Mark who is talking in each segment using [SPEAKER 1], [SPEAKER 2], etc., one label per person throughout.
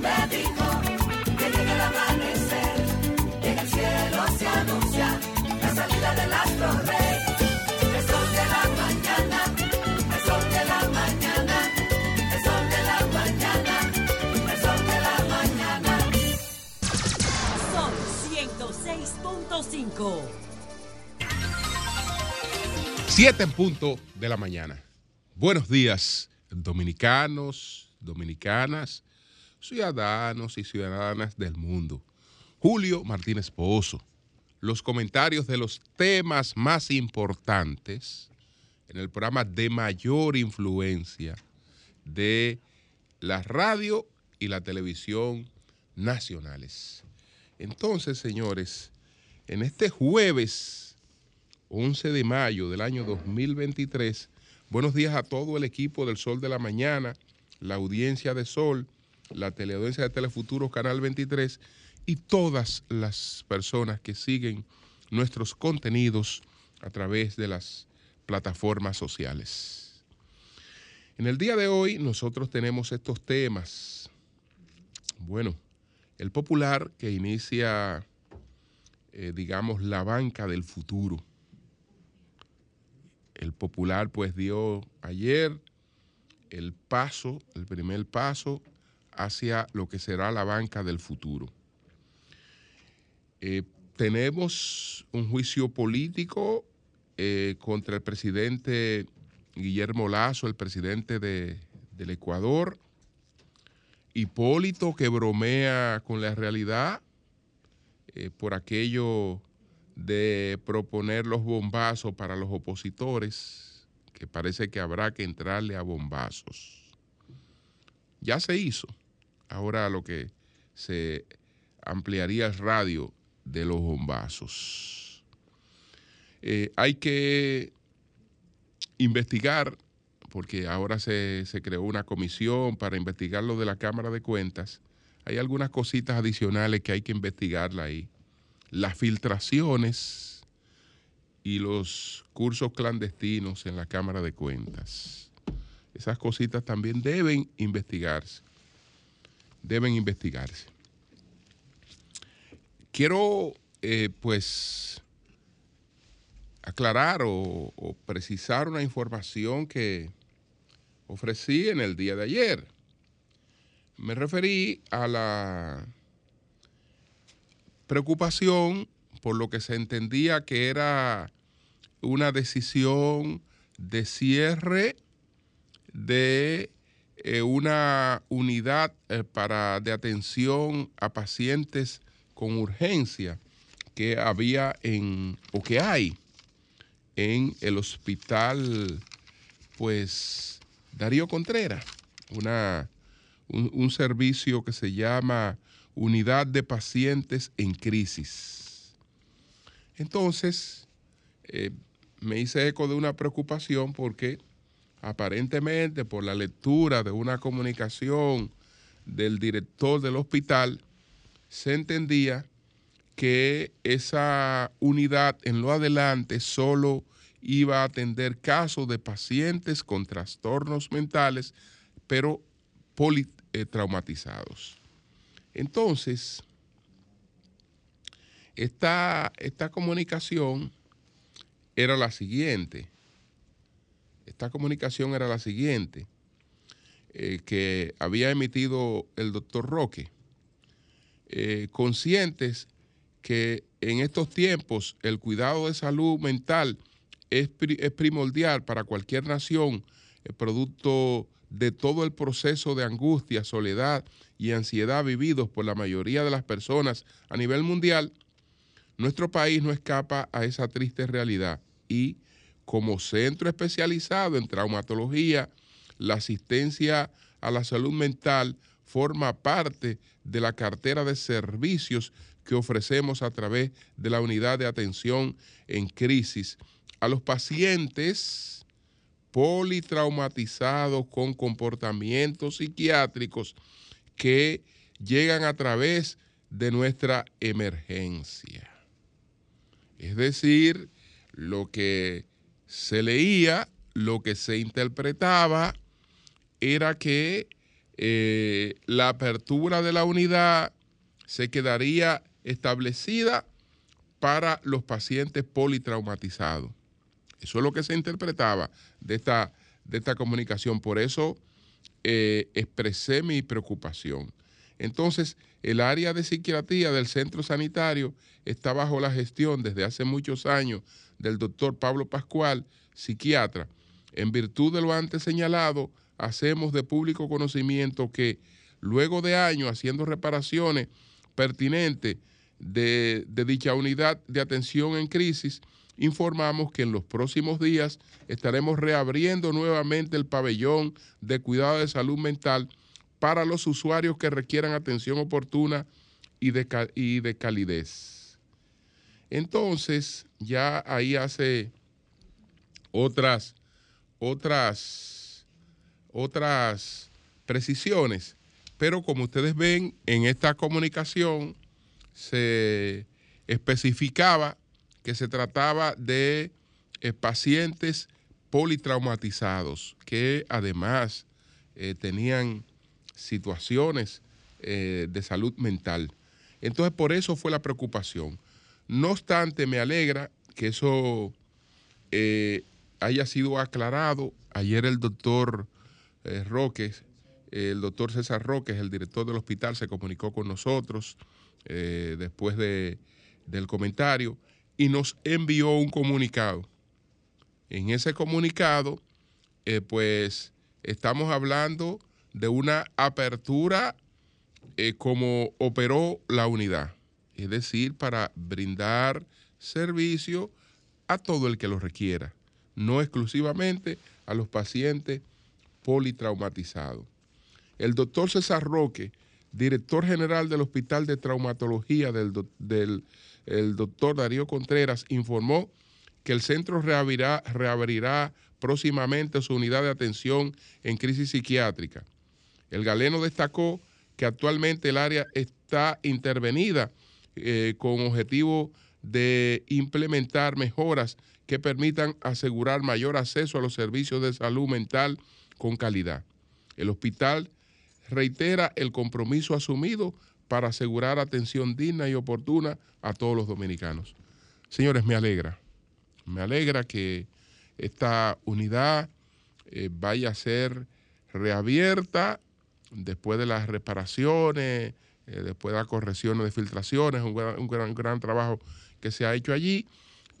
[SPEAKER 1] me dijo que llega el amanecer, y en el cielo se anuncia la salida del astro rey. El sol de la mañana, el sol de la mañana, el sol de la mañana, el sol de la mañana.
[SPEAKER 2] Son 106.5.
[SPEAKER 3] 7 en punto de la mañana. Buenos días, dominicanos, dominicanas, ciudadanos y ciudadanas del mundo. Julio Martínez Pozo. Los comentarios de los temas más importantes en el programa de mayor influencia de la radio y la televisión nacionales. Entonces, señores, en este jueves 11 de mayo del año 2023. Buenos días a todo el equipo del Sol de la Mañana, la audiencia de Sol, la teleaudiencia de Telefuturo Canal 23 y todas las personas que siguen nuestros contenidos a través de las plataformas sociales. En el día de hoy nosotros tenemos estos temas. Bueno, el popular que inicia, eh, digamos, la banca del futuro el Popular pues dio ayer el paso, el primer paso hacia lo que será la banca del futuro. Eh, tenemos un juicio político eh, contra el presidente Guillermo Lazo, el presidente de, del Ecuador, Hipólito que bromea con la realidad eh, por aquello de proponer los bombazos para los opositores, que parece que habrá que entrarle a bombazos. Ya se hizo. Ahora lo que se ampliaría el radio de los bombazos. Eh, hay que investigar, porque ahora se, se creó una comisión para investigar lo de la Cámara de Cuentas. Hay algunas cositas adicionales que hay que investigarla ahí las filtraciones y los cursos clandestinos en la Cámara de Cuentas. Esas cositas también deben investigarse. Deben investigarse. Quiero, eh, pues, aclarar o, o precisar una información que ofrecí en el día de ayer. Me referí a la preocupación por lo que se entendía que era una decisión de cierre de eh, una unidad eh, para, de atención a pacientes con urgencia que había en, o que hay en el hospital, pues, Darío Contreras, una, un, servicio que se llama unidad de pacientes en crisis. Entonces, eh, me hice eco de una preocupación porque aparentemente por la lectura de una comunicación del director del hospital, se entendía que esa unidad en lo adelante solo iba a atender casos de pacientes con trastornos mentales, pero politraumatizados. Entonces, esta, esta comunicación era la siguiente. Esta comunicación era la siguiente, eh, que había emitido el doctor Roque, eh, conscientes que en estos tiempos el cuidado de salud mental es, primordial para cualquier nación, producto de todo el proceso de angustia, soledad y ansiedad vividos por la mayoría de las personas a nivel mundial, nuestro país no escapa a esa triste realidad y como centro especializado en traumatología, la asistencia a la salud mental forma parte de la cartera de servicios que ofrecemos a través de la unidad de atención en crisis a los pacientes politraumatizados con comportamientos psiquiátricos que llegan a través de nuestra emergencia. Es decir, lo que se leía, lo que se interpretaba, era que eh, la apertura de la unidad se quedaría establecida para los pacientes politraumatizados. Eso es lo que se interpretaba de esta, de esta comunicación. Por eso eh, expresé mi preocupación. Entonces, el área de psiquiatría del centro sanitario está bajo la gestión desde hace muchos años del doctor Pablo Pascual, psiquiatra. En virtud de lo antes señalado, hacemos de público conocimiento que luego de años haciendo reparaciones pertinentes de, dicha unidad de atención en crisis, informamos que en los próximos días estaremos reabriendo nuevamente el pabellón de cuidado de salud mental para los usuarios que requieran atención oportuna y de calidez. Entonces, ya ahí hace otras, otras, otras precisiones. Pero como ustedes ven, en esta comunicación se especificaba que se trataba de eh, pacientes politraumatizados que además eh, tenían situaciones eh, de salud mental. Entonces por eso fue la preocupación. No obstante, me alegra que eso haya sido aclarado. Ayer el doctor Roque, el doctor César Roque, el director del hospital, se comunicó con nosotros después de, del comentario y nos envió un comunicado. En ese comunicado, eh, pues estamos hablando de una apertura eh, como operó la unidad, es decir, para brindar servicio a todo el que lo requiera, no exclusivamente a los pacientes politraumatizados. El doctor César Roque, director general del Hospital de Traumatología del, el doctor Darío Contreras informó que el centro reabrirá, próximamente su unidad de atención en crisis psiquiátrica. El galeno destacó que actualmente el área está intervenida eh, con objetivo de implementar mejoras que permitan asegurar mayor acceso a los servicios de salud mental con calidad. El hospital reitera el compromiso asumido para asegurar atención digna y oportuna a todos los dominicanos. Señores, me alegra, me alegra que esta unidad eh, vaya a ser reabierta después de las reparaciones, eh, después de las correcciones de filtraciones, un gran, gran, trabajo que se ha hecho allí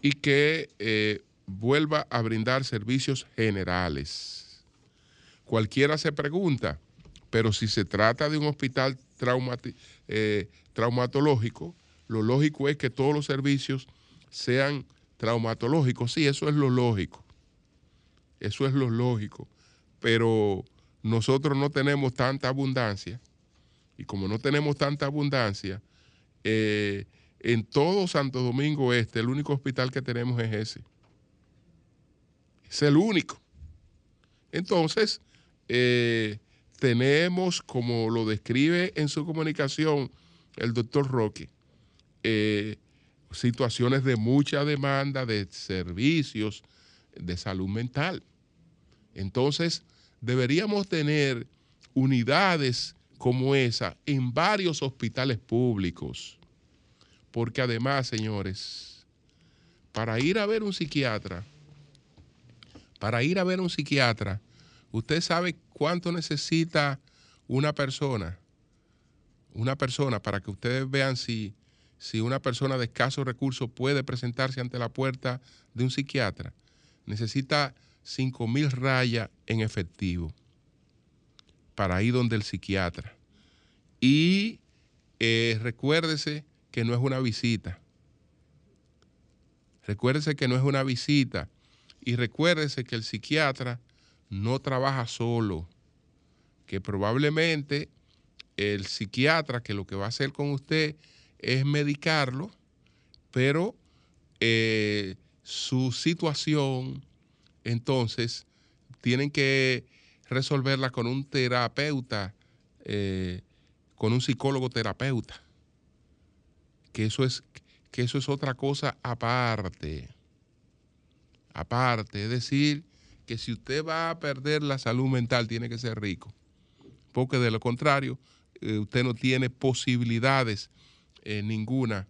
[SPEAKER 3] y que eh, vuelva a brindar servicios generales. Cualquiera se pregunta, pero si se trata de un hospital eh, traumatológico, lo lógico es que todos los servicios sean traumatológicos. Sí, eso es lo lógico. Eso es lo lógico. Pero nosotros no tenemos tanta abundancia. Y como no tenemos tanta abundancia, eh, en todo Santo Domingo Este, el único hospital que tenemos es ese. Es el único. Entonces, eh, tenemos, como lo describe en su comunicación el doctor Roque, eh, situaciones de mucha demanda de servicios de salud mental. Entonces, deberíamos tener unidades como esa en varios hospitales públicos. Porque además, señores, para ir a ver un psiquiatra, para ir a ver un psiquiatra, usted sabe cuánto necesita una persona, una persona, para que ustedes vean si, si una persona de escasos recursos puede presentarse ante la puerta de un psiquiatra. Necesita 5 mil rayas en efectivo para ir donde el psiquiatra. Y eh, recuérdese que no es una visita. Recuérdese que no es una visita. Y recuérdese que el psiquiatra no trabaja solo, que probablemente el psiquiatra que lo que va a hacer con usted es medicarlo, pero eh, su situación, entonces, tienen que resolverla con un terapeuta, eh, con un psicólogo terapeuta, que eso es, que eso es otra cosa aparte, aparte, es decir, que si usted va a perder la salud mental, tiene que ser rico. porque de lo contrario, eh, usted no tiene posibilidades eh, ninguna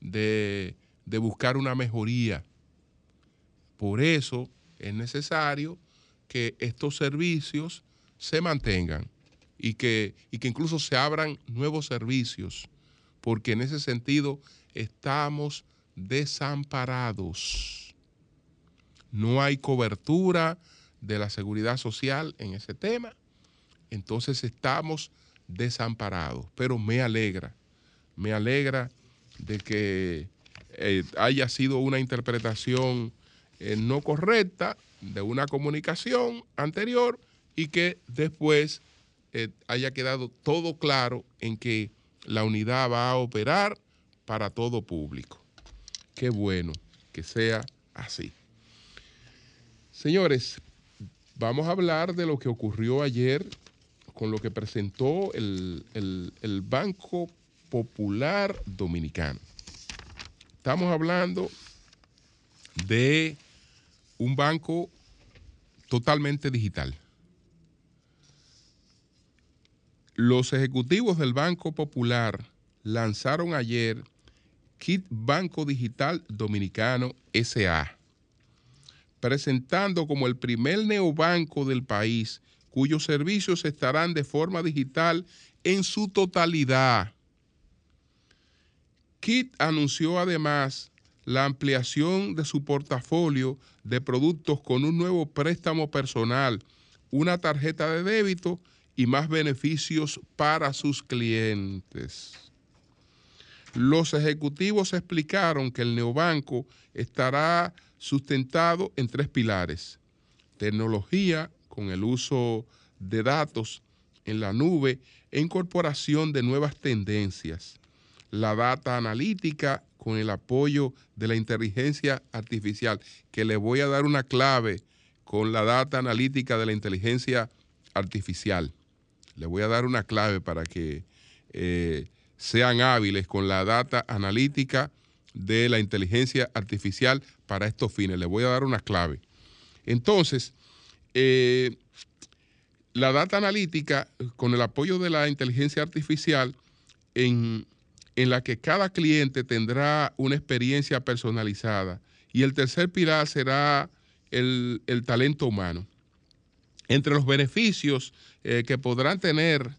[SPEAKER 3] de, de buscar una mejoría. Por eso es necesario que estos servicios se mantengan y que, y que incluso se abran nuevos servicios, porque en ese sentido estamos desamparados. No hay cobertura de la seguridad social en ese tema, entonces estamos desamparados. Pero me alegra, me alegra de que eh, haya sido una interpretación eh, no correcta de una comunicación anterior y que después eh, haya quedado todo claro en que la unidad va a operar para todo público. Qué bueno que sea así. Señores, vamos a hablar de lo que ocurrió ayer con lo que presentó el, el Banco Popular Dominicano. Estamos hablando de un banco totalmente digital. Los ejecutivos del Banco Popular lanzaron ayer Kit Banco Digital Dominicano SA, presentando como el primer neobanco del país cuyos servicios estarán de forma digital en su totalidad. Kit anunció además la ampliación de su portafolio de productos con un nuevo préstamo personal, una tarjeta de débito y más beneficios para sus clientes. Los ejecutivos explicaron que el neobanco estará sustentado en tres pilares. Tecnología con el uso de datos en la nube e incorporación de nuevas tendencias. La data analítica con el apoyo de la inteligencia artificial, que le voy a dar una clave con la data analítica de la inteligencia artificial. Le voy a dar una clave para que eh, sean hábiles con la data analítica de la inteligencia artificial para estos fines. Le voy a dar una clave. Entonces, eh, la data analítica, con el apoyo de la inteligencia artificial, en, en la que cada cliente tendrá una experiencia personalizada. Y el tercer pilar será el, talento humano. Entre los beneficios eh, que podrán tener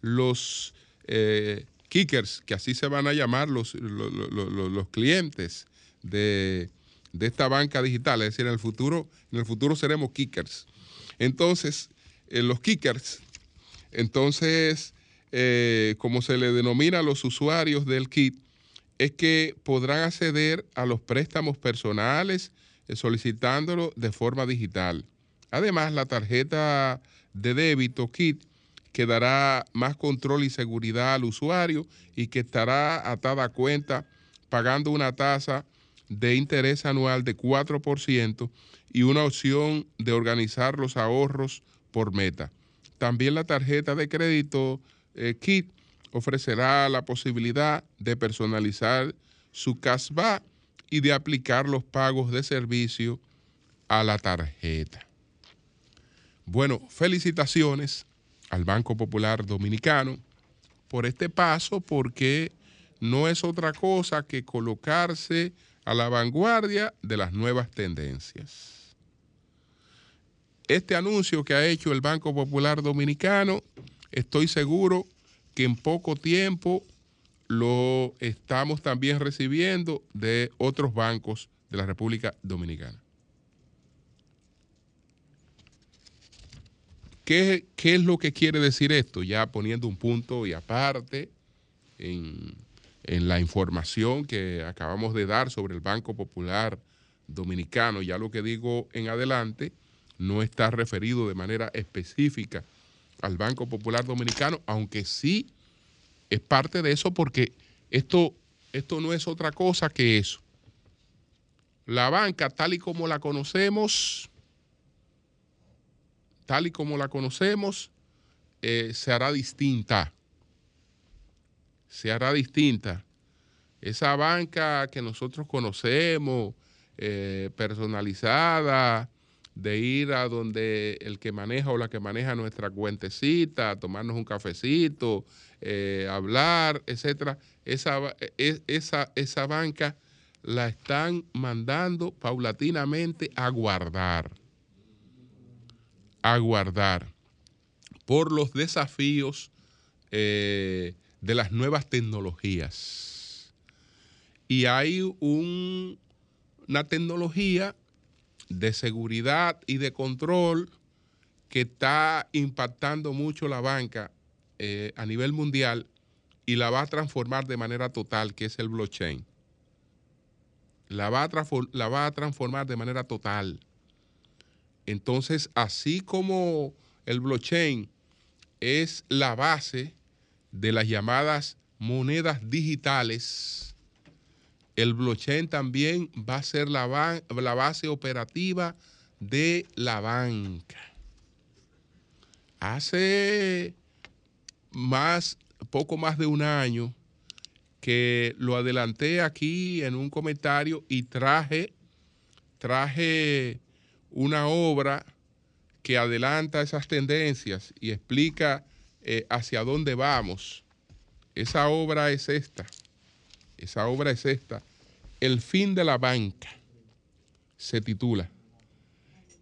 [SPEAKER 3] los eh, kickers, que así se van a llamar los, los, clientes de, esta banca digital, es decir, en el futuro, en el futuro seremos kickers. Entonces, eh, los kickers, entonces, eh, como se le denomina a los usuarios del kit, es que podrán acceder a los préstamos personales eh, solicitándolo de forma digital. Además, la tarjeta de débito KIT que dará más control y seguridad al usuario y que estará atada a cuenta pagando una tasa de interés anual de 4% y una opción de organizar los ahorros por meta. También la tarjeta de crédito eh, KIT ofrecerá la posibilidad de personalizar su cashback y de aplicar los pagos de servicio a la tarjeta. Bueno, felicitaciones al Banco Popular Dominicano por este paso porque no es otra cosa que colocarse a la vanguardia de las nuevas tendencias. Este anuncio que ha hecho el Banco Popular Dominicano, estoy seguro que en poco tiempo lo estamos también recibiendo de otros bancos de la República Dominicana. ¿Qué, es lo que quiere decir esto? Ya poniendo un punto y aparte en, en la información que acabamos de dar sobre el Banco Popular Dominicano, ya lo que digo en adelante no está referido de manera específica al Banco Popular Dominicano, aunque sí es parte de eso porque esto, esto no es otra cosa que eso. La banca, tal y como la conocemos, tal y como la conocemos, eh, se hará distinta. Se hará distinta. Esa banca que nosotros conocemos, eh, personalizada, de ir a donde el que maneja o la que maneja nuestra cuentecita, tomarnos un cafecito, eh, hablar, etcétera, esa, e, esa, esa banca la están mandando paulatinamente a guardar. A guardar por los desafíos eh, de las nuevas tecnologías. Y hay una tecnología de seguridad y de control que está impactando mucho la banca eh, a nivel mundial y la va a transformar de manera total, que es el blockchain. La va a, la va a transformar de manera total. Entonces, así como el blockchain es la base de las llamadas monedas digitales, el blockchain también va a ser la, base operativa de la banca. Hace más, poco más de un año que lo adelanté aquí en un comentario y traje, traje una obra que adelanta esas tendencias y explica eh, hacia dónde vamos. Esa obra es esta. Esa obra es esta. El fin de la banca se titula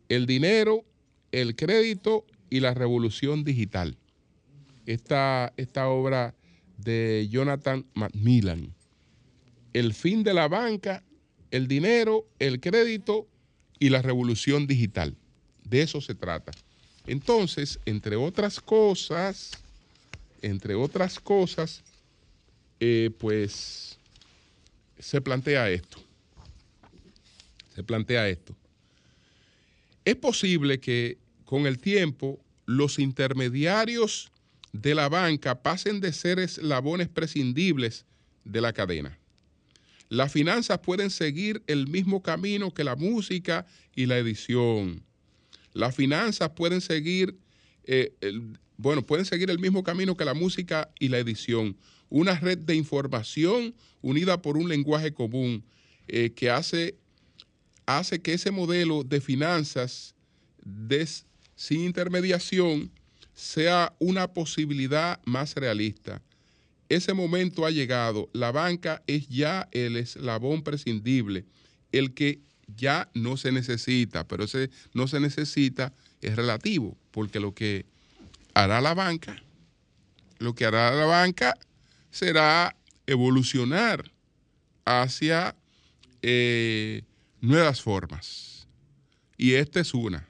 [SPEAKER 3] El dinero, el crédito y la revolución digital. Esta, esta obra de Jonathan Macmillan. El fin de la banca, el dinero, el crédito y la revolución digital. De eso se trata. Entonces, entre otras cosas, entre otras cosas, eh, pues se plantea esto. Se plantea esto. Es posible que con el tiempo los intermediarios de la banca pasen de ser eslabones prescindibles de la cadena. Las finanzas pueden seguir el mismo camino que la música y la edición. Las finanzas pueden seguir, eh, bueno, pueden seguir el mismo camino que la música y la edición una red de información unida por un lenguaje común eh, que hace, hace que ese modelo de finanzas sin intermediación sea una posibilidad más realista. Ese momento ha llegado. La banca es ya el eslabón prescindible, el que ya no se necesita, pero ese no se necesita es relativo, porque lo que hará la banca, lo que hará la banca será evolucionar hacia eh, nuevas formas. Y esta es una.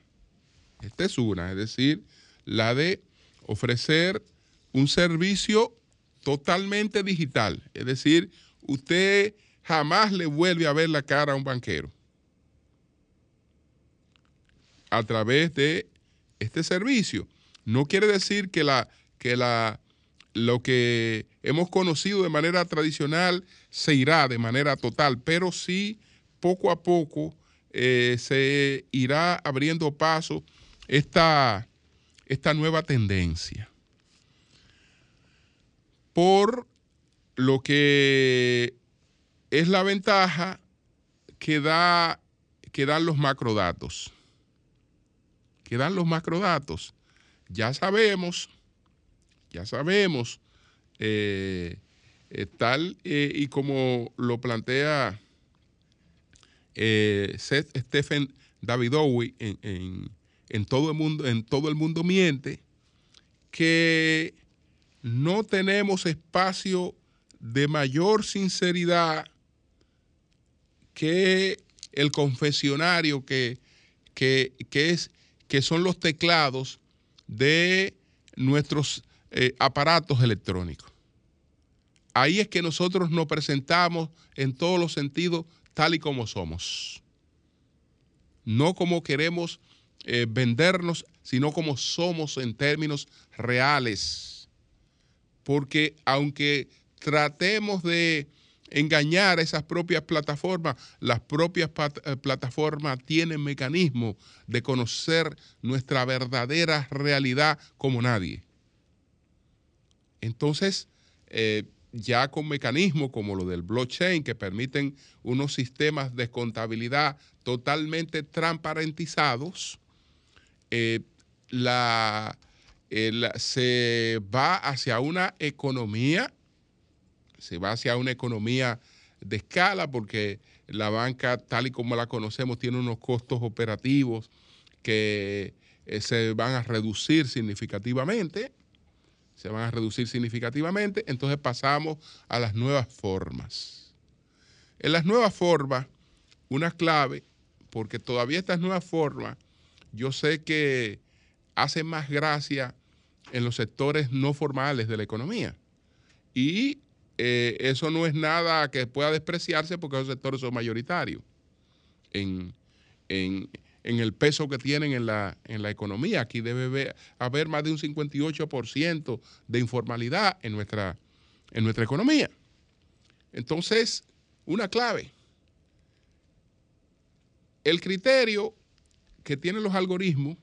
[SPEAKER 3] Esta es una, es decir, la de ofrecer un servicio totalmente digital. Es decir, usted jamás le vuelve a ver la cara a un banquero a través de este servicio. No quiere decir que la, que la lo que hemos conocido de manera tradicional se irá de manera total, pero sí poco a poco eh, se irá abriendo paso esta, esta nueva tendencia. Por lo que es la ventaja que, da, que dan los macrodatos. Que dan los macrodatos. Ya sabemos ya sabemos, eh, eh, tal eh, y como lo plantea Seth Stephen Davidowi en, en, todo el mundo, en todo el mundo miente, que no tenemos espacio de mayor sinceridad que el confesionario que, que, es, que son los teclados de nuestros eh, aparatos electrónicos. Ahí es que nosotros nos presentamos en todos los sentidos tal y como somos. No como queremos eh, vendernos, sino como somos en términos reales. Porque aunque tratemos de engañar a esas propias plataformas, las propias eh, plataformas tienen mecanismos de conocer nuestra verdadera realidad como nadie. Entonces, eh, ya con mecanismos como lo del blockchain que permiten unos sistemas de contabilidad totalmente transparentizados, eh, el- se va hacia una economía, se va hacia una economía de escala porque la banca tal y como la conocemos tiene unos costos operativos que eh, se van a reducir significativamente, se van a reducir significativamente, entonces pasamos a las nuevas formas. En las nuevas formas, una clave, porque todavía estas nuevas formas, yo sé que hacen más gracia en los sectores no formales de la economía. Y eh, eso no es nada que pueda despreciarse porque esos sectores son mayoritarios en, en- en el peso que tienen en la, en la economía. Aquí debe haber, más de un 58% de informalidad en nuestra, en nuestra economía. Entonces, una clave. El criterio que tienen los algoritmos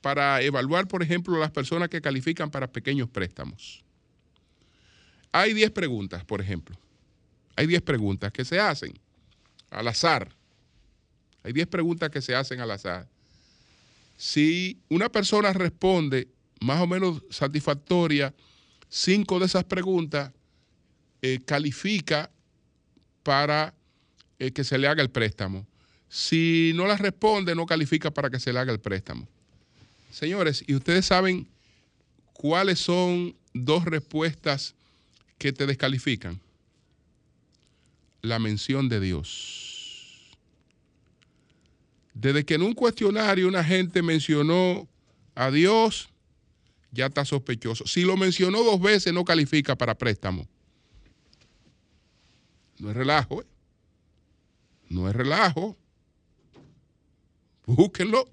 [SPEAKER 3] para evaluar, por ejemplo, las personas que califican para pequeños préstamos. Hay 10 preguntas, por ejemplo. Hay 10 preguntas que se hacen al azar. Hay 10 preguntas que se hacen al azar. Si una persona responde más o menos satisfactoria, cinco de esas preguntas eh, califica para eh, que se le haga el préstamo. Si no las responde, no califica para que se le haga el préstamo. Señores, ¿y ustedes saben cuáles son dos respuestas que te descalifican? La mención de Dios. Desde que en un cuestionario una gente mencionó a Dios, ya está sospechoso. Si lo mencionó dos veces, no califica para préstamo. No es relajo, ¿eh? No es relajo. Búsquenlo.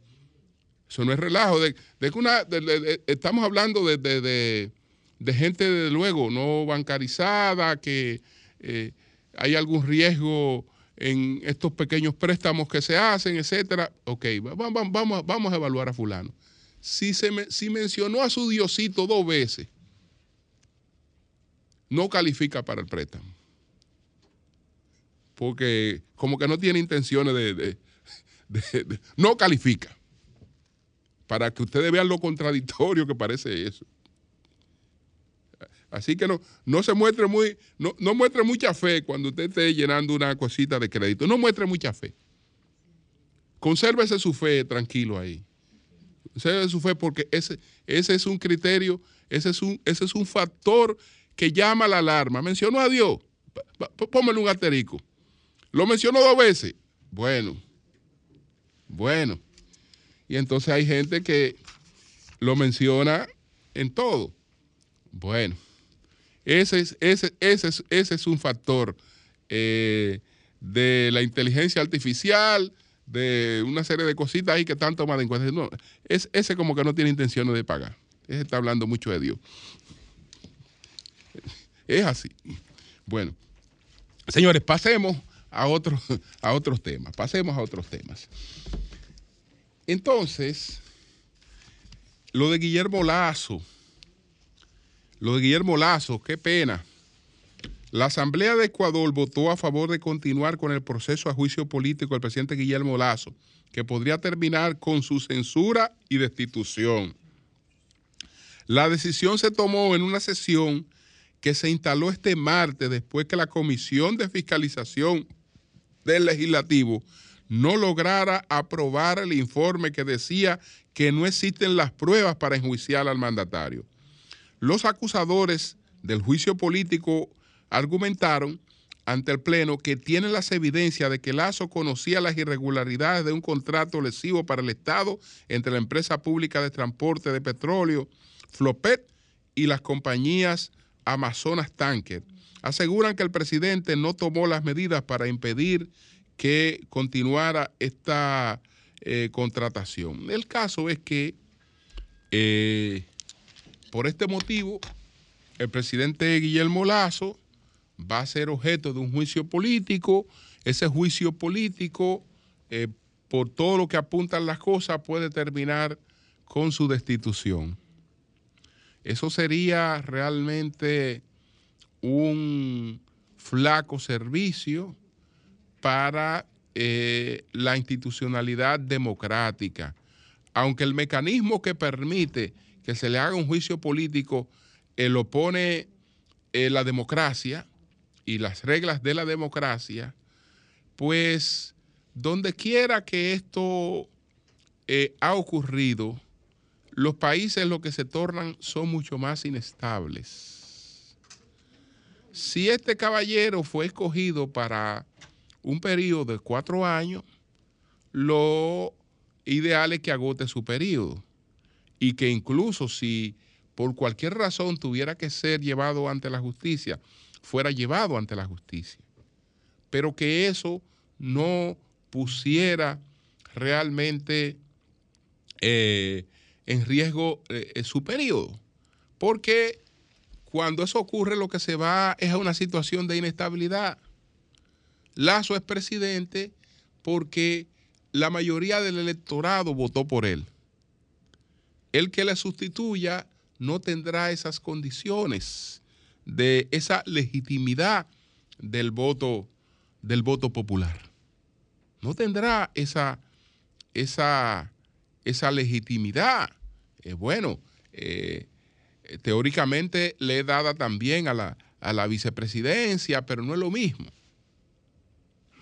[SPEAKER 3] Eso no es relajo. De, de de- de- de- estamos hablando de, de- de- de gente, desde luego, no bancarizada, que eh, hay algún riesgo en estos pequeños préstamos que se hacen, etcétera. Ok, va- va- va- vamos, vamos a evaluar a fulano. Si, se me- si mencionó a su diosito dos veces, no califica para el préstamo. Porque como que no tiene intenciones de- no califica. Para que ustedes vean lo contradictorio que parece eso. Así que no, no se muestre muy, no, no muestre mucha fe cuando usted esté llenando una cosita de crédito. No muestre mucha fe. Consérvese su fe tranquilo ahí. Consérvese su fe porque ese, ese es un criterio, ese es un, ese es un factor que llama la alarma. Mencionó a Dios. Póngale un asterisco. Lo mencionó dos veces. Bueno, bueno. Y entonces hay gente que lo menciona en todo. Bueno, ese es, ese, ese es, ese es un factor eh, de la inteligencia artificial, de una serie de cositas ahí que están tomadas en cuenta. No, es, ese como que no tiene intenciones de pagar. Ese está hablando mucho de Dios. Es así. Bueno, señores, pasemos a otros, a otros temas. Pasemos a otros temas. Entonces, lo de Guillermo Lazo, lo de Guillermo Lazo, qué pena. La Asamblea de Ecuador votó a favor de continuar con el proceso a juicio político del presidente Guillermo Lazo, que podría terminar con su censura y destitución. La decisión se tomó en una sesión que se instaló este martes después que la Comisión de Fiscalización del Legislativo no lograra aprobar el informe que decía que no existen las pruebas para enjuiciar al mandatario. Los acusadores del juicio político argumentaron ante el Pleno que tienen las evidencias de que Lazo conocía las irregularidades de un contrato lesivo para el Estado entre la empresa pública de transporte de petróleo, Flopet, y las compañías Amazonas Tanker. Aseguran que el presidente no tomó las medidas para impedir que continuara esta eh, contratación. El caso es que eh, por este motivo el presidente Guillermo Lazo va a ser objeto de un juicio político. Ese juicio político, eh, por todo lo que apuntan las cosas, puede terminar con su destitución. Eso sería realmente un flaco servicio para eh, la institucionalidad democrática. Aunque el mecanismo que permite que se le haga un juicio político eh, lo pone eh, la democracia y las reglas de la democracia, pues donde quiera que esto ha ocurrido, los países lo que se tornan son mucho más inestables. Si este caballero fue escogido para un periodo de cuatro años, lo ideal es que agote su periodo y que incluso si por cualquier razón tuviera que ser llevado ante la justicia, fuera llevado ante la justicia. Pero que eso no pusiera realmente eh, en riesgo eh, su periodo. Porque cuando eso ocurre lo que se va es a una situación de inestabilidad. Lazo es presidente porque la mayoría del electorado votó por él. El que le sustituya no tendrá esas condiciones de esa legitimidad del voto, del voto popular. No tendrá esa, esa, esa legitimidad. Eh, bueno, eh, teóricamente le he dada también a la, a la vicepresidencia, pero no es lo mismo.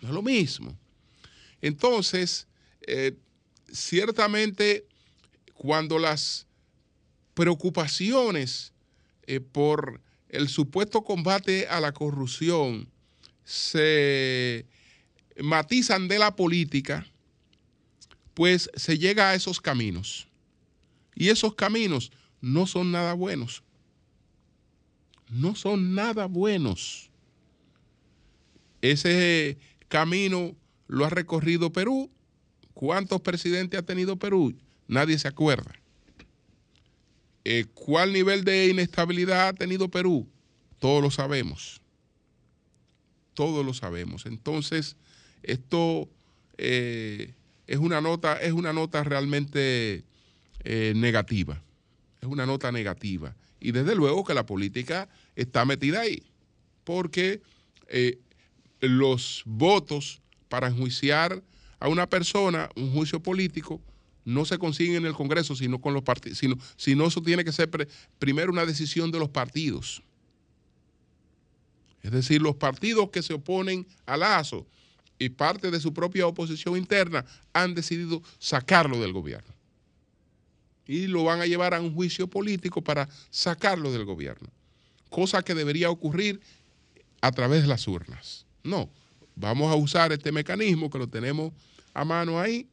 [SPEAKER 3] No es lo mismo. Entonces, eh, ciertamente, cuando las preocupaciones eh, por el supuesto combate a la corrupción se matizan de la política, pues se llega a esos caminos. Y esos caminos no son nada buenos. No son nada buenos. Ese camino lo ha recorrido Perú. ¿Cuántos presidentes ha tenido Perú? Nadie se acuerda. Eh, ¿Cuál nivel de inestabilidad ha tenido Perú? Todos lo sabemos. Todos lo sabemos. Entonces, esto eh, es, una nota, es una nota realmente eh, negativa. Es una nota negativa. Y desde luego que la política está metida ahí. Porque los votos para enjuiciar a una persona, un juicio político, no se consiguen en el Congreso, sino con los partidos, sino, sino eso tiene que ser primero una decisión de los partidos. Es decir, los partidos que se oponen al Lazo y parte de su propia oposición interna han decidido sacarlo del gobierno. Y lo van a llevar a un juicio político para sacarlo del gobierno. Cosa que debería ocurrir a través de las urnas. No, vamos a usar este mecanismo que lo tenemos a mano ahí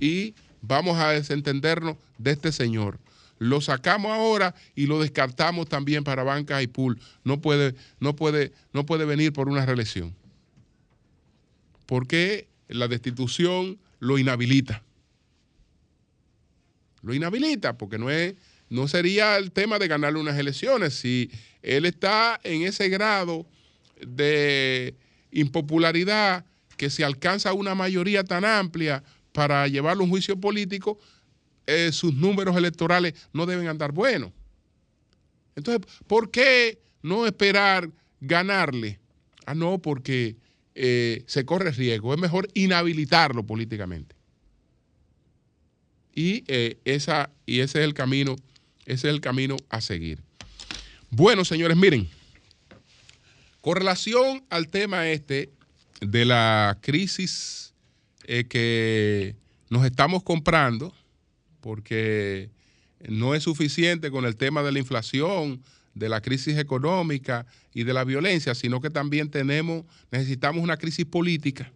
[SPEAKER 3] y vamos a desentendernos de este señor. Lo sacamos ahora y lo descartamos también para banca y pool. No puede, no puede, no puede venir por una reelección. Porque la destitución lo inhabilita. Lo inhabilita porque no es, no sería el tema de ganarle unas elecciones. Si él está en ese grado de impopularidad que se alcanza una mayoría tan amplia para llevarlo a un juicio político, eh, sus números electorales no deben andar buenos. Entonces, ¿por qué no esperar ganarle? Ah, no, porque eh, se corre riesgo. Es mejor inhabilitarlo políticamente. Y, eh, esa, y ese es el camino, ese es el camino a seguir. Bueno, señores, miren. Con relación al tema este de la crisis que nos estamos comprando, porque no es suficiente con el tema de la inflación, de la crisis económica y de la violencia, sino que también tenemos, necesitamos una crisis política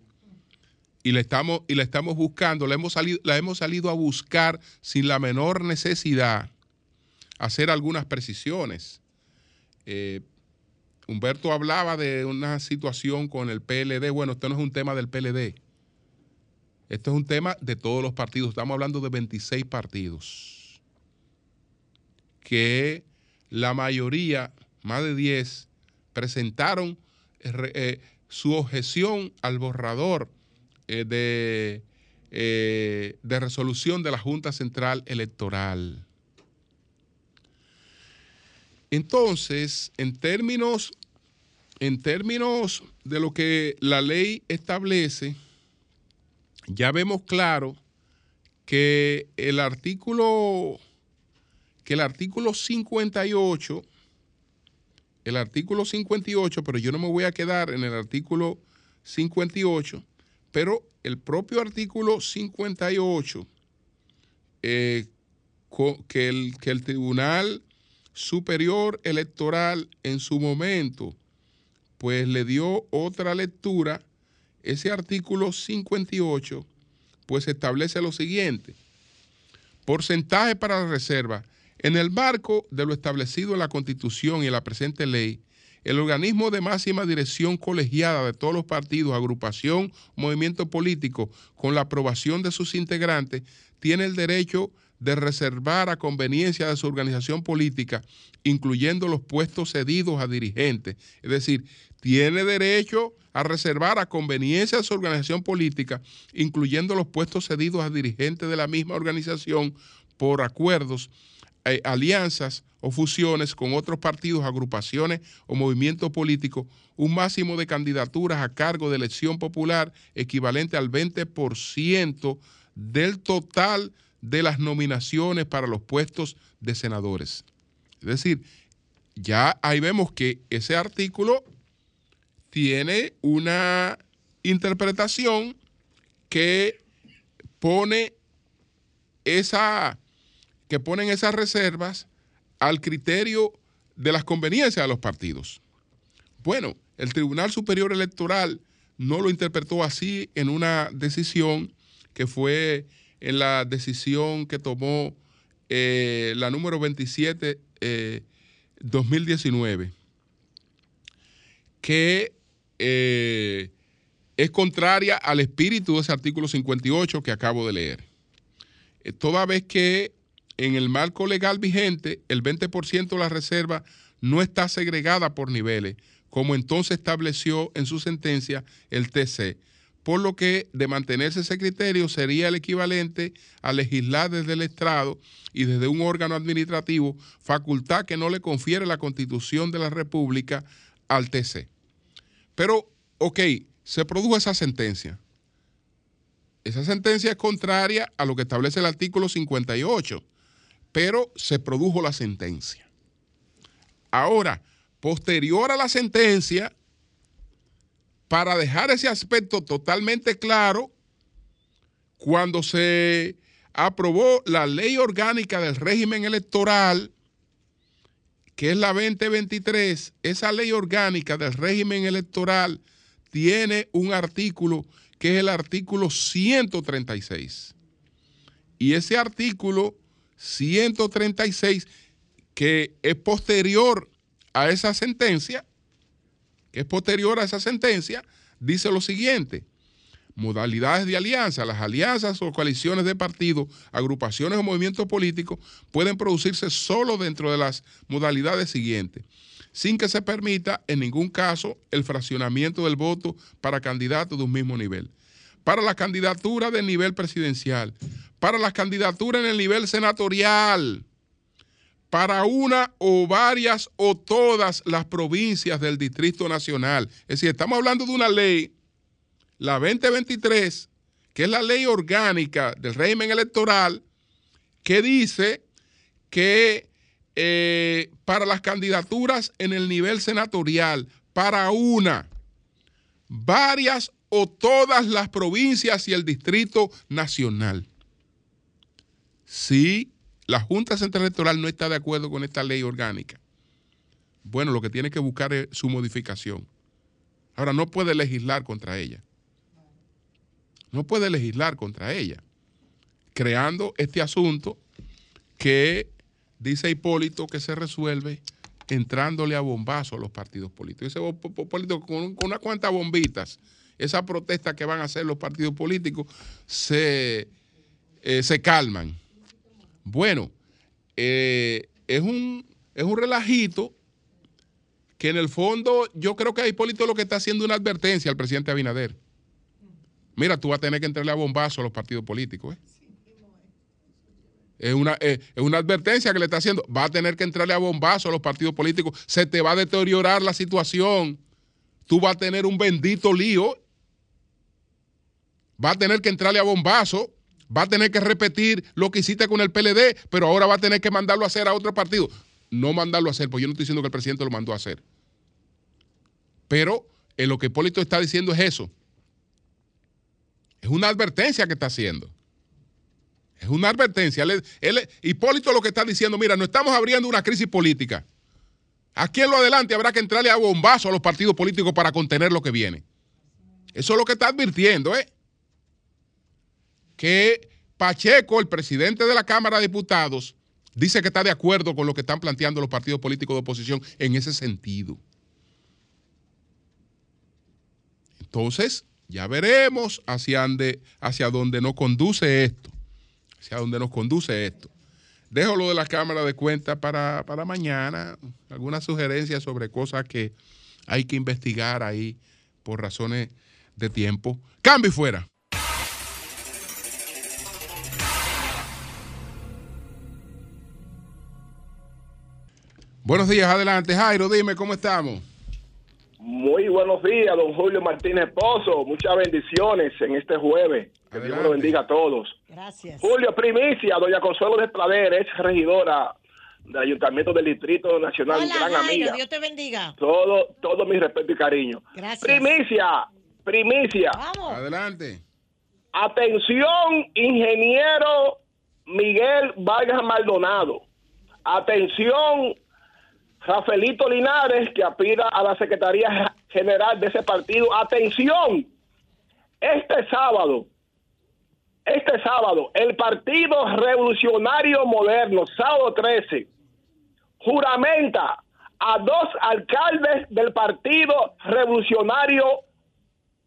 [SPEAKER 3] y la estamos, y la estamos buscando, la hemos, salido, la hemos salido a buscar sin la menor necesidad, hacer algunas precisiones. Eh, Humberto hablaba de una situación con el PLD. Bueno, esto no es un tema del PLD. Esto es un tema de todos los partidos. Estamos hablando de 26 partidos. Que la mayoría, más de 10, presentaron eh, su objeción al borrador eh, de, eh, de resolución de la Junta Central Electoral. Entonces, en términos en términos de lo que la ley establece, ya vemos claro que el artículo que el artículo 58 el artículo 58, pero yo no me voy a quedar en el artículo 58, pero el propio artículo 58 eh, que, el, que el Tribunal Superior Electoral en su momento pues le dio otra lectura, ese artículo 58 pues establece lo siguiente. Porcentaje para la reserva. En el marco de lo establecido en la Constitución y en la presente ley, el organismo de máxima dirección colegiada de todos los partidos, agrupación, movimiento político, con la aprobación de sus integrantes, tiene el derecho de reservar a conveniencia de su organización política, incluyendo los puestos cedidos a dirigentes. Es decir, tiene derecho a reservar a conveniencia de su organización política, incluyendo los puestos cedidos a dirigentes de la misma organización por acuerdos, eh, alianzas o fusiones con otros partidos, agrupaciones o movimientos políticos, un máximo de candidaturas a cargo de elección popular equivalente al 20% del total de las nominaciones para los puestos de senadores. Es decir, ya ahí vemos que ese artículo tiene una interpretación que pone esa que ponen esas reservas al criterio de las conveniencias de los partidos. Bueno, el Tribunal Superior Electoral no lo interpretó así en una decisión que fue en la decisión que tomó eh, la número 27 2019, eh, que eh, es contraria al espíritu de ese artículo 58 que acabo de leer. toda vez que en el marco legal vigente el 20% de la reserva no está segregada por niveles, como entonces estableció en su sentencia el TC por lo que de mantenerse ese criterio sería el equivalente a legislar desde el estrado y desde un órgano administrativo, facultad que no le confiere la constitución de la República al TC. Pero, ok, se produjo esa sentencia. Esa sentencia es contraria a lo que establece el artículo 58, pero se produjo la sentencia. Ahora, posterior a la sentencia, para dejar ese aspecto totalmente claro, cuando se aprobó la ley orgánica del régimen electoral, que es la 2023, esa ley orgánica del régimen electoral tiene un artículo que es el artículo 136. Y ese artículo 136, que es posterior a esa sentencia, que es posterior a esa sentencia, dice lo siguiente. Modalidades de alianza. Las alianzas o coaliciones de partidos, agrupaciones o movimientos políticos pueden producirse solo dentro de las modalidades siguientes, sin que se permita en ningún caso el fraccionamiento del voto para candidatos de un mismo nivel. Para la candidatura del nivel presidencial, para las candidaturas en el nivel senatorial, para una o varias o todas las provincias del Distrito Nacional. Es decir, estamos hablando de una ley, la 2023, que es la ley orgánica del régimen electoral, que dice que eh, para las candidaturas en el nivel senatorial, para una, varias o todas las provincias y el Distrito Nacional. Sí la Junta Central Electoral no está de acuerdo con esta ley orgánica. Bueno, lo que tiene que buscar es su modificación. Ahora, no puede legislar contra ella. No puede legislar contra ella. Creando este asunto que dice Hipólito que se resuelve entrándole a bombazo a los partidos políticos. Dice Hipólito con, con unas cuantas bombitas, esa protesta que van a hacer los partidos políticos se, eh, se calman. Bueno, eh, es, un, es un relajito que en el fondo yo creo que Hipólito lo que está haciendo una advertencia al presidente Abinader. Mira, tú vas a tener que entrarle a bombazo a los partidos políticos. ¿eh? Es una, eh, es una advertencia que le está haciendo. Va a tener que entrarle a bombazo a los partidos políticos. Se te va a deteriorar la situación. tú vas a tener un bendito lío. Va a tener que entrarle a bombazo. Va a tener que repetir lo que hiciste con el PLD, pero ahora va a tener que mandarlo a hacer a otro partido. No mandarlo a hacer, porque yo no estoy diciendo que el presidente lo mandó a hacer. Pero en lo que Hipólito está diciendo es eso. Es una advertencia que está haciendo. Es una advertencia. Hipólito lo que está diciendo, mira, no estamos abriendo una crisis política. Aquí en lo adelante habrá que entrarle a bombazo a los partidos políticos para contener lo que viene. Eso es lo que está advirtiendo, ¿eh? Que Pacheco, el presidente de la Cámara de Diputados, dice que está de acuerdo con lo que están planteando los partidos políticos de oposición en ese sentido. Entonces, ya veremos hacia dónde, hacia dónde nos conduce esto. Hacia dónde nos conduce esto. Dejo lo de la Cámara de Cuentas para, para mañana. Algunas sugerencias sobre cosas que hay que investigar ahí por razones de tiempo. Cambio y fuera. Buenos días, adelante Jairo, dime cómo estamos.
[SPEAKER 4] Muy buenos días, don Julio Martínez Pozo. Muchas bendiciones en este jueves. Que Dios lo bendiga a todos.
[SPEAKER 2] Gracias.
[SPEAKER 4] Julio, primicia, doña Consuelo de Plader, es regidora del Ayuntamiento del Distrito Nacional,
[SPEAKER 2] Hola,
[SPEAKER 4] gran
[SPEAKER 2] Jairo,
[SPEAKER 4] amiga.
[SPEAKER 2] Dios te bendiga.
[SPEAKER 4] Todo, todo mi respeto y cariño.
[SPEAKER 2] Gracias.
[SPEAKER 4] Primicia, primicia.
[SPEAKER 2] Vamos.
[SPEAKER 3] Adelante.
[SPEAKER 4] Atención, ingeniero Miguel Vargas Maldonado. Atención, Rafaelito Linares, que aspira a la Secretaría General de ese partido. Atención, este sábado, este sábado, el Partido Revolucionario Moderno, sábado 13, juramenta a dos alcaldes del Partido Revolucionario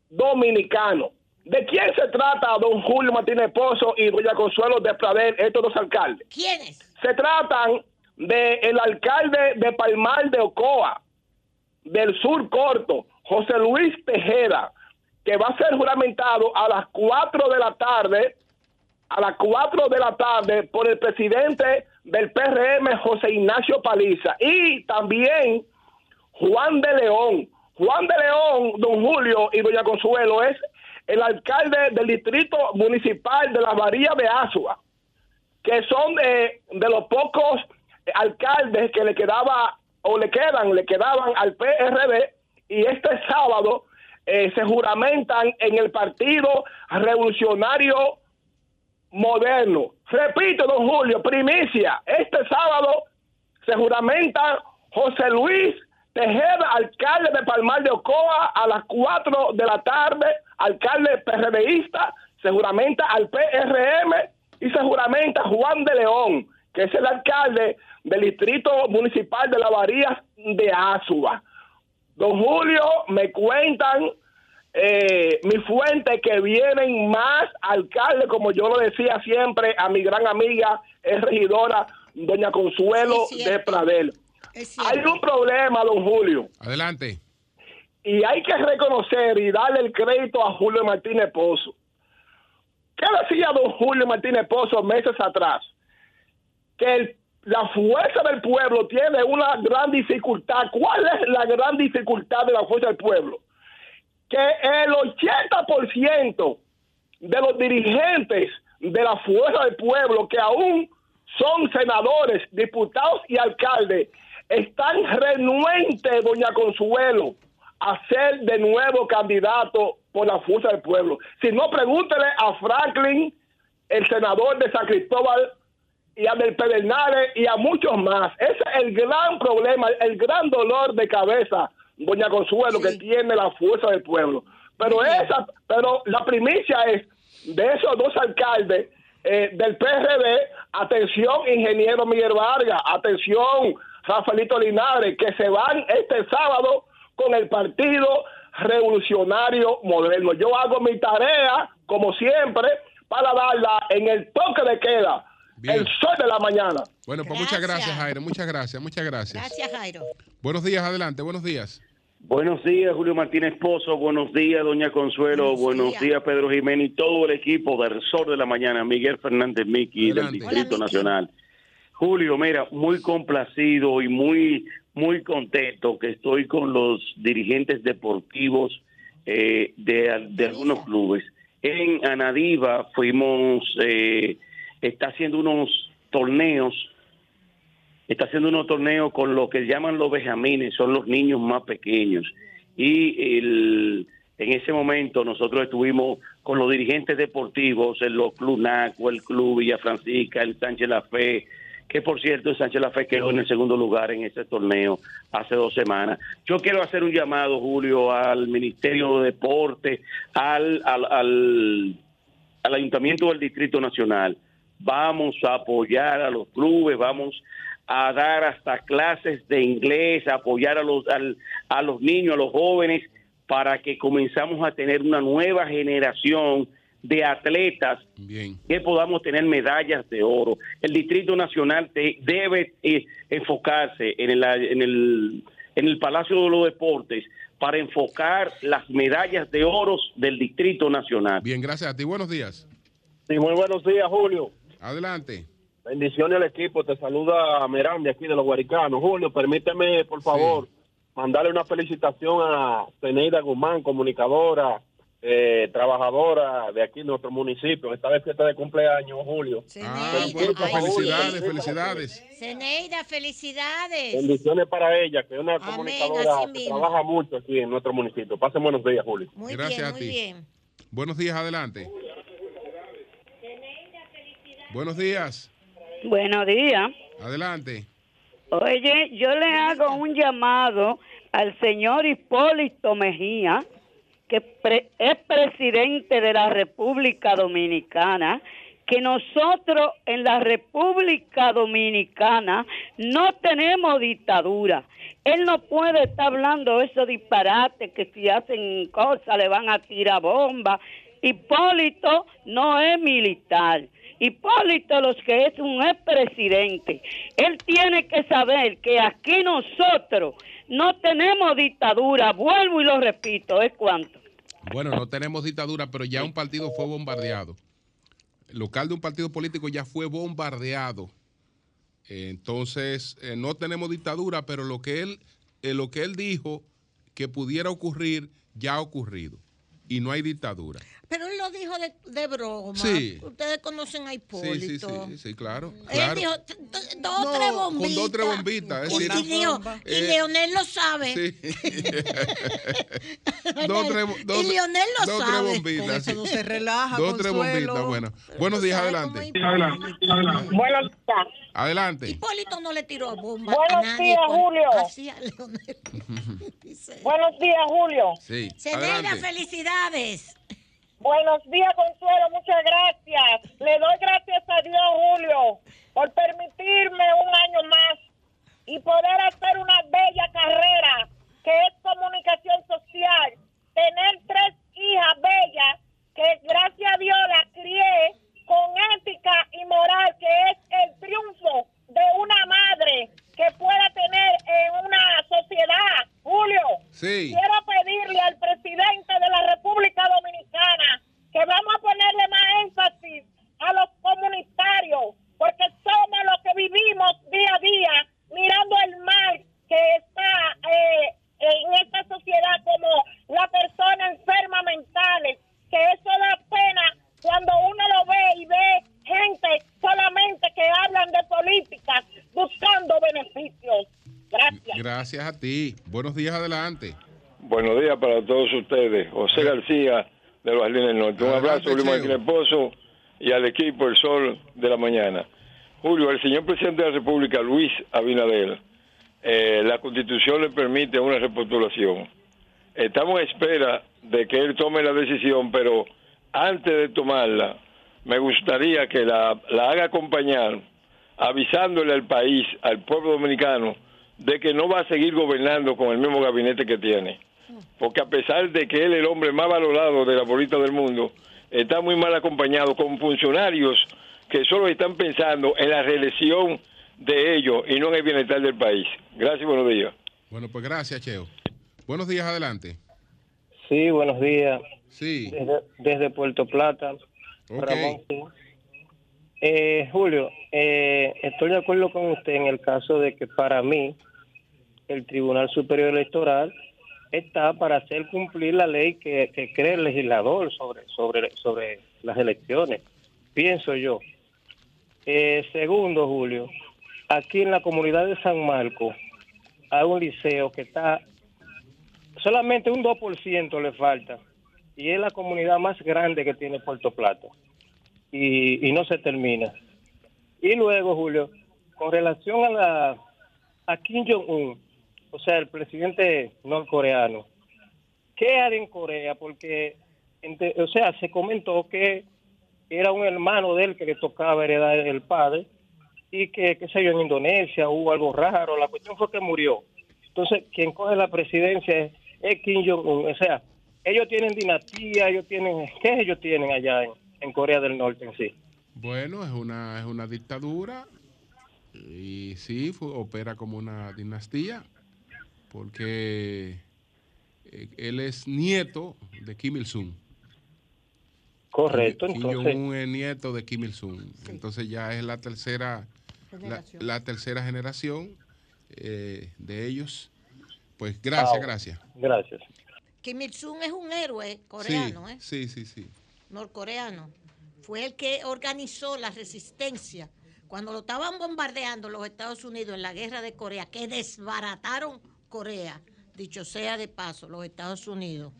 [SPEAKER 4] Dominicano. ¿De quién se trata, don Julio Martínez Pozo y doña Consuelo de Pradel, estos dos alcaldes?
[SPEAKER 2] ¿Quiénes?
[SPEAKER 4] Se tratan del el alcalde de Palmar de Ocoa, del sur corto, José Luis Tejeda, que va a ser juramentado a las 4 de la tarde, a las 4 de la tarde por el presidente del PRM, José Ignacio Paliza, y también Juan de León. Juan de León, don Julio y doña Consuelo, es el alcalde del distrito municipal de la Bahía de Asua, que son de, de los pocos alcaldes que le quedaba o le quedan, le quedaban al PRD y este sábado eh, se juramentan en el Partido Revolucionario Moderno. Repito, don Julio, primicia, este sábado se juramenta José Luis Tejeda, alcalde de Palmar de Ocoa, a las 4 de la tarde, alcalde PRDista, se juramenta al PRM y se juramenta Juan de León, que es el alcalde del distrito municipal de la Bahía de Azua. Don Julio, me cuentan eh, mi fuente que vienen más alcaldes, como yo lo decía siempre a mi gran amiga, es regidora, doña Consuelo
[SPEAKER 2] Sí,
[SPEAKER 4] de. Pradel. Hay un problema, don Julio,
[SPEAKER 3] Adelante.
[SPEAKER 4] y hay que reconocer y darle el crédito a Julio Martínez Pozo. ¿Qué decía don Julio Martínez Pozo meses atrás? Que el- la fuerza del pueblo tiene una gran dificultad. ¿Cuál es la gran dificultad de la fuerza del pueblo? Que el 80% de los dirigentes de la fuerza del pueblo, que aún son senadores, diputados y alcaldes, están renuentes, doña Consuelo, a ser de nuevo candidato por la fuerza del pueblo. Si no, pregúntele a Franklin, el senador de San Cristóbal, y a Del Pedernales y a muchos más. Ese es el gran problema, el gran dolor de cabeza, doña Consuelo, que tiene la fuerza del pueblo. Pero esa, pero la primicia es de esos dos alcaldes eh, del PRD, atención, ingeniero Miguel Vargas, atención, Rafaelito Linares, que se van este sábado con el Partido Revolucionario Moderno. Yo hago mi tarea, como siempre, para darla en el toque de queda,
[SPEAKER 3] Bien.
[SPEAKER 4] el sol de la mañana.
[SPEAKER 3] Bueno, pues muchas
[SPEAKER 2] Gracias.
[SPEAKER 3] Jairo. Muchas gracias, muchas gracias.
[SPEAKER 2] Gracias, Jairo.
[SPEAKER 3] Buenos días, adelante, buenos días.
[SPEAKER 5] Buenos días, Julio Martínez Pozo. Buenos días, Doña Consuelo.
[SPEAKER 2] Buenos
[SPEAKER 5] Buenos
[SPEAKER 2] días.
[SPEAKER 5] días, Pedro Jiménez y todo el equipo del Sol de la Mañana. Miguel Fernández Miki del. Distrito
[SPEAKER 2] Hola.
[SPEAKER 5] Nacional. Julio, mira, muy complacido y muy muy contento que estoy con los dirigentes deportivos eh, de, de algunos clubes. En Anadiva fuimos, eh, está haciendo unos torneos, está haciendo unos torneos con lo que llaman los benjamines, son los niños más pequeños. Y el, en ese momento nosotros estuvimos con los dirigentes deportivos en los Club NACO, el Club Villa Francisca, el Sánchez La Fe, que por cierto Sánchez La Fe quedó en el segundo lugar en ese torneo hace dos semanas. Yo quiero hacer un llamado, Julio, al Ministerio de Deporte, al, al, al, al Ayuntamiento del Distrito Nacional. Vamos a apoyar a los clubes, vamos a dar hasta clases de inglés, a apoyar a los, al- a los niños, a los jóvenes, para que comenzamos a tener una nueva generación de atletas
[SPEAKER 3] Bien.
[SPEAKER 5] que podamos tener medallas de oro. El Distrito Nacional te- debe eh, enfocarse en el, en, el, en el Palacio de los Deportes para enfocar las medallas de oro del Distrito Nacional.
[SPEAKER 3] Bien, gracias a ti. Buenos días.
[SPEAKER 6] Sí, muy buenos días, Julio.
[SPEAKER 3] Adelante.
[SPEAKER 6] Bendiciones al equipo. Te saluda Merán de aquí de los Guaricanos. Julio, permíteme, por favor, mandarle una felicitación a Zeneida Guzmán, comunicadora, eh, trabajadora de aquí en nuestro municipio. Esta vez fiesta de cumpleaños, Julio.
[SPEAKER 3] Ah, bueno, pues felicidades, felicidades.
[SPEAKER 7] Zeneida, felicidades.
[SPEAKER 6] Bendiciones para ella, que es una comunicadora que
[SPEAKER 7] mismo.
[SPEAKER 6] trabaja mucho aquí en nuestro municipio. Pasen buenos días, Julio.
[SPEAKER 7] Muy
[SPEAKER 3] Gracias
[SPEAKER 7] bien,
[SPEAKER 3] a
[SPEAKER 7] muy
[SPEAKER 3] ti.
[SPEAKER 7] bien.
[SPEAKER 3] Buenos días, adelante. Buenos días.
[SPEAKER 8] Buenos días.
[SPEAKER 3] Adelante.
[SPEAKER 8] Oye, yo le hago un llamado al señor Hipólito Mejía, que pre- es presidente de la República Dominicana, que nosotros en la República Dominicana no tenemos dictadura. Él no puede estar hablando esos disparates que si hacen cosas le van a tirar bombas. Hipólito no es militar. Hipólito los que es un expresidente. Él tiene que saber que aquí nosotros no tenemos dictadura. Vuelvo y lo repito, ¿es cuánto?
[SPEAKER 3] Bueno, no tenemos dictadura, pero ya un partido fue bombardeado. El local de un partido político ya fue bombardeado. Entonces, eh, no tenemos dictadura, pero lo que él, eh, lo que él dijo que pudiera ocurrir ya ha ocurrido. Y no hay dictadura.
[SPEAKER 7] Pero él lo dijo de, de broma.
[SPEAKER 3] Sí.
[SPEAKER 7] Ustedes conocen a
[SPEAKER 3] Sí, sí,
[SPEAKER 7] Hipólito.
[SPEAKER 3] sí, sí, claro.
[SPEAKER 7] Él
[SPEAKER 3] claro.
[SPEAKER 7] dijo t- t- dos
[SPEAKER 3] No,
[SPEAKER 7] tres
[SPEAKER 3] con
[SPEAKER 7] bombitas.
[SPEAKER 3] dos, tres bombitas, es
[SPEAKER 7] Y,
[SPEAKER 3] decir,
[SPEAKER 7] y dijo, y
[SPEAKER 3] eh,
[SPEAKER 7] Leonel lo sabe.
[SPEAKER 3] Sí. dos, tres, dos,
[SPEAKER 7] y Leonel lo
[SPEAKER 3] dos,
[SPEAKER 7] sabe.
[SPEAKER 3] tres bombitas.
[SPEAKER 9] Con eso no
[SPEAKER 3] sí.
[SPEAKER 9] se relaja,
[SPEAKER 3] Dos, tres bombitas, bueno. Buenos días, adelante.
[SPEAKER 8] Buenos días.
[SPEAKER 3] Adelante.
[SPEAKER 7] Hipólito no le tiró bomba a
[SPEAKER 8] Buenos
[SPEAKER 7] nadie.
[SPEAKER 8] días, Julio.
[SPEAKER 7] hacía Leonel. Dice.
[SPEAKER 8] Buenos días, Julio.
[SPEAKER 3] Sí,
[SPEAKER 7] Zeneida,
[SPEAKER 3] adelante.
[SPEAKER 7] felicidades.
[SPEAKER 8] Buenos días, Consuelo. Muchas gracias. Le doy gracias a Dios, Julio, por permitirme un año más y poder hacer una bella carrera que es comunicación social. Tener tres hijas bellas que gracias a Dios las crié con ética y moral, que es el triunfo de una madre que pueda tener en una sociedad. Julio,
[SPEAKER 3] Sí
[SPEAKER 8] pedirle al presidente de la República Dominicana que vamos a ponerle más énfasis a los comunitarios, porque somos los que vivimos día a día mirando el mal que está eh, en esta sociedad como la persona enferma mentales, que eso da pena cuando uno lo ve y ve gente solamente que hablan de políticas buscando beneficios. Gracias.
[SPEAKER 3] A ti. Buenos días, adelante.
[SPEAKER 10] Buenos días para todos ustedes. José García de los Jardines del Norte. Un abrazo, Julio
[SPEAKER 3] Cheo.
[SPEAKER 10] Martínez Pozo y al equipo El Sol de la Mañana. Julio, el señor presidente de la República, Luis Abinader, eh, la constitución le permite una repostulación. Estamos en espera de que él tome la decisión, pero antes de tomarla, me gustaría que la, la haga acompañar avisándole al país, al pueblo dominicano, de que no va a seguir gobernando con el mismo gabinete que tiene. Porque a pesar de que él es el hombre más valorado de la bolita del mundo, está muy mal acompañado con funcionarios que solo están pensando en la reelección de ellos y no en el bienestar del país. Gracias y buenos días.
[SPEAKER 3] Bueno, pues gracias, Cheo. Buenos días, adelante.
[SPEAKER 6] Sí, buenos días.
[SPEAKER 3] Sí.
[SPEAKER 6] Desde, desde Puerto Plata.
[SPEAKER 3] Ok.
[SPEAKER 6] Ramón. Eh, Julio, eh, estoy de acuerdo con usted en el caso de que para mí
[SPEAKER 9] el Tribunal Superior Electoral está para hacer cumplir la ley que, cree el legislador sobre, sobre, sobre las elecciones, pienso yo. Eh, segundo, Julio, aquí en la comunidad de San Marcos hay un liceo que está, solamente un 2% le falta, y es la comunidad más grande que tiene Puerto Plata, y, y no se termina. Y luego, Julio, con relación a la a Kim Jong-un, o sea, el presidente norcoreano, ¿qué hará en Corea? Porque, o sea, se comentó que era un hermano de él que le tocaba heredar el padre y que, qué sé yo, en Indonesia hubo algo raro. La cuestión fue que murió. Entonces, quien coge la presidencia es, es Kim Jong-un. O sea, ellos tienen dinastía, ellos tienen, ¿qué ellos tienen allá en, en Corea del Norte en sí?
[SPEAKER 3] Bueno, es una, es una dictadura y sí, opera como una dinastía porque eh, él es nieto de Kim Il-sung.
[SPEAKER 9] Correcto,
[SPEAKER 3] Kim
[SPEAKER 9] entonces-
[SPEAKER 3] Jong-un es nieto de Kim Il-sung. Entonces ya es la tercera la,
[SPEAKER 7] Generación.
[SPEAKER 3] la tercera generación eh, de ellos. Pues gracias,
[SPEAKER 9] Ah,
[SPEAKER 3] gracias.
[SPEAKER 9] Gracias.
[SPEAKER 7] Kim Il-sung es un héroe coreano,
[SPEAKER 3] sí,
[SPEAKER 7] ¿eh?
[SPEAKER 3] sí, sí, sí.
[SPEAKER 7] norcoreano. Fue el que organizó la resistencia cuando lo estaban bombardeando los Estados Unidos en la guerra de Corea, que desbarataron Corea, dicho sea de paso, los Estados Unidos,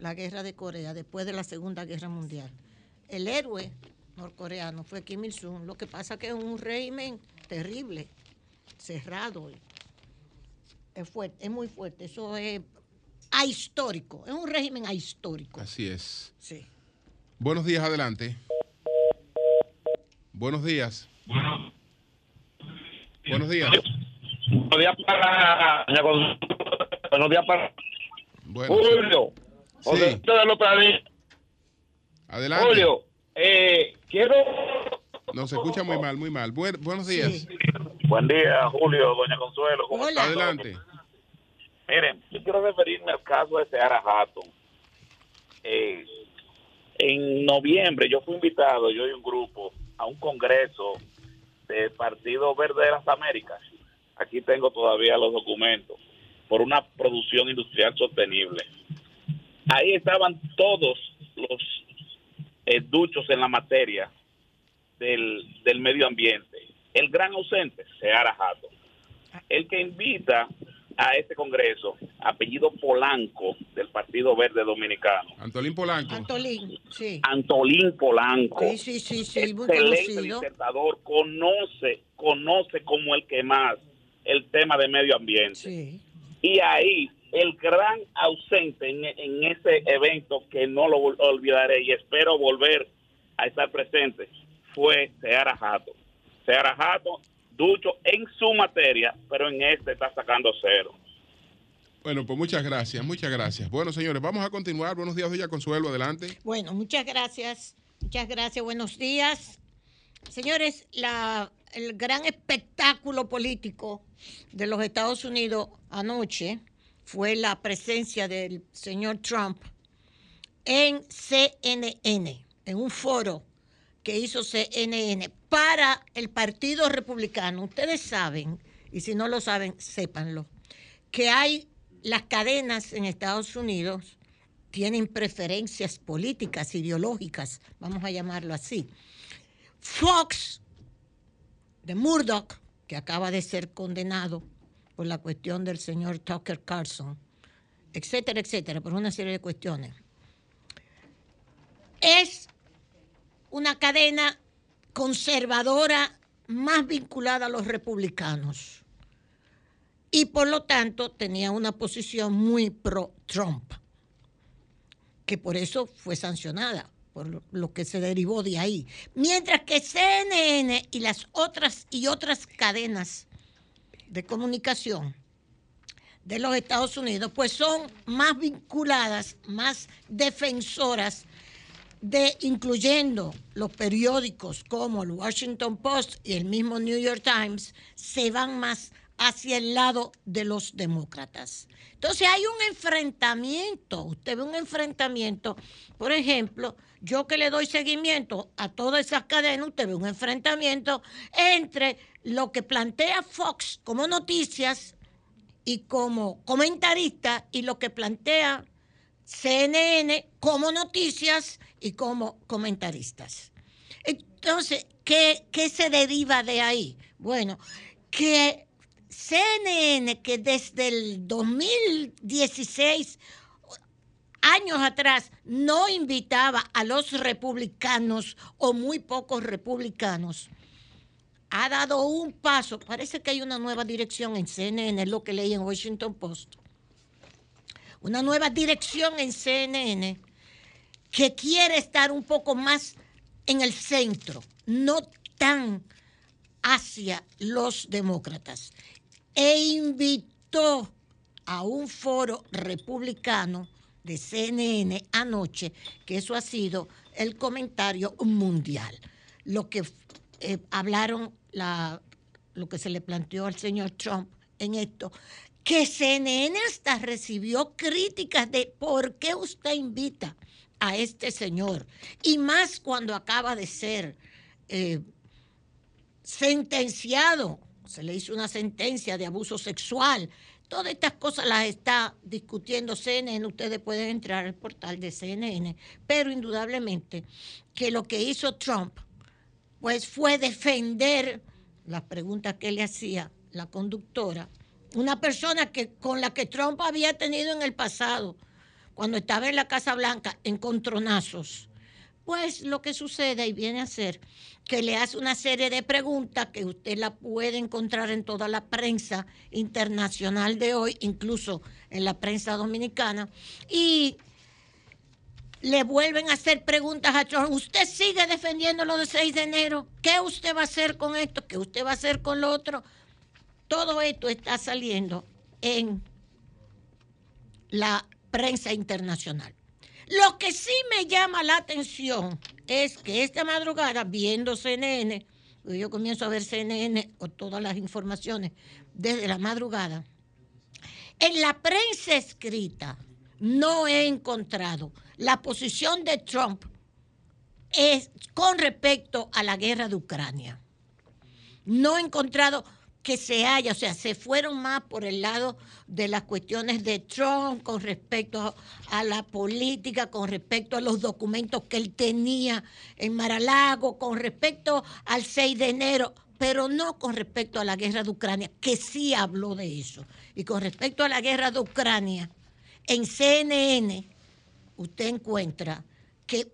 [SPEAKER 7] la guerra de Corea después de la Segunda Guerra Mundial. El héroe norcoreano fue Kim Il-sung. Lo que pasa que es un régimen terrible, cerrado. Es fuerte, es muy fuerte. Eso es ahistórico. Es un régimen ahistórico.
[SPEAKER 3] Así es.
[SPEAKER 7] Sí.
[SPEAKER 3] Buenos días, adelante. Buenos días. Buenos días.
[SPEAKER 11] Buenos días para. Buenos días para.
[SPEAKER 3] Bueno,
[SPEAKER 11] Julio.
[SPEAKER 3] Sí. Adelante.
[SPEAKER 11] Julio, eh, quiero.
[SPEAKER 3] No, se escucha muy mal, muy mal. Buen- buenos días.
[SPEAKER 11] Buen día, Julio, doña Consuelo. ¿cómo?
[SPEAKER 3] Adelante.
[SPEAKER 11] Miren, yo quiero referirme al caso de Seara Hatton. Eh, en noviembre yo fui invitado, yo y un grupo, a un congreso del Partido Verde de las Américas. Aquí tengo todavía los documentos por una producción industrial sostenible. Ahí estaban todos los eh, duchos en la materia del, del medio ambiente. El gran ausente, Seara Hatton. El que invita a este congreso, apellido Polanco, del Partido Verde Dominicano,
[SPEAKER 3] Antolín Polanco.
[SPEAKER 7] Antolín, sí.
[SPEAKER 11] Antolín Polanco.
[SPEAKER 7] Sí, sí, sí, sí, muy
[SPEAKER 11] excelente
[SPEAKER 7] conocido.
[SPEAKER 11] disertador, conoce, conoce como el que más el tema de medio ambiente.
[SPEAKER 7] Sí.
[SPEAKER 11] Y ahí el gran ausente en, en ese evento que no lo olvidaré y espero volver a estar presente fue Seara Jato. Seara Jato, ducho en su materia, pero en este está sacando cero.
[SPEAKER 3] Bueno, pues muchas gracias, muchas gracias. Bueno, señores, vamos a continuar. Buenos días, Doña Consuelo, adelante.
[SPEAKER 7] Bueno, muchas gracias. Muchas gracias. Buenos días. Señores, la, el gran espectáculo político de los Estados Unidos anoche fue la presencia del señor Trump en CNN, en un foro que hizo CNN para el Partido Republicano. Ustedes saben, y si no lo saben, sépanlo, que hay las cadenas en Estados Unidos tienen preferencias políticas, ideológicas, vamos a llamarlo así. Fox, de Murdoch, que acaba de ser condenado por la cuestión del señor Tucker Carlson, etcétera, etcétera, por una serie de cuestiones. Es una cadena conservadora más vinculada a los republicanos y por lo tanto tenía una posición muy pro-Trump, que por eso fue sancionada, por lo- que se derivó de ahí. Mientras que CNN y las otras y otras cadenas de comunicación de los Estados Unidos, pues son más vinculadas, más defensoras de incluyendo los periódicos como el Washington Post y el mismo New York Times, se van más hacia el lado de los demócratas. Entonces hay un enfrentamiento, usted ve un enfrentamiento, por ejemplo, yo que le doy seguimiento a todas esas cadenas, usted ve un enfrentamiento entre lo que plantea Fox como noticias y como comentarista y lo que plantea CNN como noticias y como comentaristas. Entonces, ¿qué, qué se deriva de ahí? Bueno, que CNN, que desde el 2016 años atrás no invitaba a los republicanos o muy pocos republicanos, ha dado un paso. Parece que hay una nueva dirección en CNN, es lo que leí en Washington Post. Una nueva dirección en CNN que quiere estar un poco más en el centro, no tan hacia los demócratas. E invitó a un foro republicano de CNN anoche, que eso ha sido el comentario mundial. Lo que eh, hablaron, la, lo que se le planteó al señor Trump en esto, que CNN hasta recibió críticas de por qué usted invita a este señor, y más cuando acaba de ser eh, sentenciado, se le hizo una sentencia de abuso sexual. Todas estas cosas las está discutiendo CNN, ustedes pueden entrar al portal de CNN, pero indudablemente que lo que hizo Trump pues fue defender las preguntas que le hacía la conductora, una persona que con la que Trump había tenido en el pasado, cuando estaba en la Casa Blanca, encontronazos. Pues lo que sucede y viene a ser que le hace una serie de preguntas que usted la puede encontrar en toda la prensa internacional de hoy, incluso en la prensa dominicana, y le vuelven a hacer preguntas a Trump. ¿Usted sigue defendiendo lo del 6 de enero? ¿Qué usted va a hacer con esto? ¿Qué usted va a hacer con lo otro? Todo esto está saliendo en la prensa internacional. Lo que sí me llama la atención es que esta madrugada, viendo CNN, yo comienzo a ver CNN o todas las informaciones desde la madrugada, en la prensa escrita no he encontrado la posición de Trump con respecto a la guerra de Ucrania. No he encontrado que se haya, o sea, se fueron más por el lado de las cuestiones de Trump con respecto a la política, con respecto a los documentos que él tenía en Maralago, con respecto al 6 de enero, pero no con respecto a la guerra de Ucrania, que sí habló de eso. Y con respecto a la guerra de Ucrania, en CNN usted encuentra que,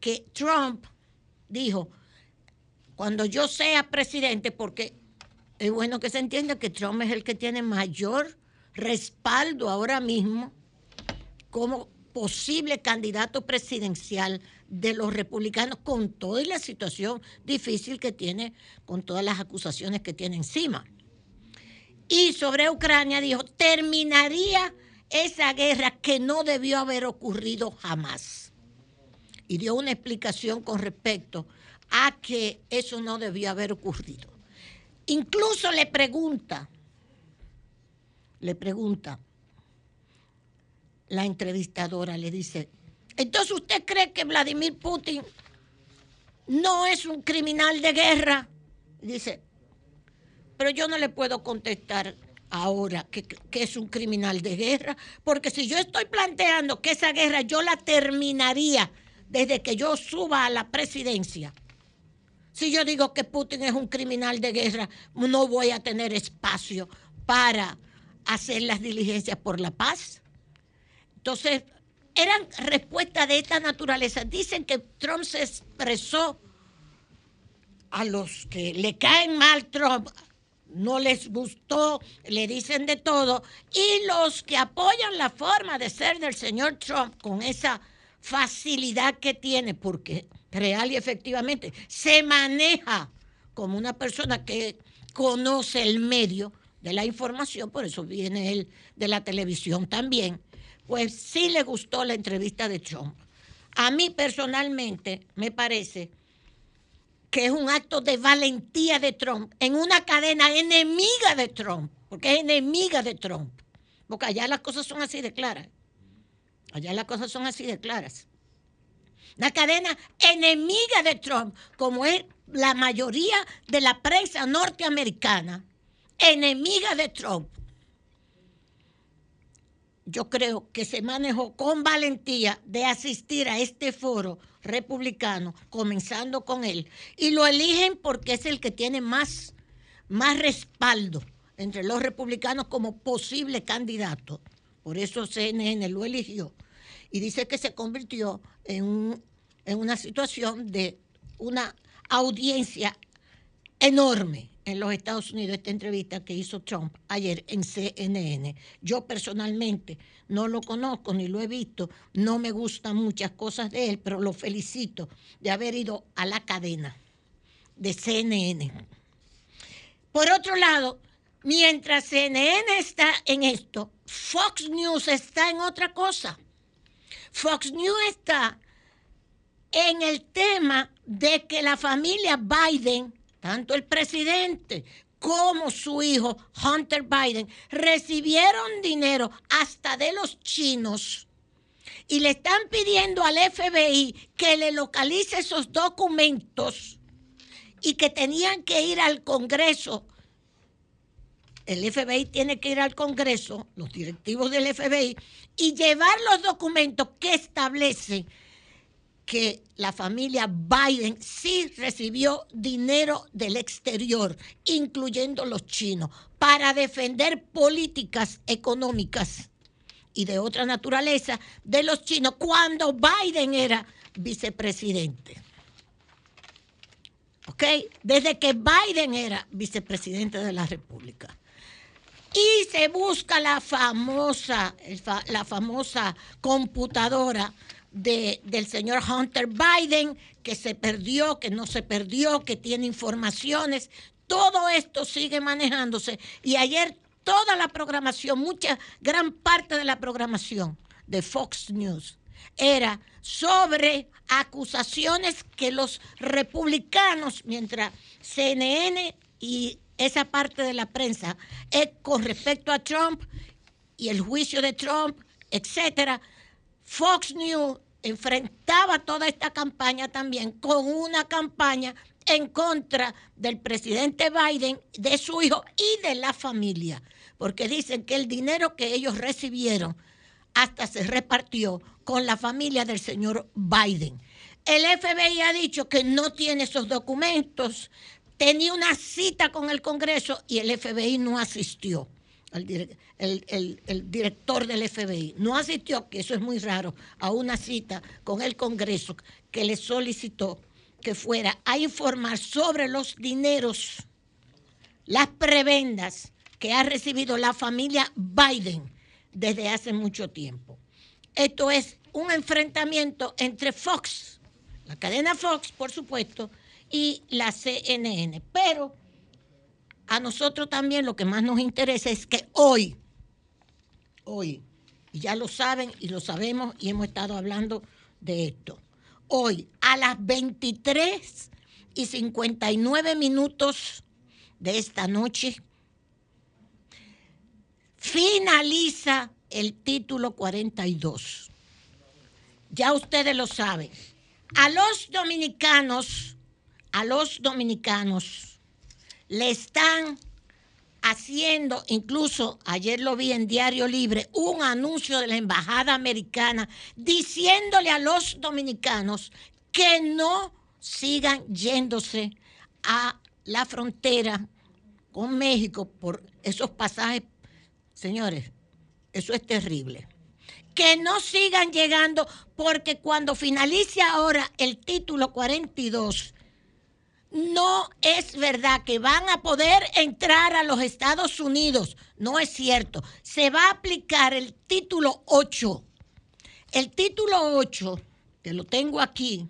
[SPEAKER 7] que Trump dijo, cuando yo sea presidente, porque es bueno que se entienda que Trump es el que tiene mayor respaldo ahora mismo como posible candidato presidencial de los republicanos con toda la situación difícil que tiene, con todas las acusaciones que tiene encima. Y sobre Ucrania dijo, terminaría esa guerra que no debió haber ocurrido jamás. Y dio una explicación con respecto a que eso no debió haber ocurrido. Incluso le pregunta, le pregunta la entrevistadora, le dice, entonces usted cree que Vladimir Putin no es un criminal de guerra? Dice, pero yo no le puedo contestar ahora que, que, es un criminal de guerra, porque si yo estoy planteando que esa guerra yo la terminaría desde que yo suba a la presidencia, si yo digo que Putin es un criminal de guerra, no voy a tener espacio para hacer las diligencias por la paz. Entonces, eran respuestas de esta naturaleza. Dicen que Trump se expresó a los que le caen mal Trump, no les gustó, le dicen de todo, y los que apoyan la forma de ser del señor Trump con esa facilidad que tiene, porque real y efectivamente se maneja como una persona que conoce el medio de la información, por eso viene él de la televisión también, pues sí le gustó la entrevista de Trump. A mí personalmente me parece que es un acto de valentía de Trump en una cadena enemiga de Trump, porque es enemiga de Trump, porque allá las cosas son así de claras, allá las cosas son así de claras una cadena enemiga de Trump, como es la mayoría de la prensa norteamericana, enemiga de Trump. yo creo que se manejó con valentía de asistir a este foro republicano, comenzando con él. Y lo eligen porque es el que tiene más, más respaldo entre los republicanos como posible candidato. Por eso CNN lo eligió. Y dice que se convirtió en, en una situación de una audiencia enorme en los Estados Unidos esta entrevista que hizo Trump ayer en CNN. Yo personalmente no lo conozco ni lo he visto, no me gustan muchas cosas de él, pero lo felicito de haber ido a la cadena de CNN. Por otro lado, mientras CNN está en esto, Fox News está en otra cosa. Fox News está en el tema de que la familia Biden, tanto el presidente como su hijo Hunter Biden, recibieron dinero hasta de los chinos y le están pidiendo al FBI que le localice esos documentos y que tenían que ir al Congreso. El FBI tiene que ir al Congreso, los directivos del FBI, y llevar los documentos que establecen que la familia Biden sí recibió dinero del exterior, incluyendo los chinos, para defender políticas económicas y de otra naturaleza de los chinos cuando Biden era vicepresidente. ¿Ok? Desde que Biden era vicepresidente de la República. Y se busca la famosa, la famosa computadora de- del señor Hunter Biden, que se perdió, que no se perdió, que tiene informaciones. Todo esto sigue manejándose. Y ayer toda la programación, mucha, gran parte de la programación de Fox News era sobre acusaciones que los republicanos, mientras CNN y esa parte de la prensa es con respecto a Trump y el juicio de Trump, etcétera, Fox News enfrentaba toda esta campaña también con una campaña en contra del presidente Biden, de su hijo y de la familia, porque dicen que el dinero que ellos recibieron hasta se repartió con la familia del señor Biden. El FBI ha dicho que no tiene esos documentos, tenía una cita con el Congreso y el FBI no asistió. El, el director del FBI no asistió, que eso es muy raro, a una cita con el Congreso que le solicitó que fuera a informar sobre los dineros, las prebendas que ha recibido la familia Biden desde hace mucho tiempo. Esto es un enfrentamiento entre Fox, la cadena Fox, por supuesto, y la CNN. Pero a nosotros también lo que más nos interesa es que hoy, hoy, y ya lo saben y lo sabemos y hemos estado hablando de esto, hoy a las 23 y 59 minutos de esta noche, finaliza el título 42. Ya ustedes lo saben. A los dominicanos, a los dominicanos le están haciendo, incluso ayer lo vi en Diario Libre, un anuncio de la Embajada Americana diciéndole a los dominicanos que no sigan yéndose a la frontera con México por esos pasajes. Señores, eso es terrible. Que no sigan llegando porque cuando finalice ahora el título 42, no es verdad que van a poder entrar a los Estados Unidos. No es cierto. Se va a aplicar el título 8. El título 8, que lo tengo aquí,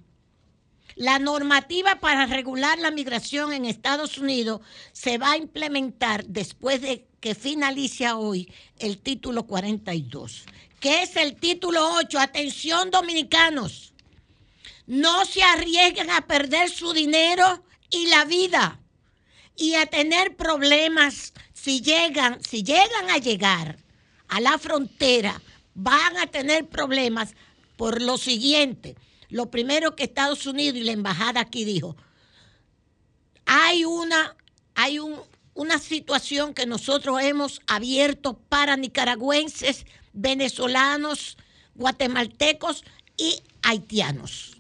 [SPEAKER 7] la normativa para regular la migración en Estados Unidos se va a implementar después de que finalice hoy el título 42. ¿Qué es el título 8? Atención dominicanos. No se arriesguen a perder su dinero y la vida y a tener problemas si llegan, si llegan a llegar a la frontera, van a tener problemas por lo siguiente. Lo primero que Estados Unidos y la embajada aquí dijo, hay una, hay un- una situación que nosotros hemos abierto para nicaragüenses venezolanos, guatemaltecos y haitianos.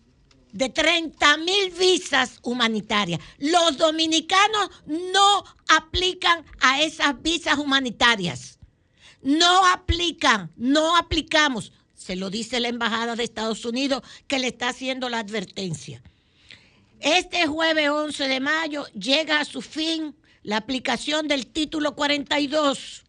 [SPEAKER 7] De 30 mil visas humanitarias. Los dominicanos no aplican a esas visas humanitarias. No aplican, no aplicamos. Se lo dice la Embajada de Estados Unidos que le está haciendo la advertencia. Este jueves 11 de mayo llega a su fin la aplicación del título 42.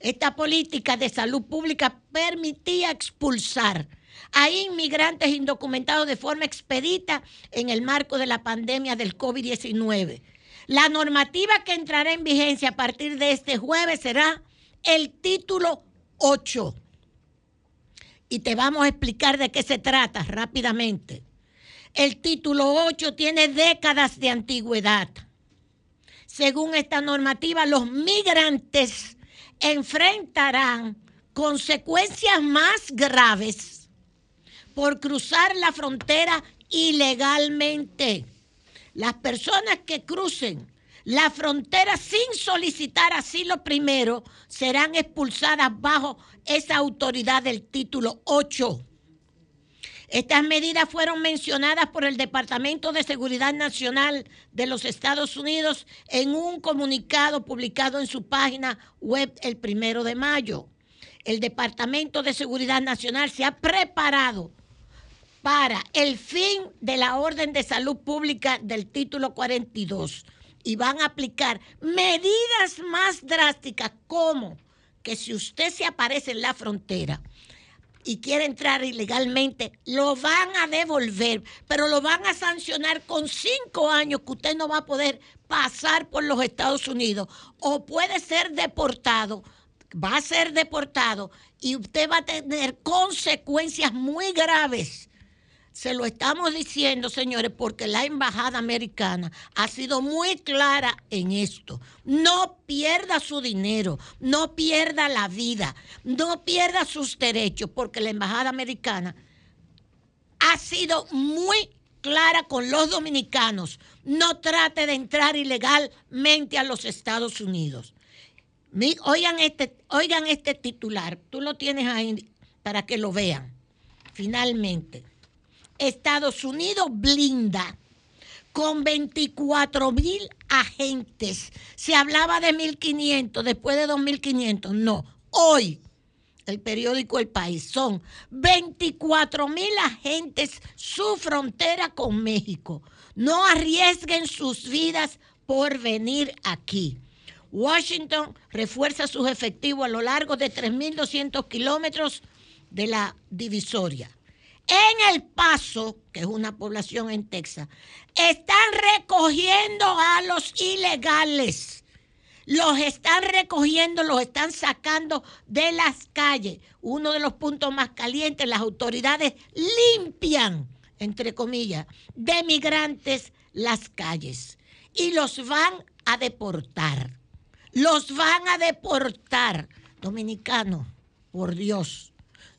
[SPEAKER 7] Esta política de salud pública permitía expulsar a inmigrantes indocumentados de forma expedita en el marco de la pandemia del COVID-19. La normativa que entrará en vigencia a partir de este jueves será el título 8. Y te vamos a explicar de qué se trata rápidamente. El título 8 tiene décadas de antigüedad. Según esta normativa, los migrantes enfrentarán consecuencias más graves por cruzar la frontera ilegalmente. Las personas que crucen la frontera sin solicitar asilo primero serán expulsadas bajo esa autoridad del título 8. Estas medidas fueron mencionadas por el Departamento de Seguridad Nacional de los Estados Unidos en un comunicado publicado en su página web el primero de mayo. El Departamento de Seguridad Nacional se ha preparado para el fin de la orden de salud pública del título 42 y van a aplicar medidas más drásticas como que si usted se aparece en la frontera, y quiere entrar ilegalmente, lo van a devolver, pero lo van a sancionar con cinco años que usted no va a poder pasar por los Estados Unidos o puede ser deportado, va a ser deportado y usted va a tener consecuencias muy graves se lo estamos diciendo, señores, porque la embajada americana ha sido muy clara en esto. No pierda su dinero, no pierda la vida, no pierda sus derechos, porque la embajada americana ha sido muy clara con los dominicanos. No trate de entrar ilegalmente a los Estados Unidos. Oigan este, oigan este titular, tú lo tienes ahí para que lo vean. Finalmente. Estados Unidos blinda con 24 mil agentes. Se hablaba de 1.500, después de 2.500. No, hoy el periódico El País son 24 mil agentes su frontera con México. No arriesguen sus vidas por venir aquí. Washington refuerza sus efectivos a lo largo de 3.200 kilómetros de la divisoria en El Paso, que es una población en Texas, están recogiendo a los ilegales. Los están recogiendo, los están sacando de las calles. Uno de los puntos más calientes, las autoridades limpian, entre comillas, de migrantes las calles y los van a deportar. Los van a deportar. Dominicanos, por Dios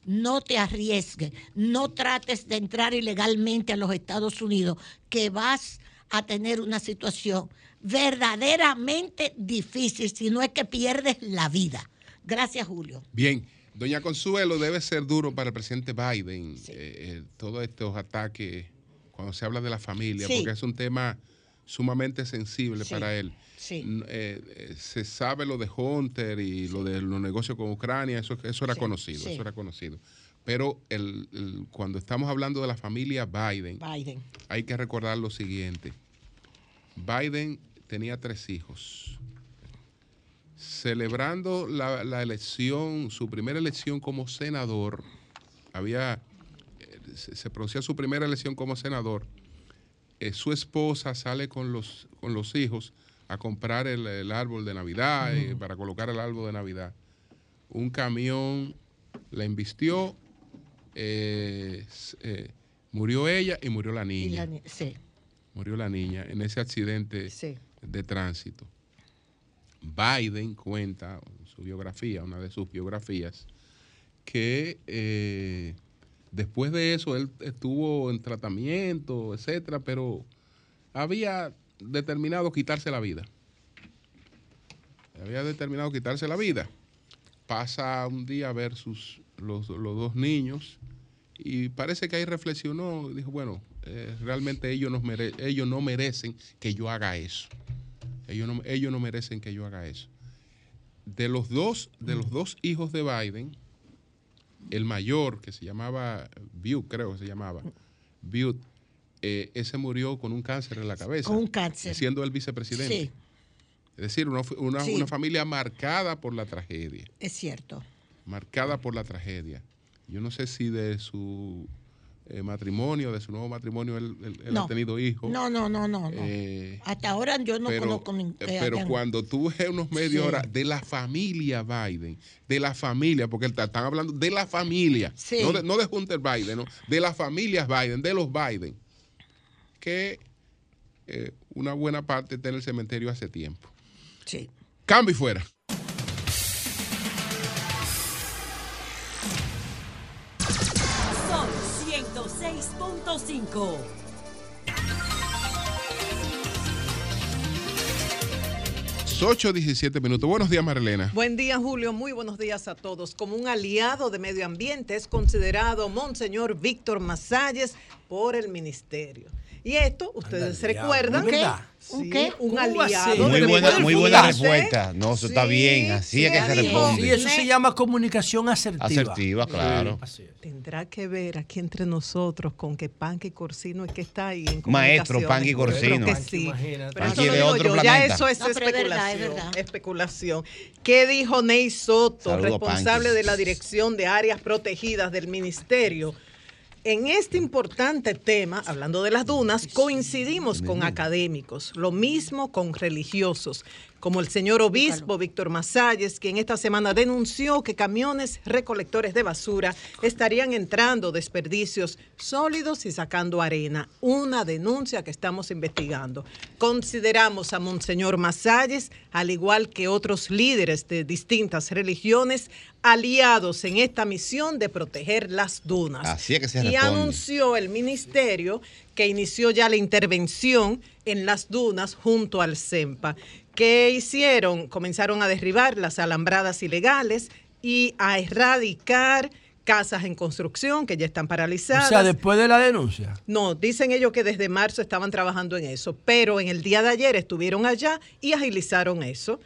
[SPEAKER 7] no te arriesgues, no trates de entrar ilegalmente a los Estados Unidos, que vas a tener una situación verdaderamente difícil, si no es que pierdes la vida. Gracias, Julio.
[SPEAKER 3] Bien, doña Consuelo, debe ser duro para el presidente Biden eh, eh, todos estos ataques cuando se habla de la familia, porque es un tema sumamente sensible para él. Eh, se sabe lo de Hunter y lo de los negocios con Ucrania, eso, eso era conocido, eso era conocido. Pero el, cuando estamos hablando de la familia Biden, hay que recordar lo siguiente. Biden tenía tres hijos. Celebrando la, la elección, su primera elección como senador, había, eh, se, producía su primera elección como senador. Eh, su esposa sale con los, con los hijos a comprar el, árbol de Navidad, eh, para colocar el árbol de Navidad. Un camión la embistió, eh, eh, murió ella y murió la niña. sí. Murió la niña en ese accidente de tránsito. Biden cuenta en su biografía, una de sus biografías, que después de eso él estuvo en tratamiento, etcétera, pero había determinado quitarse la vida. Había determinado quitarse la vida. Pasa un día a ver sus los, los dos niños y parece que ahí reflexionó, dijo, bueno, eh, realmente ellos ellos no merecen que yo haga eso. Ellos no, ellos no merecen que yo haga eso. De los dos, de los dos hijos de Biden, el mayor, que se llamaba Butte, creo que se llamaba, Butte, eh, ese murió con un cáncer en la cabeza.
[SPEAKER 7] Con un cáncer.
[SPEAKER 3] Siendo el vicepresidente.
[SPEAKER 7] Sí,
[SPEAKER 3] Es decir, una, una-
[SPEAKER 7] Sí.
[SPEAKER 3] una familia marcada por la tragedia
[SPEAKER 7] es cierto.
[SPEAKER 3] marcada por la tragedia. Yo no sé si de su eh, matrimonio, de su nuevo matrimonio, él, él- él
[SPEAKER 7] No.
[SPEAKER 3] ha tenido hijos.
[SPEAKER 7] No, no, no, no. no.
[SPEAKER 3] Eh,
[SPEAKER 7] Hasta ahora yo no
[SPEAKER 3] pero,
[SPEAKER 7] conozco ningún.
[SPEAKER 3] eh, pero cuando tú ves unos medios
[SPEAKER 7] Sí.
[SPEAKER 3] ahora de la familia Biden, de la familia, porque están hablando de la familia,
[SPEAKER 7] Sí.
[SPEAKER 3] no, de, no de Hunter Biden, no, de las familias Biden, de los Biden, que eh, una buena parte está en el cementerio hace tiempo.
[SPEAKER 7] Sí.
[SPEAKER 3] Cambio y fuera.
[SPEAKER 2] 106.5.
[SPEAKER 3] Son 8, 17 minutos. Buenos días, Marilena.
[SPEAKER 12] Buen día, Julio. Muy buenos días a todos. Como un aliado de medio ambiente es considerado Monseñor Víctor Masalles por el ministerio. Y esto, ustedes se recuerdan. Sí,
[SPEAKER 13] ¿Un qué?
[SPEAKER 12] un
[SPEAKER 13] ¿Cómo
[SPEAKER 12] aliado.
[SPEAKER 13] Muy buena, muy buena
[SPEAKER 12] ambiente.
[SPEAKER 13] respuesta. No, eso está bien. Así es que se responde.
[SPEAKER 14] Sí, eso se llama comunicación asertiva.
[SPEAKER 13] Asertiva, claro.
[SPEAKER 12] Tendrá que ver aquí entre nosotros con que Panqui Corsino es que está ahí en
[SPEAKER 13] Maestro. Panqui Corsino.
[SPEAKER 12] Creo que sí. Pero eso lo
[SPEAKER 13] de
[SPEAKER 12] digo
[SPEAKER 13] otro
[SPEAKER 12] yo, ya eso es
[SPEAKER 7] No, pero es verdad,
[SPEAKER 12] especulación.
[SPEAKER 7] es verdad.
[SPEAKER 12] especulación. ¿Qué dijo Ney Soto,
[SPEAKER 13] Saludo,
[SPEAKER 12] responsable de la Dirección de Áreas Protegidas del Ministerio? En este importante tema, hablando de las dunas, coincidimos con académicos, lo mismo con religiosos, como el señor obispo Víctor Masalles, quien esta semana denunció que camiones recolectores de basura estarían entrando desperdicios sólidos y sacando arena. Una denuncia que estamos investigando. Consideramos a Monseñor Masalles, al igual que otros líderes de distintas religiones, aliados en esta misión de proteger las dunas.
[SPEAKER 13] Así es que se
[SPEAKER 12] Y
[SPEAKER 13] responde.
[SPEAKER 12] anunció el ministerio que inició ya la intervención en las dunas junto al CEMPA. ¿Qué hicieron? Comenzaron a derribar las alambradas ilegales y a erradicar casas en construcción que ya están
[SPEAKER 14] O
[SPEAKER 12] paralizadas.
[SPEAKER 14] sea, después de la denuncia.
[SPEAKER 12] No, dicen ellos que desde marzo estaban trabajando en eso, pero en el día de ayer estuvieron allá y agilizaron eso.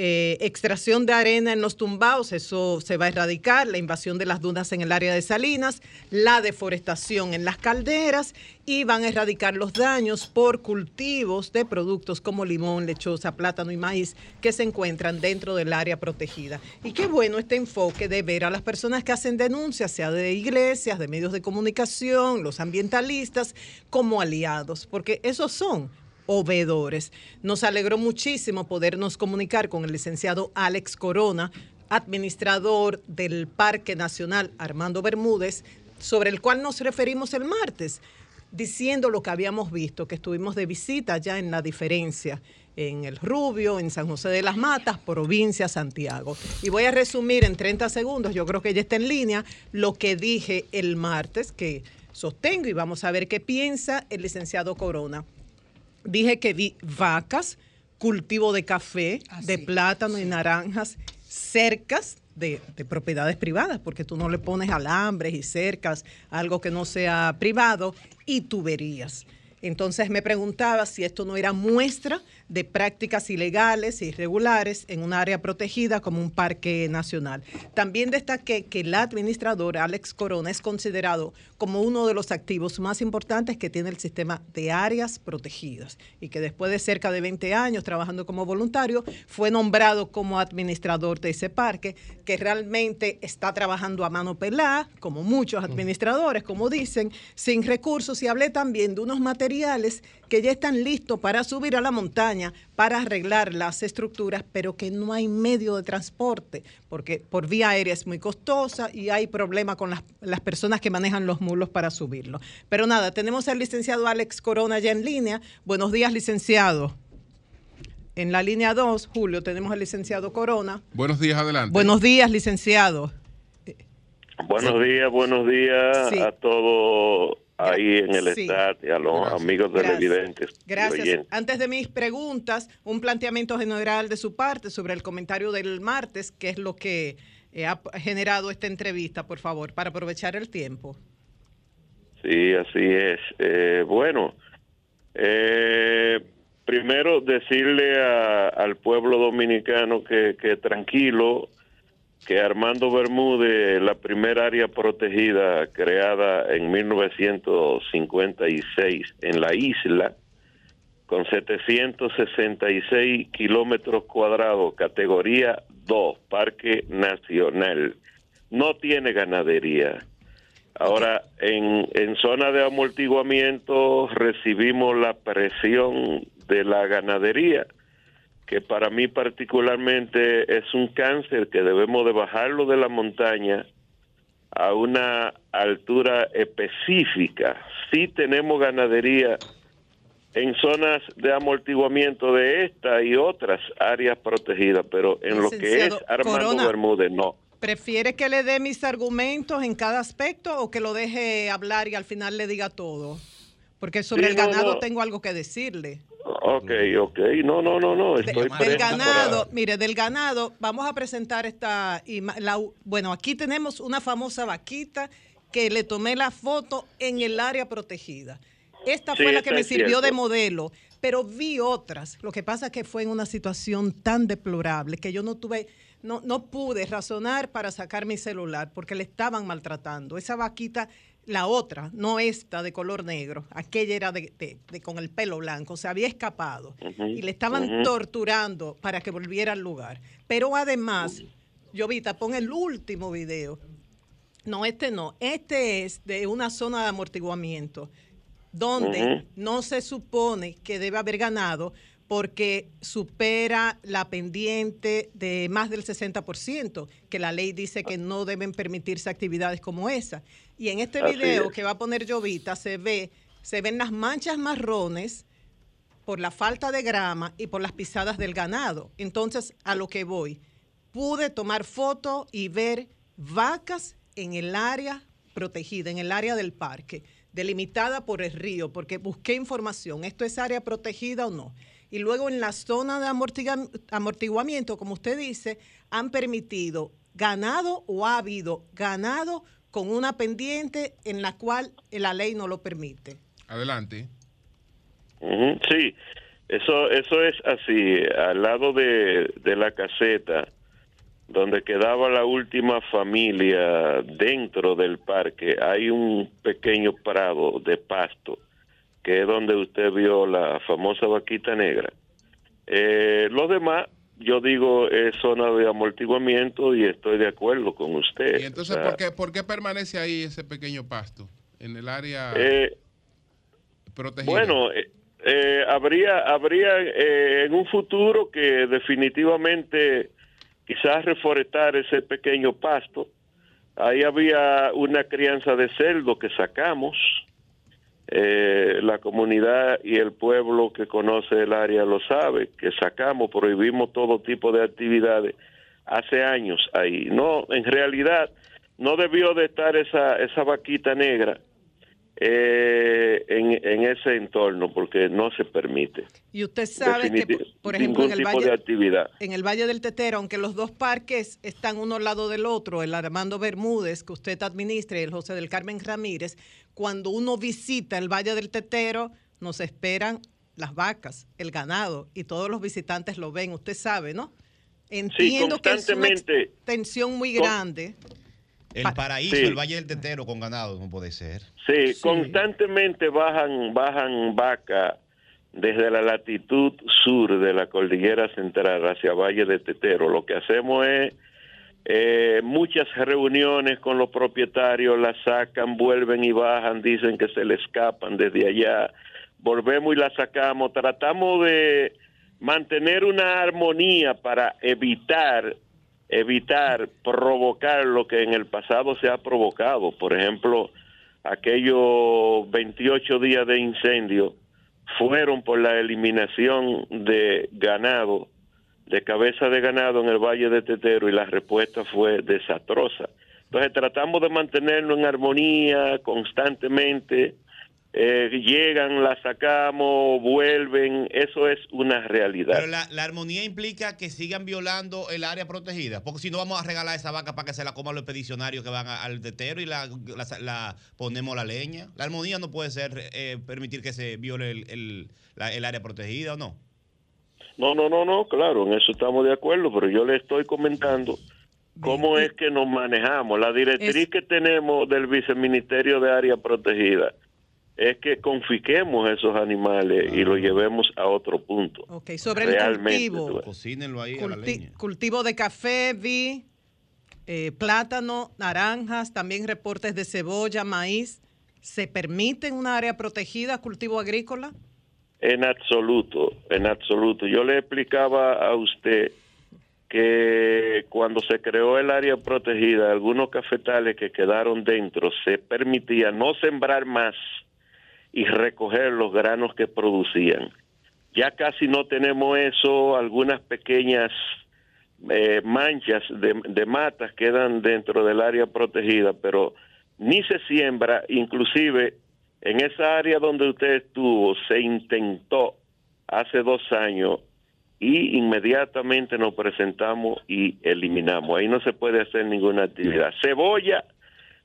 [SPEAKER 12] Eh, extracción de arena en los tumbados, eso se va a erradicar, la invasión de las dunas en el área de Salinas, la deforestación en las calderas y van a erradicar los daños por cultivos de productos como limón, lechosa, plátano y maíz que se encuentran dentro del área protegida. Y qué bueno este enfoque de ver a las personas que hacen denuncias, sea de iglesias, de medios de comunicación, los ambientalistas, como aliados, porque esos son ovedores. Nos alegró muchísimo podernos comunicar con el licenciado Alex Corona, administrador del Parque Nacional Armando Bermúdez, sobre el cual nos referimos el martes, diciendo lo que habíamos visto, que estuvimos de visita ya en la diferencia, en El Rubio, en San José de las Matas, provincia Santiago. Y voy a resumir en 30 segundos, yo creo que ya está en línea, lo que dije el martes, que sostengo y vamos a ver qué piensa el licenciado Corona. Dije que vi vacas, cultivo de café, de plátano y naranjas, cercas de, de propiedades privadas, porque tú no le pones alambres y cercas, algo que no sea privado, y tuberías. Entonces me preguntaba si esto no era muestra de prácticas ilegales e irregulares en un área protegida como un parque nacional. También destaqué que el administrador Alex Corona es considerado como uno de los activos más importantes que tiene el sistema de áreas protegidas y que después de cerca de 20 años trabajando como voluntario fue nombrado como administrador de ese parque que realmente está trabajando a mano pelada, como muchos administradores, como dicen, sin recursos y hablé también de unos materiales que ya están listos para subir a la montaña, para arreglar las estructuras, pero que no hay medio de transporte, porque por vía aérea es muy costosa y hay problema con las, las personas que manejan los mulos para subirlo. Pero nada, tenemos al licenciado Alex Corona ya en línea. Buenos días, licenciado. En la línea 2, Julio, tenemos al licenciado Corona.
[SPEAKER 3] Buenos días, adelante.
[SPEAKER 12] Buenos días, licenciado.
[SPEAKER 5] Buenos días, buenos días
[SPEAKER 12] Sí.
[SPEAKER 5] a todos ahí en el
[SPEAKER 12] Sí.
[SPEAKER 5] chat y a los amigos
[SPEAKER 12] Gracias.
[SPEAKER 5] televidentes. y
[SPEAKER 12] Gracias.
[SPEAKER 5] oyentes.
[SPEAKER 12] Antes de mis preguntas, un planteamiento general de su parte sobre el comentario del martes, que es lo que eh, ha generado esta entrevista, por favor, para aprovechar el tiempo.
[SPEAKER 15] Sí, así es. Eh, bueno, eh, primero decirle a- al pueblo dominicano que, que tranquilo, que Armando Bermúdez, la primera área protegida creada en 1956 en la isla, con 766 kilómetros cuadrados, categoría 2, Parque Nacional, no tiene ganadería. Ahora, en, en zona de amortiguamiento recibimos la presión de la ganadería, que para mí particularmente es un cáncer que debemos de bajarlo de la montaña a una altura específica. Sí tenemos ganadería en zonas de amortiguamiento de esta y otras áreas protegidas, pero en lo que es Armando
[SPEAKER 12] Corona.
[SPEAKER 15] Bermúdez no.
[SPEAKER 12] ¿Prefiere que le dé mis argumentos en cada aspecto o que lo deje hablar y al final le diga todo? Porque sobre
[SPEAKER 15] Sí,
[SPEAKER 12] el ganado
[SPEAKER 15] no.
[SPEAKER 12] tengo algo que decirle.
[SPEAKER 15] Ok, ok. No, no, no, no. Estoy
[SPEAKER 12] Del ganado,
[SPEAKER 15] para-
[SPEAKER 12] mire, del ganado, vamos a presentar esta la- bueno, aquí tenemos una famosa vaquita que le tomé la foto en el área protegida. Esta
[SPEAKER 16] Sí,
[SPEAKER 12] fue la que me sirvió de modelo, pero vi otras. Lo que pasa es que fue en una situación tan deplorable que yo no tuve, no, no pude razonar para sacar mi celular porque le estaban maltratando. Esa vaquita, la otra, no esta de color negro, aquella era de, de- de- con el pelo blanco, se había escapado y le estaban torturando para que volviera al lugar. Pero además, Llovita, pon el último video. No, este no. Este es de una zona de amortiguamiento donde no se supone que debe haber ganado porque supera la pendiente de más del 60%, que la ley dice que no deben permitirse actividades como esa. Y en este
[SPEAKER 16] Así
[SPEAKER 12] video
[SPEAKER 16] es.
[SPEAKER 12] que va a poner Llovita se ve, se ven las manchas marrones por la falta de grama y por las pisadas del ganado. Entonces, a lo que voy, pude tomar foto y ver vacas en el área protegida, en el área del parque, delimitada por el río, porque busqué información, ¿esto es área protegida o no? Y luego en la zona de amortiguamiento, como usted dice, han permitido ganado o ha habido ganado con una pendiente en la cual la ley no lo permite.
[SPEAKER 3] Adelante.
[SPEAKER 15] Sí, eso, eso es así. Al lado de, de la caseta, donde quedaba la última familia dentro del parque, hay un pequeño prado de pasto, que es donde usted vio la famosa vaquita negra. Eh, lo demás, yo digo, es zona de amortiguamiento y estoy de acuerdo con usted.
[SPEAKER 3] Y entonces, ¿por qué, por qué permanece ahí ese pequeño pasto? En el área
[SPEAKER 15] eh,
[SPEAKER 3] protegida.
[SPEAKER 15] Bueno, eh, eh, habría, habría en un futuro que definitivamente quizás reforestar ese pequeño pasto. Ahí había una crianza de cerdo que sacamos. Eh, la comunidad y el pueblo que conoce el área lo sabe, que sacamos, prohibimos todo tipo de actividades hace años ahí. No, en realidad no debió de estar esa, esa vaquita negra eh, en, en ese entorno porque no se permite.
[SPEAKER 12] Y usted sabe que, por ejemplo, en el,
[SPEAKER 15] tipo de
[SPEAKER 12] valle,
[SPEAKER 15] actividad.
[SPEAKER 12] en el Valle del Tetero, aunque los dos parques están uno al lado del otro, el Armando Bermúdez, que usted administra, y el José del Carmen Ramírez, cuando uno visita el Valle del Tetero, nos esperan las vacas, el ganado, y todos los visitantes lo ven, usted sabe, ¿no? Entiendo que es una extensión muy
[SPEAKER 15] Con-
[SPEAKER 12] grande.
[SPEAKER 13] El paraíso,
[SPEAKER 15] Sí.
[SPEAKER 13] el Valle del Tetero con ganado, no puede ser.
[SPEAKER 15] Sí, constantemente bajan, bajan vaca desde la latitud sur de la cordillera central hacia Valle de Tetero. Lo que hacemos es eh, muchas reuniones con los propietarios, las sacan, vuelven y bajan, dicen que se le escapan desde allá, volvemos y la sacamos. Tratamos de mantener una armonía para evitar evitar provocar lo que en el pasado se ha provocado. Por ejemplo, aquellos 28 días de incendio fueron por la eliminación de ganado, de cabeza de ganado en el Valle de Tetero y la respuesta fue desastrosa. Entonces tratamos de mantenernos en armonía constantemente eh, llegan, la sacamos, vuelven, eso es una realidad.
[SPEAKER 13] Pero la, la armonía implica que sigan violando el área protegida, porque si no vamos a regalar esa vaca para que se la coman los expedicionarios que van a- al tetero y la, la- la ponemos la leña. La armonía no puede ser eh, permitir que se viole el, el- la- el área protegida o no.
[SPEAKER 15] No, no, no, no, claro, en eso estamos de acuerdo, pero yo le estoy comentando cómo es que nos manejamos. La directriz que tenemos del Viceministerio de Área Protegida es que confisquemos esos animales y los llevemos a otro punto.
[SPEAKER 12] Ok, sobre el
[SPEAKER 15] Realmente,
[SPEAKER 12] cultivo.
[SPEAKER 15] tú ves.
[SPEAKER 13] Cocínenlo ahí a la
[SPEAKER 12] Culti-
[SPEAKER 13] leña.
[SPEAKER 12] cultivo de café, vi, eh, plátano, naranjas, también reportes de cebolla, maíz. ¿Se permite en un área protegida cultivo agrícola?
[SPEAKER 15] En absoluto, en absoluto. Yo le explicaba a usted que cuando se creó el área protegida, algunos cafetales que quedaron dentro se permitía no sembrar más y recoger los granos que producían. Ya casi no tenemos eso, algunas pequeñas eh, manchas de, de matas quedan dentro del área protegida, pero ni se siembra, inclusive en esa área donde usted estuvo se intentó hace dos años y inmediatamente nos presentamos y eliminamos. Ahí no se puede hacer ninguna actividad. Cebolla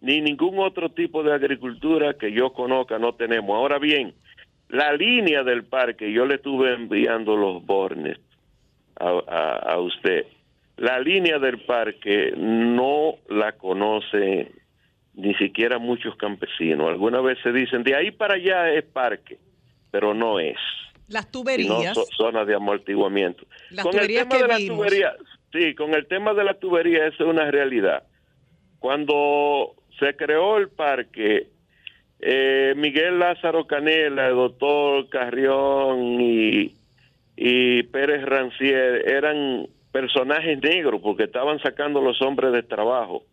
[SPEAKER 15] ni ningún otro tipo de agricultura que yo conozca no tenemos. Ahora bien, la línea del parque, yo le estuve enviando los bornes a, a- a usted. La línea del parque no la conoce ni siquiera muchos campesinos. Algunas veces dicen, de ahí para allá es parque, pero no es
[SPEAKER 12] Las tuberías.
[SPEAKER 15] zo- zonas de amortiguamiento.
[SPEAKER 12] Las
[SPEAKER 15] con el tema de la tubería, sí, con el tema de la tubería eso es una realidad. Cuando se creó el parque, eh, Miguel Lázaro Canela, el doctor Carrión y, y Pérez Rancier eran personajes negros porque estaban sacando los hombres de trabajo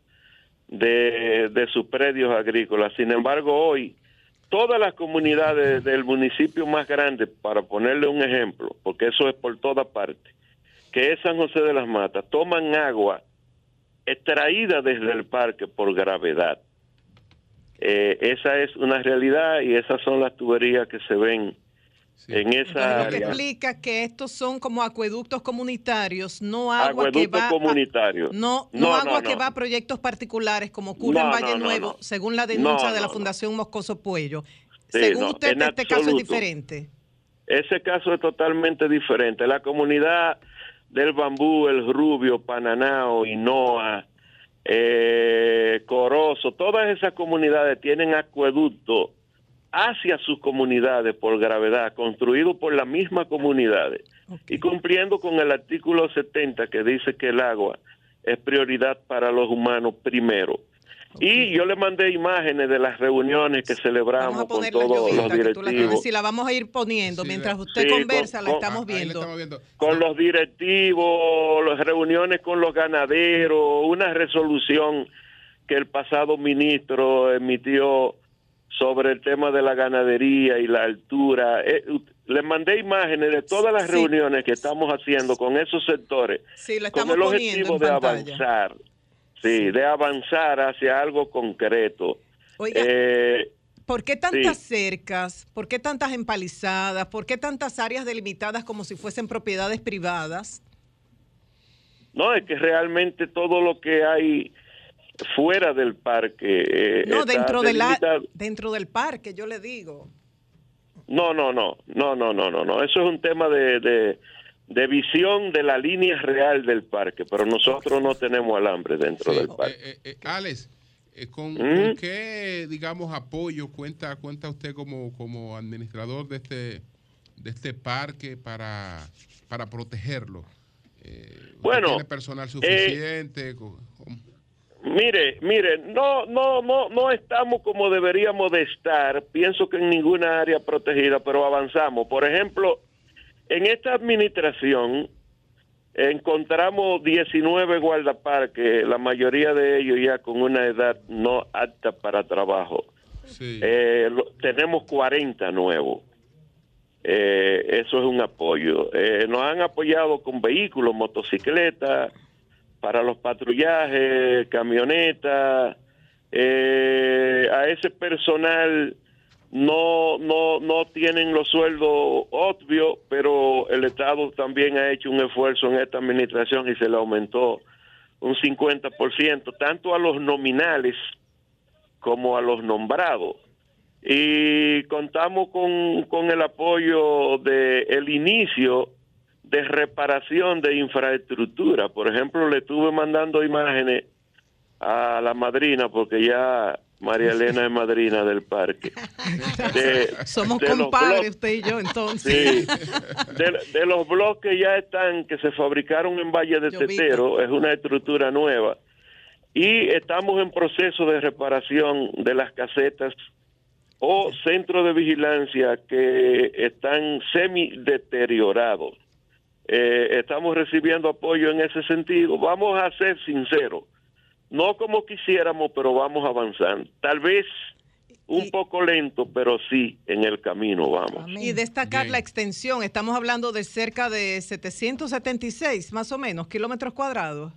[SPEAKER 15] de, de sus predios agrícolas. Sin embargo, hoy todas las comunidades del municipio más grande, para ponerle un ejemplo, porque eso es por toda parte, que es San José de las Matas, toman agua extraída desde el parque por gravedad. Eh, esa es una realidad y esas son las tuberías que se ven en esa
[SPEAKER 12] Lo que
[SPEAKER 15] área.
[SPEAKER 12] explica que estos son como acueductos comunitarios, no agua que va a-
[SPEAKER 15] comunitario.
[SPEAKER 12] no, no,
[SPEAKER 15] No,
[SPEAKER 12] agua
[SPEAKER 15] no,
[SPEAKER 12] que
[SPEAKER 15] no.
[SPEAKER 12] va a proyectos particulares como ocurre en Valle Nuevo,
[SPEAKER 15] no.
[SPEAKER 12] según la denuncia
[SPEAKER 15] No,
[SPEAKER 12] de la
[SPEAKER 15] no, no.
[SPEAKER 12] Fundación Moscoso Puello.
[SPEAKER 15] Sí,
[SPEAKER 12] según
[SPEAKER 15] no,
[SPEAKER 12] usted,
[SPEAKER 15] en
[SPEAKER 12] este caso es diferente.
[SPEAKER 15] Ese caso es totalmente diferente. La comunidad del Bambú, el Rubio, Pananao, Hinoa, eh, Corozo, todas esas comunidades tienen acueducto hacia sus comunidades por gravedad, construido por las mismas comunidades y cumpliendo con el artículo 70 que dice que el agua es prioridad para los humanos primero. Y yo le mandé imágenes de las reuniones que celebramos con todos los
[SPEAKER 12] llovita, que tú la tienes,
[SPEAKER 15] directivos.
[SPEAKER 12] si la vamos a ir poniendo. Mientras usted
[SPEAKER 15] Sí,
[SPEAKER 12] conversa,
[SPEAKER 15] con-
[SPEAKER 12] la estamos viendo.
[SPEAKER 15] con los directivos, las reuniones con los ganaderos, una resolución que el pasado ministro emitió sobre el tema de la ganadería y la altura. Eh, u- le mandé imágenes de todas las
[SPEAKER 12] Sí.
[SPEAKER 15] reuniones que estamos haciendo con esos sectores,
[SPEAKER 12] Sí, la
[SPEAKER 15] con el
[SPEAKER 12] poniendo
[SPEAKER 15] objetivo
[SPEAKER 12] en
[SPEAKER 15] de
[SPEAKER 12] pantalla.
[SPEAKER 15] avanzar, sí, de avanzar hacia algo concreto.
[SPEAKER 12] Oiga,
[SPEAKER 15] Eh,
[SPEAKER 12] ¿Por qué tantas
[SPEAKER 15] Sí.
[SPEAKER 12] cercas? ¿Por qué tantas empalizadas? ¿Por qué tantas áreas delimitadas como si fuesen propiedades privadas?
[SPEAKER 15] No, es que realmente todo lo que hay fuera del parque. eh,
[SPEAKER 12] No,
[SPEAKER 15] está
[SPEAKER 12] dentro, de la,
[SPEAKER 15] delimitado.
[SPEAKER 12] dentro del parque, yo le digo.
[SPEAKER 15] No, no, no, no, no, no, no, no. Eso es un tema de, de, de visión de la línea real del parque, pero nosotros no tenemos alambre dentro del parque.
[SPEAKER 3] Eh, eh, Alex, eh, ¿con,
[SPEAKER 15] ¿Mm?
[SPEAKER 3] con qué, digamos, apoyo cuenta cuenta usted como, como administrador de este de este parque para, para protegerlo? Eh, ¿usted
[SPEAKER 15] Bueno,
[SPEAKER 3] ¿Tiene personal
[SPEAKER 15] eh,
[SPEAKER 3] suficiente?
[SPEAKER 15] Mire, mire, no, no, no, no estamos como deberíamos de estar. Pienso que en ninguna área protegida, pero avanzamos. Por ejemplo, en esta administración encontramos 19 guardaparques, la mayoría de ellos ya con una edad no apta para trabajo. Eh, lo- tenemos 40 nuevos. Eh, eso es un apoyo. Eh, nos han apoyado con vehículos, motocicletas, para los patrullajes, camionetas. Eh, a ese personal no, no, no tienen los sueldos obvios, pero el Estado también ha hecho un esfuerzo en esta administración y se le aumentó un 50%, tanto a los nominales como a los nombrados. Y contamos con, con el apoyo de el inicio de reparación de infraestructura. Por ejemplo, le estuve mandando imágenes a la madrina, porque ya María Elena es madrina del parque. De-
[SPEAKER 12] Somos
[SPEAKER 15] de
[SPEAKER 12] compadres, usted y yo, entonces.
[SPEAKER 15] Sí, de, de los bloques ya están, que se fabricaron en Valle de
[SPEAKER 12] Yo vi.
[SPEAKER 15] Tetero, es una estructura nueva. Y estamos en proceso de reparación de las casetas o centros de vigilancia que están semi deteriorados. Eh, estamos recibiendo apoyo en ese sentido. Vamos a ser sinceros, no como quisiéramos, pero vamos avanzando. Tal vez un poco lento, pero sí en el camino vamos.
[SPEAKER 12] Y destacar la extensión. Estamos hablando de cerca de 776, más o menos, kilómetros cuadrados,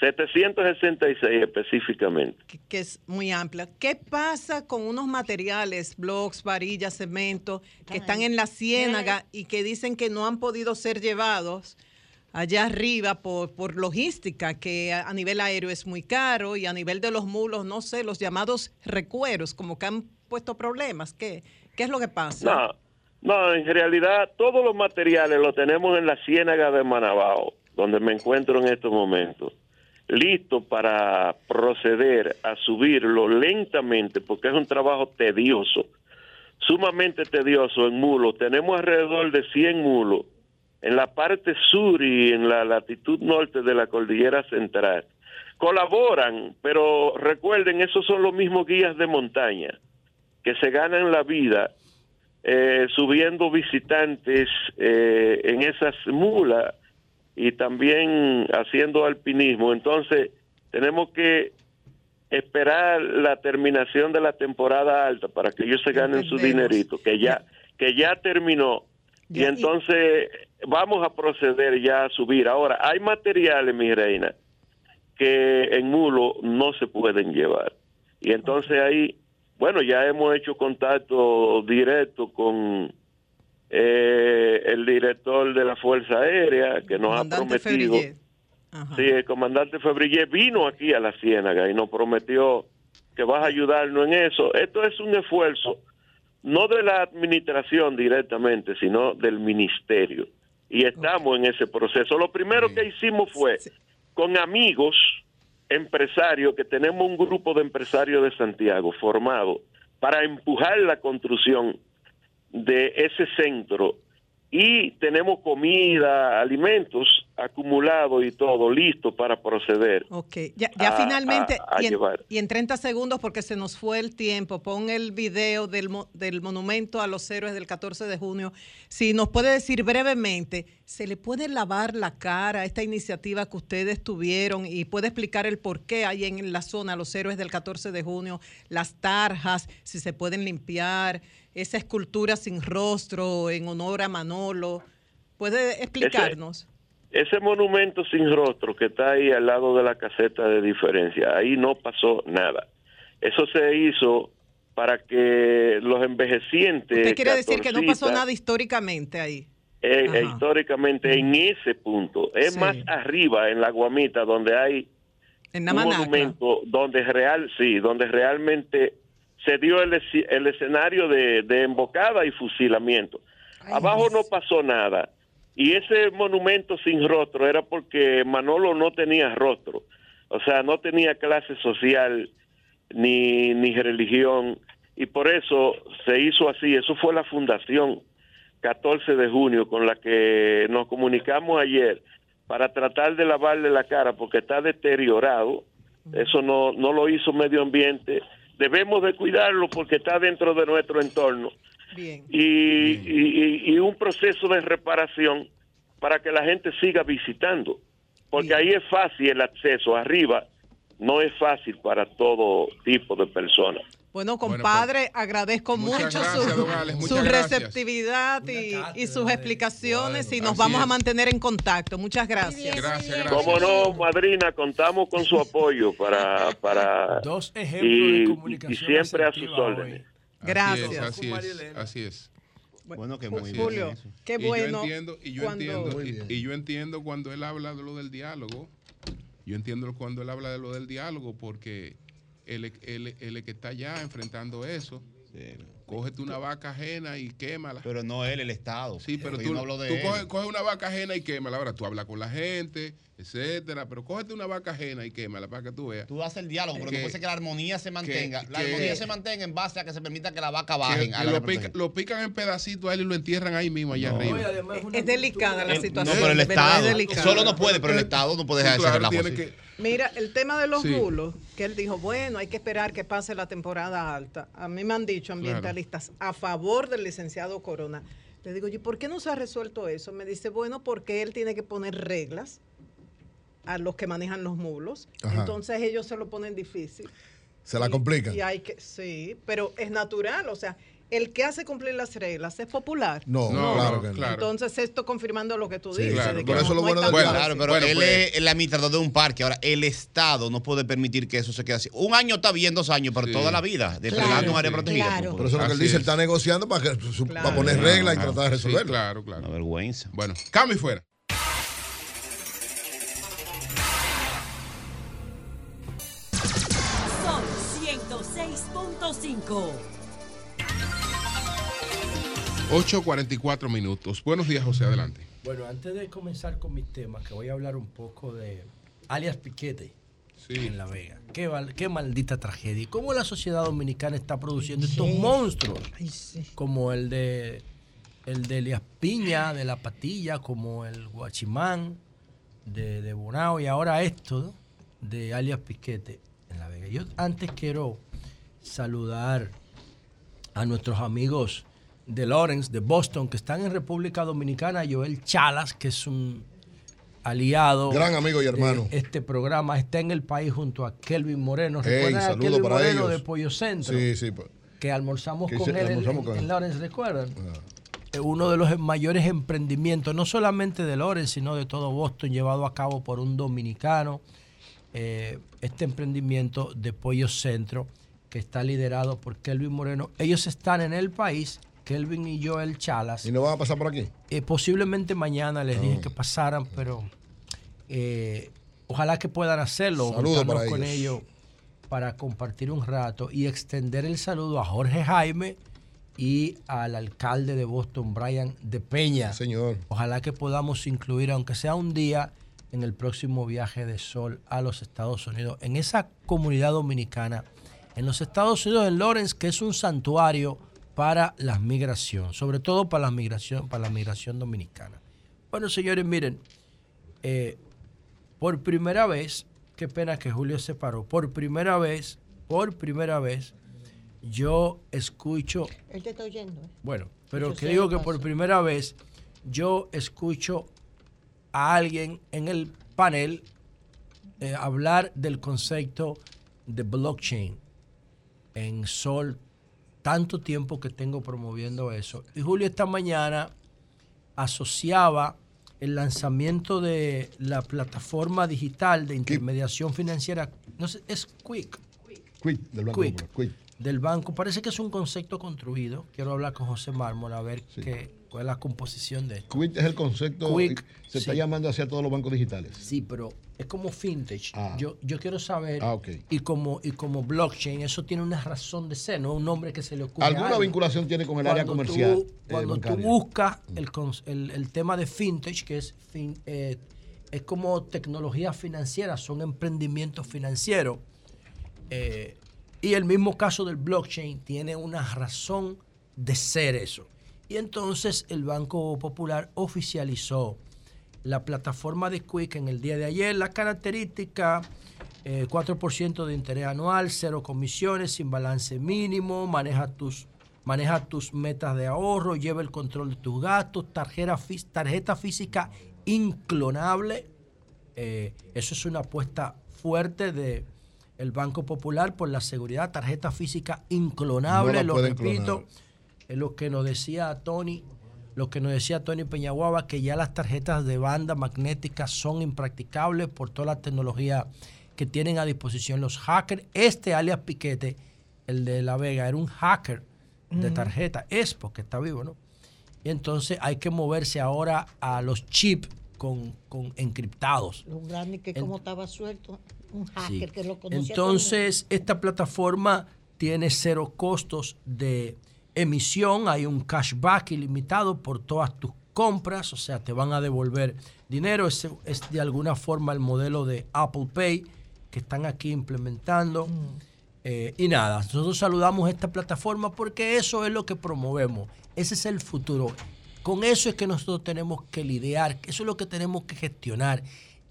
[SPEAKER 15] 766 específicamente.
[SPEAKER 12] que es muy amplia. ¿Qué pasa con unos materiales, blocks, varillas, cemento, que están en la ciénaga y que dicen que no han podido ser llevados allá arriba por, por logística, que a, nivel aéreo es muy caro y a nivel de los mulos, no sé, los llamados recueros, como que han puesto problemas? ¿Qué, qué es lo que pasa?
[SPEAKER 15] No, no, en realidad todos los materiales los tenemos en la ciénaga de Manabao, donde me encuentro en estos momentos, listo para proceder a subirlo lentamente, porque es un trabajo tedioso, sumamente tedioso en mulos. Tenemos alrededor de 100 mulos en la parte sur y en la latitud norte de la cordillera central. Colaboran, pero recuerden, esos son los mismos guías de montaña que se ganan la vida eh, subiendo visitantes eh, en esas mulas y también haciendo alpinismo. Entonces, tenemos que esperar la terminación de la temporada alta para que ellos se ganen su dinerito, que ya que ya terminó. Y entonces vamos a proceder ya a subir. Ahora, hay materiales, mi reina, que en mulo no se pueden llevar. Y entonces ahí, bueno, ya hemos hecho contacto directo con eh, el director de la Fuerza Aérea que nos ha prometido.
[SPEAKER 12] Febrillé.
[SPEAKER 15] Sí, el comandante Febrillé vino aquí a la Ciénaga y nos prometió que vas a ayudarnos en eso. Esto es un esfuerzo no de la administración directamente, sino del ministerio. Y estamos en ese proceso. Lo primero que hicimos fue con amigos empresarios, que tenemos un grupo de empresarios de Santiago formado para empujar la construcción de ese centro y tenemos comida, alimentos acumulados y todo listo para proceder.
[SPEAKER 12] Ok, ya, ya
[SPEAKER 15] a-
[SPEAKER 12] finalmente,
[SPEAKER 15] a- a
[SPEAKER 12] y, en, y en 30 segundos, porque se nos fue el tiempo, pon el video del, del monumento a los héroes del 14 de junio. Si nos puede decir brevemente, ¿se le puede lavar la cara a esta iniciativa que ustedes tuvieron y puede explicar el por qué hay en la zona los héroes del 14 de junio, las tarjas, si se pueden limpiar, esa escultura sin rostro en honor a Manolo? ¿Puede explicarnos?
[SPEAKER 15] Ese monumento sin rostro que está ahí al lado de la caseta de diferencia, ahí no pasó nada. Eso se hizo para que los envejecientes...
[SPEAKER 12] ¿Usted quiere decir que no pasó nada históricamente ahí?
[SPEAKER 15] eh, históricamente en ese punto. Es
[SPEAKER 12] Sí.
[SPEAKER 15] más arriba, en la Guamita, donde hay
[SPEAKER 12] En
[SPEAKER 15] un monumento donde real, sí, donde realmente se dio el, el escenario de, de embocada y fusilamiento. Abajo no pasó nada. Y ese monumento sin rostro era porque Manolo no tenía rostro. O sea, no tenía clase social ni, ni religión. Y por eso se hizo así. Eso fue la fundación 14 de junio con la que nos comunicamos ayer para tratar de lavarle la cara porque está deteriorado. Eso no, no lo hizo medio ambiente. Debemos de cuidarlo porque está dentro de nuestro entorno.
[SPEAKER 12] Bien.
[SPEAKER 15] Y, y- y- y un proceso de reparación para que la gente siga visitando. Porque ahí es fácil el acceso. Arriba no es fácil para todo tipo de personas.
[SPEAKER 12] Bueno, compadre, agradezco mucho
[SPEAKER 15] gracias,
[SPEAKER 12] su,
[SPEAKER 15] Alex, gracias.
[SPEAKER 12] receptividad y, y sus explicaciones y nos
[SPEAKER 15] así
[SPEAKER 12] vamos a mantener en contacto. Muchas gracias.
[SPEAKER 15] Como no, madrina, contamos con su apoyo para... para
[SPEAKER 14] Dos ejemplos
[SPEAKER 15] y,
[SPEAKER 14] de
[SPEAKER 15] y
[SPEAKER 14] comunicación
[SPEAKER 15] siempre a sus órdenes.
[SPEAKER 12] Gracias.
[SPEAKER 3] Así es, así es. Así es.
[SPEAKER 13] Bueno, que muy
[SPEAKER 3] sí,
[SPEAKER 13] bien.
[SPEAKER 12] Julio,
[SPEAKER 13] eso.
[SPEAKER 12] qué
[SPEAKER 3] Y yo
[SPEAKER 12] bueno.
[SPEAKER 3] entiendo, y yo
[SPEAKER 12] cuando-
[SPEAKER 3] entiendo, y-
[SPEAKER 12] bien.
[SPEAKER 3] y, yo entiendo cuando él habla de lo del diálogo. Yo entiendo cuando él habla de lo del diálogo porque él, es- él, él que está ya enfrentando eso. Cógete una vaca ajena y quémala.
[SPEAKER 13] Pero no él, el Estado.
[SPEAKER 3] Sí, pero
[SPEAKER 13] Porque
[SPEAKER 3] tú,
[SPEAKER 13] yo no hablo de
[SPEAKER 3] tú
[SPEAKER 13] él.
[SPEAKER 3] coges, coges una vaca ajena y quémala. Ahora tú hablas con la gente, etcétera. Pero cógete una vaca ajena y quémala para que tú veas.
[SPEAKER 13] Tú haces el diálogo, pero
[SPEAKER 3] Que-
[SPEAKER 13] después es que la armonía se mantenga. la
[SPEAKER 3] que-
[SPEAKER 13] armonía se mantenga en base a que se permita que la vaca la
[SPEAKER 3] lo, pica- lo pican en pedacitos a él y lo entierran ahí mismo, allá arriba.
[SPEAKER 12] Es delicada la situación.
[SPEAKER 13] No, pero el Estado. Solo no puede, pero el Estado no puede
[SPEAKER 3] Sí,
[SPEAKER 13] dejar ese
[SPEAKER 3] claro,
[SPEAKER 13] relajo
[SPEAKER 3] tiene
[SPEAKER 13] así.
[SPEAKER 3] que-
[SPEAKER 12] Mira, el tema de los
[SPEAKER 3] Sí.
[SPEAKER 12] bulos, que él dijo, bueno, hay que esperar que pase la temporada alta. A mí me han dicho ambientalistas a favor del licenciado Corona. Le digo, ¿y por qué no se ha resuelto eso? Me dice, bueno, porque él tiene que poner reglas a los que manejan los mulos.
[SPEAKER 16] Ajá.
[SPEAKER 12] Entonces ellos se lo ponen difícil.
[SPEAKER 16] Se la
[SPEAKER 12] Y-
[SPEAKER 16] complican.
[SPEAKER 12] Y hay que, sí, pero es natural, o sea, el que hace cumplir las reglas es popular.
[SPEAKER 16] No, No, claro que no. claro.
[SPEAKER 12] Entonces esto confirmando lo que tú
[SPEAKER 16] Sí,
[SPEAKER 12] dices.
[SPEAKER 16] claro,
[SPEAKER 12] de que
[SPEAKER 16] por
[SPEAKER 12] no-
[SPEAKER 16] eso lo
[SPEAKER 12] no
[SPEAKER 16] bueno
[SPEAKER 12] tanto
[SPEAKER 16] del
[SPEAKER 13] Claro, pero
[SPEAKER 3] Bueno,
[SPEAKER 13] él
[SPEAKER 3] pues-
[SPEAKER 13] es el administrador de un parque. Ahora, el Estado no puede permitir que eso se quede así. Un año está bien, dos años, pero
[SPEAKER 3] Sí.
[SPEAKER 13] toda la vida,
[SPEAKER 3] Claro,
[SPEAKER 13] un área
[SPEAKER 3] sí.
[SPEAKER 13] protegida.
[SPEAKER 7] Claro.
[SPEAKER 16] Por eso lo que él dice, él
[SPEAKER 3] es.
[SPEAKER 16] está negociando para, que, su-
[SPEAKER 12] Claro.
[SPEAKER 16] para poner
[SPEAKER 3] Claro,
[SPEAKER 16] reglas y tratar de
[SPEAKER 3] Sí,
[SPEAKER 16] resolverlo.
[SPEAKER 3] claro, claro.
[SPEAKER 13] Una vergüenza.
[SPEAKER 3] Bueno, cambio y fuera.
[SPEAKER 2] 106.5.
[SPEAKER 3] 8.44 minutos. Buenos días, José, adelante.
[SPEAKER 14] Bueno, antes de comenzar con mis temas, que voy a hablar un poco de alias Piquete en La Vega. Qué, qué maldita tragedia. Y cómo la sociedad dominicana está produciendo estos monstruos, como el de el de Elias Piña, de La Patilla, como el Guachimán, de, de Bonao, y ahora esto ¿no? de alias Piquete en La Vega. Yo antes quiero saludar a nuestros amigos de Lawrence, de Boston, que están en República Dominicana, Joel Chalas, que es un aliado.
[SPEAKER 16] Gran amigo y hermano.
[SPEAKER 14] de este programa está en el país junto a Kelvin Moreno.
[SPEAKER 16] Hey,
[SPEAKER 14] ¿Recuerdan a
[SPEAKER 16] saludo
[SPEAKER 14] Kelvin
[SPEAKER 16] para
[SPEAKER 14] Moreno
[SPEAKER 16] ellos.
[SPEAKER 14] de Pollo Centro?
[SPEAKER 16] Sí, sí. pues.
[SPEAKER 14] Que almorzamos
[SPEAKER 16] Que
[SPEAKER 14] con él en-
[SPEAKER 16] almorzamos
[SPEAKER 14] en,
[SPEAKER 16] con
[SPEAKER 14] en
[SPEAKER 16] él.
[SPEAKER 14] Lawrence, ¿recuerdan? Eh, Uno de los mayores emprendimientos, no solamente de Lawrence, sino de todo Boston, llevado a cabo por un dominicano. Eh, este emprendimiento de Pollo Centro, que está liderado por Kelvin Moreno. Ellos están en el país, Kelvin y Joel Chalas.
[SPEAKER 16] ¿Y no van a pasar por aquí?
[SPEAKER 14] Eh, posiblemente mañana les dije
[SPEAKER 16] Oh.
[SPEAKER 14] que pasaran, pero eh, ojalá que puedan hacerlo,
[SPEAKER 16] Saludos para
[SPEAKER 14] con
[SPEAKER 16] ellos.
[SPEAKER 14] ellos para compartir un rato y extender el saludo a Jorge Jaime y al alcalde de Boston, Brian de Peña.
[SPEAKER 16] Señor.
[SPEAKER 14] Ojalá que podamos incluir, aunque sea un día, en el próximo viaje de Sol a los Estados Unidos, en esa comunidad dominicana, en los Estados Unidos, en Lawrence, que es un santuario para la migración, sobre todo para la migración, para la migración dominicana. Bueno, señores, miren, eh, por primera vez, qué pena que Julio se paró, por primera vez, por primera vez, yo escucho
[SPEAKER 7] Él te está oyendo. ¿eh?
[SPEAKER 14] bueno, pero
[SPEAKER 7] Yo
[SPEAKER 14] que digo que por primera vez yo escucho a alguien en el panel eh, hablar del concepto de blockchain en Sol, tanto tiempo que tengo promoviendo eso. Y Julio esta mañana asociaba el lanzamiento de la plataforma digital de intermediación financiera, no sé, es Quick,
[SPEAKER 16] Quick, del Banco
[SPEAKER 14] Quick.
[SPEAKER 16] Popular, Quick.
[SPEAKER 14] del banco. Parece que es un concepto construido. Quiero hablar con José Mármol a ver qué, cuál es la composición de esto.
[SPEAKER 16] Quick es el concepto.
[SPEAKER 14] Quick,
[SPEAKER 16] se está llamando hacia todos los bancos digitales.
[SPEAKER 14] Sí, pero es como vintage.
[SPEAKER 16] Ah.
[SPEAKER 14] Yo, yo quiero saber,
[SPEAKER 16] Ah,
[SPEAKER 14] y, como, y como blockchain, eso tiene una razón de ser, no un nombre que se le ocurre.
[SPEAKER 16] ¿Alguna vinculación tiene con el área
[SPEAKER 14] tú-
[SPEAKER 16] comercial? eh,
[SPEAKER 14] cuando tú
[SPEAKER 16] bancaria?
[SPEAKER 14] buscas el, cons- el, el tema de vintage, que es, fin- eh, es como tecnología financiera, son emprendimientos financieros. eh, y el mismo caso del blockchain tiene una razón de ser eso. Y entonces el Banco Popular oficializó la plataforma de Quick en el día de ayer. La característica, eh, 4% de interés anual, cero comisiones, sin balance mínimo, maneja tus, maneja tus metas de ahorro, lleva el control de tus gastos, tarjeta, fí- tarjeta física inclonable. Eh, eso es una apuesta fuerte de el Banco Popular por la seguridad, tarjeta física inclonable,
[SPEAKER 16] No
[SPEAKER 14] lo repito,
[SPEAKER 16] clonar.
[SPEAKER 14] es lo que nos decía Tony, lo que nos decía Tony Peñaguaba, que ya las tarjetas de banda magnética son impracticables por toda la tecnología que tienen a disposición los hackers. Este alias Piquete, el de La Vega, era un hacker de tarjeta. Es porque está vivo, ¿no? Y entonces hay que moverse ahora a los chips con, con encriptados.
[SPEAKER 7] Los grandes que
[SPEAKER 14] En-
[SPEAKER 7] como estaba suelto, un
[SPEAKER 14] Sí.
[SPEAKER 7] hacker que lo conocía.
[SPEAKER 14] Entonces, esta plataforma tiene cero costos de emisión, hay un cashback ilimitado por todas tus compras, o sea, te van a devolver dinero. Es, es de alguna forma el modelo de Apple Pay que están aquí implementando. Eh, y nada, nosotros saludamos esta plataforma porque eso es lo que promovemos. Ese es el futuro. Con eso es que nosotros tenemos que lidiar, eso es lo que tenemos que gestionar.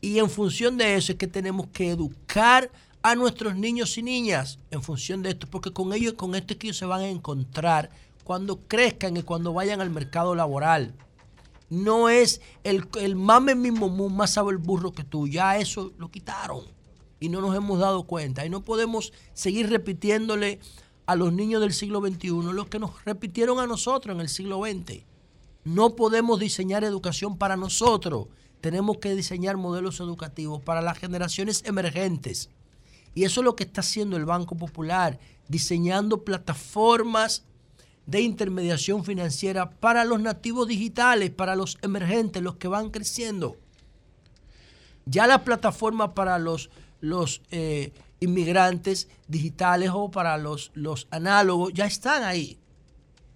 [SPEAKER 14] Y en función de eso es que tenemos que educar a nuestros niños y niñas en función de esto, porque con ellos, con esto es que ellos se van a encontrar cuando crezcan y cuando vayan al mercado laboral. No es el, el mame mismo más sabe el burro que tú, ya eso lo quitaron y no nos hemos dado cuenta. Y no podemos seguir repitiéndole a los niños del siglo XXI lo que nos repitieron a nosotros en el siglo XX. No podemos diseñar educación para nosotros. Tenemos que diseñar modelos educativos para las generaciones emergentes. Y eso es lo que está haciendo el Banco Popular, diseñando plataformas de intermediación financiera para los nativos digitales, para los emergentes, los que van creciendo. Ya la plataforma para los, los eh, inmigrantes digitales o para los, los análogos ya están ahí.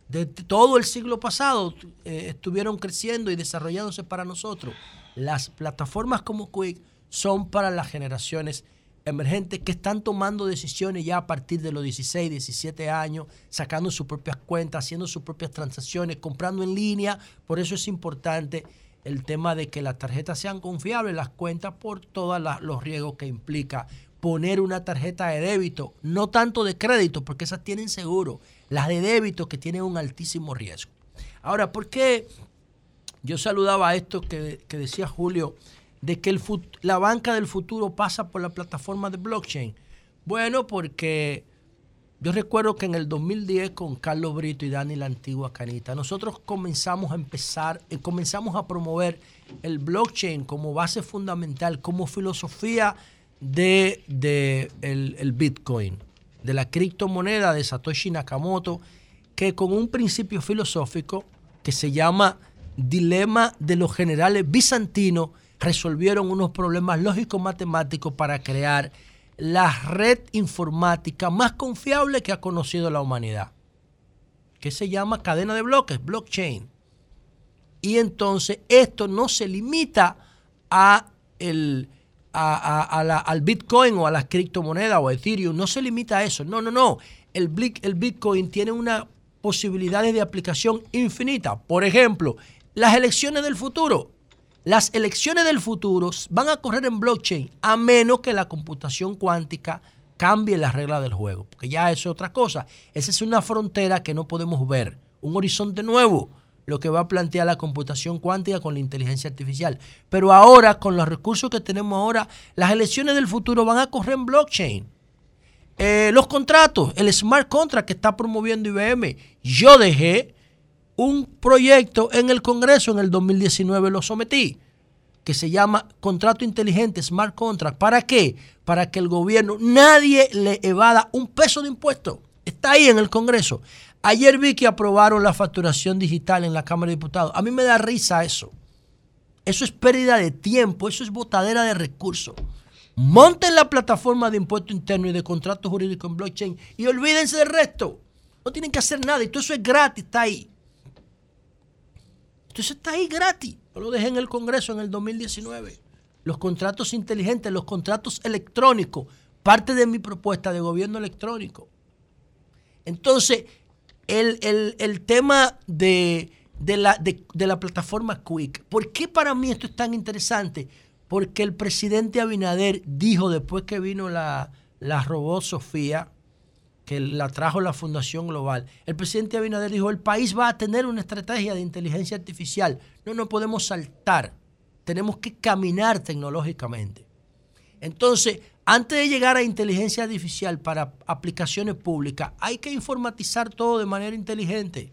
[SPEAKER 14] De todo el siglo pasado eh, estuvieron creciendo y desarrollándose para nosotros. Las plataformas como Quick son para las generaciones emergentes que están tomando decisiones ya a partir de los 16, 17 años, sacando sus propias cuentas, haciendo sus propias transacciones, comprando en línea. Por eso es importante el tema de que las tarjetas sean confiables, las cuentas, por todos los riesgos que implica poner una tarjeta de débito, no tanto de crédito, porque esas tienen seguro, las de débito que tienen un altísimo riesgo. Ahora, ¿por qué yo saludaba esto que, que decía Julio, de que el la banca del futuro pasa por la plataforma de blockchain? Bueno, porque yo recuerdo que en el 2010 con Carlos Brito y Dani la antigua Canita, nosotros comenzamos a empezar, eh, comenzamos a promover el blockchain como base fundamental, como filosofía de, de el, el Bitcoin, de la criptomoneda de Satoshi Nakamoto, que con un principio filosófico que se llama dilema de los generales bizantinos, resolvieron unos problemas lógicos matemáticos para crear la red informática más confiable que ha conocido la humanidad, que se llama cadena de bloques, blockchain. Y entonces esto no se limita a el, a- la- al Bitcoin o a las criptomonedas o a Ethereum, no se limita a eso. No, no, no. El, Bitcoin tiene una posibilidades de aplicación infinita. Por ejemplo, las elecciones del futuro. Las elecciones del futuro van a correr en blockchain a menos que la computación cuántica cambie las reglas del juego, porque ya eso es otra cosa. Esa es una frontera que no podemos ver, un horizonte nuevo, lo que va a plantear la computación cuántica con la inteligencia artificial. Pero ahora, con los recursos que tenemos ahora, las elecciones del futuro van a correr en blockchain. Eh, los contratos, el smart contract que está promoviendo IBM. Yo dejé un proyecto en el Congreso en el 2019, lo sometí, que se llama Contrato Inteligente, Smart Contract. ¿Para qué? Para que el gobierno, nadie le evada un peso de impuesto. Está ahí en el Congreso. Ayer vi que aprobaron la facturación digital en la Cámara de Diputados. A mí me da risa eso. Eso es pérdida de tiempo, eso es botadera de recursos. Monten la plataforma de impuesto interno y de contrato jurídico en blockchain y olvídense del resto. No tienen que hacer nada y todo eso es gratis, está ahí. Entonces está ahí gratis. Yo lo dejé en el Congreso en el 2019. Los contratos inteligentes, los contratos electrónicos, parte de mi propuesta de gobierno electrónico. Entonces, el, el- el tema de, de la, de- la plataforma Quick, ¿por qué para mí esto es tan interesante? Porque el presidente Abinader dijo después que vino la, la robot Sofía, que la trajo la Fundación Global, el presidente Abinader dijo, el país va a tener una estrategia de inteligencia artificial. No nos podemos saltar, tenemos que caminar tecnológicamente. Entonces, antes de llegar a inteligencia artificial para aplicaciones públicas, hay que informatizar todo de manera inteligente.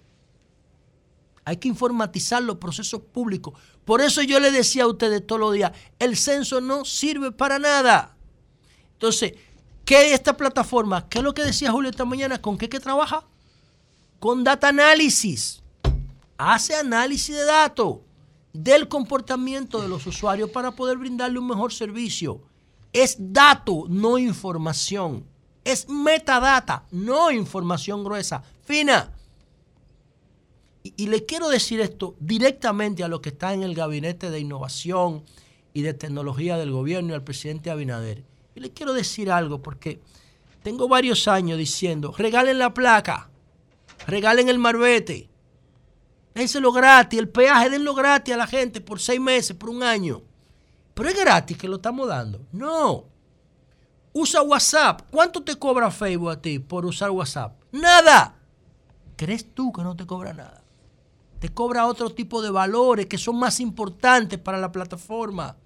[SPEAKER 14] Hay que informatizar los procesos públicos. Por eso yo le decía a ustedes todos los días, el censo no sirve para nada. Entonces, ¿qué es esta plataforma? ¿Qué es lo que decía Julio esta mañana? ¿Con qué que trabaja? con data análisis. Hace análisis de datos del comportamiento de los usuarios para poder brindarle un mejor servicio. Es dato, no información. Es metadata, no información gruesa, fina. Y, y le quiero decir esto directamente a los que están en el gabinete de innovación y de tecnología del gobierno y al presidente Abinader. Y le quiero decir algo porque tengo varios años diciendo, regalen la placa, regalen el marbete, dénselo gratis, el peaje, denlo gratis a la gente por seis meses, por un año. Pero es gratis que lo estamos dando. No. Usa WhatsApp. ¿Cuánto te cobra Facebook a ti por usar WhatsApp? Nada. ¿Crees tú que no te cobra nada? Te cobra otro tipo de valores que son más importantes para la plataforma,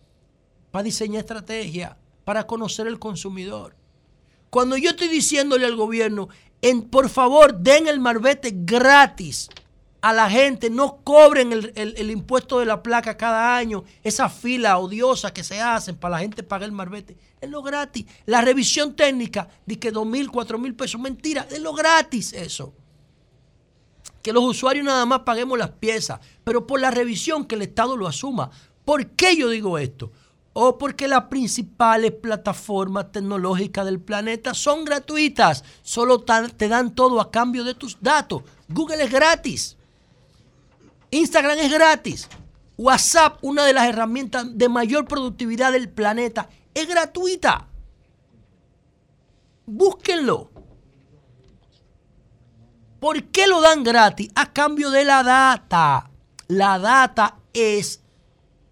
[SPEAKER 14] para diseñar estrategia, para conocer el consumidor. Cuando yo estoy diciéndole al gobierno, en, por favor, den el marbete gratis a la gente, no cobren el, el- impuesto de la placa cada año, esa fila odiosa que se hacen para la gente pagar el marbete, es lo gratis. La revisión técnica, de que dos mil, cuatro mil pesos, mentira, es lo gratis eso. Que los usuarios nada más paguemos las piezas, pero por la revisión que el Estado lo asuma. ¿Por qué yo digo esto? O porque las principales plataformas tecnológicas del planeta son gratuitas, solo te dan todo a cambio de tus datos. Google es gratis. Instagram es gratis. WhatsApp, una de las herramientas de mayor productividad del planeta, es gratuita. Búsquenlo. ¿Por qué lo dan gratis? A cambio de la data. La data es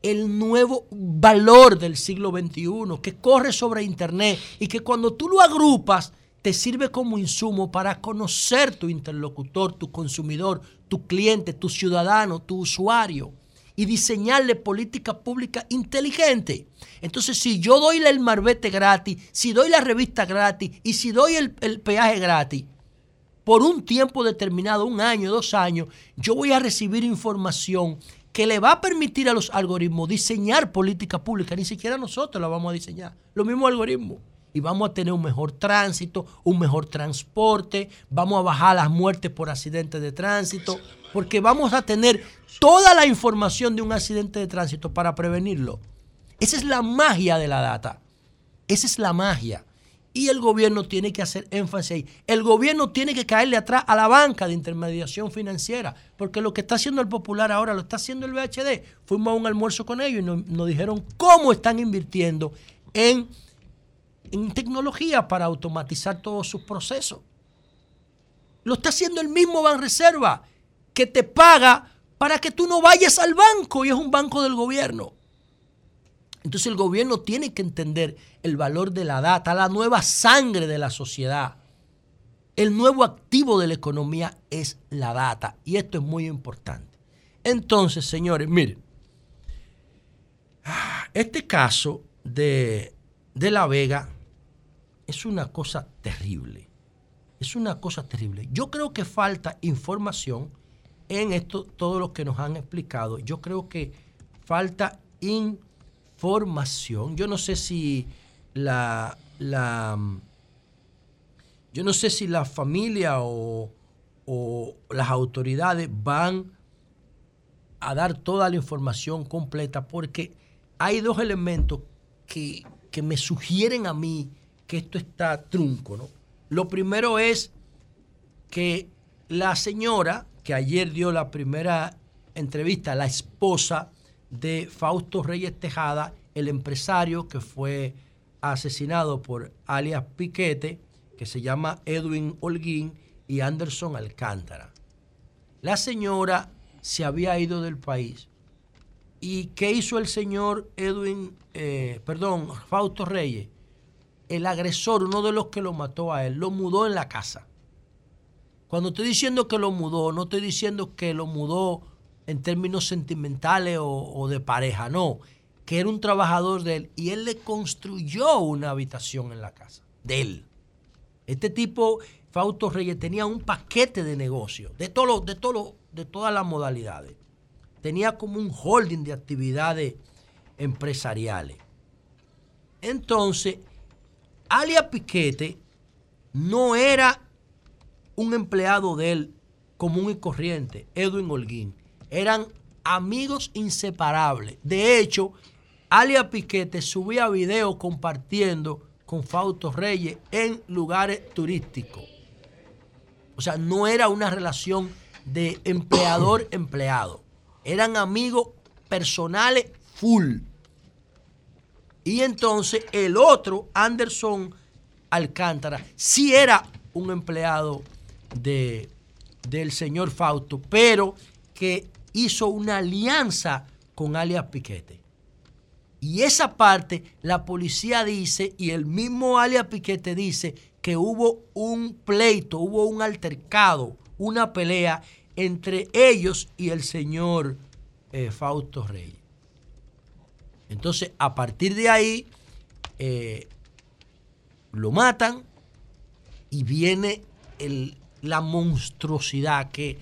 [SPEAKER 14] el nuevo valor del siglo XXI que corre sobre Internet y que cuando tú lo agrupas te sirve como insumo para conocer tu interlocutor, tu consumidor, tu cliente, tu ciudadano, tu usuario y diseñarle política pública inteligente. Entonces, si yo doy el marbete gratis, si doy la revista gratis y si doy el, el peaje gratis, por un tiempo determinado, un año, dos años, yo voy a recibir información que le va a permitir a los algoritmos diseñar política pública. Ni siquiera nosotros la vamos a diseñar. Los mismos algoritmos. Y vamos a tener un mejor tránsito, un mejor transporte, vamos a bajar las muertes por accidentes de tránsito, porque vamos a tener toda la información de un accidente de tránsito para prevenirlo. Esa es la magia de la data. Esa es la magia. Y el gobierno tiene que hacer énfasis ahí. El gobierno tiene que caerle atrás a la banca de intermediación financiera, porque lo que está haciendo el Popular ahora lo está haciendo el VHD. Fuimos a un almuerzo con ellos y nos, nos dijeron cómo están invirtiendo en, en tecnología para automatizar todos sus procesos. Lo está haciendo el mismo Banreserva, que te paga para que tú no vayas al banco y es un banco del gobierno. Entonces el gobierno tiene que entender el valor de la data, la nueva sangre de la sociedad. El nuevo activo de la economía es la data y esto es muy importante. Entonces, señores, miren, este caso de, de La Vega es una cosa terrible. Es una cosa terrible. Yo creo que falta información en esto, todo lo que nos han explicado. Yo creo que falta información. Yo no sé si la, la yo no sé si la familia o, o las autoridades van a dar toda la información completa porque hay dos elementos que, que me sugieren a mí que esto está trunco, ¿no? Lo primero es que la señora que ayer dio la primera entrevista, la esposa de Fausto Reyes Tejada, el empresario que fue asesinado por alias Piquete, que se llama Edwin Holguín y Anderson Alcántara. La señora se había ido del país. ¿Y qué hizo el señor Edwin, eh, perdón, Fausto Reyes? El agresor, uno de los que lo mató a él, lo mudó en la casa. Cuando estoy diciendo que lo mudó, no estoy diciendo que lo mudó en términos sentimentales o, de pareja, no, que era un trabajador de él y él le construyó una habitación en la casa de él. Este tipo, Fausto Reyes, tenía un paquete de negocio, de, todo de, todo de todas las modalidades. Tenía como un holding de actividades empresariales. Entonces, Alia Piquete no era un empleado de él común y corriente, Edwin Holguín. Eran amigos inseparables. De hecho, Alia Piquete subía videos compartiendo con Fausto Reyes en lugares turísticos. O sea, no era una relación de empleador-empleado. Eran amigos personales full. Y entonces el otro, Anderson Alcántara, sí era un empleado de, del señor Fausto, pero que hizo una alianza con alias Piquete. Y esa parte la policía dice, y el mismo alias Piquete dice, que hubo un pleito, hubo un altercado, una pelea entre ellos y el señor eh, Fausto Reyes. Entonces, a partir de ahí, eh, lo matan y viene la monstruosidad que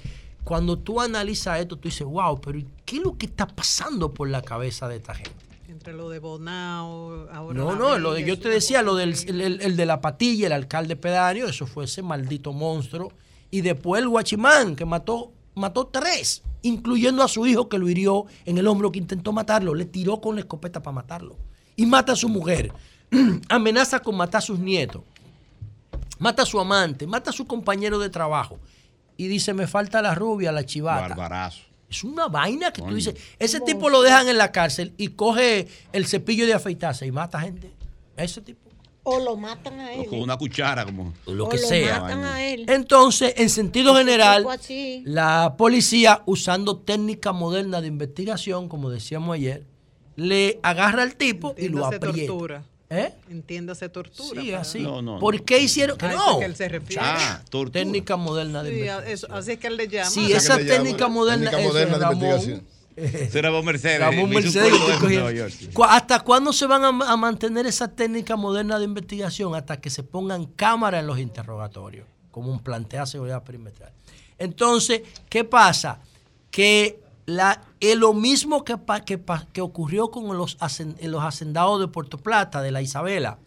[SPEAKER 14] cuando tú analizas esto, tú dices, wow, pero ¿qué es lo que está pasando por la cabeza de esta gente?
[SPEAKER 12] Entre lo de Bonao, ahora.
[SPEAKER 14] No, no, lo de, yo te decía, lo del el, el- el de la patilla, el alcalde pedáneo, eso fue ese maldito monstruo. Y después el guachimán, que mató, mató tres, incluyendo a su hijo que lo hirió en el hombro que intentó matarlo. Le tiró con la escopeta para matarlo. Y mata a su mujer. Amenaza con matar a sus nietos. Mata a su amante, mata a su compañero de trabajo. Y dice, me falta la rubia, la chivata.
[SPEAKER 13] Barbarazo.
[SPEAKER 14] Es una vaina que tú dices. Ese tipo lo dejan en la cárcel y coge el cepillo de afeitarse y mata gente. Ese tipo.
[SPEAKER 7] O lo matan a
[SPEAKER 13] O
[SPEAKER 7] él.
[SPEAKER 13] con una cuchara, como.
[SPEAKER 14] Lo
[SPEAKER 7] o
[SPEAKER 14] que
[SPEAKER 7] lo
[SPEAKER 14] sea.
[SPEAKER 7] matan a él.
[SPEAKER 14] Entonces, en sentido general, la policía, usando técnica moderna de investigación, como decíamos ayer, le agarra al tipo y lo
[SPEAKER 12] Entiéndase
[SPEAKER 14] aprieta.
[SPEAKER 12] tortura.
[SPEAKER 14] ¿Eh?
[SPEAKER 12] Entiéndase tortura.
[SPEAKER 14] Sí,
[SPEAKER 12] para-
[SPEAKER 14] así.
[SPEAKER 13] No, no,
[SPEAKER 14] ¿Por
[SPEAKER 13] no.
[SPEAKER 14] qué hicieron? Que
[SPEAKER 12] A eso
[SPEAKER 14] no.
[SPEAKER 12] que él se refiere.
[SPEAKER 13] Ah, tortura.
[SPEAKER 14] Técnica moderna de
[SPEAKER 12] Sí,
[SPEAKER 14] investigación.
[SPEAKER 12] eso- así es que él le llama.
[SPEAKER 14] Sí, esa
[SPEAKER 16] llama
[SPEAKER 14] técnica moderna,
[SPEAKER 16] técnica
[SPEAKER 14] eso
[SPEAKER 16] moderna
[SPEAKER 14] es
[SPEAKER 16] de
[SPEAKER 14] Ramón.
[SPEAKER 16] investigación.
[SPEAKER 13] Ese era Ramón Mercedes.
[SPEAKER 14] Ramón Mercedes,
[SPEAKER 13] eso.
[SPEAKER 14] Cu- ¿Hasta cuándo se van a, a mantener esa técnica moderna de investigación? Hasta que se pongan cámaras en los interrogatorios, como un plantea seguridad perimetral. Entonces, ¿qué pasa? Que es lo mismo que, que, ocurrió con los, los hacendados de Puerto Plata, de la Isabela,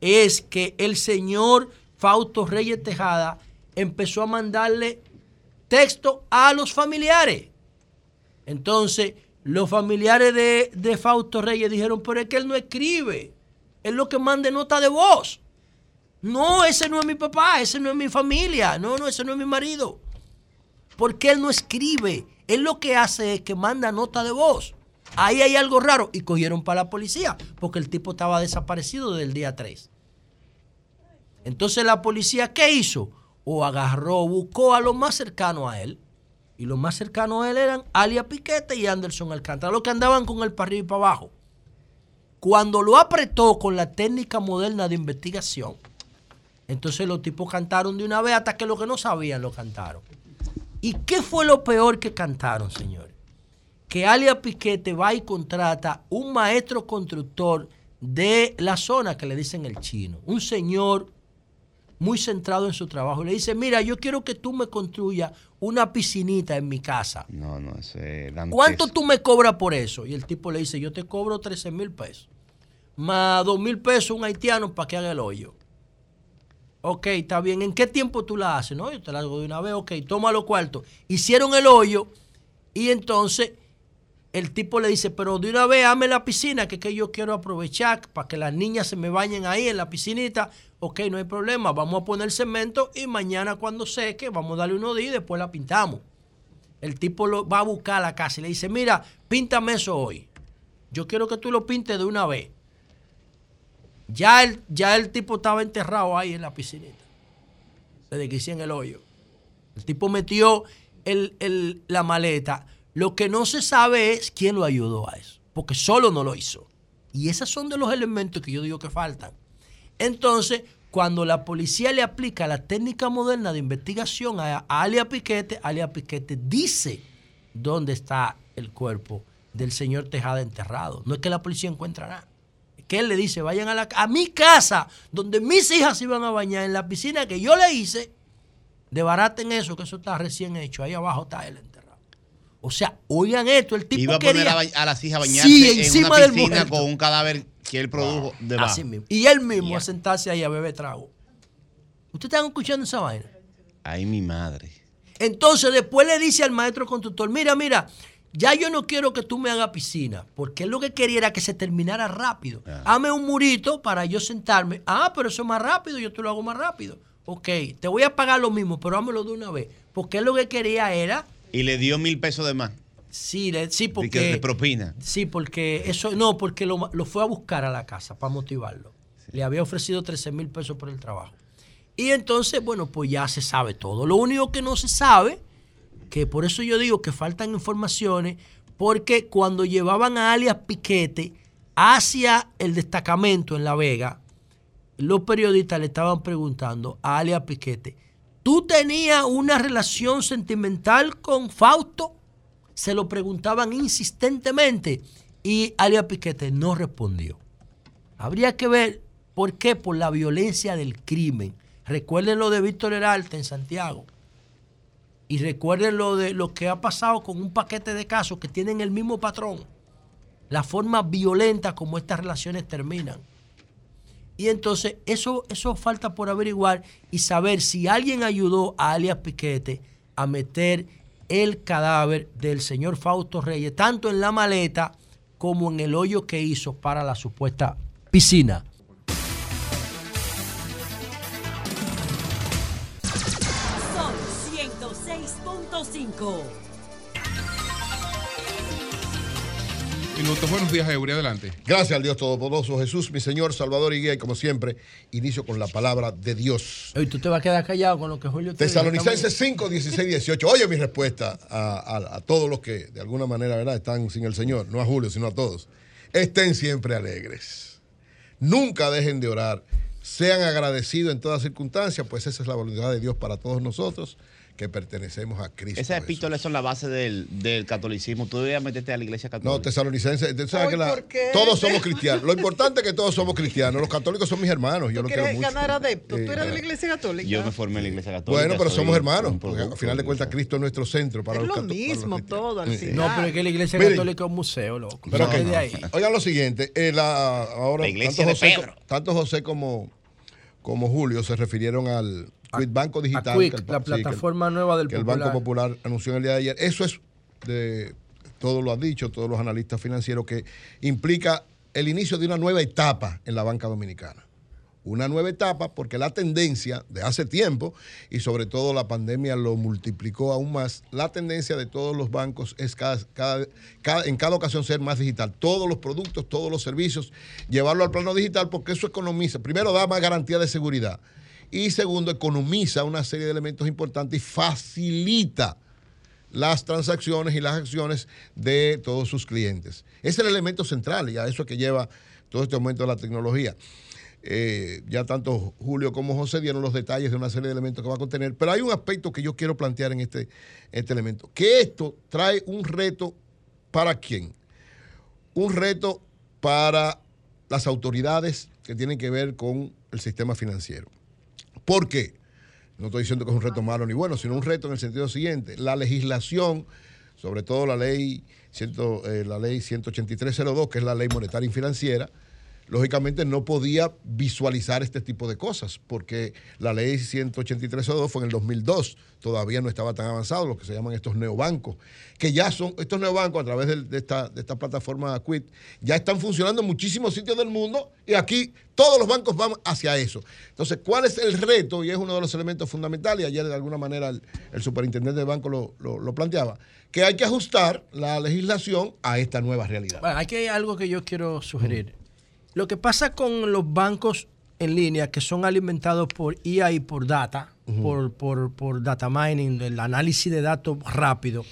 [SPEAKER 14] es que el señor Fausto Reyes Tejada empezó a mandarle texto a los familiares. Entonces, los familiares de, de Fausto Reyes dijeron, pero es que él no escribe, él lo que manda es nota de voz. No, ese no es mi papá, ese no es mi familia, no, no, ese no es mi marido. Porque él no escribe, él lo que hace es que manda nota de voz. Ahí hay algo raro y cogieron para la policía, porque el tipo estaba desaparecido desde el día 3. Entonces la policía, ¿qué hizo? O agarró, buscó a los más cercanos a él. Y los más cercanos a él eran Alia Piquete y Anderson Alcántara, los que andaban con él para arriba y para abajo. Cuando lo apretó con la técnica moderna de investigación, entonces los tipos cantaron de una vez hasta que los que no sabían lo cantaron. ¿Y qué fue lo peor que cantaron, señores? Que Alia Piquete va y contrata un maestro constructor de la zona que le dicen el chino, un señor muy centrado en su trabajo. Le dice, mira, yo quiero que tú me construyas una piscinita en mi casa.
[SPEAKER 13] No, no, ese es dantesco.
[SPEAKER 14] ¿Cuánto tú me cobras por eso? Y el tipo le dice, yo te cobro 13 mil pesos. Más 2 mil pesos un haitiano para que haga el hoyo. Ok, está bien. ¿En qué tiempo tú la haces? No, yo te la hago de una vez. Ok, toma los cuartos. Hicieron el hoyo y entonces el tipo le dice, pero de una vez hazme la piscina, que, es que yo quiero aprovechar para que las niñas se me bañen ahí en la piscinita. Ok, no hay problema, vamos a poner cemento y mañana cuando seque vamos a darle unos días y después la pintamos. El tipo lo va a buscar la casa y le dice, mira, píntame eso hoy. Yo quiero que tú lo pintes de una vez. Ya el, ya el tipo estaba enterrado ahí en la piscinita. Desde que hicieron el hoyo. El tipo metió el- el- la maleta. Lo que no se sabe es quién lo ayudó a eso. Porque solo no lo hizo. Y esos son de los elementos que yo digo que faltan. Entonces, cuando la policía le aplica la técnica moderna de investigación a, Alia Piquete, Alia Piquete dice dónde está el cuerpo del señor Tejada enterrado. No es que la policía encuentra nada. Que él le dice, vayan a, la, a mi casa, donde mis hijas se iban a bañar, en la piscina que yo le hice, debaraten eso, que eso está recién hecho. Ahí abajo está él enterrado. O sea, oigan esto, el tipo
[SPEAKER 13] Iba a poner
[SPEAKER 14] quería...
[SPEAKER 13] a, a las hijas a bañarse
[SPEAKER 14] Sí,
[SPEAKER 13] en una piscina con un cadáver que él produjo debajo.
[SPEAKER 14] Así mismo. Y él mismo a sentarse ahí a beber trago. ¿Ustedes están escuchando esa vaina?
[SPEAKER 13] Ay, mi madre.
[SPEAKER 14] Entonces después le dice al maestro constructor, mira, mira, ya yo no quiero que tú me hagas piscina, porque él lo que quería era que se terminara rápido. Hame un murito para yo sentarme. Ah, pero eso es más rápido, yo te lo hago más rápido. Ok, te voy a pagar lo mismo, pero hámelo de una vez. Porque él lo que quería era...
[SPEAKER 13] Y le dio mil pesos de más.
[SPEAKER 14] Sí, le- sí porque...
[SPEAKER 13] de propina.
[SPEAKER 14] Sí, porque eso, no, porque lo, lo fue a buscar a la casa para motivarlo. Le había ofrecido 13 mil pesos por el trabajo. Y entonces, bueno, pues ya se sabe todo. Lo único que no se sabe, que por eso yo digo que faltan informaciones, porque cuando llevaban a alias Piquete hacia el destacamento en La Vega, los periodistas le estaban preguntando a alias Piquete, ¿tú tenías una relación sentimental con Fausto? Se lo preguntaban insistentemente y alias Piquete no respondió. Habría que ver por qué, por la violencia del crimen. Recuerden lo de Víctor Heralta en Santiago. Y recuerden lo de lo que ha pasado con un paquete de casos que tienen el mismo patrón. La forma violenta como estas relaciones terminan. Y entonces eso, eso falta por averiguar y saber si alguien ayudó a alias Piquete a meter el cadáver del señor Fausto Reyes, tanto en la maleta como en el hoyo que hizo para la supuesta piscina.
[SPEAKER 2] 106.5.
[SPEAKER 3] Minutos, buenos días, Eury, adelante.
[SPEAKER 16] Gracias al Dios Todopoderoso, Jesús, mi Señor, Salvador y Guía, y como siempre, inicio con la palabra de Dios.
[SPEAKER 14] Oye, tú te vas a quedar callado con lo que Julio te.
[SPEAKER 16] Tesalonicenses 5, 16, 18. Oye mi respuesta a, a- a todos los que de alguna manera ¿verdad? están sin el Señor, no a Julio, sino a todos. Estén siempre alegres. Nunca dejen de orar. Sean agradecidos en todas circunstancias, pues esa es la voluntad de Dios para todos nosotros que pertenecemos a Cristo.
[SPEAKER 13] Esas epístolas son la base del, del catolicismo. Tú debías meterte a la iglesia católica.
[SPEAKER 16] No, tú sabes
[SPEAKER 13] Ay,
[SPEAKER 16] que la-
[SPEAKER 13] ¿por qué?
[SPEAKER 16] todos somos cristianos. Lo importante es que todos somos cristianos. Los católicos son mis hermanos. Yo los quiero
[SPEAKER 12] ¿Quieres
[SPEAKER 16] mucho.
[SPEAKER 12] ganar adeptos? ¿Tú eres de la
[SPEAKER 16] Eh,
[SPEAKER 12] iglesia católica?
[SPEAKER 13] Yo me formé en la iglesia católica.
[SPEAKER 16] Bueno, pero somos hermanos, porque al final de cuentas Cristo es nuestro centro para
[SPEAKER 12] es
[SPEAKER 16] los
[SPEAKER 12] lo
[SPEAKER 16] cató- para los
[SPEAKER 12] mismo todo al
[SPEAKER 16] Sí.
[SPEAKER 12] final.
[SPEAKER 14] No, pero es que la iglesia
[SPEAKER 16] Miren,
[SPEAKER 14] católica es un museo, loco.
[SPEAKER 16] Pero que-
[SPEAKER 14] de ahí.
[SPEAKER 16] Oigan lo siguiente, eh, la- ahora
[SPEAKER 14] La iglesia
[SPEAKER 16] tanto,
[SPEAKER 14] de
[SPEAKER 16] José,
[SPEAKER 14] Pedro.
[SPEAKER 16] tanto José como, como Julio se refirieron al Quick Banco Digital.
[SPEAKER 14] Quick,
[SPEAKER 16] el-
[SPEAKER 14] la
[SPEAKER 16] sí, el-
[SPEAKER 14] plataforma nueva del
[SPEAKER 16] que el
[SPEAKER 14] Popular.
[SPEAKER 16] Banco Popular anunció en el día de ayer. Eso es de todo lo han dicho, todos los analistas financieros, que implica el inicio de una nueva etapa en la banca dominicana. Una nueva etapa porque la tendencia de hace tiempo, y sobre todo la pandemia lo multiplicó aún más, la tendencia de todos los bancos es cada, cada- cada- en cada ocasión ser más digital. Todos los productos, todos los servicios, llevarlo al plano digital porque eso economiza. Primero da más garantía de seguridad y segundo economiza una serie de elementos importantes y facilita las transacciones y las acciones de todos sus clientes. Es el elemento central y a eso es que lleva todo este aumento de la tecnología. Eh, ya tanto Julio como José dieron los detalles de una serie de elementos que va a contener, pero hay un aspecto que yo quiero plantear en este, este elemento, que esto trae un reto para quién? Un reto para las autoridades que tienen que ver con el sistema financiero. ¿Por qué? No estoy diciendo que es un reto malo ni bueno, sino un reto en el sentido siguiente. La legislación, sobre todo la ley, ciento- eh, la ley 18302, que es la ley monetaria y financiera, lógicamente no podía visualizar este tipo de cosas, porque la ley 18302 fue en el 2002, todavía no estaba tan avanzado, lo que se llaman estos neobancos, que ya son, estos neobancos a través de, esta, de esta plataforma Quit, ya están funcionando en muchísimos sitios del mundo y aquí todos los bancos van hacia eso. Entonces, ¿cuál es el reto? Y es uno de los elementos fundamentales, y ayer de alguna manera el, superintendente del banco lo, lo- planteaba, que hay que ajustar la legislación a esta nueva realidad.
[SPEAKER 14] Aquí hay algo que yo quiero sugerir. Lo que pasa con los bancos en línea que son alimentados por IA y por data, por, por, por data mining, el análisis de datos rápido,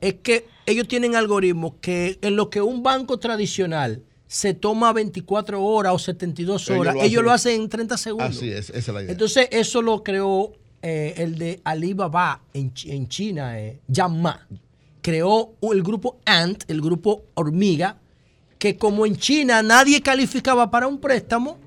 [SPEAKER 14] es que ellos tienen algoritmos que en lo que un banco tradicional se toma 24 horas o 72
[SPEAKER 16] Ellos
[SPEAKER 14] horas,
[SPEAKER 16] lo
[SPEAKER 14] ellos
[SPEAKER 16] hacen-
[SPEAKER 14] lo hacen en 30 segundos.
[SPEAKER 16] Así es, esa es la idea.
[SPEAKER 14] Entonces, eso lo creó eh, el de Alibaba en, en China, eh, Ma. Creó el grupo Ant, el grupo Hormiga, que como en China nadie calificaba para un préstamo,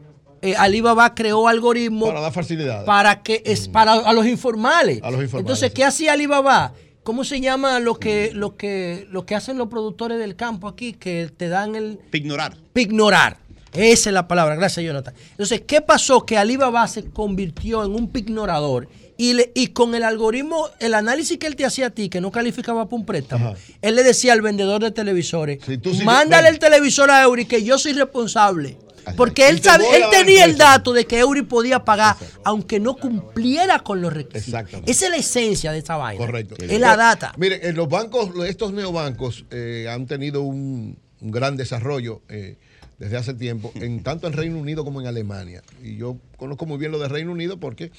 [SPEAKER 14] eh, Alibaba creó algoritmos
[SPEAKER 16] Para dar facilidades.
[SPEAKER 14] para que es para a los informales.
[SPEAKER 16] A los informales,
[SPEAKER 14] Entonces, ¿qué hacía Alibaba? ¿Cómo se llama lo que, lo que, lo que hacen los productores del campo aquí? Que te dan el
[SPEAKER 13] Ignorar.
[SPEAKER 14] Pignorar. Esa es la palabra. Gracias, Jonathan. Entonces, ¿qué pasó? Que Alibaba se convirtió en un pignorador Y, le- y con el algoritmo, el análisis que él te hacía a ti, que no calificaba para un préstamo, él le decía al vendedor de televisores,
[SPEAKER 16] sí-
[SPEAKER 14] mándale el televisor a Eury que yo soy responsable. Porque él, sabe- él tenía el dato de que Eury podía pagar, aunque no cumpliera con los requisitos.
[SPEAKER 16] Exactamente.
[SPEAKER 14] Esa es la esencia de esta vaina.
[SPEAKER 16] Correcto.
[SPEAKER 14] Es la data.
[SPEAKER 16] Miren, en los bancos, estos neobancos eh, han tenido un, un gran desarrollo eh, desde hace tiempo, en tanto en Reino Unido como en Alemania. Y yo conozco muy bien lo de Reino Unido porque,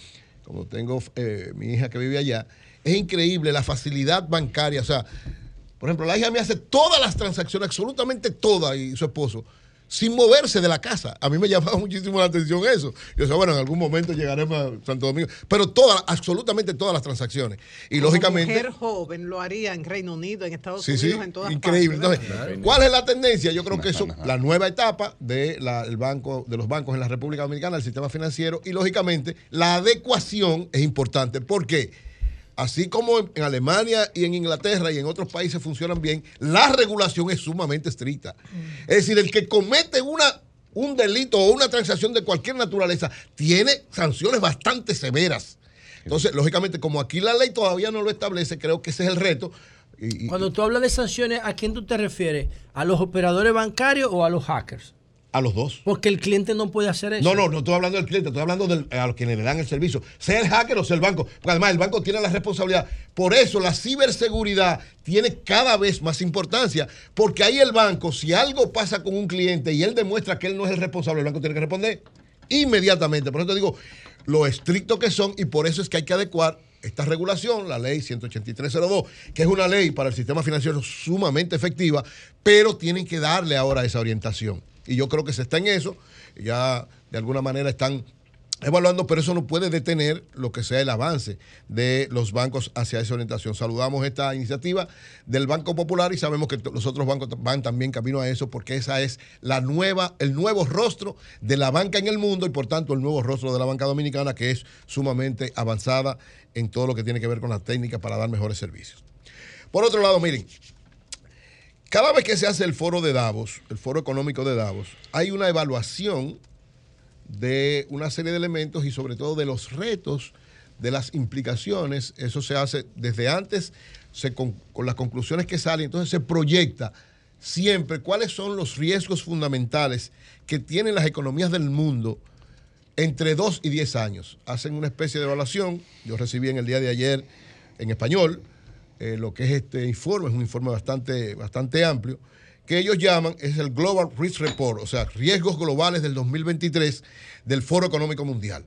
[SPEAKER 16] como tengo eh, mi hija que vive allá, es increíble la facilidad bancaria. O sea, por ejemplo, la hija me hace todas las transacciones, absolutamente todas, y su esposo, sin moverse de la casa. A mí me llamaba muchísimo la atención eso. Yo decía, bueno, en algún momento llegaremos a Santo Domingo. Pero todas, absolutamente todas las transacciones. Y
[SPEAKER 12] Como
[SPEAKER 16] lógicamente.
[SPEAKER 12] mujer joven lo haría en Reino Unido, en Estados
[SPEAKER 16] Sí, sí,
[SPEAKER 12] Unidos, en todas
[SPEAKER 16] increíble.
[SPEAKER 12] partes.
[SPEAKER 16] Entonces, ¿cuál es la tendencia? Yo creo que eso, la nueva etapa de, la- el banco, de los bancos en la República Dominicana, el sistema financiero, y lógicamente la adecuación es importante. ¿Por qué? Así como en, Alemania y en Inglaterra y en otros países funcionan bien, la regulación es sumamente estricta. Es decir, el que comete una, un delito o una transacción de cualquier naturaleza tiene sanciones bastante severas. Entonces, lógicamente, como aquí la ley todavía no lo establece, creo que ese es el reto. Y- y-
[SPEAKER 14] Cuando tú hablas de sanciones, ¿a quién tú te refieres? ¿A los operadores bancarios o a los hackers?
[SPEAKER 16] A los dos.
[SPEAKER 14] Porque el cliente no puede hacer eso.
[SPEAKER 16] No, no, no estoy hablando del cliente, estoy hablando del- a los quienes le dan el servicio, sea el hacker o sea el banco, porque además el banco tiene la responsabilidad. Por eso la ciberseguridad tiene cada vez más importancia, porque ahí el banco, si algo pasa con un cliente y él demuestra que él no es el responsable, el banco tiene que responder inmediatamente. Por eso te digo lo estricto que son y por eso es que hay que adecuar esta regulación, la ley 18302, que es una ley para el sistema financiero sumamente efectiva, pero tienen que darle ahora esa orientación. Y yo creo que se está en eso, ya de alguna manera están evaluando, pero eso no puede detener lo que sea el avance de los bancos hacia esa orientación. Saludamos esta iniciativa del Banco Popular y sabemos que los otros bancos van también camino a eso porque esa es la nueva, el nuevo rostro de la banca en el mundo y por tanto el nuevo rostro de la banca dominicana que es sumamente avanzada en todo lo que tiene que ver con la técnica para dar mejores servicios. Por otro lado, miren, cada vez que se hace el foro de Davos, el foro económico de Davos, hay una evaluación de una serie de elementos y sobre todo de los retos, de las implicaciones. Eso se hace desde antes, con las conclusiones que salen, entonces se proyecta siempre cuáles son los riesgos fundamentales que tienen las economías del mundo entre 2 y 10 años. Hacen una especie de evaluación. Yo recibí en el día de ayer en español eh, lo que es este informe, es un informe bastante, bastante amplio, que ellos llaman, es el Global Risk Report, o sea, riesgos globales del 2023 del Foro Económico Mundial.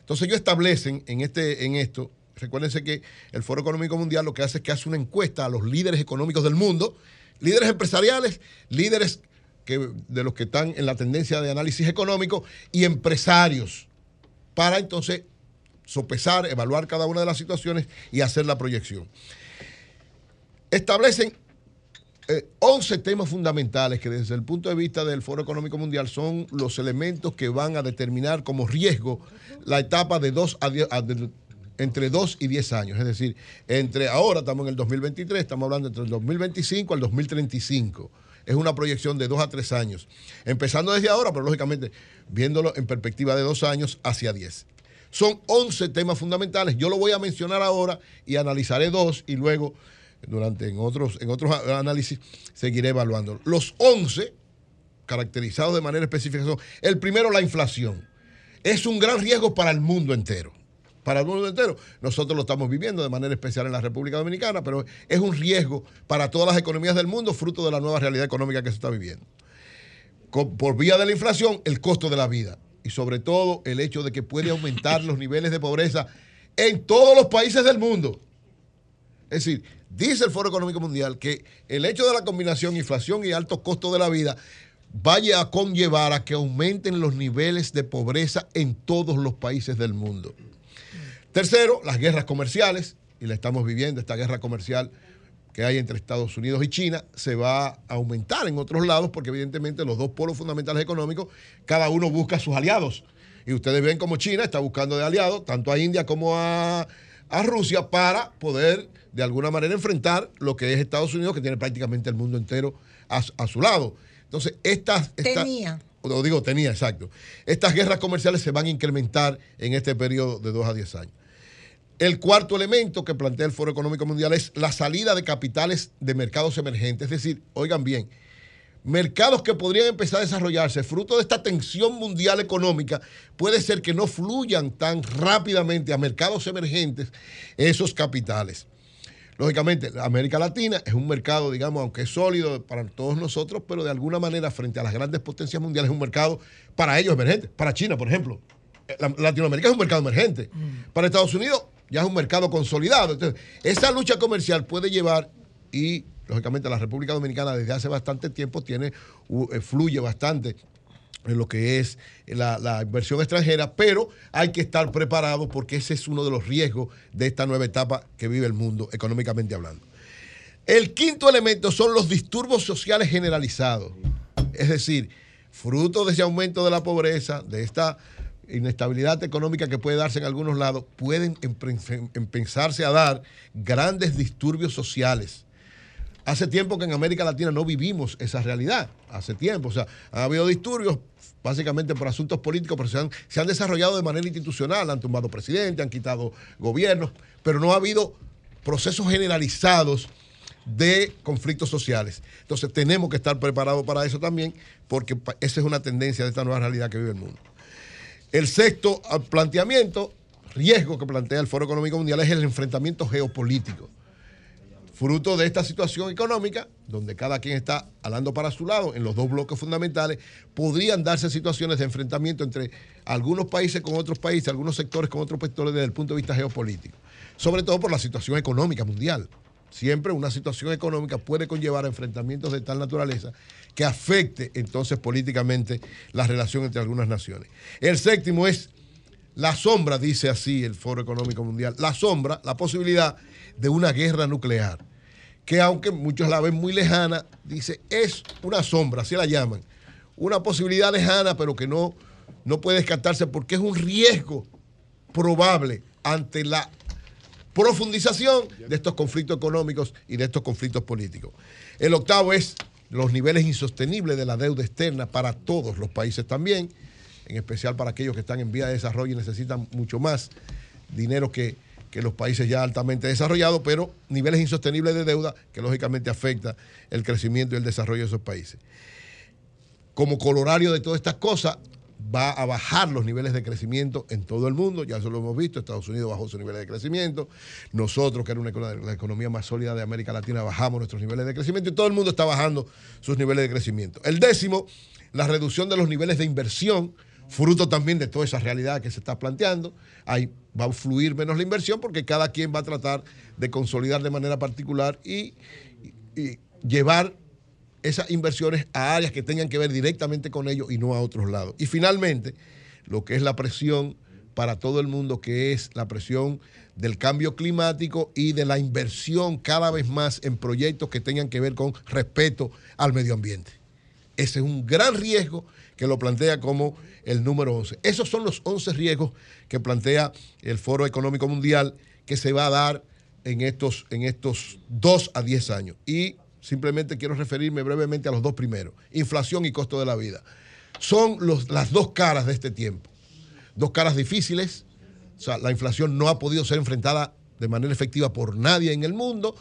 [SPEAKER 16] Entonces ellos establecen en, este, en esto, recuérdense que el Foro Económico Mundial lo que hace es que hace una encuesta a los líderes económicos del mundo, líderes empresariales, líderes que, de los que están en la tendencia de análisis económico y empresarios, para entonces sopesar, evaluar cada una de las situaciones y hacer la proyección. Establecen eh, 11 temas fundamentales que desde el punto de vista del Foro Económico Mundial son los elementos que van a determinar como riesgo la etapa de dos a die- a de- entre 2 y 10 años. Es decir, entre ahora estamos en el 2023, estamos hablando entre el 2025 al 2035. Es una proyección de 2 a 3 años. Empezando desde ahora, pero lógicamente viéndolo en perspectiva de 2 años hacia 10. Son 11 temas fundamentales. Yo lo voy a mencionar ahora y analizaré dos y luego durante en otros, en otros análisis seguiré evaluando. Los 11 caracterizados de manera específica son, el primero, la inflación. Es un gran riesgo para el mundo entero. Para el mundo entero. Nosotros lo estamos viviendo de manera especial en la República Dominicana, pero es un riesgo para todas las economías del mundo, fruto de la nueva realidad económica que se está viviendo. Por vía de la inflación, el costo de la vida. Y sobre todo el hecho de que puede aumentar los niveles de pobreza en todos los países del mundo. Es decir, dice el Foro Económico Mundial que el hecho de la combinación inflación y alto costo de la vida vaya a conllevar a que aumenten los niveles de pobreza en todos los países del mundo. Tercero, las guerras comerciales, y la estamos viviendo, esta guerra comercial que hay entre Estados Unidos y China, se va a aumentar en otros lados porque evidentemente los dos polos fundamentales económicos, cada uno busca sus aliados. Y ustedes ven como China está buscando de aliados tanto a India como a Rusia para poder de alguna manera enfrentar lo que es Estados Unidos, que tiene prácticamente el mundo entero a, su- a su lado. Entonces, estas... esta-
[SPEAKER 7] Tenía.
[SPEAKER 16] o digo, tenía, exacto. Estas guerras comerciales se van a incrementar en este periodo de 2 a 10 años. El cuarto elemento que plantea el Foro Económico Mundial es la salida de capitales de mercados emergentes. Es decir, oigan bien, mercados que podrían empezar a desarrollarse fruto de esta tensión mundial económica, puede ser que no fluyan tan rápidamente a mercados emergentes esos capitales. Lógicamente, América Latina es un mercado, digamos, aunque es sólido para todos nosotros, pero de alguna manera frente a las grandes potencias mundiales es un mercado para ellos emergente. Para China, por ejemplo. La- Latinoamérica es un mercado emergente. Para Estados Unidos ya es un mercado consolidado. Entonces, esa lucha comercial puede llevar y, lógicamente, la República Dominicana desde hace bastante tiempo tiene, eh, fluye bastante lo que es la, la inversión extranjera, pero hay que estar preparado porque ese es uno de los riesgos de esta nueva etapa que vive el mundo, económicamente hablando. El quinto elemento son los disturbios sociales generalizados. Es decir, fruto de ese aumento de la pobreza, de esta inestabilidad económica que puede darse en algunos lados, pueden empe- empezarse a dar grandes disturbios sociales. Hace tiempo que en América Latina no vivimos esa realidad. Hace tiempo. O sea, ha habido disturbios básicamente por asuntos políticos, pero se han, se han desarrollado de manera institucional. Han tumbado presidentes, han quitado gobiernos, pero no ha habido procesos generalizados de conflictos sociales. Entonces tenemos que estar preparados para eso también, porque esa es una tendencia de esta nueva realidad que vive el mundo. El sexto ah, planteamiento, riesgo que plantea el Foro Económico Mundial, es el enfrentamiento geopolítico. Fruto de esta situación económica, donde cada quien está hablando para su lado, en los dos bloques fundamentales, podrían darse situaciones de enfrentamiento entre algunos países con otros países, algunos sectores con otros sectores desde el punto de vista geopolítico. Sobre todo por la situación económica mundial. Siempre una situación económica puede conllevar enfrentamientos de tal naturaleza que afecte entonces políticamente la relación entre algunas naciones. El séptimo es la sombra, dice así el Foro Económico Mundial, la sombra, la posibilidad de una guerra nuclear, que aunque muchos la ven muy lejana, dice, es una sombra, así la llaman, una posibilidad lejana, pero que no, no puede descartarse porque es un riesgo probable ante la profundización de estos conflictos económicos y de estos conflictos políticos. El octavo es los niveles insostenibles de la deuda externa para todos los países también, en especial para aquellos que están en vía de desarrollo y necesitan mucho más dinero que, que los países ya altamente desarrollados, pero niveles insostenibles de deuda que lógicamente afecta el crecimiento y el desarrollo de esos países. Como colorario de todas estas cosas, va a bajar los niveles de crecimiento en todo el mundo, ya eso lo hemos visto, Estados Unidos bajó sus niveles de crecimiento, nosotros, que era una, la economía más sólida de América Latina, bajamos nuestros niveles de crecimiento y todo el mundo está bajando sus niveles de crecimiento. El décimo, la reducción de los niveles de inversión, fruto también de toda esa realidad que se está planteando, ahí va a fluir menos la inversión porque cada quien va a tratar de consolidar de manera particular y, llevar esas inversiones a áreas que tengan que ver directamente con ellos y no a otros lados. Y finalmente, lo que es la presión para todo el mundo, que es la presión del cambio climático y de la inversión cada vez más en proyectos que tengan que ver con respeto al medio ambiente. Ese es un gran riesgo que lo plantea como el número 11. Esos son los 11 riesgos que plantea el Foro Económico Mundial que se va a dar en estos, en estos 2 a 10 años. Y simplemente quiero referirme brevemente a los dos primeros, inflación y costo de la vida. Son los- las dos caras de este tiempo. Dos caras difíciles. O sea, la inflación no ha podido ser enfrentada de manera efectiva por nadie en el mundo.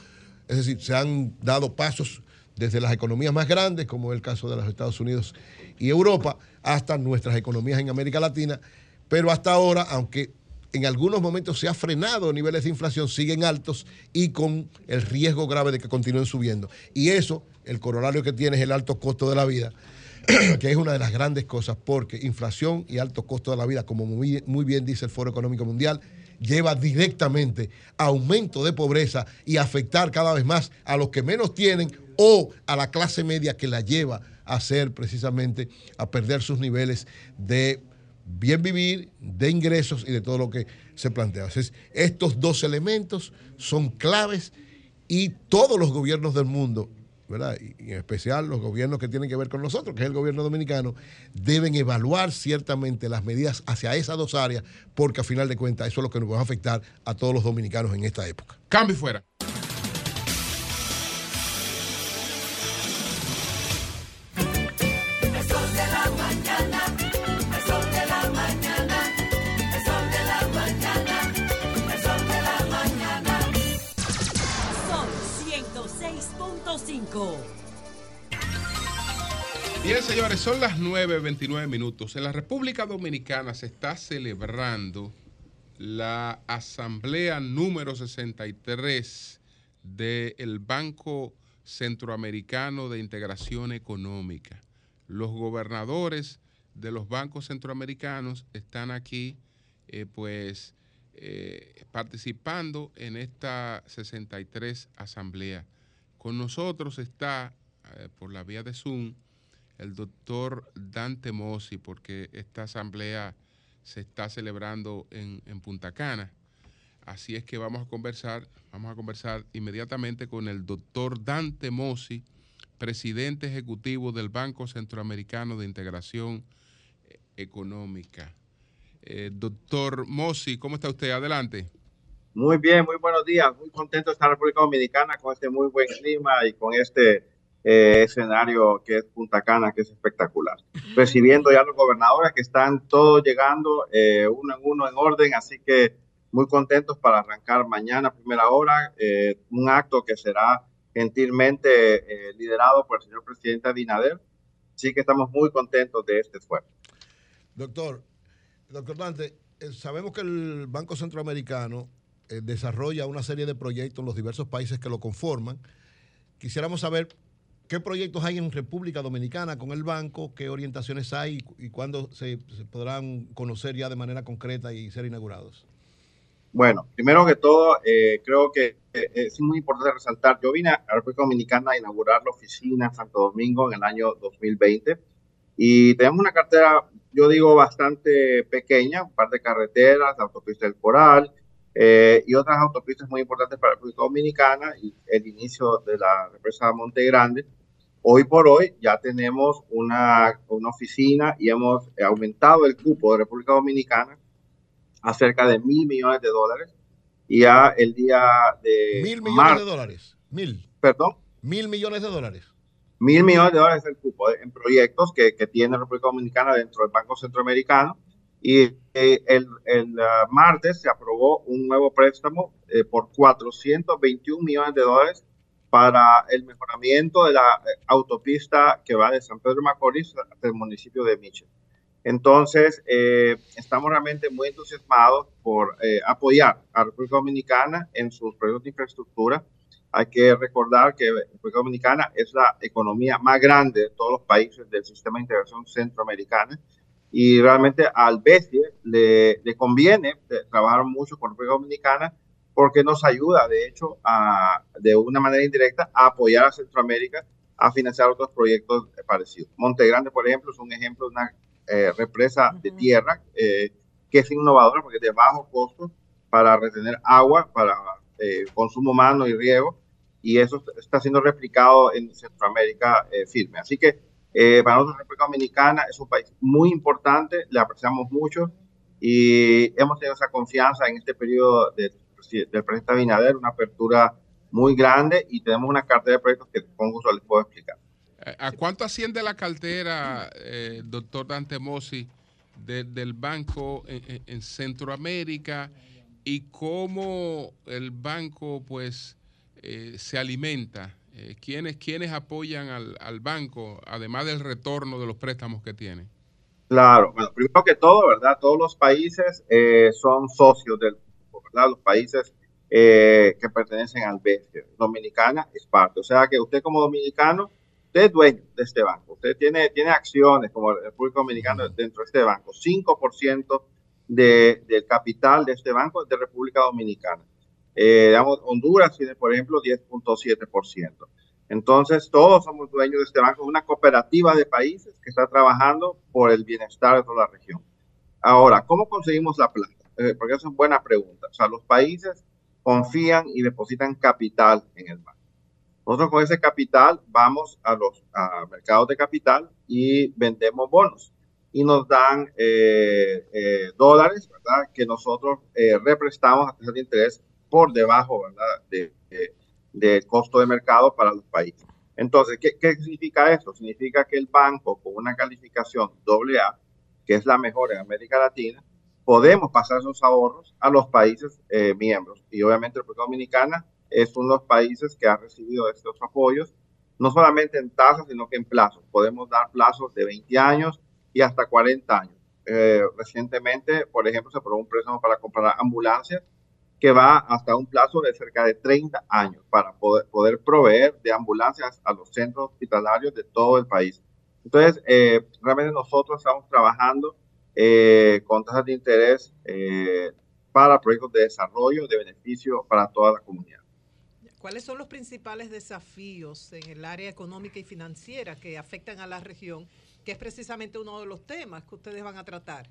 [SPEAKER 16] Es decir, se han dado pasos desde las economías más grandes, como es el caso de los Estados Unidos y Europa, hasta nuestras economías en América Latina. Pero hasta ahora, aunque en algunos momentos se ha frenado niveles de inflación, siguen altos y con el riesgo grave de que continúen subiendo. Y eso, el corolario que tiene es el alto costo de la vida, que es una de las grandes cosas, porque inflación y alto costo de la vida, como muy, muy bien dice el Foro Económico Mundial, lleva directamente a aumento de pobreza y afectar cada vez más a los que menos tienen o a la clase media que la lleva hacer precisamente a perder sus niveles de bien vivir, de ingresos y de todo lo que se plantea. Entonces, estos dos elementos son claves y todos los gobiernos del mundo, ¿verdad? Y en especial los gobiernos que tienen que ver con nosotros, que es el gobierno dominicano, deben evaluar ciertamente las medidas hacia esas dos áreas, porque a final de cuentas eso es lo que nos va a afectar a todos los dominicanos en esta época.
[SPEAKER 3] Cambio fuera.
[SPEAKER 2] 5.
[SPEAKER 3] Bien, señores, son las 9.29 minutos. En la República Dominicana se está celebrando la asamblea número 63 del Banco Centroamericano de Integración Económica. Los gobernadores de los bancos centroamericanos están aquí, eh, pues, eh, participando en esta 63 asamblea. Con nosotros está, eh, por la vía de Zoom, el doctor Dante Mossi, porque esta asamblea se está celebrando en, Punta Cana. Así es que vamos a conversar, vamos a conversar inmediatamente con el doctor Dante Mossi, presidente ejecutivo del Banco Centroamericano de Integración Económica. Eh, doctor Mossi, ¿cómo está usted? Adelante.
[SPEAKER 17] Muy bien, muy buenos días. Muy contento de estar en República Dominicana con este muy buen clima y con este eh, escenario que es Punta Cana, que es espectacular. Recibiendo ya los gobernadores que están todos llegando eh, uno en uno en orden, así que muy contentos para arrancar mañana, primera hora, eh, un acto que será gentilmente eh, liderado por el señor presidente Abinader. Así que estamos muy contentos de este esfuerzo.
[SPEAKER 16] Doctor, doctor Dante, eh, sabemos que el Banco Centroamericano eh, desarrolla una serie de proyectos en los diversos países que lo conforman. Quisiéramos saber qué proyectos hay en República Dominicana con el banco, qué orientaciones hay y, cuándo se, podrán conocer ya de manera concreta y ser inaugurados.
[SPEAKER 17] Bueno, primero que todo, eh, creo que eh, es muy importante resaltar, yo vine a República Dominicana a inaugurar la oficina en Santo Domingo en el año 2020 y tenemos una cartera, yo digo, bastante pequeña, un par de carreteras, la autopista del Coral eh, y otras autopistas muy importantes para la República Dominicana y el inicio de la represa Monte Grande. Hoy por hoy ya tenemos una, una oficina y hemos aumentado el cupo de República Dominicana a cerca de mil millones de dólares. Y ya el día de
[SPEAKER 16] Mil millones
[SPEAKER 17] marzo,
[SPEAKER 16] de dólares. Mil.
[SPEAKER 17] Perdón.
[SPEAKER 16] Mil millones de dólares.
[SPEAKER 17] Mil millones de dólares el cupo de- en proyectos que, que tiene República Dominicana dentro del Banco Centroamericano. Y eh, el, el, ah, martes se aprobó un nuevo préstamo eh, por 421 millones de dólares para el mejoramiento de la eh, autopista que va de San Pedro Macorís hasta el municipio de Miche. Entonces, eh, estamos realmente muy entusiasmados por eh, apoyar a República Dominicana en sus proyectos de infraestructura. Hay que recordar que República Dominicana es la economía más grande de todos los países del sistema de integración centroamericana y realmente al BESIE le, le conviene eh, trabajar mucho con República Dominicana porque nos ayuda, de hecho, a, de una manera indirecta a apoyar a Centroamérica a financiar otros proyectos parecidos. Monte Grande, por ejemplo, es un ejemplo de una eh, represa de tierra eh, que es innovadora porque es de bajo costo para retener agua para eh, consumo humano y riego y eso está siendo replicado en Centroamérica eh, firme. Así que eh, para nosotros República Dominicana es un país muy importante, le apreciamos mucho y hemos tenido esa confianza en este periodo de- del presidente Abinader, una apertura muy grande y tenemos una cartera de proyectos que con gusto les puedo explicar.
[SPEAKER 3] ¿A a cuánto asciende la cartera, eh, doctor Dante Mossi, de- del banco en- en Centroamérica y cómo el banco pues eh, se alimenta? Eh, ¿quiénes, quiénes apoyan al, al banco, además del retorno de los préstamos que tiene?
[SPEAKER 17] Claro, bueno, primero que todo, ¿verdad? Todos los países eh, son socios del grupo, ¿verdad? Los países eh, que pertenecen al BESIE. Dominicana es parte. O sea que usted como dominicano, usted es dueño de este banco. Usted tiene, tiene acciones como República Dominicana dentro de este banco. 5% de, del capital de este banco es de República Dominicana. Eh, Honduras tiene, por ejemplo, 10.7%. Entonces, todos somos dueños de este banco, una cooperativa de países que está trabajando por el bienestar de toda la región. Ahora, ¿cómo conseguimos la plata? Eh, porque esa es buena pregunta. O sea, los países confían y depositan capital en el banco. Nosotros con ese capital vamos a los a mercados de capital y vendemos bonos y nos dan eh, eh, dólares, ¿verdad? Que nosotros eh, represtamos a tasa de interés por debajo, ¿verdad? De, de- costo de mercado para los países. Entonces, ¿qué, significa esto? Significa que el banco con una calificación AA, que es la mejor en América Latina, podemos pasar esos ahorros a los países eh, miembros. Y obviamente República Dominicana es uno de los países que ha recibido estos apoyos no solamente en tasas, sino que en plazos. Podemos dar plazos de 20 años y hasta 40 años. Eh, recientemente, por ejemplo, se aprobó un préstamo para comprar ambulancias que va hasta un plazo de cerca de 30 años para poder, poder proveer de ambulancias a los centros hospitalarios de todo el país. Entonces, eh, realmente nosotros estamos trabajando eh, con tasas de interés eh, para proyectos de desarrollo, de beneficio para toda la comunidad.
[SPEAKER 12] ¿Cuáles son los principales desafíos en el área económica y financiera que afectan a la región, que es precisamente uno de los temas que ustedes van a tratar?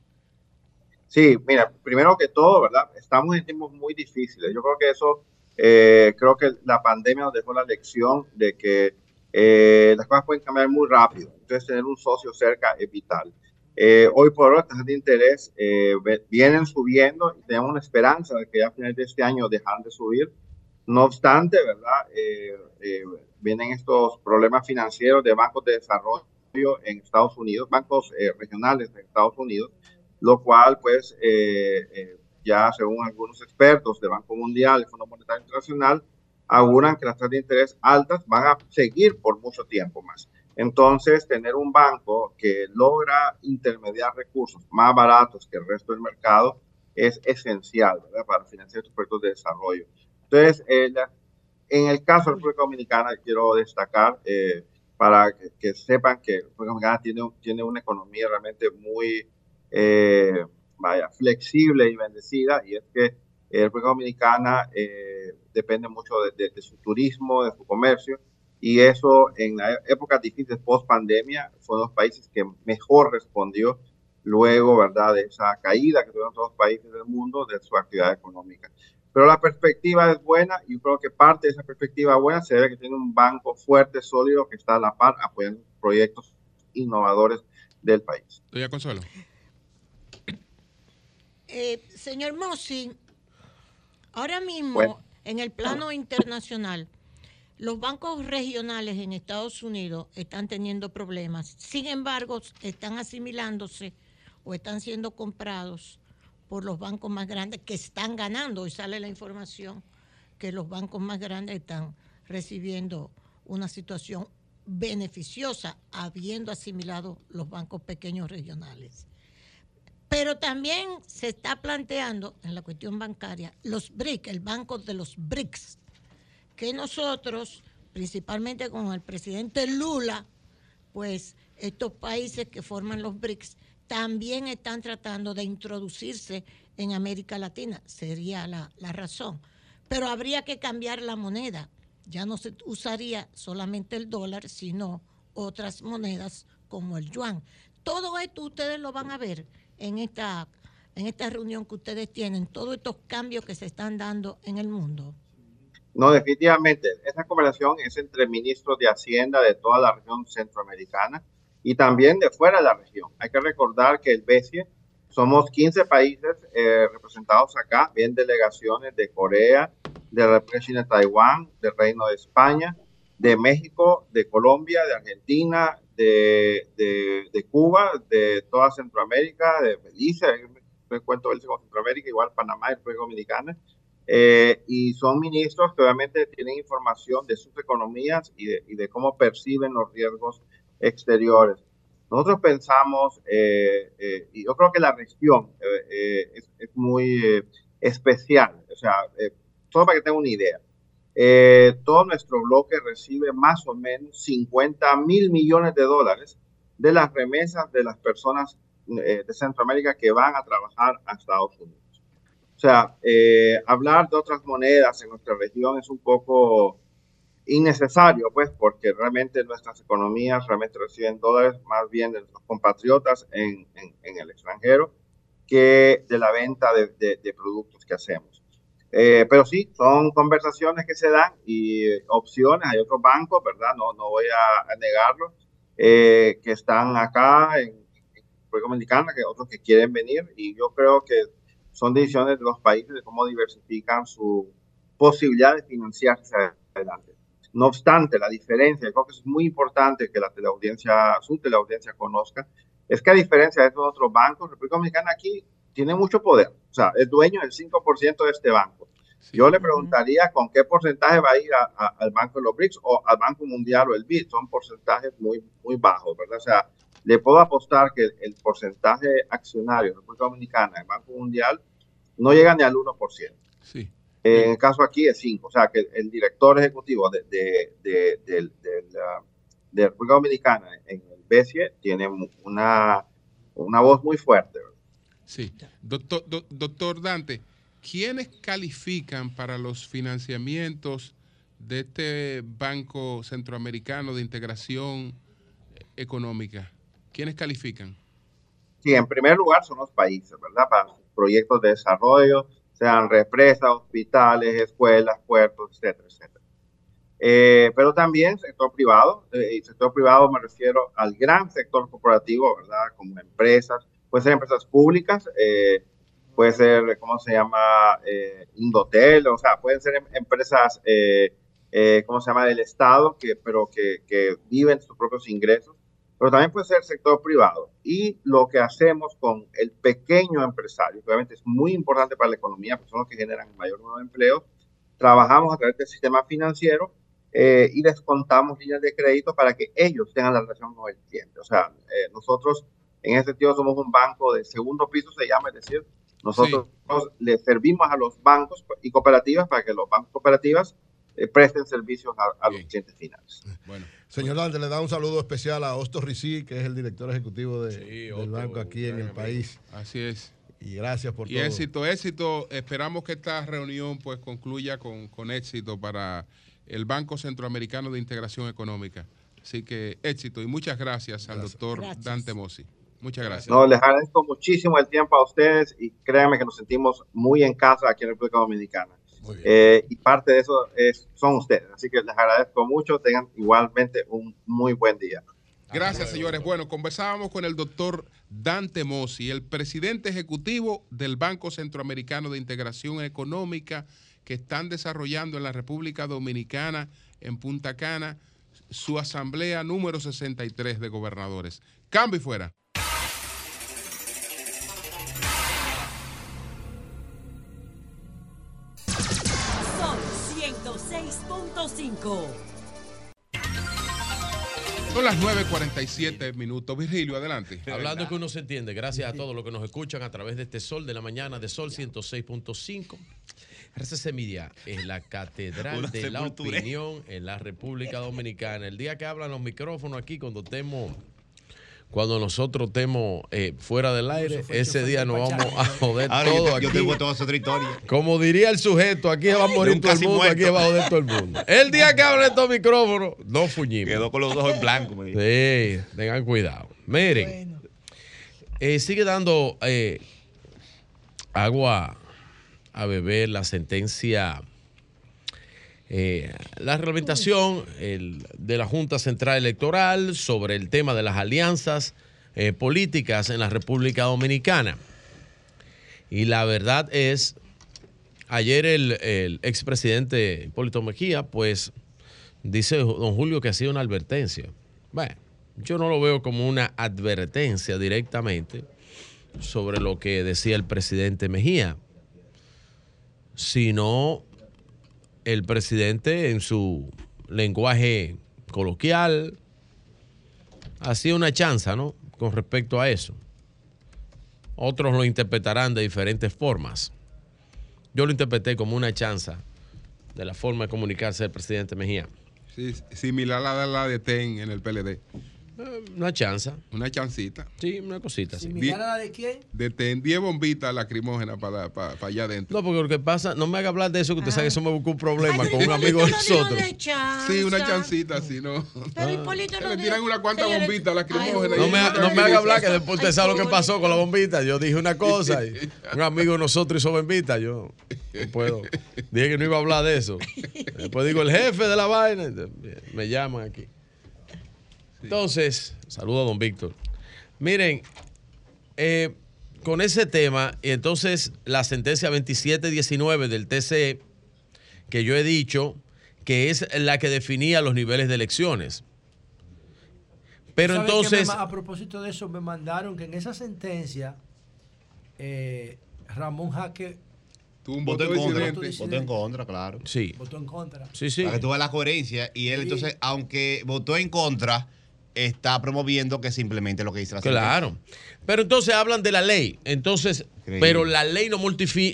[SPEAKER 17] Sí, mira, primero que todo, ¿verdad? Estamos en tiempos muy difíciles. Yo creo que eso, eh, creo que la pandemia nos dejó la lección de que eh, las cosas pueden cambiar muy rápido. Entonces, tener un socio cerca es vital. Eh, hoy por hoy, las tasas de interés eh, vienen subiendo y tenemos una esperanza de que ya a finales de este año dejan de subir. No obstante, ¿verdad? Eh, eh, vienen estos problemas financieros de bancos de desarrollo en Estados Unidos, bancos regionales de Estados Unidos, lo cual, pues, eh, eh, ya según algunos expertos del Banco Mundial y Fondo Monetario Internacional, auguran que las tasas de interés altas van a seguir por mucho tiempo más. Entonces, tener un banco que logra intermediar recursos más baratos que el resto del mercado es esencial ¿verdad? para financiar estos proyectos de desarrollo. Entonces, eh, la- en el caso de la República Dominicana, quiero destacar eh, para que, que sepan que la República Dominicana tiene, tiene una economía realmente muy eh, vaya, flexible y bendecida, y es que eh, la República Dominicana eh, depende mucho de, de- de su turismo, de su comercio, y eso en la época difícil post pandemia fue uno de los países que mejor respondió luego, ¿verdad?, de esa caída que tuvieron todos los países del mundo de su actividad económica. Pero la perspectiva es buena y creo que parte de esa perspectiva buena se debe a que tiene un banco fuerte, sólido, que está a la par apoyando proyectos innovadores del país.
[SPEAKER 3] Doña Consuelo.
[SPEAKER 7] Eh, señor Mossi, ahora mismo
[SPEAKER 17] Bueno.
[SPEAKER 7] en el plano internacional, los bancos regionales en Estados Unidos están teniendo problemas. Sin embargo, están asimilándose o están siendo comprados por los bancos más grandes que están ganando. Hoy sale la información que los bancos más grandes están recibiendo una situación beneficiosa habiendo asimilado los bancos pequeños regionales. Pero también se está planteando en la cuestión bancaria los BRIC, el banco de los BRICS, que nosotros, principalmente con el presidente Lula, pues estos países que forman los BRICS también están tratando de introducirse en América Latina, sería la, la razón. Pero habría que cambiar la moneda. Ya no se usaría solamente el dólar, sino otras monedas como el yuan. Todo esto ustedes lo van a ver en esta, en esta reunión que ustedes tienen, todos estos cambios que se están dando en el mundo.
[SPEAKER 17] No, definitivamente. Esa conversación es entre ministros de Hacienda de toda la región centroamericana y también de fuera de la región. Hay que recordar que el BESIE somos 15 países eh, representados acá, bien delegaciones de Corea, de la República China Taiwán, del Reino de España, de México, de Colombia, de Argentina, de, de, Cuba, de toda Centroamérica, de Belice, me cuento Belice Centroamérica, igual Panamá y República Dominicana. Eh, y son ministros que obviamente tienen información de sus economías y de, y de cómo perciben los riesgos exteriores. Nosotros pensamos, eh, eh, y yo creo que la región eh, es, es, muy especial, o sea, solo para que tengan una idea, eh, todo nuestro bloque recibe más o menos 50 mil millones de dólares de las remesas de las personas eh, de Centroamérica que van a trabajar a Estados Unidos. O sea, eh, hablar de otras monedas en nuestra región es un poco innecesario, pues, porque realmente nuestras economías realmente reciben dólares más bien de nuestros compatriotas en, en, en el extranjero que de la venta de, de, de productos que hacemos. Eh, pero sí, son conversaciones que se dan y eh, opciones. Hay otros bancos, ¿verdad? No, no voy a, a negarlo, eh, que están acá en, República Dominicana, que otros que quieren venir y yo creo que son decisiones de los países de cómo diversifican su posibilidad de financiarse adelante. No obstante, la diferencia, creo que es muy importante que la teleaudiencia, su teleaudiencia conozca, es que a diferencia de estos otros bancos, República Dominicana aquí tiene mucho poder, o sea, es dueño del 5% de este banco. Yo le preguntaría con qué porcentaje va a ir a- a- al Banco de los BRICS o al Banco Mundial o el BID. Son porcentajes muy, muy bajos, ¿verdad? O sea, le puedo apostar que el porcentaje accionario de República Dominicana del Banco Mundial no llega ni al 1%.
[SPEAKER 3] Sí.
[SPEAKER 17] Eh, en el caso aquí es 5, o sea que el director ejecutivo de, de, de, ah, de República Dominicana en el BCE tiene una, una voz muy fuerte.
[SPEAKER 3] Sí. Doctor, do- doctor Dante, ¿quiénes califican para los financiamientos de este Banco Centroamericano de Integración Económica? ¿Quiénes califican?
[SPEAKER 17] Sí, en primer lugar son los países, ¿verdad? Para proyectos de desarrollo, sean represas, hospitales, escuelas, puertos, etcétera, etcétera. Eh, pero también sector privado, eh, y sector privado me refiero al gran sector corporativo, ¿verdad? Como empresas, puede ser empresas públicas, eh, puede ser, ¿cómo se llama? Eh, Indotel, o sea, pueden ser em- empresas, eh, eh, ¿cómo se llama? Del Estado, que, pero que, que viven sus propios ingresos pero también puede ser sector privado. Y lo que hacemos con el pequeño empresario, que obviamente es muy importante para la economía, porque son los que generan el mayor número de empleos, trabajamos a través del sistema financiero eh, y les contamos líneas de crédito para que ellos tengan la relación con el cliente. O sea, eh, nosotros en ese sentido somos un banco de segundo piso, se llama, es decir, nosotros le servimos a los bancos y cooperativas para que los bancos cooperativas eh, presten servicios a, a los clientes finales.
[SPEAKER 3] Bueno.
[SPEAKER 16] Señor Dante, le da un saludo especial a Osto Ricí, que es el director ejecutivo de- del banco aquí en el país.
[SPEAKER 3] Así es.
[SPEAKER 16] Y gracias por
[SPEAKER 3] Y
[SPEAKER 16] todo.
[SPEAKER 3] éxito, éxito. Esperamos que esta reunión pues concluya con, con éxito para el Banco Centroamericano de Integración Económica. Así que éxito y muchas gracias al doctor
[SPEAKER 17] Gracias.
[SPEAKER 3] Dante Mossi. Muchas gracias.
[SPEAKER 17] No, les agradezco muchísimo el tiempo a ustedes y créanme que nos sentimos muy en casa aquí en República Dominicana. Eh, y parte de eso es, son ustedes. Así que les agradezco mucho. Tengan igualmente un muy buen día.
[SPEAKER 3] Gracias, señores. Bueno, conversábamos con el doctor Dante Mossi, el presidente ejecutivo del Banco Centroamericano de Integración Económica, que están desarrollando en la República Dominicana, en Punta Cana, su asamblea número 63 de gobernadores. Cambio y fuera.
[SPEAKER 2] 106.5.
[SPEAKER 3] Son las 9.47 minutos. Virgilio, adelante.
[SPEAKER 18] Hablando que uno se entiende, gracias a todos los que nos escuchan a través de este Sol de la Mañana, de Sol 106.5. RCC Media es la catedral
[SPEAKER 13] Una
[SPEAKER 18] de la opinión en la República Dominicana. El día que hablan los micrófonos aquí, cuando estemos, cuando nosotros estemos eh, fuera del aire,
[SPEAKER 13] fue
[SPEAKER 18] ese día nos vamos a joder
[SPEAKER 13] Ahora yo
[SPEAKER 18] todo
[SPEAKER 13] te-
[SPEAKER 18] aquí.
[SPEAKER 13] yo te otra historia.
[SPEAKER 18] Como diría el sujeto, aquí va a morir todo el mundo, aquí va a joder todo el mundo. El día que hablen estos micrófonos, no fuñimos.
[SPEAKER 13] Quedó con los ojos en blanco. me dijo.
[SPEAKER 18] Sí, tengan cuidado. Miren, eh, sigue dando eh, agua a beber la sentencia, eh, la reglamentación de la Junta Central Electoral sobre el tema de las alianzas eh, políticas en la República Dominicana. Y la verdad es, ayer el, el expresidente Hipólito Mejía, pues dice don Julio que ha sido una advertencia. Bueno, yo no lo veo como una advertencia directamente sobre lo que decía el presidente Mejía, sino el presidente en su lenguaje coloquial hacía una chanza, ¿no? Con respecto a eso. Otros lo interpretarán de diferentes formas. Yo lo interpreté como una chanza de la forma de comunicarse del presidente Mejía.
[SPEAKER 3] Sí, similar a la de TEN en el PLD.
[SPEAKER 18] Una chanza.
[SPEAKER 3] Una chancita.
[SPEAKER 18] Sí, una cosita. así.
[SPEAKER 3] ¿Similar
[SPEAKER 14] a la de quién?
[SPEAKER 3] De TEN, 10 bombitas lacrimógenas para, para, para allá adentro.
[SPEAKER 18] No, porque lo que pasa, no me haga hablar de eso, que usted sabe que eso me buscó un problema con un amigo de nosotros.
[SPEAKER 3] Sí, una chancita así, ¿no?
[SPEAKER 7] Pero Hipólito no
[SPEAKER 3] le tiran unas cuantas bombitas lacrimógenas.
[SPEAKER 18] No me, no me haga hablar que después usted sabe lo que pasó con la bombita. Yo dije una cosa y un amigo de nosotros hizo bombita. Yo no puedo. Dije que no iba a hablar de eso. Después digo, el jefe de la vaina. Me llaman aquí. Entonces, saludo a don Víctor. Miren, eh, con ese tema, y entonces la sentencia 2719 del TCE, que yo he dicho que es la que definía los niveles de elecciones. Pero
[SPEAKER 14] ¿Sabe qué
[SPEAKER 18] entonces,
[SPEAKER 14] me a propósito de eso, me mandaron que en esa sentencia, eh, Ramón Jaque
[SPEAKER 3] Tú un
[SPEAKER 13] Votó
[SPEAKER 3] voto
[SPEAKER 13] en contra. Votó en contra, claro.
[SPEAKER 18] Sí.
[SPEAKER 14] Votó en contra.
[SPEAKER 18] Sí, sí.
[SPEAKER 13] Para que tú veas la coherencia. Y él, entonces, aunque votó en contra, está promoviendo que se implemente lo que dice la
[SPEAKER 18] Claro. Pero entonces hablan de la ley. Entonces,
[SPEAKER 13] Increíble.
[SPEAKER 18] pero la ley no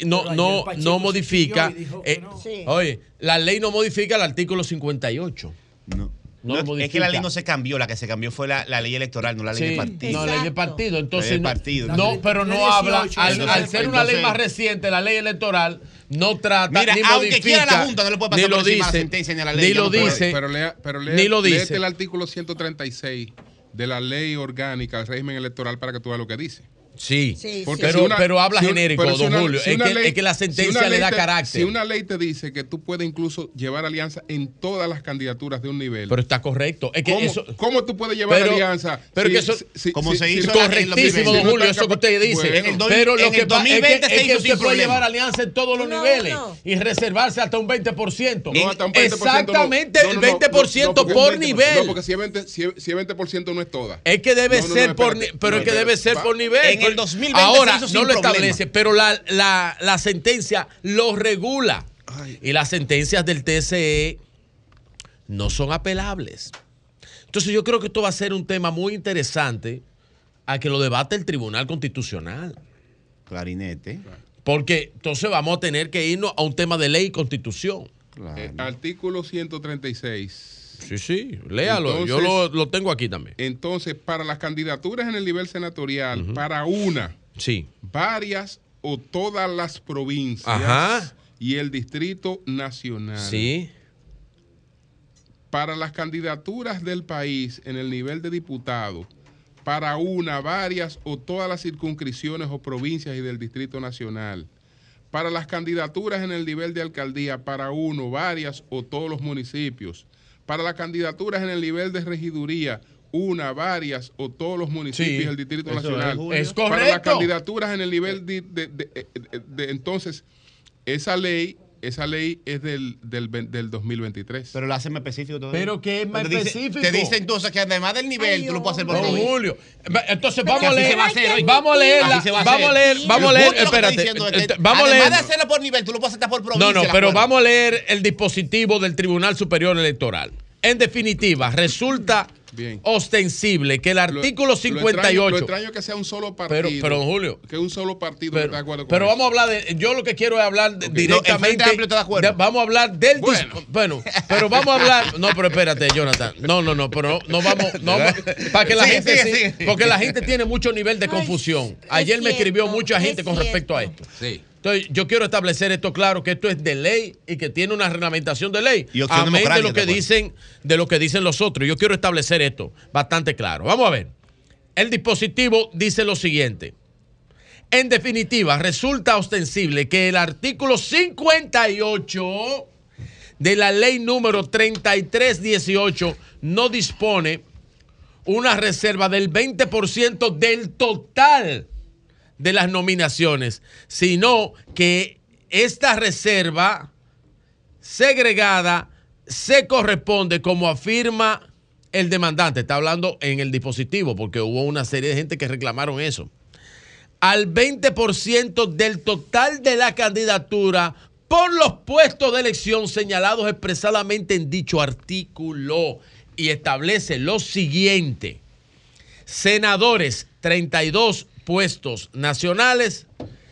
[SPEAKER 18] no,
[SPEAKER 14] Pero ayer
[SPEAKER 18] no, no
[SPEAKER 14] se
[SPEAKER 18] modifica. eh,
[SPEAKER 14] no.
[SPEAKER 7] Sí.
[SPEAKER 18] Oye, la ley no modifica el artículo 58.
[SPEAKER 13] No.
[SPEAKER 18] No
[SPEAKER 13] No,
[SPEAKER 18] lo
[SPEAKER 13] es que la
[SPEAKER 18] modifica.
[SPEAKER 13] ley no se cambió, la que se cambió fue la, la ley electoral, no la ley
[SPEAKER 18] Sí,
[SPEAKER 13] de partido.
[SPEAKER 18] no, ley de partido. Entonces,
[SPEAKER 13] Ley de
[SPEAKER 18] no-
[SPEAKER 13] partido.
[SPEAKER 18] no, pero no
[SPEAKER 14] 318,
[SPEAKER 18] habla, al,
[SPEAKER 14] entonces-
[SPEAKER 18] al ser una ley más reciente, la ley electoral no trata
[SPEAKER 13] Mira,
[SPEAKER 18] ni
[SPEAKER 13] aunque
[SPEAKER 18] modifica,
[SPEAKER 13] quiera la Junta, no le puede pasar
[SPEAKER 18] ni lo
[SPEAKER 13] por encima la
[SPEAKER 18] dice,
[SPEAKER 13] sentencia ni a la ley,
[SPEAKER 18] ni lo
[SPEAKER 13] no
[SPEAKER 18] dice,
[SPEAKER 3] Pero lea, pero lea,
[SPEAKER 18] ni lo dice.
[SPEAKER 3] el artículo 136 de la ley orgánica del régimen electoral para que tú veas lo que dice.
[SPEAKER 18] Sí,
[SPEAKER 7] Sí,
[SPEAKER 3] Porque
[SPEAKER 18] pero,
[SPEAKER 3] una-
[SPEAKER 18] pero habla
[SPEAKER 3] si
[SPEAKER 18] genérico,
[SPEAKER 3] pero si
[SPEAKER 18] don
[SPEAKER 3] una-
[SPEAKER 18] Julio.
[SPEAKER 3] si
[SPEAKER 18] es, que,
[SPEAKER 3] ley-
[SPEAKER 18] es que la sentencia le da
[SPEAKER 3] te-
[SPEAKER 18] carácter.
[SPEAKER 3] Si una ley te dice que tú puedes incluso llevar alianza en todas las candidaturas de un nivel.
[SPEAKER 18] Pero está correcto. Es que
[SPEAKER 3] ¿Cómo,
[SPEAKER 18] eso,
[SPEAKER 3] cómo tú puedes llevar
[SPEAKER 18] Pero-
[SPEAKER 3] alianza?
[SPEAKER 18] pero
[SPEAKER 3] si-
[SPEAKER 18] que eso-
[SPEAKER 3] si-
[SPEAKER 13] como
[SPEAKER 3] si-
[SPEAKER 13] se hizo
[SPEAKER 18] correctísimo,
[SPEAKER 3] si
[SPEAKER 18] don Julio, eso que usted dice.
[SPEAKER 3] Bueno,
[SPEAKER 13] En el do-
[SPEAKER 18] pero
[SPEAKER 13] en
[SPEAKER 18] lo
[SPEAKER 13] el
[SPEAKER 18] que pasa es
[SPEAKER 13] 2020
[SPEAKER 18] que,
[SPEAKER 13] se
[SPEAKER 18] es que
[SPEAKER 13] hizo
[SPEAKER 18] usted puede
[SPEAKER 13] problema.
[SPEAKER 18] llevar alianza en todos los
[SPEAKER 7] No,
[SPEAKER 18] niveles
[SPEAKER 7] no.
[SPEAKER 18] y reservarse hasta un 20%.
[SPEAKER 3] No, hasta un 20% no.
[SPEAKER 18] Exactamente, el
[SPEAKER 3] no,
[SPEAKER 18] 20%
[SPEAKER 3] no, porque
[SPEAKER 18] por
[SPEAKER 3] es 20%.
[SPEAKER 18] nivel.
[SPEAKER 3] No, porque si es 20%, si es- si es 20% no es toda.
[SPEAKER 18] Es que debe ser por pero es que debe ser por nivel.
[SPEAKER 13] En el
[SPEAKER 18] Pero
[SPEAKER 13] 2020
[SPEAKER 18] ahora
[SPEAKER 13] se hizo
[SPEAKER 18] no lo
[SPEAKER 13] problema.
[SPEAKER 18] establece, pero la, la, la sentencia lo regula. Y las sentencias del TCE no son apelables. Entonces yo creo que esto va a ser un tema muy interesante a que lo debate el Tribunal Constitucional.
[SPEAKER 13] Clarinete.
[SPEAKER 18] Porque entonces vamos a tener que irnos a un tema de ley y constitución.
[SPEAKER 3] Eh, artículo 136.
[SPEAKER 18] Sí, sí, léalo. Yo lo, lo tengo aquí también.
[SPEAKER 3] Entonces, para las candidaturas en el nivel senatorial, para una,
[SPEAKER 18] Sí.
[SPEAKER 3] varias o todas las provincias
[SPEAKER 18] Ajá.
[SPEAKER 3] y el Distrito Nacional.
[SPEAKER 18] Sí.
[SPEAKER 3] Para las candidaturas del país en el nivel de diputado, para una, varias o todas las circunscripciones o provincias y del Distrito Nacional. Para las candidaturas en el nivel de alcaldía, para uno, varias o todos los municipios. Para las candidaturas en el nivel de regiduría, una, varias o todos los municipios
[SPEAKER 18] Sí,
[SPEAKER 3] y el Distrito
[SPEAKER 18] es,
[SPEAKER 3] Nacional. Para las candidaturas en el nivel de- de- de- de- entonces, esa ley, esa ley es del, del, ve- del 2023.
[SPEAKER 13] Pero lo hacen más específico todavía.
[SPEAKER 18] Pero que es más
[SPEAKER 13] Te dice-
[SPEAKER 18] específico.
[SPEAKER 13] Te dice entonces que además del nivel, tú lo puedes hacer por
[SPEAKER 18] Don
[SPEAKER 13] provincia.
[SPEAKER 18] Julio. Entonces
[SPEAKER 13] Pero
[SPEAKER 18] vamos a leer.
[SPEAKER 13] se va a hacer.
[SPEAKER 18] Vamos a leer.
[SPEAKER 13] Así se va a
[SPEAKER 18] Vamos a leer. Vamos a leer. Espérate.
[SPEAKER 13] es que
[SPEAKER 18] Vamos a
[SPEAKER 13] además
[SPEAKER 18] leer.
[SPEAKER 13] de hacerlo por nivel, tú lo puedes hacer por provincia.
[SPEAKER 18] No, no, pero vamos a leer el dispositivo del Tribunal Superior Electoral. En definitiva, resulta
[SPEAKER 3] Bien.
[SPEAKER 18] ostensible que el artículo
[SPEAKER 3] Lo extraño-
[SPEAKER 18] 58.
[SPEAKER 3] Lo extraño, que sea un solo partido.
[SPEAKER 18] Pero- pero, don Julio.
[SPEAKER 3] Que un solo partido
[SPEAKER 18] Pero,
[SPEAKER 3] esté de acuerdo con
[SPEAKER 18] pero
[SPEAKER 3] eso.
[SPEAKER 18] vamos a hablar de. Yo lo que quiero es hablar directamente.
[SPEAKER 13] No, el Frente Amplio está de acuerdo.
[SPEAKER 18] vamos a hablar del. dis-
[SPEAKER 3] Bueno.
[SPEAKER 18] Bueno. pero vamos a hablar. No, pero espérate, Jonathan. No, no, no, pero no vamos. No, vamos- para que la gente. sí-. Porque la gente tiene mucho nivel de confusión. Ayer me escribió mucha gente con respecto a esto.
[SPEAKER 3] Sí.
[SPEAKER 18] Entonces, yo quiero establecer esto claro, que esto es de ley y que tiene una reglamentación de ley.
[SPEAKER 13] Y
[SPEAKER 18] amén de lo que
[SPEAKER 13] ¿de acuerdo?
[SPEAKER 18] dicen, de lo que dicen los otros. Yo quiero establecer esto bastante claro. Vamos a ver. El dispositivo dice lo siguiente. En definitiva, resulta ostensible que el artículo 58 de la ley número 3318 no dispone una reserva del 20% del total de las nominaciones, sino que esta reserva segregada se corresponde como afirma el demandante. Está hablando en el dispositivo porque hubo una serie de gente que reclamaron eso. Al 20% del total de la candidatura por los puestos de elección señalados expresadamente en dicho artículo y establece lo siguiente. Senadores, 32 puestos nacionales,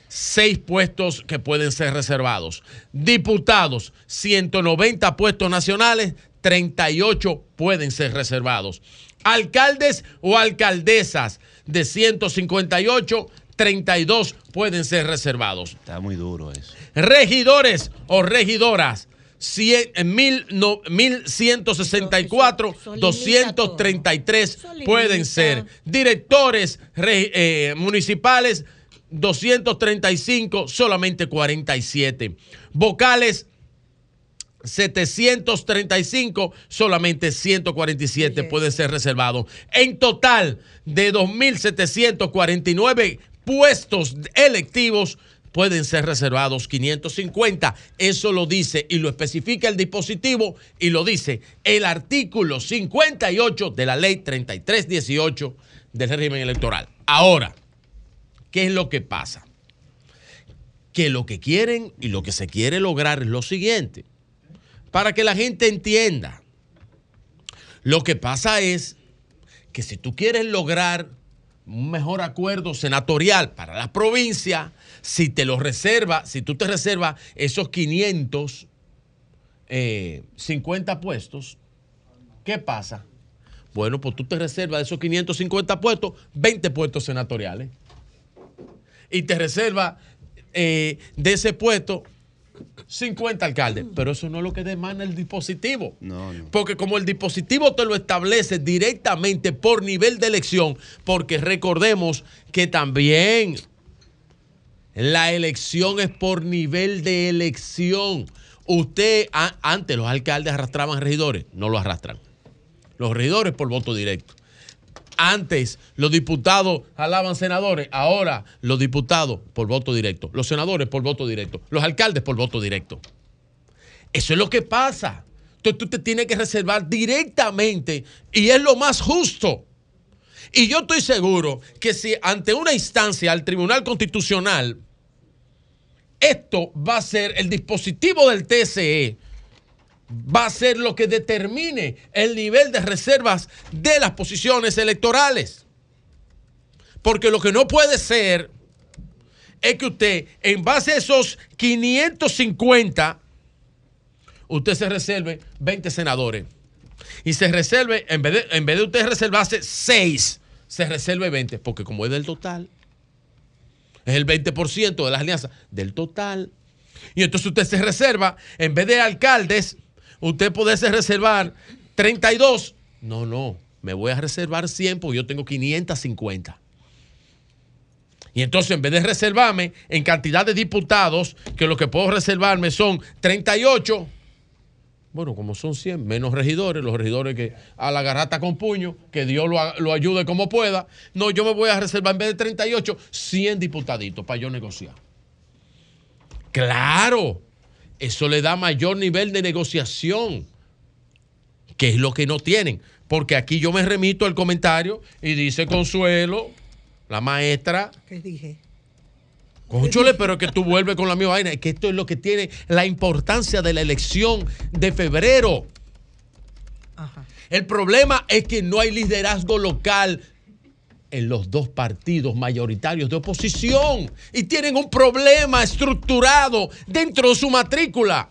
[SPEAKER 18] 6 puestos que pueden ser reservados. Diputados, 190 puestos nacionales, 38 pueden ser reservados. Alcaldes o alcaldesas de 158, 32 pueden ser reservados.
[SPEAKER 13] Está muy duro eso.
[SPEAKER 18] Regidores o regidoras, 1164,
[SPEAKER 7] Eso- eso limita
[SPEAKER 18] 233
[SPEAKER 7] todo. Eso
[SPEAKER 18] pueden ser. Directores re- eh, municipales, 235, solamente 47. Vocales, 735, solamente 147 pueden ser reservados. En total, de 2.749 puestos electivos, pueden ser reservados 550. Eso lo dice y lo especifica el dispositivo y lo dice el artículo 58 de la ley 3318 del régimen electoral. Ahora, ¿qué es lo que pasa? que lo que quieren y lo que se quiere lograr es lo siguiente. Para que la gente entienda. Lo que pasa es que si tú quieres lograr un mejor acuerdo senatorial para la provincia, si te lo reserva, si tú te reservas esos 500, eh, 50 puestos, ¿qué pasa? Bueno, pues tú te reservas de esos 550 puestos, 20 puestos senatoriales. Y te reservas eh, de ese puesto 50 alcaldes. Pero eso no es lo que demanda el dispositivo. Porque como el dispositivo te lo establece directamente por nivel de elección, porque recordemos que también la elección es por nivel de elección. Usted, antes los alcaldes arrastraban regidores, no lo arrastran. Los regidores por voto directo. Antes los diputados jalaban senadores, ahora los diputados por voto directo, los senadores por voto directo, los alcaldes por voto directo. Eso es lo que pasa. Entonces tú te tienes que reservar directamente y es lo más justo. Y yo estoy seguro que si ante una instancia al Tribunal Constitucional, esto va a ser el dispositivo del TSE, va a ser lo que determine el nivel de reservas de las posiciones electorales. Porque lo que no puede ser es que usted, en base a esos 550, usted se reserve 20 senadores. Y se reserve, en vez en vez de usted reservarse 6, se reserve 20, porque como es del total, es el 20% de las alianzas del total. Y entonces usted se reserva, en vez de alcaldes, usted puede reservar 32. No, no, me voy a reservar 100 porque yo tengo 550. Y entonces en vez de reservarme en cantidad de diputados, que lo que puedo reservarme son 38, bueno, como son 100, menos regidores, los regidores que a la garata con puño, que Dios lo, lo ayude como pueda. No, yo me voy a reservar en vez de 38, 100 diputaditos para yo negociar. Claro, eso le da mayor nivel de negociación, que es lo que no tienen. Porque aquí yo me remito al comentario y dice Consuelo, la maestra,
[SPEAKER 7] ¿Qué dije?
[SPEAKER 18] Cónchole, pero que tú vuelves con la misma vaina. Es que esto es lo que tiene la importancia de la elección de febrero. El problema es que no hay liderazgo local en los dos partidos mayoritarios de oposición y tienen un problema estructurado dentro de su matrícula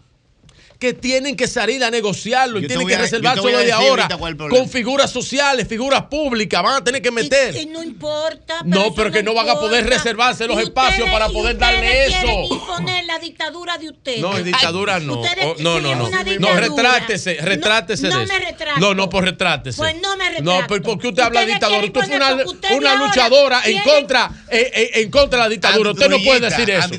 [SPEAKER 18] que tienen que salir a negociarlo y
[SPEAKER 13] Yo
[SPEAKER 18] tienen que reservarse de ahora con figuras sociales, figuras públicas, van a tener que meter.
[SPEAKER 7] Y no importa.
[SPEAKER 18] No, pero que no van a poder reservarse los espacios para poder darle eso.
[SPEAKER 7] imponer la dictadura de ustedes.
[SPEAKER 18] No, en dictadura no.
[SPEAKER 7] Ustedes
[SPEAKER 18] Oh, no, no, no. No,
[SPEAKER 7] dictadura.
[SPEAKER 18] retráctese, retrácese
[SPEAKER 7] no
[SPEAKER 18] de eso.
[SPEAKER 7] me retracto.
[SPEAKER 18] No, no, pues retrácese.
[SPEAKER 7] Pues no me
[SPEAKER 18] No,
[SPEAKER 7] retracto.
[SPEAKER 18] pero ¿por qué usted habla de dictadura? Usted fue una, luchadora en contra, eh, eh, en contra de la dictadura. Usted no puede decir eso.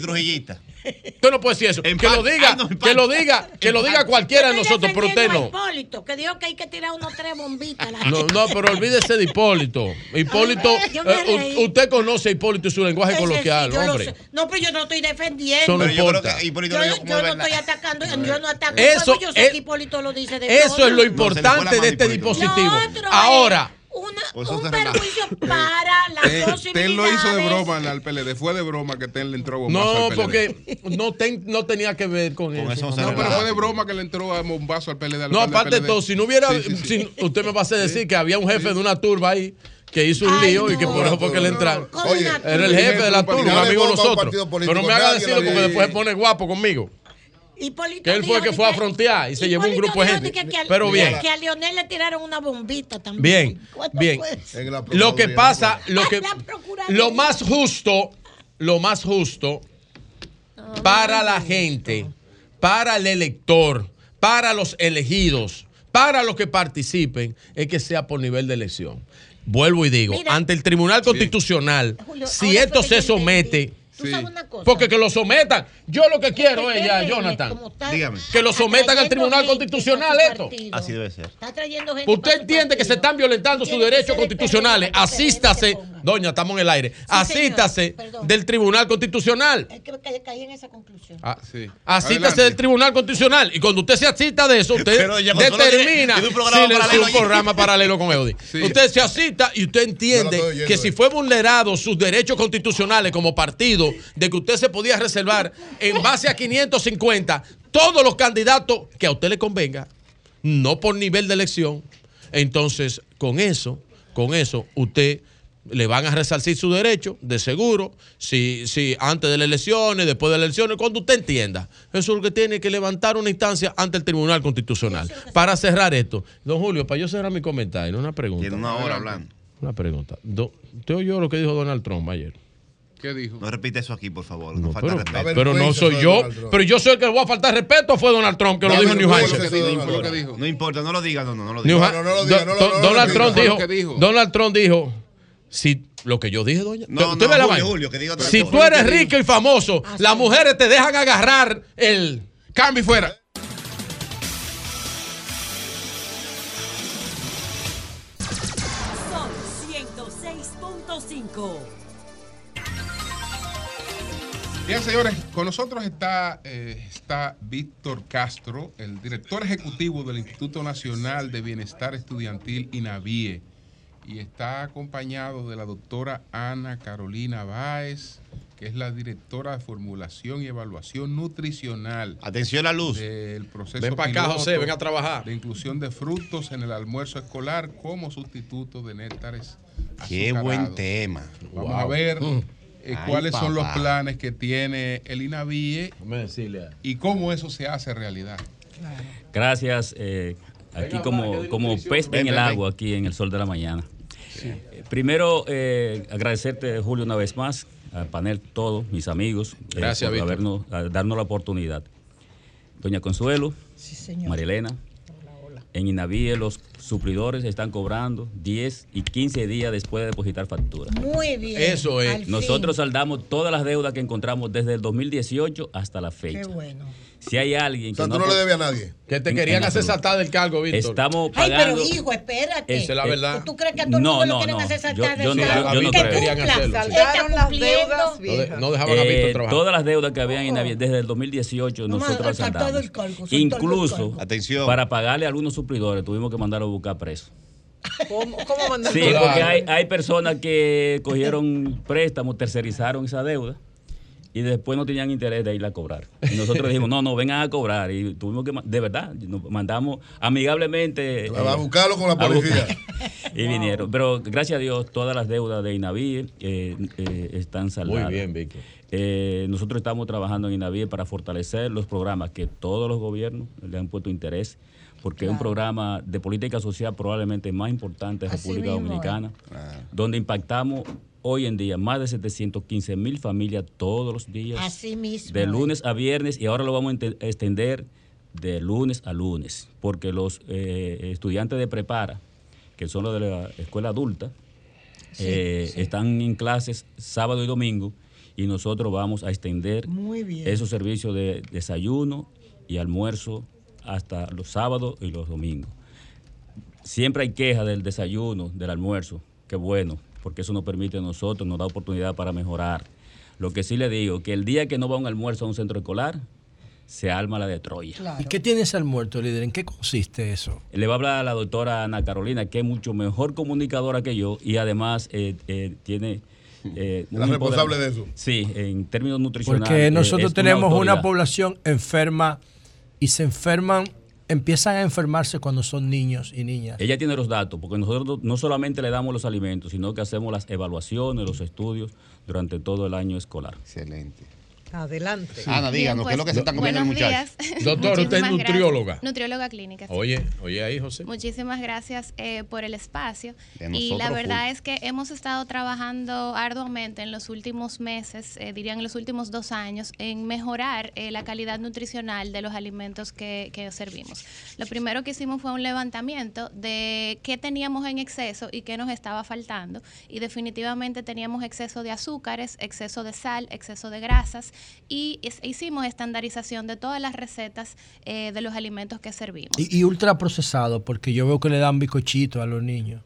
[SPEAKER 18] Usted no puede decir eso. Que lo diga, que lo diga, que lo diga cualquiera de nosotros, pero usted no.
[SPEAKER 7] Hipólito, que dijo que hay que tirar unos tres bombitas. la
[SPEAKER 18] No, no, pero olvídese de Hipólito. Hipólito, eh, usted conoce a Hipólito y su lenguaje
[SPEAKER 7] sí,
[SPEAKER 18] coloquial,
[SPEAKER 7] lo
[SPEAKER 18] hombre.
[SPEAKER 7] No, pero yo no estoy defendiendo.
[SPEAKER 18] Eso no
[SPEAKER 13] yo creo
[SPEAKER 18] importa.
[SPEAKER 13] que Hipólito
[SPEAKER 7] Yo, yo no estoy atacando, yo no ataco.
[SPEAKER 18] Eso
[SPEAKER 7] yo sé
[SPEAKER 18] es-
[SPEAKER 7] que Hipólito lo dice de
[SPEAKER 18] Eso
[SPEAKER 7] todo.
[SPEAKER 18] es lo importante de este dispositivo. Ahora,
[SPEAKER 7] un perjuicio para las
[SPEAKER 3] Eh, Ten lo hizo de broma al PLD. Fue de broma que Ten le entró bombazo
[SPEAKER 18] no,
[SPEAKER 3] al PLD.
[SPEAKER 18] porque no, ten- no tenía que ver con, eso.
[SPEAKER 3] No, pero fue de broma que le entró a bombazo al PLD. al
[SPEAKER 18] No, aparte de todo, si no hubiera,
[SPEAKER 3] Sí, sí, sí.
[SPEAKER 18] si usted me va a hacer decir que había un jefe de una turba ahí que hizo un
[SPEAKER 3] Ay,
[SPEAKER 18] lío y que por eso fue que le entraron.
[SPEAKER 3] Oye,
[SPEAKER 18] Era el jefe de la turba, un amigo de
[SPEAKER 16] a
[SPEAKER 18] nosotros. Pero no me haga decirlo
[SPEAKER 16] lo
[SPEAKER 18] porque después se pone guapo conmigo.
[SPEAKER 7] Hipólito
[SPEAKER 18] Que él fue que fue a frontear y se llevó un grupo de gente.
[SPEAKER 7] que-
[SPEAKER 18] Pero bien.
[SPEAKER 7] Que a Leonel le tiraron una bombita también.
[SPEAKER 18] Bien,
[SPEAKER 7] ¿Cuánto
[SPEAKER 18] bien. Lo que pasa, lo que lo más justo, lo más justo para la gente, para el elector, para los elegidos, para los que participen, es que sea por nivel de elección. Vuelvo y digo,
[SPEAKER 7] Mira.
[SPEAKER 18] ante el Tribunal Constitucional,
[SPEAKER 7] Julio,
[SPEAKER 18] si esto se somete,
[SPEAKER 7] ¿Tú sabes una cosa?
[SPEAKER 18] porque que lo sometan, yo lo que quiero es ya, Jonathan,
[SPEAKER 13] Dígame.
[SPEAKER 18] que lo sometan al Tribunal Constitucional esto.
[SPEAKER 13] Así debe ser.
[SPEAKER 7] Está trayendo gente.
[SPEAKER 18] Usted entiende que se están violentando sus derechos constitucionales. Asístase, doña, estamos en el aire. Asístase del Tribunal Constitucional.
[SPEAKER 7] Es que ca- caí en esa conclusión.
[SPEAKER 18] Ah,
[SPEAKER 3] sí.
[SPEAKER 18] Asístase
[SPEAKER 3] Adelante.
[SPEAKER 18] del Tribunal Constitucional. Y cuando usted se asista de eso, usted determina si un programa paralelo con Eudi. Usted se asista y usted entiende que si fue vulnerado sus derechos constitucionales como partido de que usted se podía reservar en base a 550 todos los candidatos que a usted le convenga, no por nivel de elección. Entonces, con eso, con eso, usted le van a resarcir su derecho, de seguro, si, si antes de las elecciones, después de las elecciones, cuando usted entienda. Eso es lo que tiene que levantar una instancia ante el Tribunal Constitucional. Para cerrar esto, don Julio, para yo cerrar mi comentario, una pregunta.
[SPEAKER 13] Tiene una hora hablando.
[SPEAKER 18] Una pregunta. Do- ¿Usted oyó lo que dijo Donald Trump ayer?
[SPEAKER 3] ¿Qué dijo?
[SPEAKER 13] No repite eso aquí, por favor. No, falta
[SPEAKER 18] Pero,
[SPEAKER 13] respeto.
[SPEAKER 18] pero no soy yo. Pero yo soy el que le voy a faltar respeto. ¿o ¿Fue Donald Trump que lo dijo en New Hampshire?
[SPEAKER 13] No importa, no importa, no lo diga, no, no, no lo diga.
[SPEAKER 18] Donald Trump dijo, Donald Trump dijo, si lo que yo dije, doña,
[SPEAKER 13] No,
[SPEAKER 18] usted
[SPEAKER 13] no,
[SPEAKER 18] ve la
[SPEAKER 13] Julio,
[SPEAKER 18] vaina.
[SPEAKER 13] Julio, que diga otra
[SPEAKER 18] si
[SPEAKER 13] cosa.
[SPEAKER 18] tú eres rico y famoso, las mujeres te dejan agarrar el cambio y fuera.
[SPEAKER 2] Sol 106.5.
[SPEAKER 3] Bien, señores, con nosotros está, eh, está Víctor Castro, el director ejecutivo del Instituto Nacional de Bienestar Estudiantil INAVIE, y está acompañado de la doctora Ana Carolina Báez, que es la directora de formulación y evaluación nutricional.
[SPEAKER 13] Atención a la luz.
[SPEAKER 3] Del proceso
[SPEAKER 18] Ven pa' acá, José, ven a trabajar.
[SPEAKER 3] De inclusión de frutos en el almuerzo escolar como sustituto de néctares
[SPEAKER 13] Qué buen tema.
[SPEAKER 3] Vamos
[SPEAKER 13] Wow.
[SPEAKER 3] a ver
[SPEAKER 13] Mm.
[SPEAKER 3] Eh,
[SPEAKER 13] Ay,
[SPEAKER 3] cuáles son los planes que tiene el INAVIE y cómo eso se hace realidad.
[SPEAKER 19] Gracias. eh, aquí como, como
[SPEAKER 3] Ven,
[SPEAKER 19] en el agua, aquí en el sol de la mañana. Eh, Primero, eh, agradecerte, Julio, una vez más, al panel, todos, mis amigos, eh,
[SPEAKER 18] Gracias,
[SPEAKER 19] por habernos, a- darnos la oportunidad. Doña Consuelo, María Elena, en Inavie los suplidores están cobrando 10 y 15 días después de depositar factura.
[SPEAKER 7] Muy bien. al fin.
[SPEAKER 19] Nosotros saldamos todas las deudas que encontramos desde el 2018 hasta la fecha.
[SPEAKER 7] Qué bueno.
[SPEAKER 19] Si hay alguien
[SPEAKER 16] O sea,
[SPEAKER 19] que
[SPEAKER 16] tú no le debes a nadie.
[SPEAKER 18] Que te
[SPEAKER 19] En-
[SPEAKER 18] querían
[SPEAKER 19] en
[SPEAKER 18] hacer saltar del cargo, Víctor.
[SPEAKER 19] Estamos
[SPEAKER 7] Ay,
[SPEAKER 19] pagando.
[SPEAKER 7] pero hijo, espérate.
[SPEAKER 19] Esa es la verdad.
[SPEAKER 7] ¿Tú crees que a todo el
[SPEAKER 19] No,
[SPEAKER 7] mundo
[SPEAKER 19] no,
[SPEAKER 7] lo quieren
[SPEAKER 19] no.
[SPEAKER 7] hacer saltar del
[SPEAKER 19] no-
[SPEAKER 7] cargo?
[SPEAKER 19] yo no
[SPEAKER 7] que
[SPEAKER 19] creo. hacerlo.
[SPEAKER 7] Está
[SPEAKER 12] Saldaron las
[SPEAKER 7] cumpliendo.
[SPEAKER 12] deudas viejas.
[SPEAKER 18] no dejaban a Víctor trabajar.
[SPEAKER 19] Todas las deudas que habían en Navidad desde el 2018
[SPEAKER 7] No,
[SPEAKER 19] nosotros las
[SPEAKER 7] el cargo,
[SPEAKER 19] Incluso.
[SPEAKER 13] Atención.
[SPEAKER 19] para pagarle a algunos suplidores tuvimos que mandarlos a buscar presos.
[SPEAKER 12] ¿Cómo, cómo mandan
[SPEAKER 19] Sí, porque hay, hay personas que cogieron préstamos, tercerizaron esa deuda y después no tenían interés de ir a cobrar. Y nosotros dijimos, no, no, vengan a cobrar. Y tuvimos que, de verdad, nos mandamos amigablemente.
[SPEAKER 16] Va a buscarlo con la policía.
[SPEAKER 19] y vinieron. Pero gracias a Dios, todas las deudas de Inaví eh, eh, están saldadas.
[SPEAKER 18] Muy bien, Víctor.
[SPEAKER 19] Eh, nosotros estamos trabajando en Inaví para fortalecer los programas que todos los gobiernos le han puesto interés, porque es un programa de política social probablemente más importante de República
[SPEAKER 7] mismo.
[SPEAKER 19] Dominicana, donde impactamos hoy en día más de 715 mil familias todos los días,
[SPEAKER 7] Así mismo.
[SPEAKER 19] de
[SPEAKER 7] es.
[SPEAKER 19] lunes a viernes, y ahora lo vamos a extender de lunes a lunes, porque los eh, estudiantes de prepara, que son los de la escuela adulta,
[SPEAKER 7] Sí,
[SPEAKER 19] eh,
[SPEAKER 7] sí.
[SPEAKER 19] están en clases sábado y domingo y nosotros vamos a extender esos servicios de desayuno y almuerzo hasta los sábados y los domingos. Siempre hay quejas del desayuno, del almuerzo, qué bueno, porque eso nos permite a nosotros, nos da oportunidad para mejorar. Lo que sí le digo, que el día que no va un almuerzo a un centro escolar, se arma la de Troya.
[SPEAKER 14] ¿Y qué tiene ese almuerzo, líder? ¿En qué consiste eso?
[SPEAKER 19] Le va a hablar a la doctora Ana Carolina, que es mucho mejor comunicadora que yo y además eh, eh, tiene... eh,
[SPEAKER 16] La responsable de eso.
[SPEAKER 19] Sí, en términos nutricionales.
[SPEAKER 14] Porque
[SPEAKER 19] eh,
[SPEAKER 14] nosotros tenemos una población enferma y se enferman, empiezan a enfermarse cuando son niños y niñas.
[SPEAKER 19] Ella tiene los datos, porque nosotros no solamente le damos los alimentos, sino que hacemos las evaluaciones, los estudios durante todo el año escolar.
[SPEAKER 13] Excelente.
[SPEAKER 12] Adelante.
[SPEAKER 13] Ana, díganos, ¿qué es lo que se están comiendo el muchacho?
[SPEAKER 20] días.
[SPEAKER 18] Doctor, usted es
[SPEAKER 20] gracias.
[SPEAKER 18] nutrióloga.
[SPEAKER 20] Nutrióloga clínica. sí.
[SPEAKER 18] Oye, oye ahí, José.
[SPEAKER 20] Muchísimas gracias eh, por el espacio. Y la verdad
[SPEAKER 18] full.
[SPEAKER 20] es que hemos estado trabajando arduamente en los últimos meses, eh, diría en los últimos dos años, en mejorar eh, la calidad nutricional de los alimentos que, que servimos. Lo primero que hicimos fue un levantamiento de qué teníamos en exceso y qué nos estaba faltando. Y definitivamente teníamos exceso de azúcares, exceso de sal, exceso de grasas y es- hicimos estandarización de todas las recetas eh, de los alimentos que servimos.
[SPEAKER 14] Y, y ultraprocesado, porque yo veo que le dan bicochito a los niños.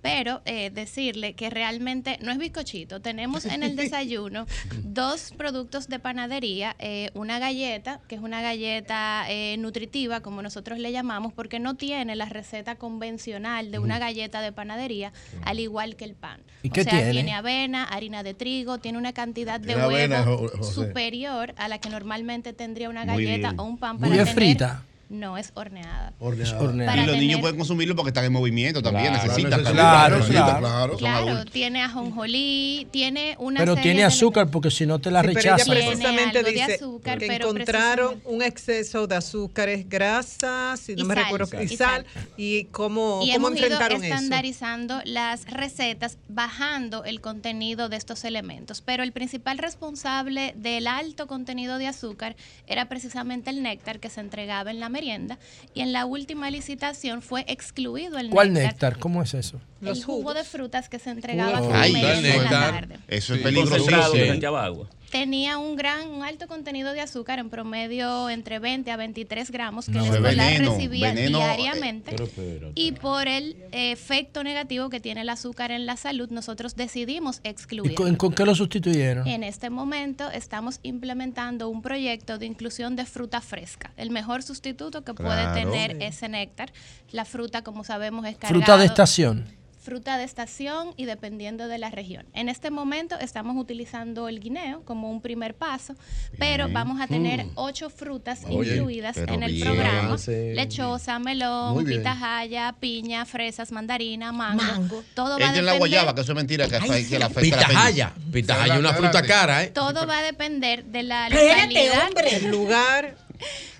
[SPEAKER 20] Pero eh, decirle que realmente no es bizcochito. Tenemos en el desayuno dos productos de panadería, eh, una galleta, que es una galleta eh, nutritiva, como nosotros le llamamos, porque no tiene la receta convencional de una galleta de panadería, al igual que el pan.
[SPEAKER 14] ¿Y
[SPEAKER 20] o
[SPEAKER 14] qué
[SPEAKER 20] sea,
[SPEAKER 14] tiene?
[SPEAKER 20] avena, harina de trigo, tiene una cantidad de
[SPEAKER 14] avena,
[SPEAKER 20] huevo superior a la que normalmente tendría una
[SPEAKER 13] Muy
[SPEAKER 20] galleta o un pan
[SPEAKER 13] Muy
[SPEAKER 20] para
[SPEAKER 13] bien
[SPEAKER 20] tener.
[SPEAKER 13] frita.
[SPEAKER 20] No, es horneada.
[SPEAKER 13] Horneada.
[SPEAKER 20] Para
[SPEAKER 13] Y los niños pueden consumirlo porque están en movimiento también,
[SPEAKER 18] Claro,
[SPEAKER 13] necesitan.
[SPEAKER 18] claro, claro.
[SPEAKER 20] Claro, tiene ajonjolí, tiene una
[SPEAKER 14] Pero
[SPEAKER 20] serie
[SPEAKER 14] tiene
[SPEAKER 20] de
[SPEAKER 14] azúcar porque si no te la
[SPEAKER 12] Sí, pero
[SPEAKER 14] rechazan.
[SPEAKER 12] ella precisamente
[SPEAKER 20] algo de
[SPEAKER 12] dice
[SPEAKER 20] azúcar,
[SPEAKER 12] que
[SPEAKER 20] pero
[SPEAKER 12] encontraron un exceso de azúcares, grasas, si no
[SPEAKER 20] Y
[SPEAKER 12] me
[SPEAKER 20] sal,
[SPEAKER 12] recuerdo, qué, y
[SPEAKER 20] y
[SPEAKER 12] sal, y cómo,
[SPEAKER 20] y
[SPEAKER 12] cómo
[SPEAKER 20] hemos ido
[SPEAKER 12] enfrentaron eso.
[SPEAKER 20] estandarizando las recetas, bajando el contenido de estos elementos. Pero el principal responsable del alto contenido de azúcar era precisamente el néctar que se entregaba en la merienda. Y en la última licitación fue excluido el
[SPEAKER 14] ¿Cuál
[SPEAKER 20] néctar.
[SPEAKER 14] néctar? ¿Cómo es eso?
[SPEAKER 20] El jugo de frutas que se entregaba
[SPEAKER 14] frutas.
[SPEAKER 20] en la tarde.
[SPEAKER 13] Eso es
[SPEAKER 19] Sí.
[SPEAKER 13] peligrosísimo.
[SPEAKER 19] Agua.
[SPEAKER 20] Tenía un gran, un alto contenido de azúcar en promedio entre 20 a 23 gramos que
[SPEAKER 13] No,
[SPEAKER 20] el
[SPEAKER 13] es
[SPEAKER 20] escolar
[SPEAKER 13] veneno,
[SPEAKER 20] recibía
[SPEAKER 13] veneno, eh,
[SPEAKER 20] diariamente.
[SPEAKER 13] pero
[SPEAKER 20] y por el eh, efecto negativo que tiene el azúcar en la salud, nosotros decidimos
[SPEAKER 14] ¿Y
[SPEAKER 20] excluirlo.
[SPEAKER 14] con, con qué lo sustituyeron?
[SPEAKER 20] En este momento estamos implementando un proyecto de inclusión de fruta fresca, el mejor sustituto que puede tener
[SPEAKER 14] Sí.
[SPEAKER 20] ese néctar. La fruta, como sabemos, es
[SPEAKER 14] Fruta de estación.
[SPEAKER 20] Fruta de estación y dependiendo de la región. En este momento estamos utilizando el guineo como un primer paso, pero
[SPEAKER 14] Bien.
[SPEAKER 20] vamos a tener
[SPEAKER 14] Mm.
[SPEAKER 20] ocho frutas
[SPEAKER 14] Oye,
[SPEAKER 20] incluidas en el
[SPEAKER 14] bien.
[SPEAKER 20] programa. Lechosa, melón, pitahaya, piña, fresas, mandarina, mango. Todo va a
[SPEAKER 13] en la
[SPEAKER 20] depender
[SPEAKER 13] guayaba, que eso es mentira. Que,
[SPEAKER 20] Ay,
[SPEAKER 13] que
[SPEAKER 20] sí.
[SPEAKER 13] la
[SPEAKER 18] Pitahaya.
[SPEAKER 13] la-
[SPEAKER 18] Pitahaya es una fruta cara, ¿eh?
[SPEAKER 20] todo va a depender de la localidad,
[SPEAKER 12] lugar.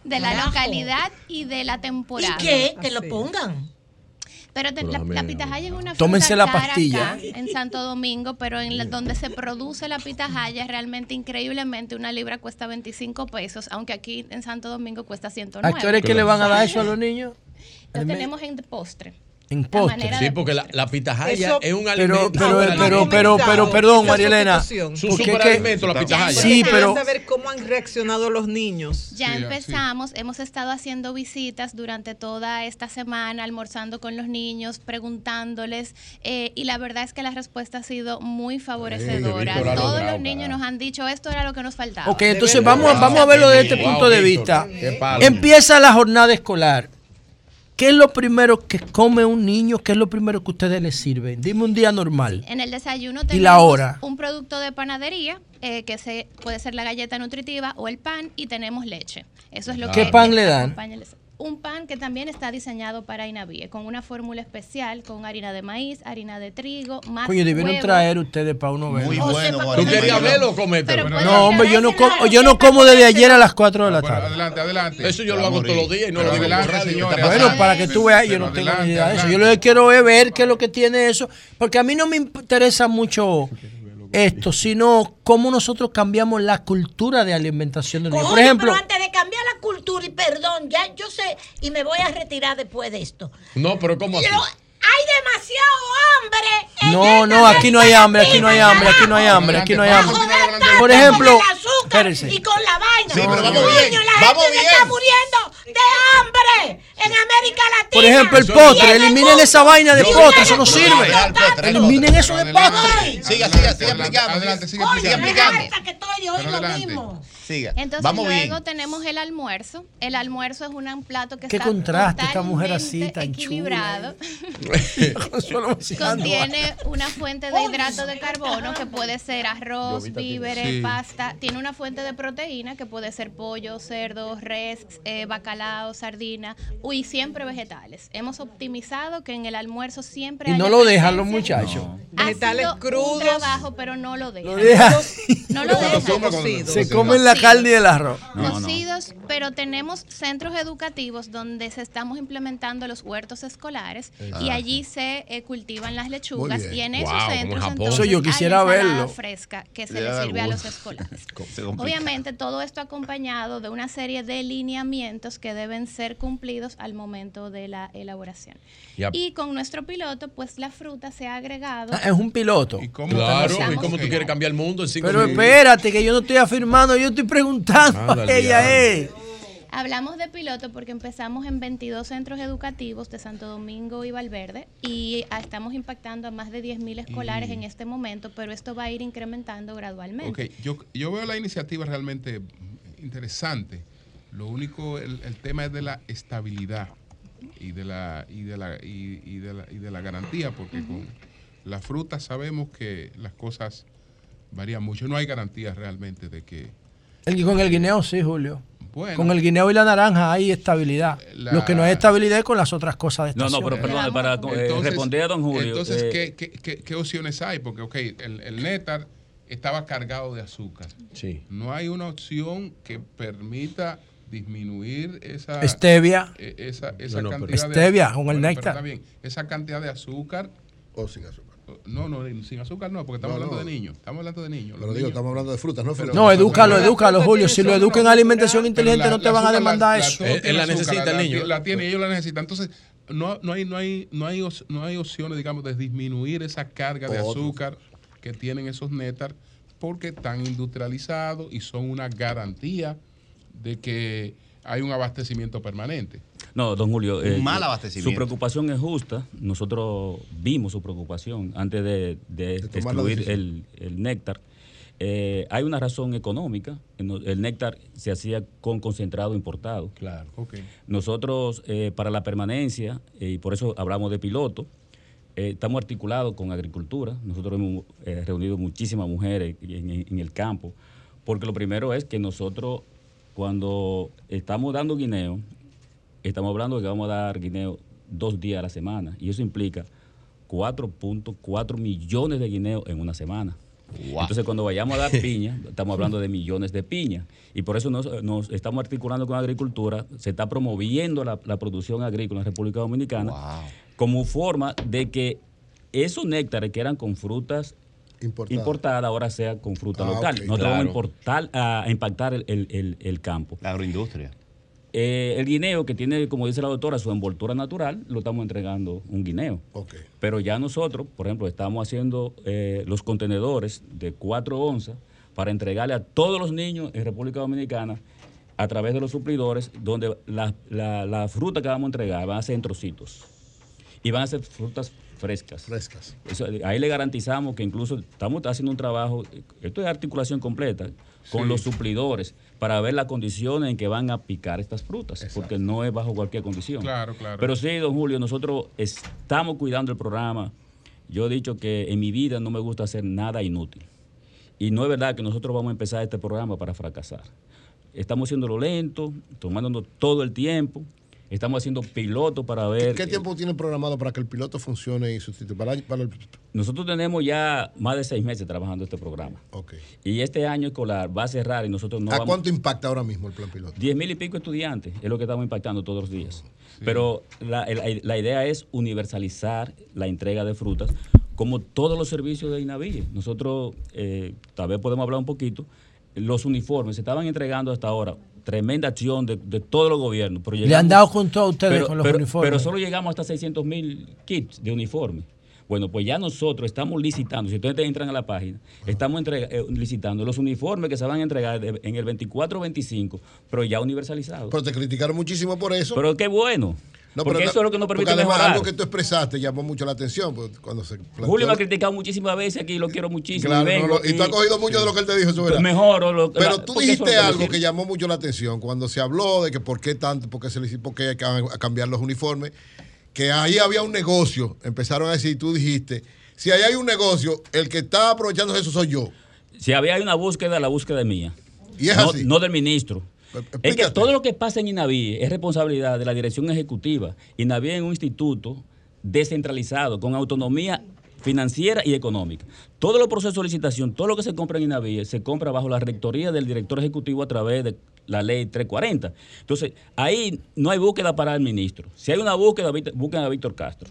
[SPEAKER 20] de la
[SPEAKER 7] Carajo.
[SPEAKER 20] localidad y de la temporada.
[SPEAKER 7] ¿Y qué? Que lo pongan.
[SPEAKER 20] Pero te- la, la pitahaya es una fruta
[SPEAKER 14] Tómense la
[SPEAKER 20] cara
[SPEAKER 14] pastilla.
[SPEAKER 20] acá en Santo Domingo, pero en la- donde se produce la pitahaya, realmente increíblemente una libra cuesta 25 pesos, aunque aquí en Santo Domingo cuesta 109.
[SPEAKER 14] ¿A qué hora es que le van a dar eso a los niños?
[SPEAKER 20] Lo tenemos en postre.
[SPEAKER 14] En postre.
[SPEAKER 18] Sí, porque la, la pitahaya
[SPEAKER 14] Eso-
[SPEAKER 18] es un
[SPEAKER 14] pero,
[SPEAKER 18] alimento.
[SPEAKER 14] pero, pero,
[SPEAKER 18] alimento.
[SPEAKER 14] pero, pero, perdón, María Elena.
[SPEAKER 18] Su superalimento, la pitahaya.
[SPEAKER 14] Sí,
[SPEAKER 12] Quiero
[SPEAKER 14] pero
[SPEAKER 12] saber cómo han reaccionado los niños.
[SPEAKER 20] Ya empezamos, hemos estado haciendo visitas durante toda esta semana, almorzando con los niños, preguntándoles, eh, y la verdad es que la respuesta ha sido muy favorecedora.
[SPEAKER 14] Ha
[SPEAKER 20] Todos los niños nos han dicho esto era lo que nos faltaba.
[SPEAKER 14] Ok, entonces vamos, a- vamos a verlo desde este
[SPEAKER 18] Wow,
[SPEAKER 14] punto de vista. Empieza la jornada escolar. ¿Qué es lo primero que come un niño? ¿Qué es lo primero que ustedes le sirven? Dime un día normal.
[SPEAKER 20] En el desayuno
[SPEAKER 14] ¿Y
[SPEAKER 20] tenemos
[SPEAKER 14] la hora?
[SPEAKER 20] un producto de panadería, eh, que se, puede ser la galleta nutritiva o el pan, y tenemos leche. Eso es lo
[SPEAKER 14] ¿Qué
[SPEAKER 20] que
[SPEAKER 14] pan le dan?
[SPEAKER 20] Un pan que también está diseñado para Inavie, con una fórmula especial, con harina de maíz, harina de trigo, más
[SPEAKER 14] Coño, debieron
[SPEAKER 20] huevo.
[SPEAKER 14] traer ustedes para uno ver.
[SPEAKER 13] Muy bueno,
[SPEAKER 18] ¿Tú querías verlo o comértelo?
[SPEAKER 14] No, hombre, yo no, como, yo no como desde ayer a las 4 de la tarde.
[SPEAKER 3] Adelante, adelante.
[SPEAKER 18] Eso yo lo hago todos los días y no lo digo
[SPEAKER 3] adelante,
[SPEAKER 18] radio.
[SPEAKER 3] señores.
[SPEAKER 14] Bueno, para que tú veas, yo no tengo ni idea de eso. Yo lo que quiero es ver qué es lo que tiene eso, porque a mí no me interesa mucho esto, sino cómo nosotros cambiamos la cultura de alimentación de niños. Por ejemplo,
[SPEAKER 7] cultura, y perdón, ya yo sé, y me voy a retirar después de esto.
[SPEAKER 18] No, pero ¿cómo así?
[SPEAKER 7] Pero hay demasiado hambre. en
[SPEAKER 14] no, no, aquí no hay hambre, aquí no hay hambre, aquí no hay hambre, aquí no hay hambre. Por ejemplo,
[SPEAKER 7] con el azúcar
[SPEAKER 14] espérense.
[SPEAKER 7] y con la vaina.
[SPEAKER 14] Sí, pero vamos
[SPEAKER 7] Coño,
[SPEAKER 14] bien,
[SPEAKER 7] la
[SPEAKER 14] vamos
[SPEAKER 7] gente se
[SPEAKER 14] bien.
[SPEAKER 7] está muriendo de hambre en América Latina.
[SPEAKER 14] Por ejemplo, el
[SPEAKER 7] el
[SPEAKER 14] eliminen esa vaina de
[SPEAKER 7] en
[SPEAKER 14] eso no sirve.
[SPEAKER 7] mundo.
[SPEAKER 14] Eliminen eso de postre.
[SPEAKER 13] Siga, siga, siga explicando.
[SPEAKER 3] Adelante, sigue
[SPEAKER 7] Oye,
[SPEAKER 3] explicando.
[SPEAKER 7] me
[SPEAKER 13] Siga.
[SPEAKER 20] Entonces
[SPEAKER 13] Vamos
[SPEAKER 20] luego
[SPEAKER 13] bien.
[SPEAKER 20] tenemos el almuerzo. El almuerzo es un plato que
[SPEAKER 14] Qué
[SPEAKER 20] está
[SPEAKER 14] contraste esta mujer así
[SPEAKER 20] totalmente
[SPEAKER 14] tan
[SPEAKER 20] equilibrado.
[SPEAKER 14] Solo vaciando.
[SPEAKER 20] Contiene una fuente de hidrato de carbono que puede ser arroz, víveres,
[SPEAKER 14] Sí.
[SPEAKER 20] pasta. Tiene una fuente de proteína que puede ser pollo, cerdo, res, eh, bacalao, sardina y siempre vegetales. Hemos optimizado que en el almuerzo siempre
[SPEAKER 14] Y
[SPEAKER 20] haya
[SPEAKER 14] no lo dejan los muchachos.
[SPEAKER 20] Ha
[SPEAKER 12] Vegetales
[SPEAKER 20] sido un
[SPEAKER 12] crudos.
[SPEAKER 20] trabajo, pero no lo dejan.
[SPEAKER 14] Lo dejan.
[SPEAKER 20] No lo dejan.
[SPEAKER 14] Se comen la carne y el arroz.
[SPEAKER 20] Cocidos, pero tenemos centros educativos donde se estamos implementando los huertos escolares y allí se eh, cultivan las lechugas y en esos
[SPEAKER 14] Wow,
[SPEAKER 20] centros entonces
[SPEAKER 14] Eso yo
[SPEAKER 20] hay
[SPEAKER 14] quisiera
[SPEAKER 20] ensalada
[SPEAKER 14] verlo.
[SPEAKER 20] fresca que se le sirve a los escolares. Obviamente todo esto acompañado de una serie de lineamientos que deben ser cumplidos al momento de la elaboración.
[SPEAKER 14] Yep.
[SPEAKER 20] Y con nuestro piloto, pues la fruta se ha agregado.
[SPEAKER 14] Ah, es un piloto.
[SPEAKER 18] Claro, ¿y cómo tú quieres cambiar el mundo en cinco
[SPEAKER 14] Pero
[SPEAKER 18] minutos?
[SPEAKER 14] espérate, que yo no estoy afirmando, yo estoy preguntando
[SPEAKER 18] Ándale,
[SPEAKER 14] a ella,
[SPEAKER 18] ándale.
[SPEAKER 14] eh.
[SPEAKER 20] Hablamos de piloto porque empezamos en 22 centros educativos de Santo Domingo y Valverde y ah, estamos impactando a más de 10.000 escolares
[SPEAKER 3] Y-
[SPEAKER 20] en este momento, pero esto va a ir incrementando gradualmente.
[SPEAKER 3] Ok, yo, yo veo la iniciativa realmente interesante. Lo único, el, el tema es de la estabilidad y de la, y de la, y, y de la, y de la garantía, porque con la fruta sabemos que las cosas varían mucho. No hay garantías realmente de que
[SPEAKER 14] El, con el guineo sí, Julio.
[SPEAKER 3] Bueno.
[SPEAKER 14] Con el guineo y la naranja hay estabilidad.
[SPEAKER 3] La-
[SPEAKER 14] Lo que no hay estabilidad es con las otras cosas de
[SPEAKER 21] No,
[SPEAKER 14] estación.
[SPEAKER 21] no, pero perdón, para eh, responder a don Julio.
[SPEAKER 3] Entonces,
[SPEAKER 21] eh,
[SPEAKER 3] ¿qué, qué, qué- qué opciones hay? Porque, ok, el, el néctar estaba cargado de azúcar.
[SPEAKER 18] Sí.
[SPEAKER 3] No hay una opción que permita disminuir esa
[SPEAKER 14] Stevia.
[SPEAKER 3] eh, esa, esa
[SPEAKER 14] No, no, pero-
[SPEAKER 3] cantidad de
[SPEAKER 14] Stevia con el
[SPEAKER 3] Bueno,
[SPEAKER 14] néctar.
[SPEAKER 3] está bien. Esa cantidad de azúcar
[SPEAKER 16] o sin azúcar.
[SPEAKER 3] No, no, sin azúcar no, porque estamos
[SPEAKER 16] No,
[SPEAKER 3] hablando
[SPEAKER 16] no.
[SPEAKER 3] de niños. Estamos hablando de niños.
[SPEAKER 16] Pero
[SPEAKER 3] Los
[SPEAKER 16] digo,
[SPEAKER 3] niños-
[SPEAKER 16] estamos hablando de frutas, no frutas.
[SPEAKER 14] No, edúcalo,
[SPEAKER 3] la
[SPEAKER 14] edúcalo, Julio. Si lo educan en alimentación inteligente,
[SPEAKER 3] la-
[SPEAKER 14] no te
[SPEAKER 3] la
[SPEAKER 14] van a
[SPEAKER 3] azúcar la-
[SPEAKER 14] demandar
[SPEAKER 3] la-
[SPEAKER 14] eso.
[SPEAKER 3] todo
[SPEAKER 18] Él- la
[SPEAKER 3] azúcar,
[SPEAKER 18] necesita el
[SPEAKER 3] la-
[SPEAKER 18] niño.
[SPEAKER 3] La tiene, ellos la necesitan. Entonces, no, no, hay, no, hay, no, hay, no hay opciones, digamos, de disminuir esa carga de azúcar que tienen esos néctar porque están industrializados y son una garantía de que hay un abastecimiento permanente.
[SPEAKER 19] No, don Julio,
[SPEAKER 3] Un mal
[SPEAKER 19] su
[SPEAKER 3] abastecimiento.
[SPEAKER 19] preocupación es justa. Nosotros vimos su preocupación antes de, de
[SPEAKER 16] la
[SPEAKER 19] excluir el, el néctar. Eh, hay una razón económica. El néctar se hacía con concentrado importado.
[SPEAKER 18] Claro.
[SPEAKER 19] Nosotros, eh, para la permanencia, eh, y por eso hablamos de piloto, eh, estamos articulados con agricultura. Nosotros hemos eh, reunido muchísimas mujeres en, en- en el campo, porque lo primero es que nosotros, cuando estamos dando guineo, estamos hablando de que vamos a dar guineo dos días a la semana, y eso implica 4.4 millones de guineos en una semana. Entonces, cuando vayamos a dar piña, estamos hablando de millones de piñas. Y por eso nos, nos estamos articulando con agricultura. Se está promoviendo la, la producción agrícola en la República Dominicana como forma de que esos néctares que eran con frutas importadas ahora sea con fruta
[SPEAKER 18] Ah,
[SPEAKER 19] local.
[SPEAKER 18] ok.
[SPEAKER 19] Nosotros
[SPEAKER 18] Claro.
[SPEAKER 19] vamos a, importar, a impactar el, el- el- el campo.
[SPEAKER 13] La agroindustria.
[SPEAKER 19] Eh, el guineo que tiene, como dice la doctora, su envoltura natural, lo estamos entregando un guineo. Pero ya nosotros, por ejemplo, estamos haciendo eh, los contenedores de 4 onzas para entregarle a todos los niños en República Dominicana a través de los suplidores, donde la, la- la fruta que vamos a entregar van a ser en trocitos. Y van a ser frutas frescas.
[SPEAKER 16] Frescas.
[SPEAKER 19] Eso, ahí le garantizamos que incluso estamos haciendo un trabajo, esto es articulación completa, con
[SPEAKER 3] Sí.
[SPEAKER 19] los suplidores para ver las condiciones en que van a picar estas frutas, porque no es bajo cualquier condición.
[SPEAKER 3] Claro, claro.
[SPEAKER 19] Pero sí, don Julio, nosotros estamos cuidando el programa. Yo he dicho que en mi vida no me gusta hacer nada inútil. Y no es verdad que nosotros vamos a empezar este programa para fracasar. Estamos haciéndolo lento, tomándonos todo el tiempo. Estamos haciendo pilotos para ver.
[SPEAKER 16] ¿Qué
[SPEAKER 19] eh,
[SPEAKER 16] tiempo tiene programado para que el piloto funcione y sustituya? Para, para el-
[SPEAKER 19] nosotros tenemos ya más de seis meses trabajando este programa.
[SPEAKER 16] Ok.
[SPEAKER 19] Y este año escolar va a cerrar y nosotros no
[SPEAKER 16] ¿A
[SPEAKER 19] vamos...
[SPEAKER 16] cuánto impacta ahora mismo el plan piloto?
[SPEAKER 19] Diez mil y pico estudiantes es lo que estamos impactando todos los días. Pero la, idea es universalizar la entrega de frutas como todos los servicios de INAVIE. Nosotros, eh, tal vez podemos hablar un poquito, los uniformes se estaban entregando hasta ahora. Tremenda acción de, de todos los gobiernos. Pero
[SPEAKER 14] Le han dado con todo a ustedes
[SPEAKER 19] pero-
[SPEAKER 14] con los
[SPEAKER 19] pero-
[SPEAKER 14] uniformes.
[SPEAKER 19] Pero solo llegamos hasta 600 mil kits de uniforme. Bueno, pues ya nosotros estamos licitando, si ustedes entran a la página, estamos entrega- eh, licitando los uniformes que se van a entregar de- en el 24-25, pero ya universalizados.
[SPEAKER 16] Pero te criticaron muchísimo por eso.
[SPEAKER 19] Pero qué bueno.
[SPEAKER 16] No,
[SPEAKER 19] porque
[SPEAKER 16] pero
[SPEAKER 19] eso es lo que nos permite
[SPEAKER 16] además
[SPEAKER 19] mejorar.
[SPEAKER 16] algo que tú expresaste llamó mucho la atención pues, cuando se
[SPEAKER 19] Julio me ha criticado muchísimas veces aquí, lo quiero muchísimo.
[SPEAKER 16] Claro,
[SPEAKER 19] y,
[SPEAKER 16] no,
[SPEAKER 19] vengo
[SPEAKER 16] no, y tú has cogido mucho de lo que él te dijo, eso verá.
[SPEAKER 19] mejor, lo-
[SPEAKER 16] Pero
[SPEAKER 19] la-
[SPEAKER 16] tú dijiste
[SPEAKER 19] que
[SPEAKER 16] algo que llamó mucho la atención cuando se habló de que por qué tanto, por qué se le por qué hay que cambiar los uniformes, que ahí había un negocio, empezaron a decir, tú dijiste, si ahí hay un negocio, el que está aprovechando eso soy yo.
[SPEAKER 19] Si había una búsqueda, la búsqueda es mía.
[SPEAKER 16] Y es
[SPEAKER 19] no,
[SPEAKER 16] así.
[SPEAKER 19] no del ministro. Es que todo lo que pasa en INAVI es responsabilidad de la dirección ejecutiva. INAVI es un instituto descentralizado, con autonomía financiera y económica. Todos los procesos de licitación, todo lo que se compra en INAVI se compra bajo la rectoría del director ejecutivo a través de la ley 340. Entonces, ahí no hay búsqueda para el ministro. Si hay una búsqueda, busquen a Víctor Castro.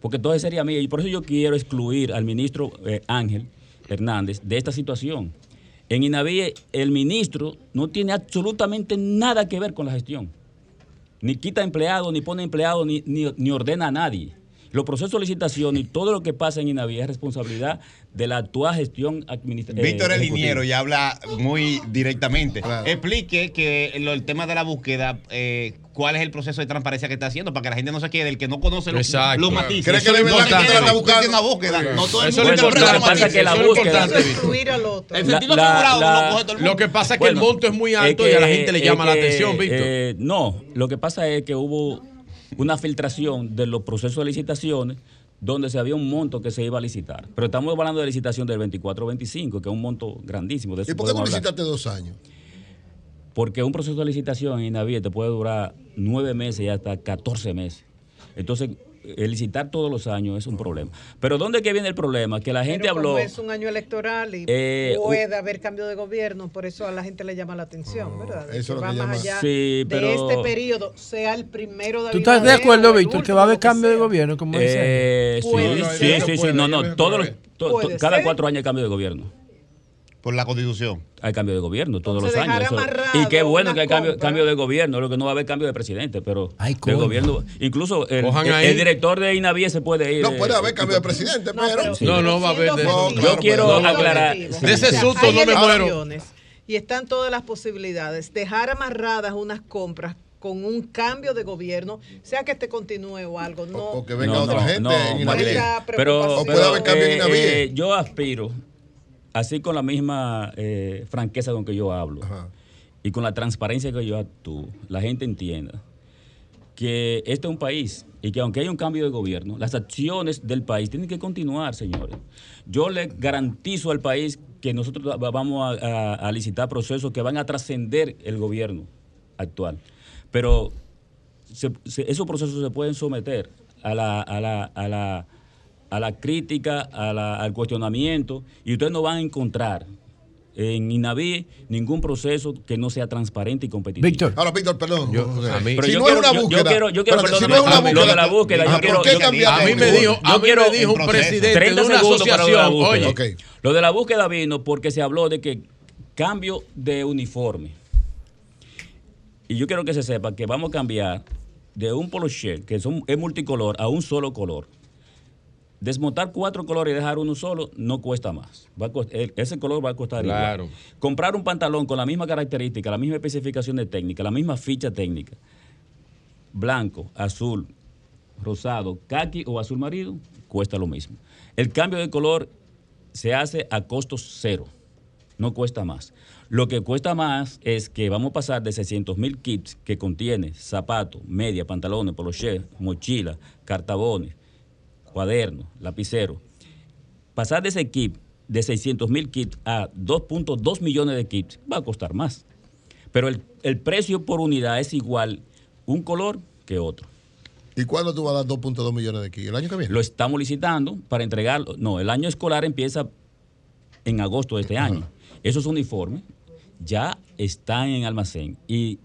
[SPEAKER 19] Porque entonces sería mía. Y por eso yo quiero excluir al ministro eh, Ángel Hernández de esta situación. En INAVIE, el ministro no tiene absolutamente nada que ver con la gestión. Ni quita empleados, ni pone empleados, ni, ni, ni ordena a nadie. Los procesos de licitación y todo lo que pasa en INAVI es responsabilidad de la actual gestión administrativa.
[SPEAKER 13] Víctor el Liniero ya habla muy directamente. Explique que lo- el tema de la búsqueda, eh, cuál es el proceso de transparencia que está haciendo para que la gente no se quede, el que no conoce los, los
[SPEAKER 18] Claro.
[SPEAKER 13] matices.
[SPEAKER 18] ¿Cree que verdad que la está buscando?
[SPEAKER 13] una búsqueda. No todo el
[SPEAKER 18] Eso
[SPEAKER 13] mundo
[SPEAKER 18] es lo
[SPEAKER 13] los
[SPEAKER 18] Pasa
[SPEAKER 13] matices.
[SPEAKER 18] que la
[SPEAKER 13] es
[SPEAKER 18] búsqueda-.
[SPEAKER 13] El sentido
[SPEAKER 19] la-
[SPEAKER 13] figurado
[SPEAKER 19] la-
[SPEAKER 13] lo coge todo el mundo.
[SPEAKER 18] Lo que pasa es que
[SPEAKER 19] Bueno,
[SPEAKER 18] el monto es muy
[SPEAKER 19] es
[SPEAKER 18] alto y a la
[SPEAKER 19] que-
[SPEAKER 18] gente le
[SPEAKER 19] es
[SPEAKER 18] llama la
[SPEAKER 19] que,
[SPEAKER 18] atención, Víctor.
[SPEAKER 19] eh, no, lo que pasa es que hubo una filtración de los procesos de licitaciones donde se había un monto que se iba a licitar. Pero estamos hablando de licitación del 24-25, que es un monto grandísimo. De
[SPEAKER 16] ¿Y por qué
[SPEAKER 19] hablar.
[SPEAKER 16] licitaste dos años?
[SPEAKER 19] Porque un proceso de licitación en INAVIE te puede durar nueve meses y hasta 14 meses. Entonces, licitar todos los años es un problema. Pero ¿dónde que viene el problema? Que la gente
[SPEAKER 12] Pero
[SPEAKER 19] habló...
[SPEAKER 12] como es un año electoral y
[SPEAKER 19] Eh,
[SPEAKER 12] puede haber cambio de gobierno, por eso a la gente le llama la atención, ¿verdad? De
[SPEAKER 16] eso
[SPEAKER 12] que va
[SPEAKER 16] que
[SPEAKER 12] más
[SPEAKER 16] llama-
[SPEAKER 12] allá
[SPEAKER 19] Sí,
[SPEAKER 12] de
[SPEAKER 19] pero-
[SPEAKER 12] este periodo, sea el primero de
[SPEAKER 14] ¿Tú estás de acuerdo, Víctor, que va a haber cambio de gobierno, como dice?
[SPEAKER 19] Eh, sí, sí, sí, sí, no, no, todos los- to- to- cada
[SPEAKER 12] ser.
[SPEAKER 19] cuatro años hay cambio de gobierno.
[SPEAKER 13] Por la constitución.
[SPEAKER 19] Hay cambio de gobierno todos
[SPEAKER 12] Entonces,
[SPEAKER 19] los años. eso- y qué bueno que hay cambio, cambio de gobierno, lo que no va a haber cambio de presidente, pero de
[SPEAKER 16] coño.
[SPEAKER 19] gobierno. Incluso el,
[SPEAKER 16] Cojan
[SPEAKER 19] el-
[SPEAKER 16] ahí.
[SPEAKER 19] el director de INAVIE se puede ir.
[SPEAKER 16] No puede
[SPEAKER 19] eh,
[SPEAKER 16] haber cambio de presidente, pero.
[SPEAKER 19] Sí.
[SPEAKER 18] No, no va a haber de eso.
[SPEAKER 19] Yo quiero aclarar.
[SPEAKER 18] De ese susto no me muero.
[SPEAKER 12] Y están todas las posibilidades. Dejar amarradas unas compras con un cambio de gobierno, sea que este continúe o algo, no.
[SPEAKER 16] O que venga otra gente en
[SPEAKER 19] Marlene,
[SPEAKER 16] Inavie.
[SPEAKER 19] Pero,
[SPEAKER 16] O puede haber cambio en
[SPEAKER 19] eh, eh, yo aspiro, así con la misma eh, franqueza con que yo hablo y con la transparencia que yo actúo, la gente entienda que este es un país y que aunque haya un cambio de gobierno, las acciones del país tienen que continuar, señores. Yo le garantizo al país que nosotros va- vamos a, a- a licitar procesos que van a trascender el gobierno actual. Pero se- se- esos procesos se pueden someter a la, a la, a la, a la crítica, a la- al cuestionamiento, y ustedes no van a encontrar en INAVI ningún proceso que no sea transparente y competitivo.
[SPEAKER 14] Víctor.
[SPEAKER 16] Ahora, Víctor, perdón. José.
[SPEAKER 19] Pero
[SPEAKER 16] si
[SPEAKER 19] yo
[SPEAKER 16] no
[SPEAKER 19] quiero-
[SPEAKER 16] es una
[SPEAKER 19] yo- yo
[SPEAKER 16] búsqueda.
[SPEAKER 19] quiero- yo quiero,
[SPEAKER 16] si no es una
[SPEAKER 19] a mí,
[SPEAKER 16] búsqueda.
[SPEAKER 19] lo de la búsqueda, yo quiero-
[SPEAKER 16] ¿Por qué
[SPEAKER 19] yo-
[SPEAKER 18] a mí me dijo, a
[SPEAKER 19] Yo
[SPEAKER 18] mí
[SPEAKER 19] quiero-
[SPEAKER 18] me dijo un presidente de
[SPEAKER 19] 30
[SPEAKER 18] una
[SPEAKER 19] para lo de la
[SPEAKER 18] asociación.
[SPEAKER 19] búsqueda.
[SPEAKER 18] Oye,
[SPEAKER 19] Lo de la búsqueda vino porque se habló de que cambio de uniforme. Y yo quiero que se sepa que vamos a cambiar de un polo shirt, que son, es multicolor, a un solo color. Desmontar cuatro colores y dejar uno solo no cuesta más. Va a cost- el- ese color va a costar
[SPEAKER 18] Claro.
[SPEAKER 19] igual. Comprar un pantalón con la misma característica, la misma especificación de técnica, la misma ficha técnica, blanco, azul, rosado, kaki o azul marido, cuesta lo mismo. El cambio de color se hace a costo cero, no cuesta más. Lo que cuesta más es que vamos a pasar de 600 mil kits que contiene zapatos, media, pantalones, poloché, mochila, cartabones, cuadernos, lapicero. Pasar de ese kit de 600 mil kits a 2.2 millones de kits va a costar más. Pero el, el precio por unidad es igual un color que otro.
[SPEAKER 16] ¿Y cuándo tú vas a dar 2.2 millones de aquí? ¿El año que viene?
[SPEAKER 19] Lo estamos licitando para entregarlo. No, el año escolar empieza en agosto de este año. Esos uniformes ya están en almacén. Y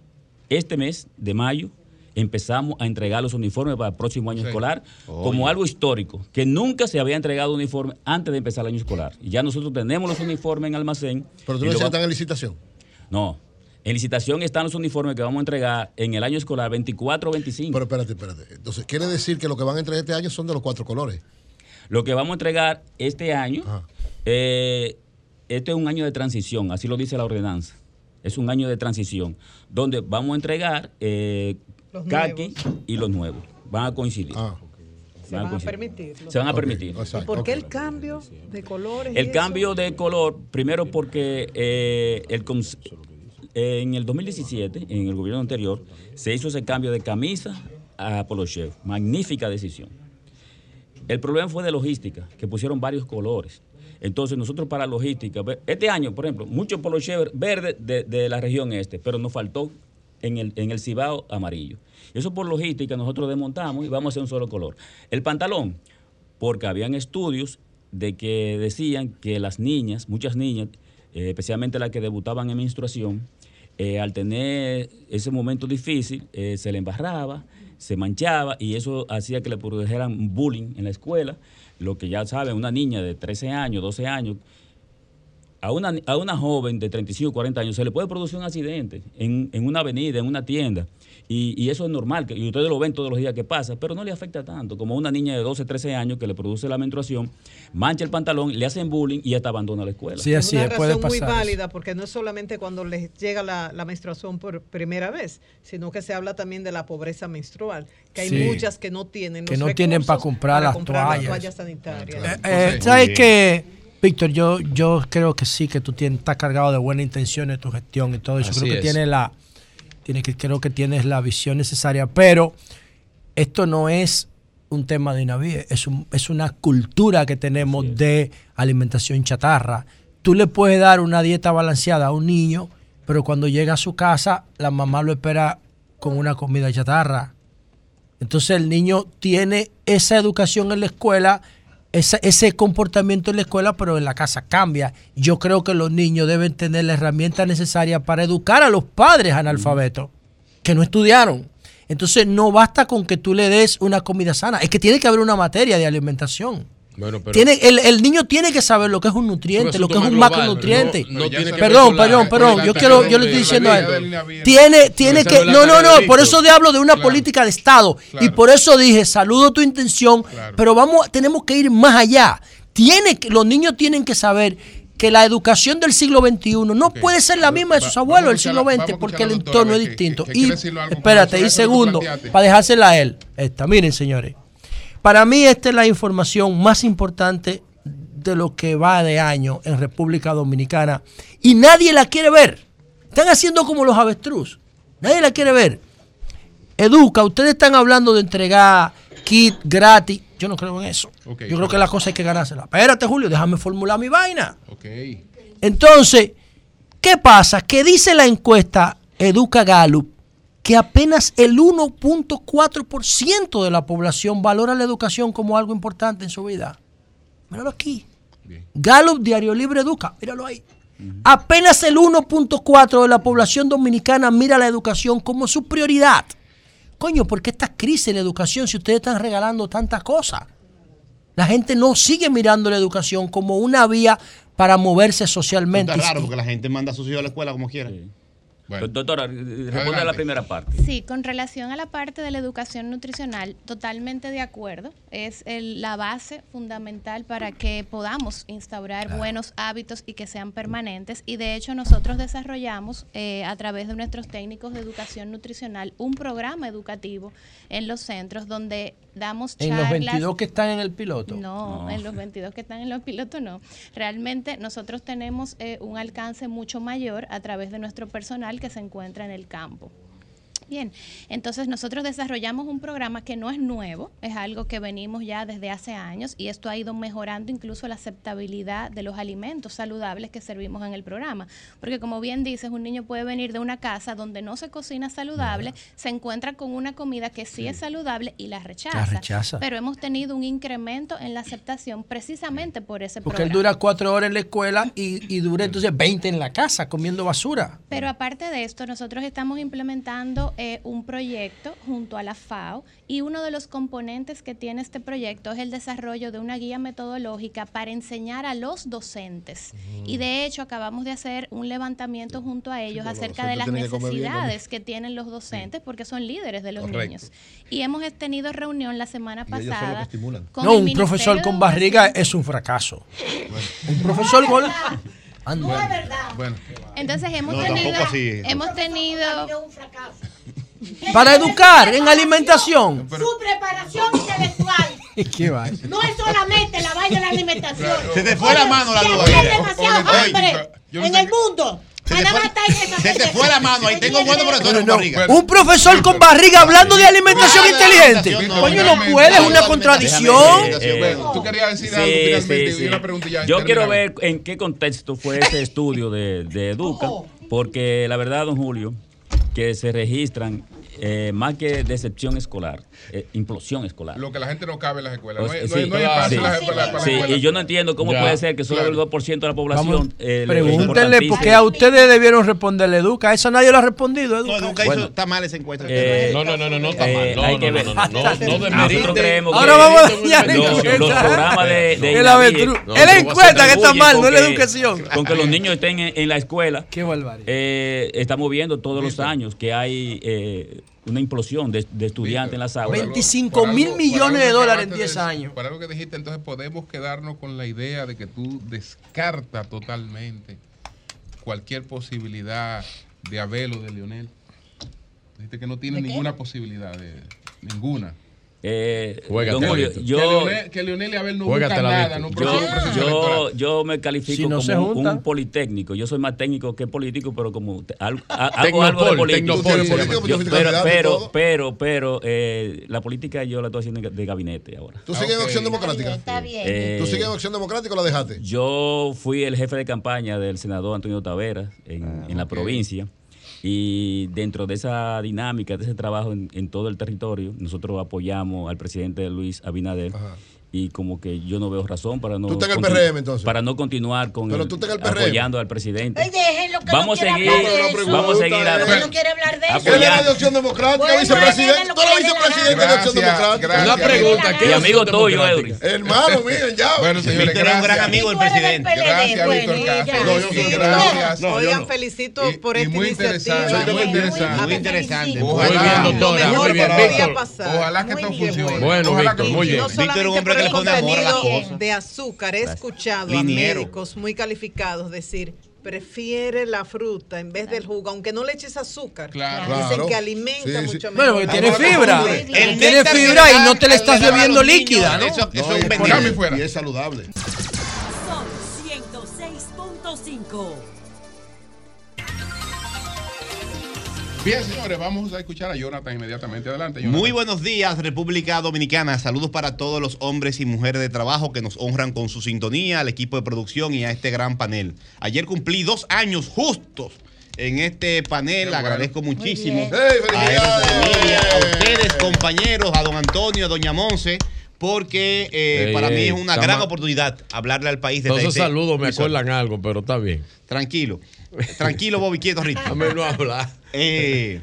[SPEAKER 19] este mes de mayo empezamos a entregar los uniformes para el próximo año
[SPEAKER 16] Sí.
[SPEAKER 19] escolar
[SPEAKER 16] Oye.
[SPEAKER 19] como algo histórico, que nunca se había entregado uniforme antes de empezar el año escolar. Y ya nosotros tenemos los uniformes en almacén.
[SPEAKER 16] Pero tú no están en licitación.
[SPEAKER 19] No. En licitación están los uniformes que vamos a entregar en el año escolar 24-25.
[SPEAKER 16] Pero espérate, espérate. Entonces, quiere decir que lo que van a entregar este año son de los cuatro colores.
[SPEAKER 19] Lo que vamos a entregar este año, eh, este es un año de transición, así lo dice la ordenanza. Es un año de transición, donde vamos a entregar eh,
[SPEAKER 12] Los
[SPEAKER 19] kaki y los nuevos. Van a coincidir.
[SPEAKER 12] Se van a permitir.
[SPEAKER 19] Se van a permitir.
[SPEAKER 12] ¿Y por qué el cambio de colores?
[SPEAKER 19] El
[SPEAKER 12] eso?
[SPEAKER 19] cambio de color, primero porque eh, el en el 2017, en el gobierno anterior, se hizo ese cambio de camisa a polo chef. Magnífica decisión. El problema fue de logística, que pusieron varios colores. Entonces nosotros para logística, este año, por ejemplo, muchos polo chef verde de, de la región este, pero nos faltó en el, en el Cibao amarillo. Eso por logística nosotros desmontamos y vamos a hacer un solo color. El pantalón, porque habían estudios de que decían que las niñas, muchas niñas, eh, especialmente las que debutaban en menstruación, eh, al tener ese momento difícil, eh, se le embarraba, se manchaba y eso hacía que le produjeran bullying en la escuela. Lo que ya saben, una niña de 13 años, 12 años, a una, a una joven de 35 o 40 años se le puede producir un accidente en, en una avenida, en una tienda. Y, y eso es normal, que, y ustedes lo ven todos los días que pasa, pero no le afecta tanto como una niña de 12, 13 años que le produce la menstruación, mancha el pantalón, le hacen bullying y hasta abandona la escuela.
[SPEAKER 12] es una razón muy válida porque no es solamente cuando les llega la, la menstruación por primera vez, sino que se habla también de la pobreza menstrual, que hay
[SPEAKER 14] Sí.
[SPEAKER 12] muchas que no tienen
[SPEAKER 14] que
[SPEAKER 12] los
[SPEAKER 14] no tienen para comprar las
[SPEAKER 12] comprar las
[SPEAKER 14] toallas.
[SPEAKER 12] toallas sanitarias.
[SPEAKER 14] Eh, ¿Sabes qué, Víctor? Yo, yo creo que sí, que tú tienes, estás cargado de buenas intenciones tu gestión y todo eso.
[SPEAKER 18] Así
[SPEAKER 14] creo que
[SPEAKER 18] es.
[SPEAKER 14] tienes la, tienes que, creo que tienes la visión necesaria, pero esto no es un tema de Inavíe, es, un, es una cultura que tenemos de alimentación chatarra. Tú le puedes dar una dieta balanceada a un niño, pero cuando llega a su casa, la mamá lo espera con una comida chatarra. Entonces el niño tiene esa educación en la escuela, esa- ese comportamiento en la escuela, pero en la casa cambia. Yo creo que los niños deben tener la herramienta necesaria para educar a los padres analfabetos que no estudiaron. Entonces no basta con que tú le des una comida sana, es que tiene que haber una materia de alimentación.
[SPEAKER 18] Bueno, pero
[SPEAKER 14] Tiene, el, el niño tiene que saber lo que es un nutriente, lo que es un
[SPEAKER 18] global,
[SPEAKER 14] macronutriente.
[SPEAKER 18] pero no- no tiene que ver
[SPEAKER 14] perdón, perdón, perdón. Yo quiero, yo le estoy diciendo a él. Tiene, tiene que.
[SPEAKER 18] no
[SPEAKER 14] No, no, Por eso te hablo de una política de Estado. Y por eso dije, saludo tu intención, pero vamos, tenemos que ir más allá. Tiene que, los niños tienen que saber que la educación del siglo XXI no puede ser la misma de sus abuelos del siglo XX porque el entorno es distinto. y espérate, y segundo, para dejársela a él, esta, miren señores, para mí esta es la información más importante de lo que va de año en República Dominicana y nadie la quiere ver. Están haciendo como los avestruz. Nadie la quiere ver. Educa, ustedes están hablando de entregar kit gratis. Yo no creo en eso. Yo creo que la cosa hay que ganársela. Espérate, Julio, déjame formular mi vaina.
[SPEAKER 3] Ok.
[SPEAKER 14] Entonces, ¿qué pasa? Que dice la encuesta Educa Gallup que apenas el 1.4% de la población valora la educación como algo importante en su vida. Míralo aquí. Gallup Diario Libre Educa, míralo ahí. Apenas el 1.4 de la población dominicana mira la educación como su prioridad. Coño, ¿por qué esta crisis en la educación si ustedes están regalando tantas cosas? La gente no sigue mirando la educación como una vía para moverse socialmente.
[SPEAKER 13] Está raro porque la gente manda a sus hijos a la escuela como quiera.
[SPEAKER 19] Doctora, responde a la primera parte.
[SPEAKER 20] Sí, con relación a la parte de la educación nutricional, totalmente de acuerdo. Es el- la base fundamental para que podamos instaurar buenos hábitos y que sean permanentes. Y de hecho nosotros desarrollamos eh, a través de nuestros técnicos de educación nutricional un programa educativo en los centros donde damos
[SPEAKER 14] En los 22 que están en el piloto.
[SPEAKER 20] No, en los 22 que están en los pilotos no. Realmente nosotros tenemos eh, un alcance mucho mayor a través de nuestro personal que se encuentra en el campo. Bien, entonces nosotros desarrollamos un programa que no es nuevo, es algo que venimos ya desde hace años y esto ha ido mejorando incluso la aceptabilidad de los alimentos saludables que servimos en el programa. Porque como bien dices, un niño puede venir de una casa donde no se cocina saludable, se encuentra con una comida que sí, es saludable y la rechaza.
[SPEAKER 14] La rechaza.
[SPEAKER 20] Pero hemos tenido un incremento en la aceptación precisamente por ese
[SPEAKER 14] Porque él
[SPEAKER 20] programa.
[SPEAKER 14] dura cuatro horas en la escuela y, y dura entonces 20 en la casa comiendo basura.
[SPEAKER 20] Pero aparte de esto, nosotros estamos implementando eh, un proyecto junto a la FAO y uno de los componentes que tiene este proyecto es el desarrollo de una guía metodológica para enseñar a los docentes. Y de hecho acabamos de hacer un levantamiento junto a ellos acerca de las
[SPEAKER 16] que bien
[SPEAKER 20] necesidades que tienen los docentes porque son líderes de los
[SPEAKER 16] Correcto.
[SPEAKER 20] niños. Y hemos tenido reunión la semana pasada. con
[SPEAKER 14] No,
[SPEAKER 20] el
[SPEAKER 14] un
[SPEAKER 20] Ministerio
[SPEAKER 14] profesor con barriga es un fracaso. Un profesor con... Anda.
[SPEAKER 3] Bueno.
[SPEAKER 20] Entonces hemos
[SPEAKER 14] No,
[SPEAKER 20] tenido,
[SPEAKER 14] así.
[SPEAKER 20] hemos tenido
[SPEAKER 14] Para educar en alimentación.
[SPEAKER 7] Su preparación intelectual
[SPEAKER 14] ¿Qué va?
[SPEAKER 7] no es solamente la vaina de la alimentación.
[SPEAKER 13] Se te fue la mano la ahí.
[SPEAKER 7] Hay demasiado hambre
[SPEAKER 13] no
[SPEAKER 7] en el mundo.
[SPEAKER 13] Se te fue- te fue la mano ahí. Tengo buenos profesores con barriga.
[SPEAKER 14] Un profesor con barriga hablando de alimentación inteligente. Coño, no puede, es una contradicción.
[SPEAKER 19] Eh,
[SPEAKER 3] Tú querías decir
[SPEAKER 19] sí,
[SPEAKER 3] algo finalmente
[SPEAKER 19] sí,
[SPEAKER 3] y
[SPEAKER 19] sí.
[SPEAKER 3] una pregunta ya.
[SPEAKER 19] Yo quiero ver en qué contexto fue ese estudio de, de Educa, porque la verdad, don Julio, que se registran eh, más que decepción escolar, eh, implosión escolar.
[SPEAKER 3] Lo que la gente no cabe en las escuelas. No hay,
[SPEAKER 19] sea,
[SPEAKER 3] no hay-
[SPEAKER 19] sí,
[SPEAKER 3] no hay espacio
[SPEAKER 19] sí,
[SPEAKER 3] en las escuelas para las
[SPEAKER 19] sí,
[SPEAKER 3] escuelas.
[SPEAKER 19] y yo no entiendo cómo
[SPEAKER 3] Ya,
[SPEAKER 19] puede ser que solo
[SPEAKER 3] claro.
[SPEAKER 19] el 2% de la población. Eh, le-
[SPEAKER 14] pregúntenle, porque a ustedes debieron responderle Educa. Esa nadie lo ha respondido, Educa.
[SPEAKER 13] No, nunca hizo, está mal esa encuesta.
[SPEAKER 19] Eh,
[SPEAKER 18] No, no, no, no, no está
[SPEAKER 19] eh,
[SPEAKER 18] mal. No,
[SPEAKER 19] hay
[SPEAKER 18] no,
[SPEAKER 19] que
[SPEAKER 18] no,
[SPEAKER 19] ver.
[SPEAKER 18] no, no, no, no
[SPEAKER 19] Nosotros creemos
[SPEAKER 14] Ahora
[SPEAKER 19] que
[SPEAKER 14] vamos a
[SPEAKER 19] los, los programas de, de
[SPEAKER 14] El
[SPEAKER 19] no,
[SPEAKER 14] Es la encuesta que está mal, no es la educación.
[SPEAKER 19] Con que los niños estén en, en la escuela.
[SPEAKER 14] Qué barbaridad.
[SPEAKER 19] Eh, estamos viendo todos los años que hay eh, una implosión de, de estudiantes en las aulas.
[SPEAKER 14] 25 mil millones de dólares en 10
[SPEAKER 3] 10
[SPEAKER 14] años.
[SPEAKER 3] Para algo que dijiste, entonces podemos quedarnos con la idea de que tú descartas totalmente cualquier posibilidad de Abel o de Leonel. Dijiste que no tiene ninguna posibilidad de ninguna.
[SPEAKER 19] Eh,
[SPEAKER 18] Juégate,
[SPEAKER 19] don Julio, yo,
[SPEAKER 3] que, Leonel, y Abel no buscan nada, no
[SPEAKER 19] yo, yo, yo me califico
[SPEAKER 14] Si no se
[SPEAKER 19] como un, politécnico. Yo soy más técnico que político, pero como te- a- hago algo de político. Yo-
[SPEAKER 16] pero
[SPEAKER 19] pero, pero, pero, eh, la política yo la estoy haciendo de gabinete ahora.
[SPEAKER 16] ¿Tú sigues en
[SPEAKER 3] ok.
[SPEAKER 16] Acción Democrática?
[SPEAKER 7] Está bien.
[SPEAKER 19] Eh,
[SPEAKER 16] ¿Tú sigues en Acción Democrática o la dejaste?
[SPEAKER 19] Yo fui el jefe de campaña del senador Antonio Taveras en, en la provincia y dentro de esa dinámica, de ese trabajo en, todo el territorio, nosotros apoyamos al presidente Luis Abinader y como que yo no veo razón para no
[SPEAKER 16] ¿Tú estás en el PRM, entonces?
[SPEAKER 19] para no continuar con
[SPEAKER 16] Pero
[SPEAKER 19] el-
[SPEAKER 16] tú el
[SPEAKER 19] apoyando al presidente.
[SPEAKER 7] Ay, déjenlo que
[SPEAKER 19] Vamos
[SPEAKER 7] no
[SPEAKER 19] seguir,
[SPEAKER 7] hablar de
[SPEAKER 19] vamos a seguir
[SPEAKER 16] pregunta,
[SPEAKER 19] a-
[SPEAKER 7] Que no quiere hablar de eso.
[SPEAKER 19] Apoyar-
[SPEAKER 16] Él era de Acción Democrática,
[SPEAKER 7] Bueno,
[SPEAKER 16] vicepresidente. Tú eres de Democrática.
[SPEAKER 18] Una pregunta. ¿qué
[SPEAKER 19] Y
[SPEAKER 18] es
[SPEAKER 19] amigo tuyo.
[SPEAKER 16] Hermano, miren, ya.
[SPEAKER 3] Bueno, señores,
[SPEAKER 13] un gran amigo del presidente.
[SPEAKER 3] Gracias, Víctor Castro.
[SPEAKER 16] gracias.
[SPEAKER 12] Oigan, felicito por esta
[SPEAKER 3] muy
[SPEAKER 12] iniciativa.
[SPEAKER 3] interesante,
[SPEAKER 13] muy
[SPEAKER 3] interesante.
[SPEAKER 13] Muy interesante.
[SPEAKER 3] Muy
[SPEAKER 18] bien,
[SPEAKER 3] Ojalá.
[SPEAKER 18] doctora, muy bien, Víctor.
[SPEAKER 3] Ojalá que esto funcione.
[SPEAKER 18] Bueno, Víctor, muy bien.
[SPEAKER 13] Víctor es un hombre
[SPEAKER 12] el
[SPEAKER 13] le pone amor a las
[SPEAKER 12] contenido
[SPEAKER 13] cosas.
[SPEAKER 12] de azúcar. He escuchado
[SPEAKER 13] Liniero.
[SPEAKER 12] a médicos muy calificados decir, prefiere la fruta en vez del jugo, aunque no le eches azúcar.
[SPEAKER 3] Claro.
[SPEAKER 12] Dicen que alimenta
[SPEAKER 16] Sí, sí.
[SPEAKER 12] mucho mejor.
[SPEAKER 14] Bueno, porque tiene fibra.
[SPEAKER 16] ¿cómo
[SPEAKER 13] El
[SPEAKER 14] Tiene fibra y no te la estás bebiendo líquida, ¿no?
[SPEAKER 13] Eso, eso
[SPEAKER 16] No,
[SPEAKER 13] es un
[SPEAKER 16] y-
[SPEAKER 13] veneno.
[SPEAKER 3] Y
[SPEAKER 16] es saludable.
[SPEAKER 2] Sol 106.5.
[SPEAKER 3] Bien, señores, vamos a escuchar a Jonathan inmediatamente. Adelante, Jonathan.
[SPEAKER 13] Muy buenos días, República Dominicana. Saludos para todos los hombres y mujeres de trabajo que nos honran con su sintonía, al equipo de producción y a este gran panel. Ayer cumplí dos años justos en este panel.
[SPEAKER 3] bueno.
[SPEAKER 13] Agradezco muchísimo
[SPEAKER 7] bien.
[SPEAKER 16] ¡Hey,
[SPEAKER 13] a! Emilia, a ustedes, compañeros, a don Antonio, a doña Monse, porque eh, para mí es una gran oportunidad hablarle al país de
[SPEAKER 18] Todos esos saludos me acuerdan algo, pero está bien.
[SPEAKER 13] Tranquilo. Tranquilo, Bobby, quieto, Ricky.
[SPEAKER 18] Dame no hablar.
[SPEAKER 13] Eh,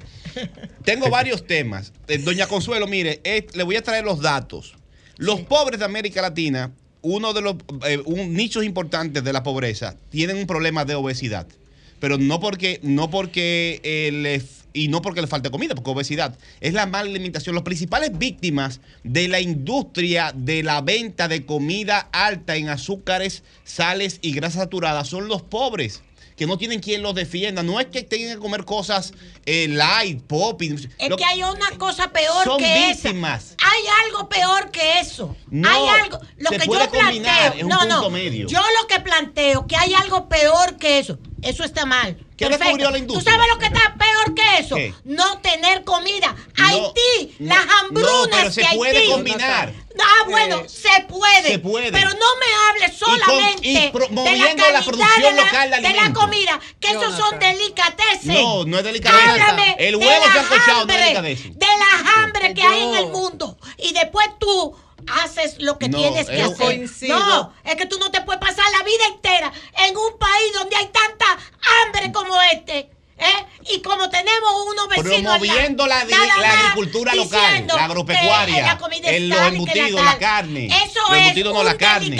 [SPEAKER 13] tengo varios temas. Eh, Doña Consuelo, mire, eh, le voy a traer los datos. Los pobres de América Latina, uno de los eh, un, nichos importantes de la pobreza, tienen un problema de obesidad. Pero no porque, no porque les- y no porque le falte comida, porque obesidad es la mala alimentación. Las principales víctimas de la industria de la venta de comida alta en azúcares, sales y grasas saturadas son los pobres que no tienen quien los defienda. No es que tengan que comer cosas eh, light, pop. y-
[SPEAKER 7] Es
[SPEAKER 13] lo-
[SPEAKER 7] que hay una cosa peor
[SPEAKER 13] Son
[SPEAKER 7] que
[SPEAKER 13] víctimas.
[SPEAKER 7] esa. Hay algo peor que eso.
[SPEAKER 13] No,
[SPEAKER 7] hay algo. Lo
[SPEAKER 13] se
[SPEAKER 7] que
[SPEAKER 13] puede
[SPEAKER 7] yo planteo.
[SPEAKER 13] es un
[SPEAKER 7] no,
[SPEAKER 13] punto
[SPEAKER 7] no.
[SPEAKER 13] medio.
[SPEAKER 7] Yo lo que planteo que hay algo peor que eso. Eso está mal.
[SPEAKER 13] ¿Qué
[SPEAKER 7] Perfecto.
[SPEAKER 13] descubrió la
[SPEAKER 7] ¿Tú
[SPEAKER 13] industria?
[SPEAKER 7] sabes lo que está peor que eso?
[SPEAKER 13] ¿Qué?
[SPEAKER 7] No tener comida.
[SPEAKER 13] No,
[SPEAKER 7] Haití,
[SPEAKER 13] no,
[SPEAKER 7] las hambrunas
[SPEAKER 13] no, pero se
[SPEAKER 7] de
[SPEAKER 13] puede
[SPEAKER 7] Haití.
[SPEAKER 13] combinar.
[SPEAKER 7] Ah, bueno, se puede.
[SPEAKER 13] se puede.
[SPEAKER 7] Pero no me
[SPEAKER 13] Y con-
[SPEAKER 7] solamente de la
[SPEAKER 13] la producción
[SPEAKER 7] de la,
[SPEAKER 13] local de
[SPEAKER 7] de la
[SPEAKER 13] alimentos.
[SPEAKER 7] comida, que esos son delicatessen.
[SPEAKER 13] No, no es delicatessen.
[SPEAKER 7] Háblame
[SPEAKER 13] El
[SPEAKER 7] de
[SPEAKER 13] huevo
[SPEAKER 7] la
[SPEAKER 13] sancochado no es delicatessen.
[SPEAKER 7] De la hambre que hay en el mundo. Y después tú haces lo que
[SPEAKER 13] No,
[SPEAKER 7] tienes que
[SPEAKER 13] es-
[SPEAKER 7] hacer.
[SPEAKER 12] Coincido.
[SPEAKER 7] No, es que tú no te puedes pasar la vida entera en un país donde hay tanta hambre como este. ¿eh? Y como tenemos unos vecinos
[SPEAKER 13] Promoviendo la,
[SPEAKER 7] nada
[SPEAKER 13] la
[SPEAKER 7] más
[SPEAKER 13] agricultura local, la agropecuaria,
[SPEAKER 7] la comida es
[SPEAKER 13] el- los embutidos, la carne.
[SPEAKER 7] Eso
[SPEAKER 13] los
[SPEAKER 7] es
[SPEAKER 13] embutidos no
[SPEAKER 7] un
[SPEAKER 13] la carne.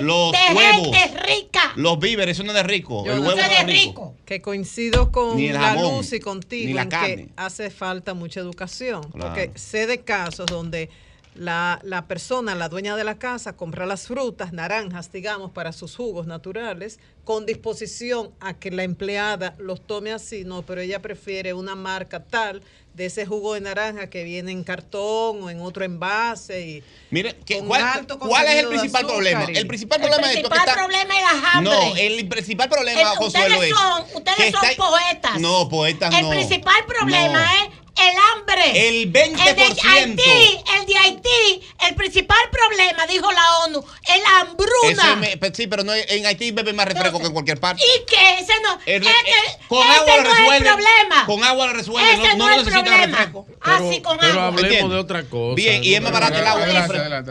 [SPEAKER 13] Los
[SPEAKER 7] de
[SPEAKER 13] huevos.
[SPEAKER 7] gente rica.
[SPEAKER 13] Los víveres, eso no es de rico.
[SPEAKER 12] Yo
[SPEAKER 13] el
[SPEAKER 12] no
[SPEAKER 13] huevo
[SPEAKER 7] Eso
[SPEAKER 13] no
[SPEAKER 7] es
[SPEAKER 13] es
[SPEAKER 7] de
[SPEAKER 13] rico.
[SPEAKER 7] rico.
[SPEAKER 12] Que coincido con
[SPEAKER 13] Ni el
[SPEAKER 12] la
[SPEAKER 13] jamón,
[SPEAKER 12] luz y contigo
[SPEAKER 13] ni la
[SPEAKER 12] en
[SPEAKER 13] carne.
[SPEAKER 12] que hace falta mucha educación.
[SPEAKER 13] Claro.
[SPEAKER 12] Porque sé de casos donde la, la persona, la dueña de la casa, compra las frutas, naranjas, digamos, para sus jugos naturales, con disposición a que la empleada los tome así, no, pero ella prefiere una marca tal de ese jugo de naranja que viene en cartón o en otro envase y
[SPEAKER 13] Mire, ¿qué-
[SPEAKER 12] Con
[SPEAKER 13] ¿cuál, cuál es el principal
[SPEAKER 12] azúcar
[SPEAKER 13] problema? El principal
[SPEAKER 7] El
[SPEAKER 13] problema es que
[SPEAKER 7] principal
[SPEAKER 13] está-
[SPEAKER 7] problema es la hambre.
[SPEAKER 13] No, el principal problema,
[SPEAKER 7] El- ustedes
[SPEAKER 13] es
[SPEAKER 7] son, ustedes
[SPEAKER 13] que
[SPEAKER 7] son
[SPEAKER 13] está-
[SPEAKER 7] poetas.
[SPEAKER 13] No, poetas
[SPEAKER 7] El
[SPEAKER 13] no.
[SPEAKER 7] principal problema
[SPEAKER 13] No.
[SPEAKER 7] es el hambre.
[SPEAKER 13] El 20%.
[SPEAKER 7] El de Haití, el de Haití, el principal problema, dijo la ONU, tú. El hambruna.
[SPEAKER 13] Eso pe- sí, pero no, en Haití beben más refresco que en cualquier parte.
[SPEAKER 7] ¿Y qué? Ese no,
[SPEAKER 13] El-
[SPEAKER 7] ese,
[SPEAKER 13] eh, con
[SPEAKER 7] ese
[SPEAKER 13] agua lo
[SPEAKER 7] no es el problema.
[SPEAKER 13] Con agua lo resuelven.
[SPEAKER 7] Ese
[SPEAKER 13] No, no
[SPEAKER 7] no es el
[SPEAKER 13] necesitan
[SPEAKER 7] problema.
[SPEAKER 13] refresco.
[SPEAKER 7] Así con
[SPEAKER 18] Pero
[SPEAKER 7] agua.
[SPEAKER 18] hablemos
[SPEAKER 13] ¿Entiendes?
[SPEAKER 18] de otra cosa.
[SPEAKER 13] Bien, y es más barato el agua Y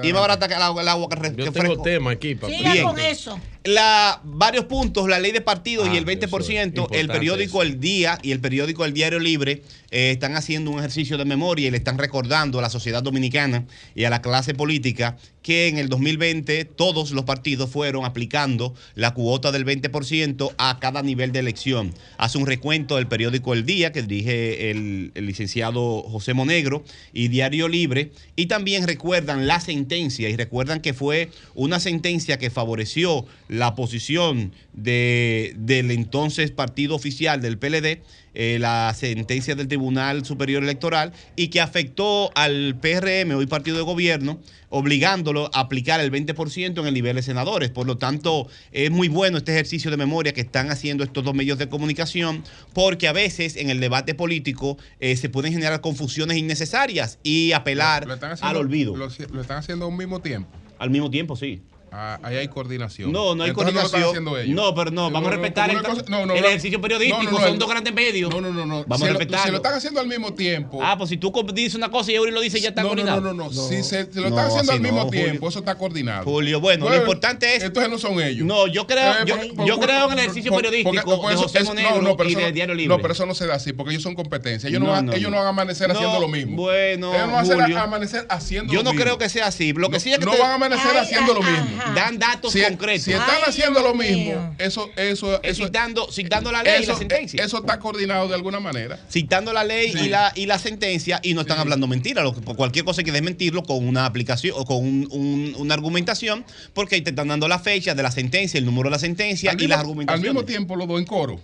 [SPEAKER 13] es más barato que el agua, el agua que, re-
[SPEAKER 18] Yo tengo tema aquí, papá.
[SPEAKER 7] Siga con eso.
[SPEAKER 13] La, varios puntos, la ley de partidos y
[SPEAKER 18] Ah,
[SPEAKER 13] el 20%,
[SPEAKER 18] eso es
[SPEAKER 13] el periódico El Día y el periódico El Diario Libre eh, están haciendo un ejercicio de memoria y le están recordando a la sociedad dominicana y a la clase política que en el 2020 todos los partidos fueron aplicando la cuota del 20% a cada nivel de elección. Hace un recuento del periódico El Día que dirige el, el licenciado José Monegro y Diario Libre y también recuerdan la sentencia y recuerdan que fue una sentencia que favoreció la posición de, del entonces partido oficial del PLD, eh, la sentencia del Tribunal Superior Electoral y que afectó al PRM, hoy partido de gobierno, obligándolo a aplicar el 20% en el nivel de senadores. Por lo tanto, es muy bueno este ejercicio de memoria que están haciendo estos dos medios de comunicación, porque a veces en el debate político eh, se pueden generar confusiones innecesarias y apelar
[SPEAKER 3] Lo
[SPEAKER 13] al olvido.
[SPEAKER 3] Lo, lo están haciendo al mismo tiempo.
[SPEAKER 13] Al mismo tiempo, sí.
[SPEAKER 3] Ah, ahí hay coordinación.
[SPEAKER 13] No, no hay
[SPEAKER 3] Entonces lo
[SPEAKER 13] coordinación.
[SPEAKER 3] ellos.
[SPEAKER 13] No, pero no, vamos a respetar el-
[SPEAKER 3] cosa- no, no,
[SPEAKER 13] el
[SPEAKER 3] no.
[SPEAKER 13] ejercicio periodístico,
[SPEAKER 3] No, no, no,
[SPEAKER 13] son
[SPEAKER 3] el-
[SPEAKER 13] dos grandes medios.
[SPEAKER 3] No, no, no, no.
[SPEAKER 13] Vamos
[SPEAKER 3] si
[SPEAKER 13] a
[SPEAKER 3] lo-
[SPEAKER 13] respetarlo.
[SPEAKER 3] Si lo están haciendo al mismo tiempo.
[SPEAKER 13] Ah, pues si tú dices una cosa y Eury lo dice, ya está
[SPEAKER 3] no, no,
[SPEAKER 13] coordinado.
[SPEAKER 3] no, no, no. Si se, se lo
[SPEAKER 13] No,
[SPEAKER 3] están haciendo al mismo
[SPEAKER 13] no, Julio.
[SPEAKER 3] tiempo, eso está coordinado.
[SPEAKER 13] Julio, bueno, lo importante es.
[SPEAKER 3] Entonces no son ellos.
[SPEAKER 13] No, yo creo,
[SPEAKER 3] Eh,
[SPEAKER 13] yo,
[SPEAKER 3] por-
[SPEAKER 13] yo
[SPEAKER 3] por-
[SPEAKER 13] creo en el ejercicio periodístico de
[SPEAKER 3] eso-
[SPEAKER 13] José Monegro
[SPEAKER 3] no, no,
[SPEAKER 13] y de
[SPEAKER 3] no-
[SPEAKER 13] Diario Libre.
[SPEAKER 3] No, pero eso no se da así, porque ellos son competencia. Ellos no,
[SPEAKER 13] No,
[SPEAKER 3] van,
[SPEAKER 13] no,
[SPEAKER 3] ellos
[SPEAKER 13] no.
[SPEAKER 3] no van a amanecer
[SPEAKER 13] No,
[SPEAKER 3] haciendo lo mismo.
[SPEAKER 13] bueno,
[SPEAKER 3] ellos no van a amanecer haciendo
[SPEAKER 13] Yo
[SPEAKER 3] lo
[SPEAKER 13] no
[SPEAKER 3] mismo.
[SPEAKER 13] creo que sea así. Lo que
[SPEAKER 3] No-
[SPEAKER 13] sí es que
[SPEAKER 3] no van a amanecer haciendo lo mismo.
[SPEAKER 13] Dan datos
[SPEAKER 3] Si,
[SPEAKER 13] concretos.
[SPEAKER 3] si están haciendo lo mismo, eso, eso, eso,
[SPEAKER 13] citando, citando la ley y la sentencia.
[SPEAKER 3] Eso está coordinado de alguna manera.
[SPEAKER 13] citando la ley
[SPEAKER 3] Sí.
[SPEAKER 13] y, la, y la sentencia y no están hablando mentira. Lo que, por cualquier cosa hay que desmentirlo con una aplicación o con un- un- una argumentación, porque ahí te están dando la fecha de la sentencia, el número de la sentencia
[SPEAKER 3] Al
[SPEAKER 13] y
[SPEAKER 3] mismo,
[SPEAKER 13] las
[SPEAKER 3] al
[SPEAKER 13] argumentaciones.
[SPEAKER 3] mismo tiempo los dos en coro.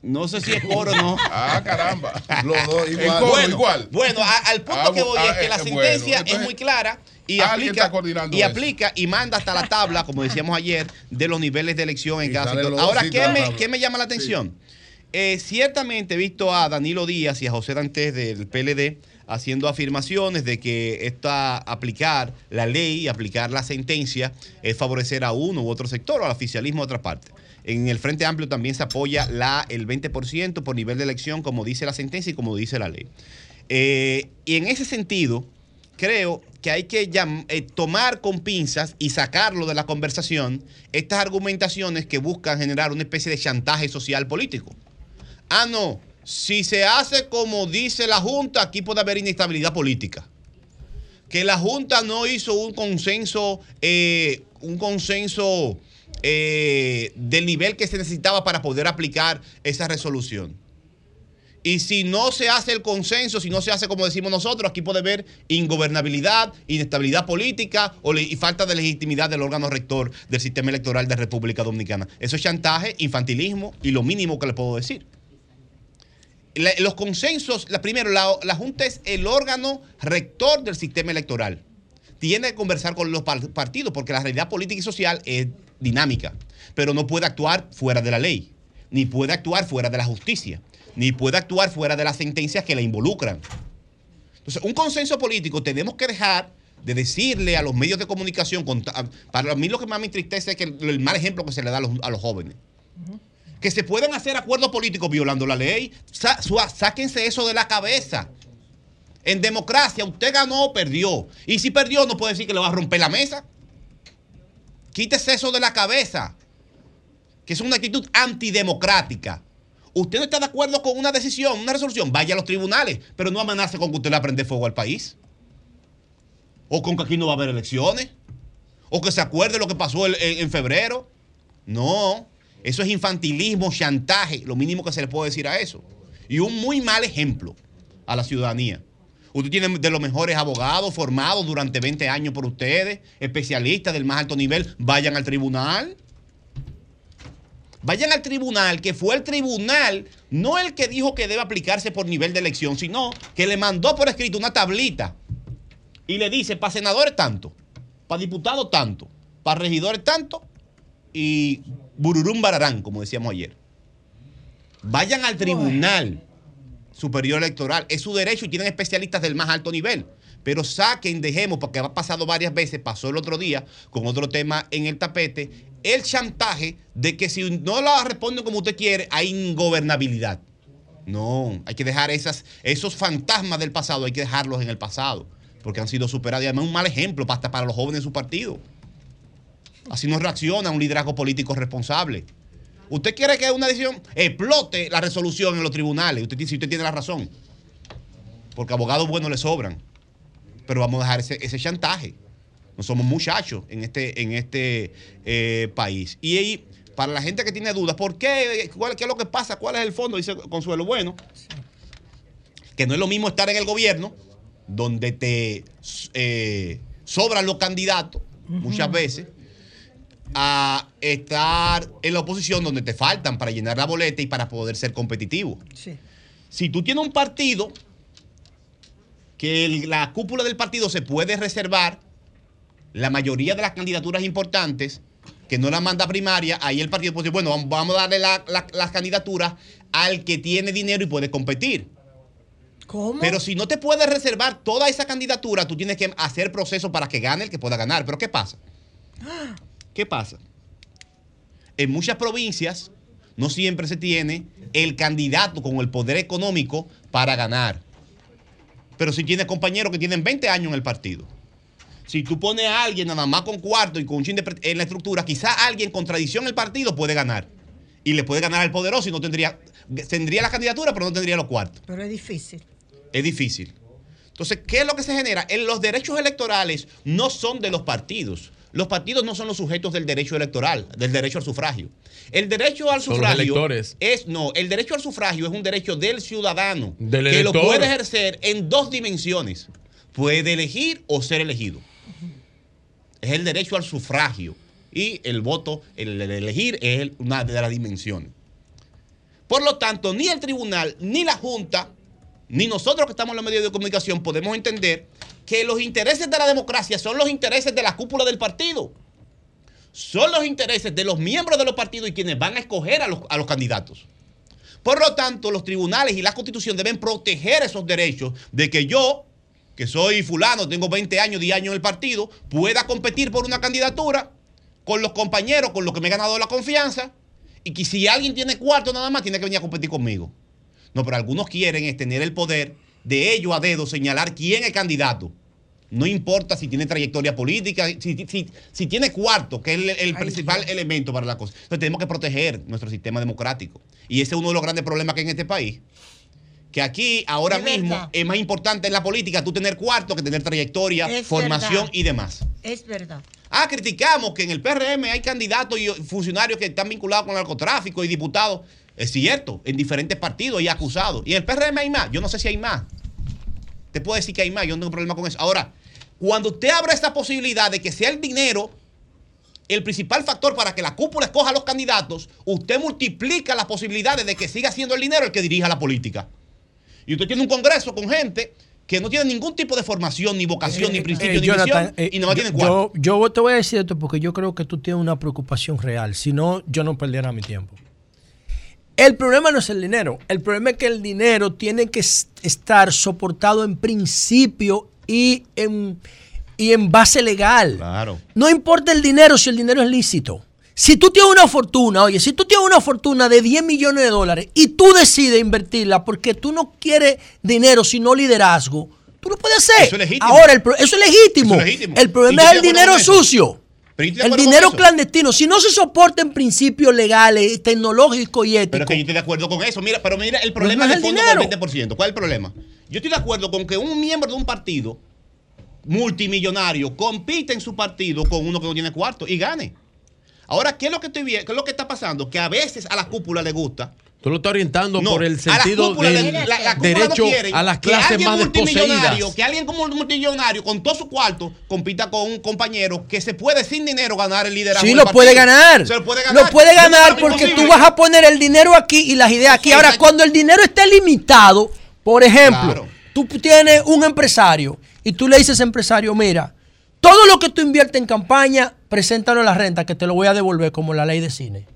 [SPEAKER 13] No sé si es coro o no.
[SPEAKER 3] Ah, caramba.
[SPEAKER 16] Los dos igual.
[SPEAKER 3] coro,
[SPEAKER 13] bueno,
[SPEAKER 3] igual.
[SPEAKER 13] bueno, a- al punto
[SPEAKER 3] Ah,
[SPEAKER 13] que voy
[SPEAKER 3] ah,
[SPEAKER 13] es que la
[SPEAKER 3] eh,
[SPEAKER 13] sentencia
[SPEAKER 3] bueno, entonces,
[SPEAKER 13] es muy clara y
[SPEAKER 3] alguien
[SPEAKER 13] aplica, y aplica y manda hasta la tabla, como decíamos ayer, de los niveles de elección en
[SPEAKER 16] Y
[SPEAKER 13] cada sector. Ahora, ¿qué me, qué me llama la atención? Eh, ciertamente he visto a Danilo Díaz y a José Dantes del PLD haciendo afirmaciones de que esta aplicar la ley y aplicar la sentencia es favorecer a uno u otro sector o al oficialismo de otra parte. En el Frente Amplio también se apoya la, el 20% por nivel de elección, como dice la sentencia y como dice la ley. Eh, y en ese sentido, creo que hay que eh, tomar con pinzas y sacarlo de la conversación estas argumentaciones que buscan generar una especie de chantaje social político. Ah, no, si se hace como dice la Junta, aquí puede haber inestabilidad política. Que la Junta no hizo un consenso, eh, un consenso eh, del nivel que se necesitaba para poder aplicar esa resolución. Y si no se hace el consenso, si no se hace como decimos nosotros, aquí puede haber ingobernabilidad, inestabilidad política o y falta de legitimidad del órgano rector del sistema electoral de República Dominicana. Eso es chantaje, infantilismo y lo mínimo que le puedo decir. Los consensos, la, primero, la, la Junta es el órgano rector del sistema electoral. Tiene que conversar con los par- partidos porque la realidad política y social es dinámica, pero no puede actuar fuera de la ley, ni puede actuar fuera de la justicia, ni puede actuar fuera de las sentencias que la involucran. Entonces, un consenso político tenemos que dejar de decirle a los medios de comunicación, para mí lo que más me entristece es que el, el mal ejemplo que se le da a los, a los jóvenes. Que se pueden hacer acuerdos políticos violando la ley. Sa- sáquense eso de la cabeza. En democracia, usted ganó o perdió. Y si perdió, no puede decir que le va a romper la mesa. Quítese eso de la cabeza. Que es una actitud antidemocrática. Usted no está de acuerdo con una decisión, una resolución, vaya a los tribunales, pero no amenace con que usted le prender fuego al país. O con que aquí no va a haber elecciones. O que se acuerde lo que pasó en, en febrero. No, eso es infantilismo, chantaje, lo mínimo que se le puede decir a eso. Y un muy mal ejemplo a la ciudadanía. Usted tiene de los mejores abogados formados durante 20 años por ustedes, especialistas del más alto nivel, vayan al tribunal. Vayan al tribunal, que fue el tribunal, no el que dijo que debe aplicarse por nivel de elección, sino que le mandó por escrito una tablita y le dice, para senadores tanto, para diputados tanto, para regidores tanto y bururum bararán, como decíamos ayer. Vayan al tribunal superior electoral, es su derecho y tienen especialistas del más alto nivel. Pero saquen, dejemos, porque ha pasado varias veces, pasó el otro día con otro tema en el tapete, el chantaje de que si no la responden como usted quiere, hay ingobernabilidad. No, hay que dejar esos fantasmas del pasado, hay que dejarlos en el pasado, porque han sido superados. Y además un mal ejemplo hasta para los jóvenes de su partido. Así no reacciona un liderazgo político responsable. Usted quiere que una decisión explote la resolución en los tribunales, usted, si usted tiene la razón. Porque abogados buenos le sobran. Pero vamos a dejar ese, ese chantaje. No somos muchachos en este, en este eh, país. Y ahí, para la gente que tiene dudas, ¿por qué? ¿Cuál- ¿Qué es lo que pasa? ¿Cuál es el fondo? Dice Consuelo Bueno. Que no es lo mismo estar en el gobierno, donde te eh, sobran los candidatos muchas veces, a estar en la oposición donde te faltan para llenar la boleta y para poder ser competitivo. Si tú tienes un partido que el- la cúpula del partido se puede reservar la mayoría de las candidaturas importantes, que no la manda a primaria, ahí el partido puede decir, bueno, vamos- vamos a darle la- la- las candidaturas al que tiene dinero y puede competir.
[SPEAKER 7] ¿Cómo?
[SPEAKER 13] Pero si no te puedes reservar toda esa candidatura, tú tienes que hacer proceso para que gane el que pueda ganar. Pero ¿qué pasa? ¿Qué pasa? En muchas provincias no siempre se tiene el candidato con el poder económico para ganar. Pero si tienes compañeros que tienen 20 años en el partido. Si tú pones a alguien nada más con cuarto y con un chin de en la estructura, quizá alguien con tradición en el partido puede ganar. Y le puede ganar al poderoso y no tendría, tendría la candidatura, pero no tendría los cuartos.
[SPEAKER 7] Pero es difícil.
[SPEAKER 13] Es difícil. Entonces, ¿qué es lo que se genera? En los derechos electorales no son de los partidos. Los partidos no son los sujetos del derecho electoral, del derecho al sufragio. El derecho al sufragio
[SPEAKER 18] electores.
[SPEAKER 13] es no, el derecho al sufragio es un derecho del ciudadano
[SPEAKER 18] Del
[SPEAKER 13] que lo puede ejercer en dos dimensiones. Puede elegir o ser elegido. Es el derecho al sufragio y el voto, el, el elegir es una de las dimensiones. Por lo tanto, ni el tribunal, ni la Junta, ni nosotros que estamos en los medios de comunicación podemos entender que los intereses de la democracia son los intereses de la cúpula del partido. Son los intereses de los miembros de los partidos y quienes van a escoger a los, a los candidatos. Por lo tanto, los tribunales y la constitución deben proteger esos derechos de que yo, que soy fulano, tengo 20 años, 10 años en el partido, pueda competir por una candidatura con los compañeros con los que me he ganado la confianza y que si alguien tiene cuarto nada más, tiene que venir a competir conmigo. No, pero algunos quieren es tener el poder de ellos a dedo señalar quién es candidato. No importa si tiene trayectoria política, si, si- si tiene cuarto, que es el, el principal elemento para la cosa. Entonces tenemos que proteger nuestro sistema democrático. Y ese es uno de los grandes problemas que hay en este país. Que aquí, ahora mismo, es más importante en la política tú tener cuarto que tener trayectoria,
[SPEAKER 7] Es
[SPEAKER 13] formación
[SPEAKER 7] verdad.
[SPEAKER 13] y demás.
[SPEAKER 7] Es verdad.
[SPEAKER 13] Ah, criticamos que en el PRM hay candidatos y funcionarios que están vinculados con el narcotráfico y diputados. Es cierto, en diferentes partidos y acusados. Y en el PRM hay más. Yo no sé si hay más. Te puedo decir que hay más. Yo no tengo problema con eso. Ahora, cuando usted abre esta posibilidad de que sea el dinero el principal factor para que la cúpula escoja a los candidatos, usted multiplica las posibilidades de que siga siendo el dinero el que dirija la política. Y usted tiene un congreso con gente que no tiene ningún tipo de formación, ni vocación, ni principio,
[SPEAKER 14] Eh,
[SPEAKER 13] ni
[SPEAKER 14] Jonathan,
[SPEAKER 13] visión,
[SPEAKER 14] eh,
[SPEAKER 13] y no
[SPEAKER 14] yo,
[SPEAKER 13] tienen cuarto.
[SPEAKER 14] yo, yo te voy a decir esto porque yo creo que tú tienes una preocupación real. Si no, yo no perdiera mi tiempo. El problema no es el dinero. El problema es que el dinero tiene que es- estar soportado en principio y en, y en base legal.
[SPEAKER 13] Claro.
[SPEAKER 14] No importa el dinero si el dinero es lícito. Si tú tienes una fortuna, oye, si tú tienes una fortuna de 10 millones de dólares y tú decides invertirla porque tú no quieres dinero, sino liderazgo, tú lo puedes hacer.
[SPEAKER 13] Eso es legítimo.
[SPEAKER 14] Ahora, el eso es legítimo.
[SPEAKER 13] Eso es legítimo.
[SPEAKER 14] El problema es el dinero sucio.
[SPEAKER 13] Pero
[SPEAKER 14] El dinero clandestino. Si no se soporta en principios legales, tecnológicos y
[SPEAKER 13] Pero
[SPEAKER 14] éticos.
[SPEAKER 13] es que yo estoy de acuerdo con eso. Mira, pero mira, el problema
[SPEAKER 14] no
[SPEAKER 13] es
[SPEAKER 14] es
[SPEAKER 13] el
[SPEAKER 14] el
[SPEAKER 13] fondo
[SPEAKER 14] dinero.
[SPEAKER 13] del 20%. ¿Cuál es el problema? Yo estoy de acuerdo con que un miembro de un partido multimillonario compite en su partido con uno que no tiene cuarto y gane. Ahora, ¿qué es lo que estoy viendo? ¿Qué es lo que está pasando? Que a veces a la cúpula le gusta.
[SPEAKER 18] Tú lo estás orientando
[SPEAKER 13] No,
[SPEAKER 18] por el sentido del
[SPEAKER 13] la- la cúpula no
[SPEAKER 18] derecho a las
[SPEAKER 13] que
[SPEAKER 18] clases más desposeídas.
[SPEAKER 13] Que alguien como multimillonario con todo su cuarto compita con un compañero que se puede sin dinero ganar el liderazgo.
[SPEAKER 14] Sí, lo puede ganar.
[SPEAKER 13] Se lo puede ganar.
[SPEAKER 14] Lo puede ganar porque tú vas a poner el dinero aquí y las ideas aquí. Ahora, cuando el dinero esté limitado, por ejemplo,
[SPEAKER 13] Claro.
[SPEAKER 14] tú tienes un empresario y tú le dices empresario, mira, todo lo que tú inviertes en campaña, preséntalo a la renta que te lo voy a devolver como la ley de cine.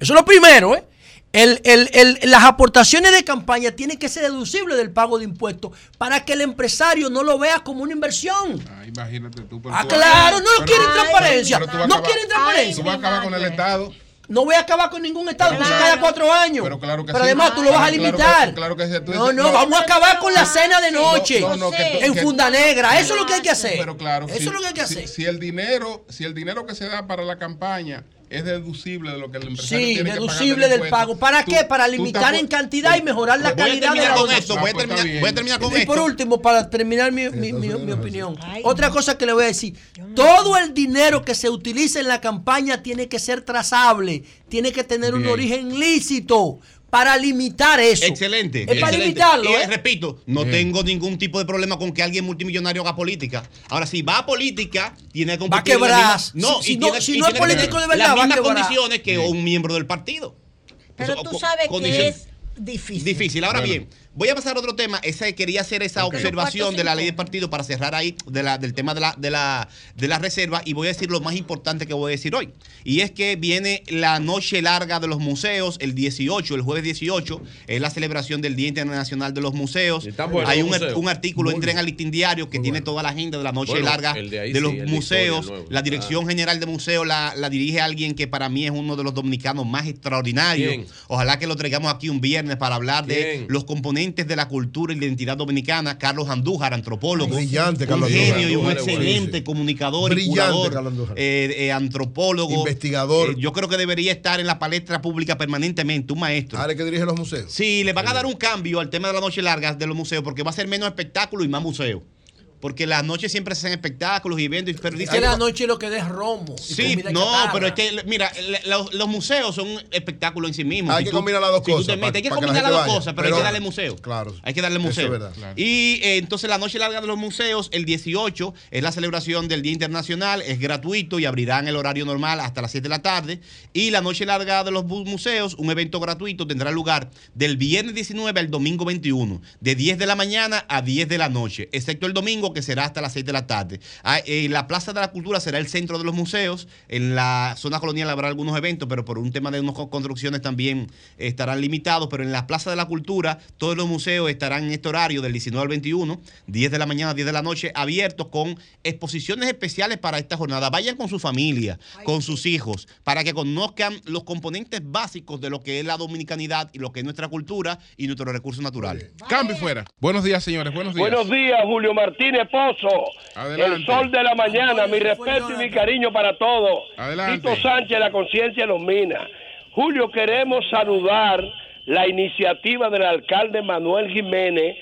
[SPEAKER 14] Eso es lo primero, ¿eh? El- el- el- las aportaciones de campaña tienen que ser deducibles del pago de impuestos para que el empresario no lo vea como una inversión.
[SPEAKER 3] Ah, imagínate tú. pero
[SPEAKER 14] Ah,
[SPEAKER 3] tú-
[SPEAKER 14] claro, no
[SPEAKER 3] pero-
[SPEAKER 14] quieren transparencia. No quieren transparencia.
[SPEAKER 3] Tú vas a acabar con el Estado.
[SPEAKER 14] No voy a acabar con ningún estado,
[SPEAKER 3] claro.
[SPEAKER 14] cada cuatro años.
[SPEAKER 3] Pero claro que
[SPEAKER 14] Pero
[SPEAKER 3] sí.
[SPEAKER 14] además tú lo vas a
[SPEAKER 3] Claro que-
[SPEAKER 14] limitar.
[SPEAKER 3] claro que sí. Tú
[SPEAKER 14] No, no, vamos a acabar con la cena de noche.
[SPEAKER 3] No, no, que tú-
[SPEAKER 14] en
[SPEAKER 3] que-
[SPEAKER 14] funda negra. Eso es lo que hay que hacer.
[SPEAKER 3] Pero claro,
[SPEAKER 14] Eso
[SPEAKER 3] si-
[SPEAKER 14] es lo que hay que
[SPEAKER 3] si-
[SPEAKER 14] hacer.
[SPEAKER 3] Si, el dinero, si el dinero que se da para la campaña es deducible de lo que el empresario
[SPEAKER 14] Sí,
[SPEAKER 3] tiene
[SPEAKER 14] deducible
[SPEAKER 3] de
[SPEAKER 14] del
[SPEAKER 3] impuestos,
[SPEAKER 14] pago. ¿Para
[SPEAKER 3] tú-
[SPEAKER 14] qué? Para limitar en cantidad y mejorar la
[SPEAKER 13] a
[SPEAKER 14] calidad de la
[SPEAKER 13] con esto, voy a
[SPEAKER 3] Ah, pues
[SPEAKER 13] terminar, voy a terminar con
[SPEAKER 14] Y
[SPEAKER 13] esto.
[SPEAKER 14] por último, para terminar mi, mi- mi- mi opinión, otra cosa que le voy a decir, todo el dinero que se utiliza en la campaña tiene que ser trazable, tiene que tener un origen lícito para limitar eso.
[SPEAKER 13] Excelente.
[SPEAKER 14] Es para
[SPEAKER 13] excelente.
[SPEAKER 14] limitarlo.
[SPEAKER 13] Y
[SPEAKER 14] ¿eh?
[SPEAKER 13] repito, no tengo ningún tipo de problema con que alguien multimillonario haga política. Ahora, si va a política, tiene que competir en las
[SPEAKER 14] quebrar.
[SPEAKER 13] No,
[SPEAKER 14] Si-
[SPEAKER 13] y
[SPEAKER 14] no-
[SPEAKER 13] tiene-
[SPEAKER 14] si
[SPEAKER 13] y
[SPEAKER 14] no es
[SPEAKER 13] tiene
[SPEAKER 14] político de verdad,
[SPEAKER 13] Las
[SPEAKER 14] va a
[SPEAKER 13] mismas condiciones que un miembro del partido.
[SPEAKER 7] Pero
[SPEAKER 13] Eso,
[SPEAKER 7] tú sabes que es difícil.
[SPEAKER 13] Difícil. Ahora
[SPEAKER 3] Bueno.
[SPEAKER 13] bien, voy a pasar a otro tema. Esa, quería hacer esa observación de la ley de
[SPEAKER 7] ¿Cuántos
[SPEAKER 13] partido para cerrar ahí de la- del tema de la, de, la, de la reserva y voy a decir lo más importante que voy a decir hoy. Y es que viene la noche larga de los museos, el 18, el jueves 18, es la celebración del Día Internacional de los Museos.
[SPEAKER 18] buenos
[SPEAKER 13] Hay un,
[SPEAKER 18] museos.
[SPEAKER 13] un artículo, entren al listín diario que tiene toda la agenda de la noche
[SPEAKER 18] Bueno,
[SPEAKER 13] larga de,
[SPEAKER 18] de ahí sí,
[SPEAKER 13] los museos. La Dirección General de Museos la, la dirige alguien que para mí es uno de los dominicanos más extraordinarios.
[SPEAKER 18] ¿Quién?
[SPEAKER 13] Ojalá que lo traigamos aquí un viernes para hablar de los componentes de la cultura y la identidad dominicana. Carlos Andújar, antropólogo.
[SPEAKER 16] Brillante,
[SPEAKER 13] un
[SPEAKER 16] Carlos
[SPEAKER 13] genio
[SPEAKER 16] Andújar.
[SPEAKER 13] y un excelente comunicador y
[SPEAKER 16] Brillante,
[SPEAKER 13] curador.
[SPEAKER 16] Carlos Andújar.
[SPEAKER 13] eh, eh, antropólogo.
[SPEAKER 16] Investigador.
[SPEAKER 13] Eh, yo creo que debería estar en la palestra pública permanentemente, un maestro.
[SPEAKER 16] Ahora que dirige los museos.
[SPEAKER 13] Sí, le van a dar un cambio al tema de la noche larga de los museos porque va a ser menos espectáculo y más museo. Porque las noches siempre se hacen espectáculos y eventos. Pero
[SPEAKER 14] Es
[SPEAKER 13] dice,
[SPEAKER 14] que la noche lo que es romo. y
[SPEAKER 13] Sí, no,
[SPEAKER 14] chatarra.
[SPEAKER 13] pero es que, mira, le- los, los museos son un espectáculo en sí mismos.
[SPEAKER 16] Hay
[SPEAKER 13] Si
[SPEAKER 16] que combinar las dos
[SPEAKER 13] si tú
[SPEAKER 16] cosas
[SPEAKER 13] te metes,
[SPEAKER 16] pa-
[SPEAKER 13] hay que combinar las dos
[SPEAKER 16] vaya.
[SPEAKER 13] cosas, pero, hay que darle museo.
[SPEAKER 16] Claro.
[SPEAKER 13] Hay que darle
[SPEAKER 16] Eso
[SPEAKER 13] museo.
[SPEAKER 16] es verdad. Claro.
[SPEAKER 13] Y eh, entonces la noche larga de los museos, el 18, es la celebración del Día Internacional, es gratuito y abrirán el horario normal hasta las 7 de la tarde. Y la noche larga de los museos, un evento gratuito, tendrá lugar del viernes 19 al domingo 21, de 10 de la mañana a 10 de la noche, excepto el domingo que será hasta las 6 de la tarde. Ah, eh, la Plaza de la Cultura será el centro de los museos. En la zona colonial habrá algunos eventos, pero por un tema de unas co- construcciones también estarán limitados. Pero en la Plaza de la Cultura, todos los museos estarán en este horario del 19 al 21, 10 de la mañana a 10 de la noche, abiertos con exposiciones especiales para esta jornada. Vayan con su familia, con sus hijos, para que conozcan los componentes básicos de lo que es la dominicanidad y lo que es nuestra cultura y nuestros recursos naturales.
[SPEAKER 3] Cambio fuera. Buenos días, señores. Buenos días.
[SPEAKER 22] Buenos días, Julio Martínez Pozo.
[SPEAKER 3] Adelante.
[SPEAKER 22] El sol de la mañana. Mi respeto y mi cariño para todos.
[SPEAKER 3] Adelante.
[SPEAKER 22] Tito Sánchez, la conciencia nos mina. Julio, queremos saludar la iniciativa del alcalde Manuel Jiménez,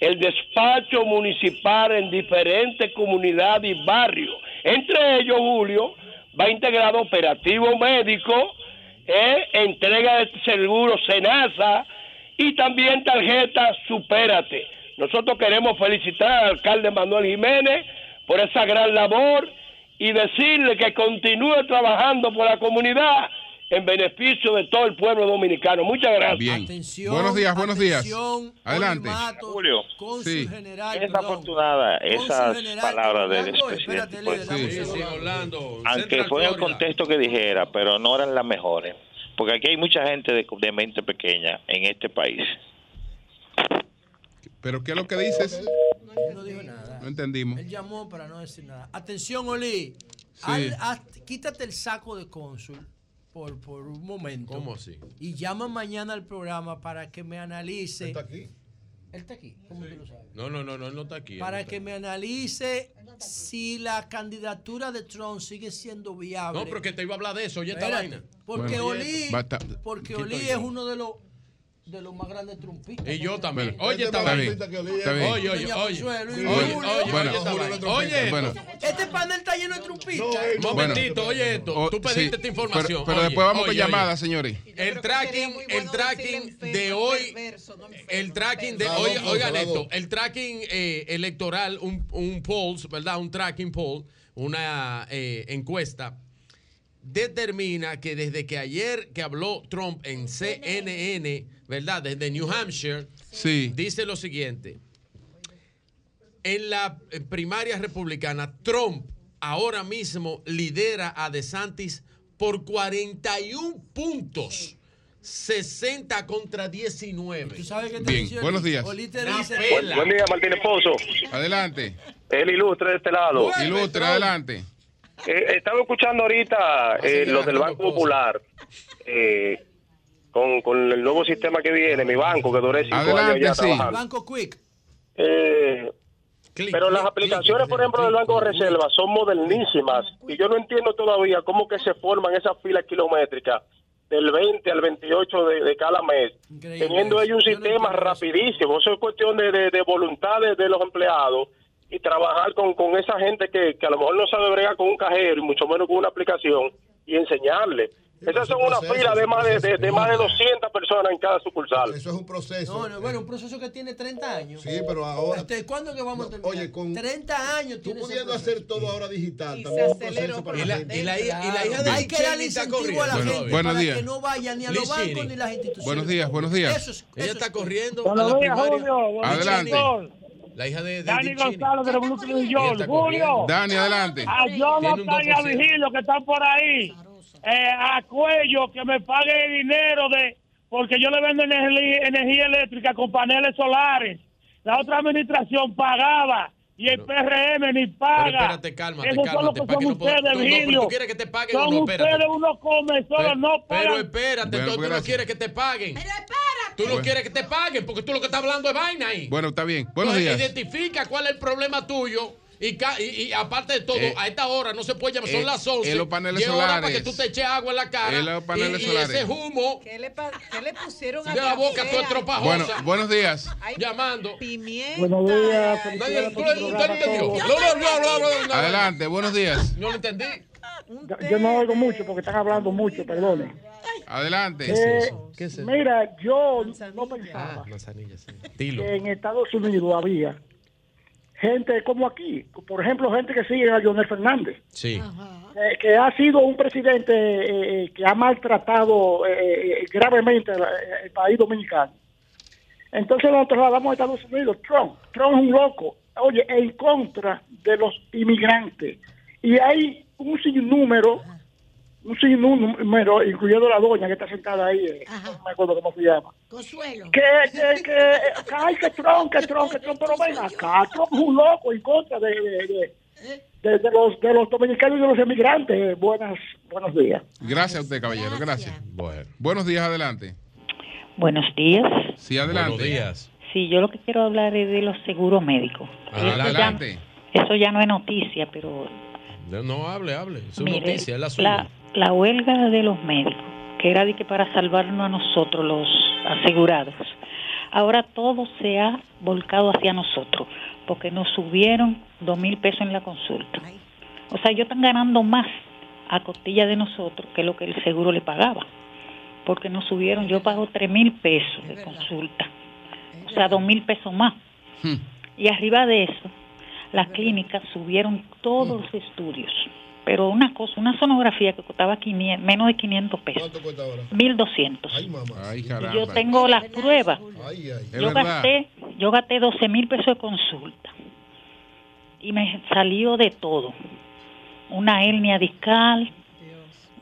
[SPEAKER 22] el despacho municipal en diferentes comunidades y barrios. Entre ellos, Julio, va integrado operativo médico, eh, entrega de seguro Senasa y también tarjeta Supérate. Nosotros queremos felicitar al alcalde Manuel Jiménez por esa gran labor y decirle que continúe trabajando por la comunidad en beneficio de todo el pueblo dominicano. Muchas gracias.
[SPEAKER 3] Bien. buenos días, buenos días. Adelante.
[SPEAKER 23] Julio,
[SPEAKER 3] Sí.
[SPEAKER 23] desafortunada esas palabras del expresidente. pues.
[SPEAKER 18] Sí, sí, Orlando.
[SPEAKER 23] Aunque fue en el contexto que dijera, pero no eran las mejores. Porque aquí hay mucha gente de, de mente pequeña en este país.
[SPEAKER 3] ¿Pero qué es lo que dices?
[SPEAKER 14] No dijo nada.
[SPEAKER 3] No entendimos.
[SPEAKER 14] Él llamó para no decir nada. Atención, Oli.
[SPEAKER 3] Sí.
[SPEAKER 14] Al- quítate el saco de cónsul por, por un momento.
[SPEAKER 18] ¿Cómo así?
[SPEAKER 14] Y llama mañana al programa para que me analice. ¿Él está aquí? Él está aquí. ¿Cómo tú lo sabes?
[SPEAKER 18] No, no, no, no, él no está aquí. no
[SPEAKER 14] Para
[SPEAKER 18] está
[SPEAKER 14] que
[SPEAKER 18] aquí.
[SPEAKER 14] me analice si la candidatura de Trump sigue siendo viable.
[SPEAKER 18] No, pero que te iba a hablar de eso, oye, esta vaina.
[SPEAKER 14] Porque
[SPEAKER 18] Bueno.
[SPEAKER 14] Oli, porque
[SPEAKER 18] ¿Qué
[SPEAKER 14] Oli
[SPEAKER 18] estoy
[SPEAKER 14] es uno de los de los más grandes trumpistas.
[SPEAKER 18] Y yo también. Oye, esta
[SPEAKER 3] está bien, está bien.
[SPEAKER 18] Oye, oye, oye. Oye, oye.
[SPEAKER 14] Este panel está lleno de trumpistas.
[SPEAKER 18] Un momentito, oye esto.
[SPEAKER 3] Oh,
[SPEAKER 18] Tú pediste
[SPEAKER 3] sí,
[SPEAKER 18] esta información.
[SPEAKER 3] Pero, después vamos con llamadas, señores.
[SPEAKER 18] El tracking, el tracking de hoy, el tracking de,
[SPEAKER 16] no,
[SPEAKER 18] oigan, esto, el tracking eh, electoral, un, un polls, ¿verdad? Un tracking poll, una eh, encuesta, determina que desde que ayer que habló Trump en CNN, ¿verdad? Desde New Hampshire,
[SPEAKER 3] Sí.
[SPEAKER 18] dice lo siguiente. En la primaria republicana, Trump ahora mismo lidera a DeSantis por 41 puntos. 60 contra 19.
[SPEAKER 14] ¿Tú sabes qué
[SPEAKER 3] Bien, buenos días.
[SPEAKER 24] Buen, buen día, Martínez Pozo.
[SPEAKER 3] Adelante.
[SPEAKER 24] El ilustre de este lado.
[SPEAKER 3] Ilustre, adelante.
[SPEAKER 24] Eh, estaba escuchando ahorita eh, lo del Banco Popular. eh, con, con el nuevo sistema que viene, mi banco, que duré cinco años ya trabajando.
[SPEAKER 14] Banco Quick.
[SPEAKER 24] Eh, pero las aplicaciones, por ejemplo, del Banco de Reserva son modernísimas y yo no entiendo todavía cómo que se forman esas filas kilométricas del 20 al 28 de, de cada mes, teniendo ellos un sistema rapidísimo. Eso es cuestión de, de, de voluntad de, de los empleados y trabajar con, con esa gente que, que a lo mejor no sabe bregar con un cajero y mucho menos con una aplicación y enseñarle. Esas son una fila de más de, de- de más de 200 personas en cada sucursal.
[SPEAKER 16] Eso es un proceso.
[SPEAKER 14] No, no, bueno, un proceso que tiene 30 años.
[SPEAKER 16] Sí, pero ahora.
[SPEAKER 14] Este, ¿Cuándo que vamos a terminar?
[SPEAKER 16] Oye, con
[SPEAKER 14] 30 años tiene ese
[SPEAKER 16] pudiendo hacer todo ahora digital,
[SPEAKER 14] Y
[SPEAKER 16] también
[SPEAKER 14] se aceleró
[SPEAKER 16] para la
[SPEAKER 14] y la hija- y la hija de
[SPEAKER 16] Hay
[SPEAKER 14] que darle incentivo a la
[SPEAKER 3] Bueno,
[SPEAKER 14] gente
[SPEAKER 3] buenos
[SPEAKER 14] para
[SPEAKER 3] días.
[SPEAKER 14] que no vayan ni a los bancos ni las instituciones.
[SPEAKER 3] Buenos días, buenos días.
[SPEAKER 14] Eso es-
[SPEAKER 18] Ella está corriendo
[SPEAKER 25] Buenos
[SPEAKER 18] a la
[SPEAKER 25] días,
[SPEAKER 18] primaria.
[SPEAKER 25] Julio.
[SPEAKER 3] Adelante.
[SPEAKER 18] La hija de, de
[SPEAKER 25] Dani. González de Brooklyn, New York. Julio.
[SPEAKER 3] Dani, adelante.
[SPEAKER 25] A Jonathan y a
[SPEAKER 18] 2%.
[SPEAKER 25] Vigilio que están por ahí. Eh, a Cuello que me pague el dinero de porque yo le vendo energía, energía eléctrica con paneles solares. La otra administración pagaba y el PRM ni paga.
[SPEAKER 18] Pero espérate, cálmate,
[SPEAKER 25] Esos son los
[SPEAKER 18] cálmate,
[SPEAKER 25] que
[SPEAKER 18] para que
[SPEAKER 25] son ustedes,
[SPEAKER 18] no, no, pero
[SPEAKER 25] Vigilio.
[SPEAKER 18] tú quieres que te paguen o
[SPEAKER 25] Son
[SPEAKER 18] no, espérate.
[SPEAKER 25] ustedes, uno come solo, no pagan.
[SPEAKER 18] Pero espérate,
[SPEAKER 3] Bueno,
[SPEAKER 18] tú no quieres que te paguen. Pero espérate. Tú no
[SPEAKER 3] Bueno.
[SPEAKER 18] quieres que te paguen porque tú lo que estás hablando es vaina ahí.
[SPEAKER 3] Bueno, está bien. Buenos
[SPEAKER 18] Entonces,
[SPEAKER 3] días.
[SPEAKER 18] Identifica cuál es el problema tuyo. Y, ca- y, y aparte de todo,
[SPEAKER 3] Eh,
[SPEAKER 18] a esta hora no se puede llamar, son
[SPEAKER 3] eh,
[SPEAKER 18] las 11.
[SPEAKER 3] eh, los paneles
[SPEAKER 18] y es hora para
[SPEAKER 3] solares.
[SPEAKER 18] que tú te eches agua en la cara.
[SPEAKER 3] Eh, los paneles
[SPEAKER 18] y, y
[SPEAKER 3] solares.
[SPEAKER 18] ese humo
[SPEAKER 12] ¿Qué le, qué le pusieron a
[SPEAKER 18] de la boca tú estropajosa.
[SPEAKER 3] Bueno, buenos días.
[SPEAKER 18] Llamando.
[SPEAKER 12] Pimienta.
[SPEAKER 25] Buenos días,
[SPEAKER 18] Nadie, tú usted entendió.
[SPEAKER 25] todos.
[SPEAKER 18] No, no, no, no, no, no.
[SPEAKER 3] Adelante, buenos días.
[SPEAKER 18] No lo entendí.
[SPEAKER 25] Yo no oigo mucho porque están hablando mucho, perdone.
[SPEAKER 3] Adelante.
[SPEAKER 25] Eh,
[SPEAKER 18] ¿Qué es eso?
[SPEAKER 25] Mira, yo no pensaba
[SPEAKER 18] Manzanilla, sí.
[SPEAKER 25] Que en Estados Unidos había gente como aquí, por ejemplo, gente que sigue a Leonel Fernández,
[SPEAKER 18] Sí.
[SPEAKER 25] eh, que ha sido un presidente eh, que ha maltratado eh, gravemente el, el país dominicano. Entonces nos trasladamos a Estados Unidos. Trump, Trump es un loco, oye, en contra de los inmigrantes. Y hay un sinnúmero, un sinnúmero, incluyendo la doña que está sentada ahí, eh, no me acuerdo cómo se llama.
[SPEAKER 7] Consuelo.
[SPEAKER 25] Que, que, que, ay, que Trump, que Trump, que Trump, pero ven acá, Trump es un loco en contra de, de, de- de- de los, de los dominicanos y de los inmigrantes. Buenas, buenos días.
[SPEAKER 3] Gracias a usted, caballero. Gracias. Buenos días, adelante.
[SPEAKER 26] Buenos días.
[SPEAKER 3] Sí, adelante.
[SPEAKER 18] Buenos días.
[SPEAKER 26] Sí, yo lo que quiero hablar es de los seguros médicos.
[SPEAKER 3] Adelante.
[SPEAKER 26] Eso ya no es noticia, pero
[SPEAKER 18] No, hable, hable. Es
[SPEAKER 26] mire,
[SPEAKER 18] noticia, es la suya.
[SPEAKER 26] la, la huelga de los médicos, que era de que para salvarnos a nosotros, los asegurados, ahora todo se ha volcado hacia nosotros, porque nos subieron dos mil pesos en la consulta. O sea, ellos están ganando más a costilla de nosotros que lo que el seguro le pagaba, porque nos subieron, yo pago tres mil pesos de consulta, o sea, dos mil pesos más. Y arriba de eso, las clínicas subieron todos los estudios. Pero una cosa, una sonografía que costaba 500 menos de 500 pesos.
[SPEAKER 16] ¿Cuánto cuesta ahora?
[SPEAKER 26] 1200.
[SPEAKER 16] Ay, mamá.
[SPEAKER 3] Ay, caramba.
[SPEAKER 26] yo tengo las pruebas.
[SPEAKER 16] Ay, ay.
[SPEAKER 3] Es
[SPEAKER 26] Yo gasté, yo gasté 12 mil pesos de consulta. Y me salió de todo. Una hernia discal,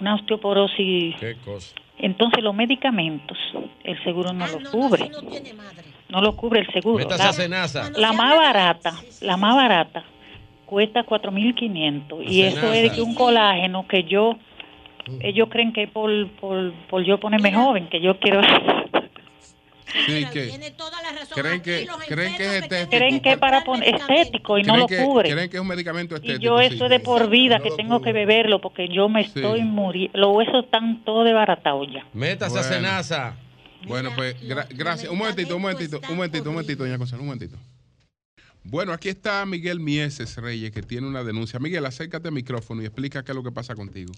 [SPEAKER 26] una osteoporosis.
[SPEAKER 18] Qué cosa.
[SPEAKER 26] Entonces los medicamentos, el seguro no lo cubre. No lo cubre el seguro. La-
[SPEAKER 18] a cenaza.
[SPEAKER 26] la más barata, la más barata cuesta 4.500 y
[SPEAKER 18] La
[SPEAKER 26] eso es de que un colágeno que yo ellos creen que por, por, por yo ponerme joven, que yo quiero
[SPEAKER 3] Sí, que creen que creen que es estético.
[SPEAKER 26] creen que es para poner estético y no lo
[SPEAKER 3] que-
[SPEAKER 26] cubre.
[SPEAKER 3] Creen que es un medicamento
[SPEAKER 26] Y
[SPEAKER 3] estético.
[SPEAKER 26] yo
[SPEAKER 3] sí.
[SPEAKER 26] eso es de por vida que tengo que beberlo porque yo me
[SPEAKER 3] Sí.
[SPEAKER 26] estoy muriendo. Los huesos están todos desbaratados ya.
[SPEAKER 18] Métase a
[SPEAKER 3] Bueno.
[SPEAKER 18] cenaza.
[SPEAKER 3] Bueno, pues gra- gracias. Un momentito, un momentito, un momentito, un momentito, doña Consuelo, un momentito. Bueno, aquí está Miguel Mieses Reyes, que tiene una denuncia. Miguel, acércate al micrófono y explica qué es lo que pasa contigo.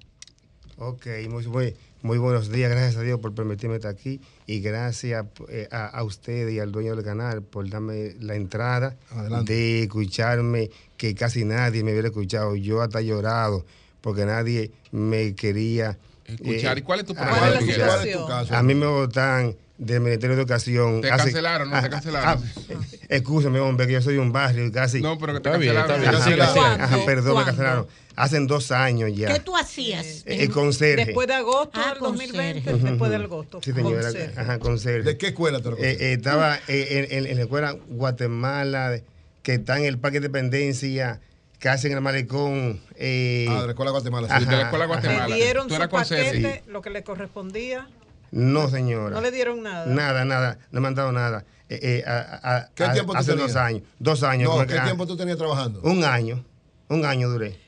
[SPEAKER 27] Ok, muy, buenos días. Gracias a Dios por permitirme estar aquí y gracias eh, a, a, usted y al dueño del canal por darme la entrada Adelante. de escucharme, que casi nadie me hubiera escuchado. Yo hasta llorado porque nadie me quería eh,
[SPEAKER 3] escuchar. ¿Y cuál es tu
[SPEAKER 27] ah,
[SPEAKER 3] problema? Caso?
[SPEAKER 27] A mí me votan del Ministerio de Educación.
[SPEAKER 3] Te cancelaron, no te
[SPEAKER 27] ah,
[SPEAKER 3] cancelaron.
[SPEAKER 27] Ah, eh, Escúchame, hombre, que yo soy un barrio casi.
[SPEAKER 3] No, pero que te cancelaron. Ajá,
[SPEAKER 27] perdón, me cancelaron. Hacen dos años ya.
[SPEAKER 7] ¿Qué tú hacías?
[SPEAKER 27] Eh, eh, el conserje.
[SPEAKER 12] Después de agosto
[SPEAKER 7] ah,
[SPEAKER 12] del 2020, después de agosto.
[SPEAKER 27] Sí, señora. Ajá, conserje.
[SPEAKER 16] ¿De qué escuela te lo
[SPEAKER 27] Estaba en, la escuela Guatemala, que está en el Parque Independencia que hacen el malecón. Eh,
[SPEAKER 16] ah, de la Escuela Guatemala. Sí, ajá,
[SPEAKER 27] de la Escuela
[SPEAKER 12] Guatemala.
[SPEAKER 27] Pidieron
[SPEAKER 12] su paquete, sí. lo que le correspondía.
[SPEAKER 27] No, señora.
[SPEAKER 12] No le dieron nada.
[SPEAKER 27] Nada, nada. No me han dado nada. Eh, eh, a, a,
[SPEAKER 16] ¿Qué tiempo
[SPEAKER 27] hace
[SPEAKER 16] tú
[SPEAKER 27] dos años. Dos años.
[SPEAKER 16] No, ¿Qué
[SPEAKER 27] ah,
[SPEAKER 16] tiempo tú tenías trabajando?
[SPEAKER 27] Un año. Un año duré.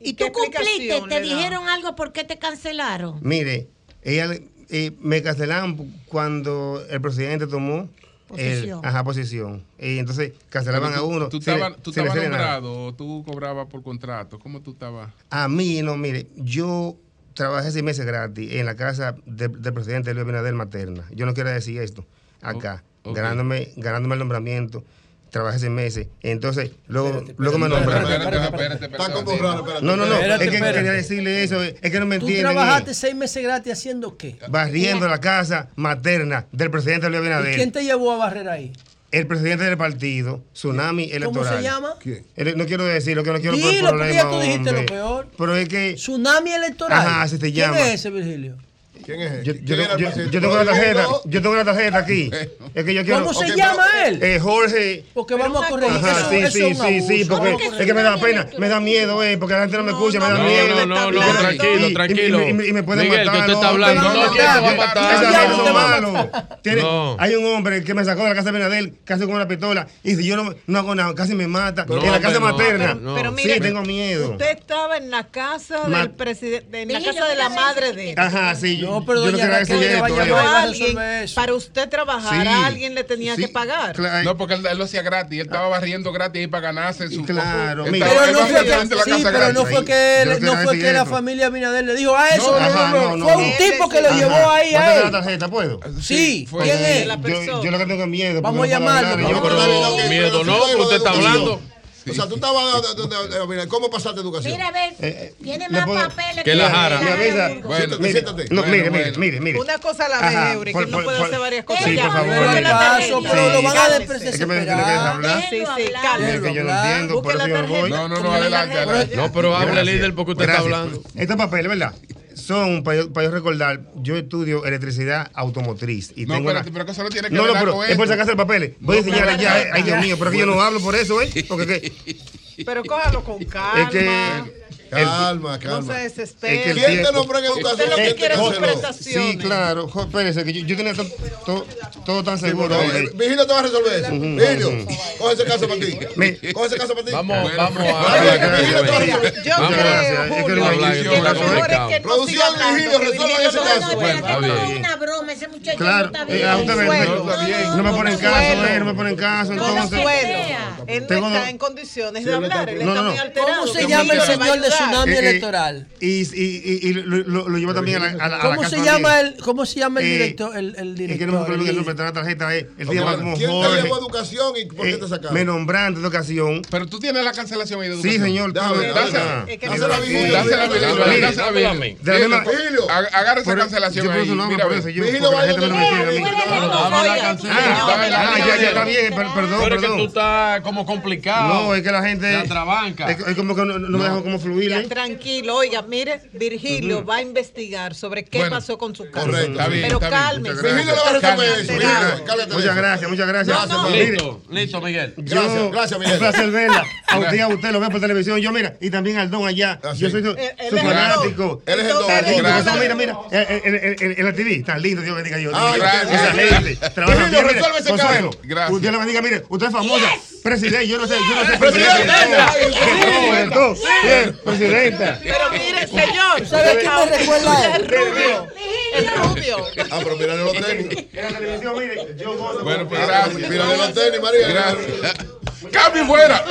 [SPEAKER 7] ¿Y tú cumpliste? ¿Te dijeron algo por qué te cancelaron?
[SPEAKER 27] Mire, ella, eh, me cancelaron cuando el presidente tomó
[SPEAKER 7] posición.
[SPEAKER 27] Ajá, posición. Y entonces cancelaban a uno.
[SPEAKER 3] ¿Tú estabas nombrado o tú cobrabas por contrato? ¿Cómo tú estabas?
[SPEAKER 27] A mí, no, mire, yo trabajé seis meses gratis en la casa del presidente Luis Abinader Materna. Yo no quiero decir esto acá, ganándome, ganándome el nombramiento. Trabajé seis meses. Entonces, luego, luego me nombraron.
[SPEAKER 3] Espérate,
[SPEAKER 27] No, no, no. es que quería decirle eso. Es que no me entienden.
[SPEAKER 14] ¿Tú trabajaste seis meses gratis haciendo qué?
[SPEAKER 27] Barriendo la casa materna del presidente Luis Abinader.
[SPEAKER 14] Quién te llevó a barrer ahí?
[SPEAKER 27] el presidente del partido, Tsunami Electoral.
[SPEAKER 14] ¿Cómo se llama?
[SPEAKER 27] No quiero decirlo, que no quiero poner Pero es que...
[SPEAKER 14] Tsunami Electoral.
[SPEAKER 27] Ajá, así te llama.
[SPEAKER 14] ¿Quién es ese, Virgilio?
[SPEAKER 16] ¿Quién es?
[SPEAKER 27] Yo, yo, tengo la tarjeta, yo tengo la tarjeta aquí. Es que yo quiero,
[SPEAKER 14] ¿Cómo se llama él?
[SPEAKER 27] Eh, Jorge.
[SPEAKER 14] Porque vamos a corregir.
[SPEAKER 27] Ajá, sí, sí, sí, sí, porque es que me da pena, me da miedo, eh, porque la gente no me escucha, me da miedo.
[SPEAKER 18] No, no, no, tranquilo, tranquilo.
[SPEAKER 27] Y me pueden
[SPEAKER 18] matar. Que usted está hablando, no, que va a matar.
[SPEAKER 27] Hay un hombre que me sacó de la casa de Benadel, casi con una pistola, y si yo no hago nada, casi me mata. En la casa materna. Sí, tengo miedo.
[SPEAKER 12] Usted estaba en la casa del presidente, en la casa de la madre de él.
[SPEAKER 27] Ajá, sí, yo.
[SPEAKER 14] No, pero
[SPEAKER 27] yo
[SPEAKER 14] doña Raquel le va a llamar a
[SPEAKER 12] alguien para usted trabajar,
[SPEAKER 27] sí,
[SPEAKER 12] a alguien le tenía
[SPEAKER 27] sí,
[SPEAKER 12] que pagar.
[SPEAKER 27] Claro.
[SPEAKER 3] No, porque él, él, lo hacía gratis, él estaba barriendo gratis para ganarse su
[SPEAKER 27] Claro, mira.
[SPEAKER 14] Pero, no fue, que, sí, pero no fue que, él,
[SPEAKER 27] no
[SPEAKER 14] fue que la familia Abinader le dijo a eso,
[SPEAKER 3] no,
[SPEAKER 14] no, fue un tipo que lo llevó ahí a él.
[SPEAKER 27] la tarjeta, puedo?
[SPEAKER 14] Sí, ¿quién es?
[SPEAKER 27] Yo lo que tengo miedo.
[SPEAKER 14] Vamos a llamarlo.
[SPEAKER 18] Miedo no, usted está hablando.
[SPEAKER 16] O sea, tú estabas. ¿Cómo pasaste educación?
[SPEAKER 7] Mira, a ver, tiene más papeles
[SPEAKER 18] que la jara.
[SPEAKER 3] Bueno,
[SPEAKER 16] bueno,
[SPEAKER 27] mire, no, mire,
[SPEAKER 3] bueno.
[SPEAKER 27] mire, mire.
[SPEAKER 12] Una cosa a la vez, Eury, que no puede hacer varias cosas.
[SPEAKER 27] Sí, por favor.
[SPEAKER 14] Pero lo van a despreciar.
[SPEAKER 12] Sí, sí,
[SPEAKER 27] calma. Yo no entiendo. No,
[SPEAKER 3] no, no, adelante.
[SPEAKER 18] No, pero
[SPEAKER 27] háblale,
[SPEAKER 18] líder, porque usted está hablando.
[SPEAKER 27] Este papel, ¿verdad? son, para yo, para yo, recordar, yo estudio electricidad automotriz. Y
[SPEAKER 3] no,
[SPEAKER 27] tengo
[SPEAKER 3] pero,
[SPEAKER 27] una...
[SPEAKER 3] pero que solo tiene que
[SPEAKER 27] No, no, pero es por sacarse el papel. Voy no, a enseñarle ya, eh, ay Dios mío, pero que yo no hablo por eso, ¿eh? Porque que...
[SPEAKER 12] Pero cójalo con calma.
[SPEAKER 27] Es que
[SPEAKER 16] Calma, calma.
[SPEAKER 12] No
[SPEAKER 27] se que
[SPEAKER 16] ¿Quién te nombró en educación?
[SPEAKER 12] Usted.
[SPEAKER 27] Sí, claro. Jo, espérese, que yo, tenía todo, todo tan seguro. Sí,
[SPEAKER 16] eh, te va a resolver eso. Uh coge ese caso para ti. Coge ese caso para ti.
[SPEAKER 18] Vamos, vamos.
[SPEAKER 16] Vigilio te va a resolver.
[SPEAKER 12] Yo creo,
[SPEAKER 16] Producción, Vigilio, ese caso.
[SPEAKER 7] Una broma, ese muchacho no está bien.
[SPEAKER 27] No me ponen caso, no me ponen caso.
[SPEAKER 12] Él no está en condiciones de hablar. Él está muy alterado.
[SPEAKER 14] ¿Cómo se llama el señor de tsunami
[SPEAKER 27] eh,
[SPEAKER 14] electoral.
[SPEAKER 27] Y, lo, lleva también a la,
[SPEAKER 14] ¿Cómo se llama el ¿Cómo se llama el director? El, director.
[SPEAKER 27] Es que no me de la tarjeta.
[SPEAKER 16] ¿Quién te llevó educación y por qué te sacaron?
[SPEAKER 27] Me nombraron de educación.
[SPEAKER 3] Pero tú tienes la cancelación ahí de educación.
[SPEAKER 27] Sí,
[SPEAKER 16] señor.
[SPEAKER 3] Dásela.
[SPEAKER 16] Dásela a
[SPEAKER 3] mí. Agarra esa cancelación ahí. Mira,
[SPEAKER 16] a
[SPEAKER 27] está bien. Perdón, perdón.
[SPEAKER 18] Pero que tú estás como complicado.
[SPEAKER 27] No, es que la gente...
[SPEAKER 18] La trabanca.
[SPEAKER 27] Es como que no me dejó como fluir.
[SPEAKER 12] Tranquilo, oiga, mire, Virgilio va a investigar sobre qué pasó con su casa.
[SPEAKER 16] Correcto,
[SPEAKER 3] está bien,
[SPEAKER 12] Pero cálmese.
[SPEAKER 16] Virgilio lo va a
[SPEAKER 27] Muchas
[SPEAKER 16] eso.
[SPEAKER 27] gracias, muchas gracias.
[SPEAKER 16] No,
[SPEAKER 27] no.
[SPEAKER 18] Listo, listo, Miguel.
[SPEAKER 27] Gracias, yo,
[SPEAKER 16] gracias, Miguel.
[SPEAKER 27] Un placer verla. A usted, usted lo veo por televisión. Yo, mira, y también al don allá.
[SPEAKER 16] Ah,
[SPEAKER 27] yo soy su,
[SPEAKER 12] eh,
[SPEAKER 27] fanático.
[SPEAKER 16] Él es
[SPEAKER 27] el
[SPEAKER 16] don.
[SPEAKER 27] Mira, mira, en la TV, está lindo, Dios bendiga yo.
[SPEAKER 16] Ah, gracias.
[SPEAKER 27] Esa gente. Trabaja bien. Usted le bendiga, mire, usted es famosa. Presidente, yo no sé, yo no sé.
[SPEAKER 16] Presidente.
[SPEAKER 27] Presidente. Tú, bien, Presidenta.
[SPEAKER 12] Pero mire, señor.
[SPEAKER 14] ¿Sabe qué me recuerda
[SPEAKER 12] El rubio. El rubio.
[SPEAKER 16] Ah, pero mírale los tenis.
[SPEAKER 27] En la televisión, mire, yo gozo.
[SPEAKER 3] Bueno, pues gracias.
[SPEAKER 16] Mírale los tenis, María.
[SPEAKER 3] Gracias. ¡Cambio fuera!